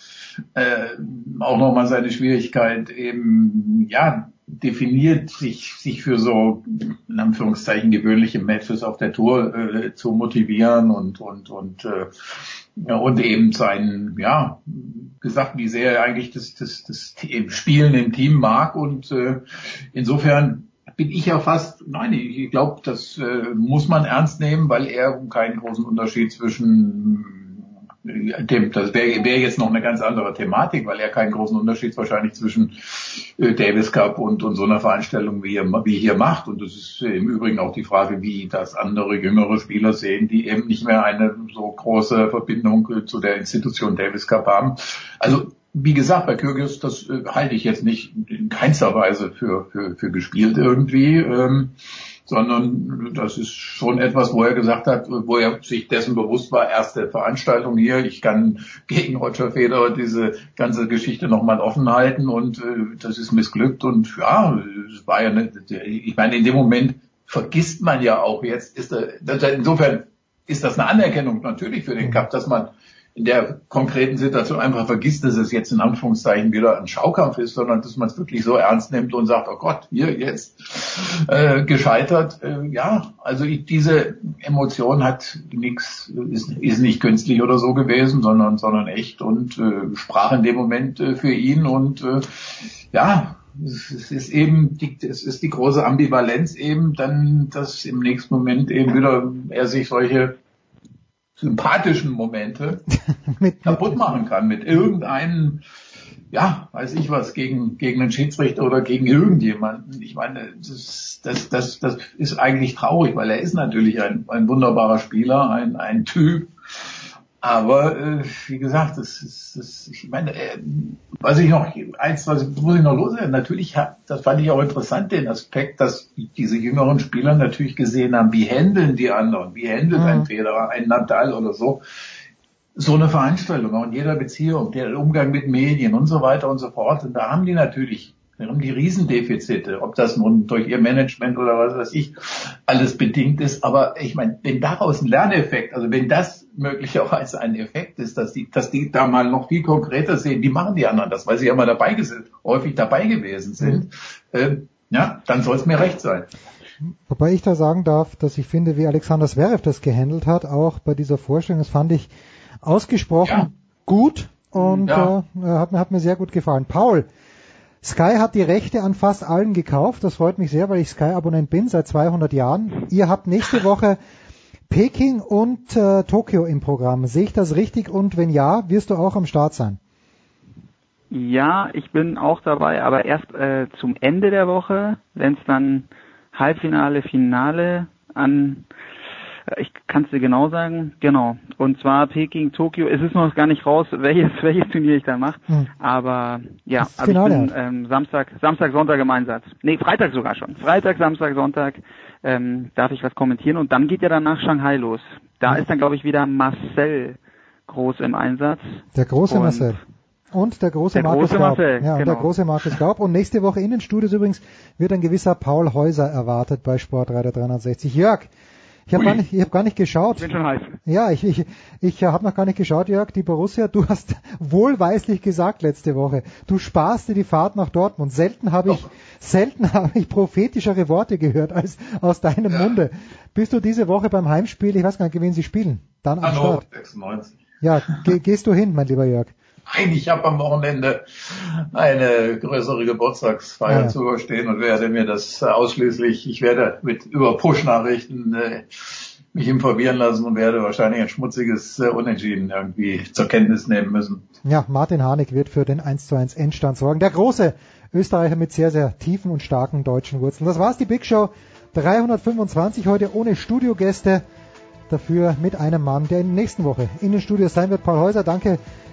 äh, auch nochmal seine Schwierigkeit eben, ja, definiert, sich, sich für so, in Anführungszeichen, gewöhnliche Matches auf der Tour äh, zu motivieren und, und, und, äh, und eben sein, ja, gesagt, wie sehr er eigentlich das, das, das Spielen im Team mag und äh, insofern bin ich ja fast, nein, ich glaube, das äh, muss man ernst nehmen, weil er keinen großen Unterschied zwischen das wäre wär jetzt noch eine ganz andere Thematik, weil er keinen großen Unterschied wahrscheinlich zwischen äh, Davis Cup und, und so einer Veranstaltung wie, wie hier macht. Und das ist im Übrigen auch die Frage, wie das andere jüngere Spieler sehen, die eben nicht mehr eine so große Verbindung äh, zu der Institution Davis Cup haben. Also wie gesagt, bei Kyrgios, das äh, halte ich jetzt nicht in keinster Weise für, für, für gespielt irgendwie. Ähm, sondern das ist schon etwas, wo er gesagt hat, wo er sich dessen bewusst war, erste Veranstaltung hier, ich kann gegen Roger Federer diese ganze Geschichte nochmal offen halten und äh, das ist missglückt und ja, es war ja, eine, ich meine, in dem Moment vergisst man ja auch jetzt, ist er, insofern ist das eine Anerkennung natürlich für den Cup, dass man in der konkreten Situation einfach vergisst, dass es jetzt in Anführungszeichen wieder ein Schaukampf ist, sondern dass man es wirklich so ernst nimmt und sagt, oh Gott, hier jetzt äh, gescheitert. Äh, ja, also ich, diese Emotion hat nichts, ist, ist nicht künstlich oder so gewesen, sondern sondern echt und äh, sprach in dem Moment äh, für ihn und äh, ja, es ist eben die, es ist die große Ambivalenz eben dann, dass im nächsten Moment eben wieder er sich solche sympathischen Momente [LAUGHS] kaputt machen kann mit irgendeinem, ja, weiß ich was, gegen, gegen einen Schiedsrichter oder gegen irgendjemanden. Ich meine, das, das, das, das ist eigentlich traurig, weil er ist natürlich ein, ein wunderbarer Spieler, ein, ein Typ, aber äh, wie gesagt, das ist, das, ich meine, äh, was ich noch, eins, was muss ich noch loswerden, natürlich, hat, das fand ich auch interessant, den Aspekt, dass diese jüngeren Spieler natürlich gesehen haben, wie handeln die anderen, wie handelt mhm. ein Federer, ein Nadal oder so, so eine Veranstaltung, auch in jeder Beziehung, der Umgang mit Medien und so weiter und so fort. Und da haben die natürlich wir haben die Riesendefizite, ob das nun durch ihr Management oder was weiß ich alles bedingt ist. Aber ich meine, wenn daraus ein Lerneffekt, also wenn das möglicherweise ein Effekt ist, dass die, dass die da mal noch viel konkreter sehen, die machen die anderen das, weil sie ja mal dabei sind, häufig dabei gewesen sind, mhm. äh, ja, dann soll es mir recht sein. Wobei ich da sagen darf, dass ich finde, wie Alexander Zverev das gehandelt hat, auch bei dieser Vorstellung, das fand ich ausgesprochen ja. gut und ja. äh, hat, mir, hat mir sehr gut gefallen. Paul, Sky hat die Rechte an fast allen gekauft. Das freut mich sehr, weil ich Sky-Abonnent bin seit 200 Jahren. Ihr habt nächste Woche Peking und äh, Tokio im Programm. Sehe ich das richtig? Und wenn ja, wirst du auch am Start sein? Ja, ich bin auch dabei, aber erst äh, zum Ende der Woche, wenn es dann Halbfinale, Finale an ich kann es dir genau sagen, genau. Und zwar Peking, Tokio. Es ist noch gar nicht raus, welches [LAUGHS] welches Turnier ich da mache. Hm. Aber ja, aber ich bin ähm, Samstag, Samstag, Sonntag im Einsatz. Nee, Freitag sogar schon. Freitag, Samstag, Sonntag ähm, darf ich was kommentieren und dann geht ja danach Shanghai los. Da hm. ist dann glaube ich wieder Marcel groß im Einsatz. Der große und Marcel. Und der große der Markus große Gaub. Marcel, ja, genau. der große Markus Gaub. Und nächste Woche in den Studios übrigens wird ein gewisser Paul Häuser erwartet bei Sportreiter 360. Jörg, ich habe gar, nicht, ich hab gar nicht geschaut. Ich bin schon heiß. Ja, ich, ich, ich habe noch gar nicht geschaut, Jörg. Die Borussia, du hast [LAUGHS] wohlweislich gesagt letzte Woche, du sparst dir die Fahrt nach Dortmund. Selten habe ich, selten [LAUGHS] habe ich prophetischere Worte gehört als aus deinem ja. Munde. Bist du diese Woche beim Heimspiel, ich weiß gar nicht, wen sie spielen, dann am Start? 96. Ja, ge gehst du hin, mein lieber Jörg? Nein, ich habe am Wochenende eine größere Geburtstagsfeier ja. zu überstehen und werde mir das ausschließlich, ich werde mit über Push-Nachrichten äh, mich informieren lassen und werde wahrscheinlich ein schmutziges äh, Unentschieden irgendwie zur Kenntnis nehmen müssen. Ja, Martin Harnik wird für den 1 zu 1 Endstand sorgen. Der große Österreicher mit sehr, sehr tiefen und starken deutschen Wurzeln. Das war's, die Big Show 325 heute ohne Studiogäste. Dafür mit einem Mann, der in der nächsten Woche in den Studios sein wird. Paul Häuser, danke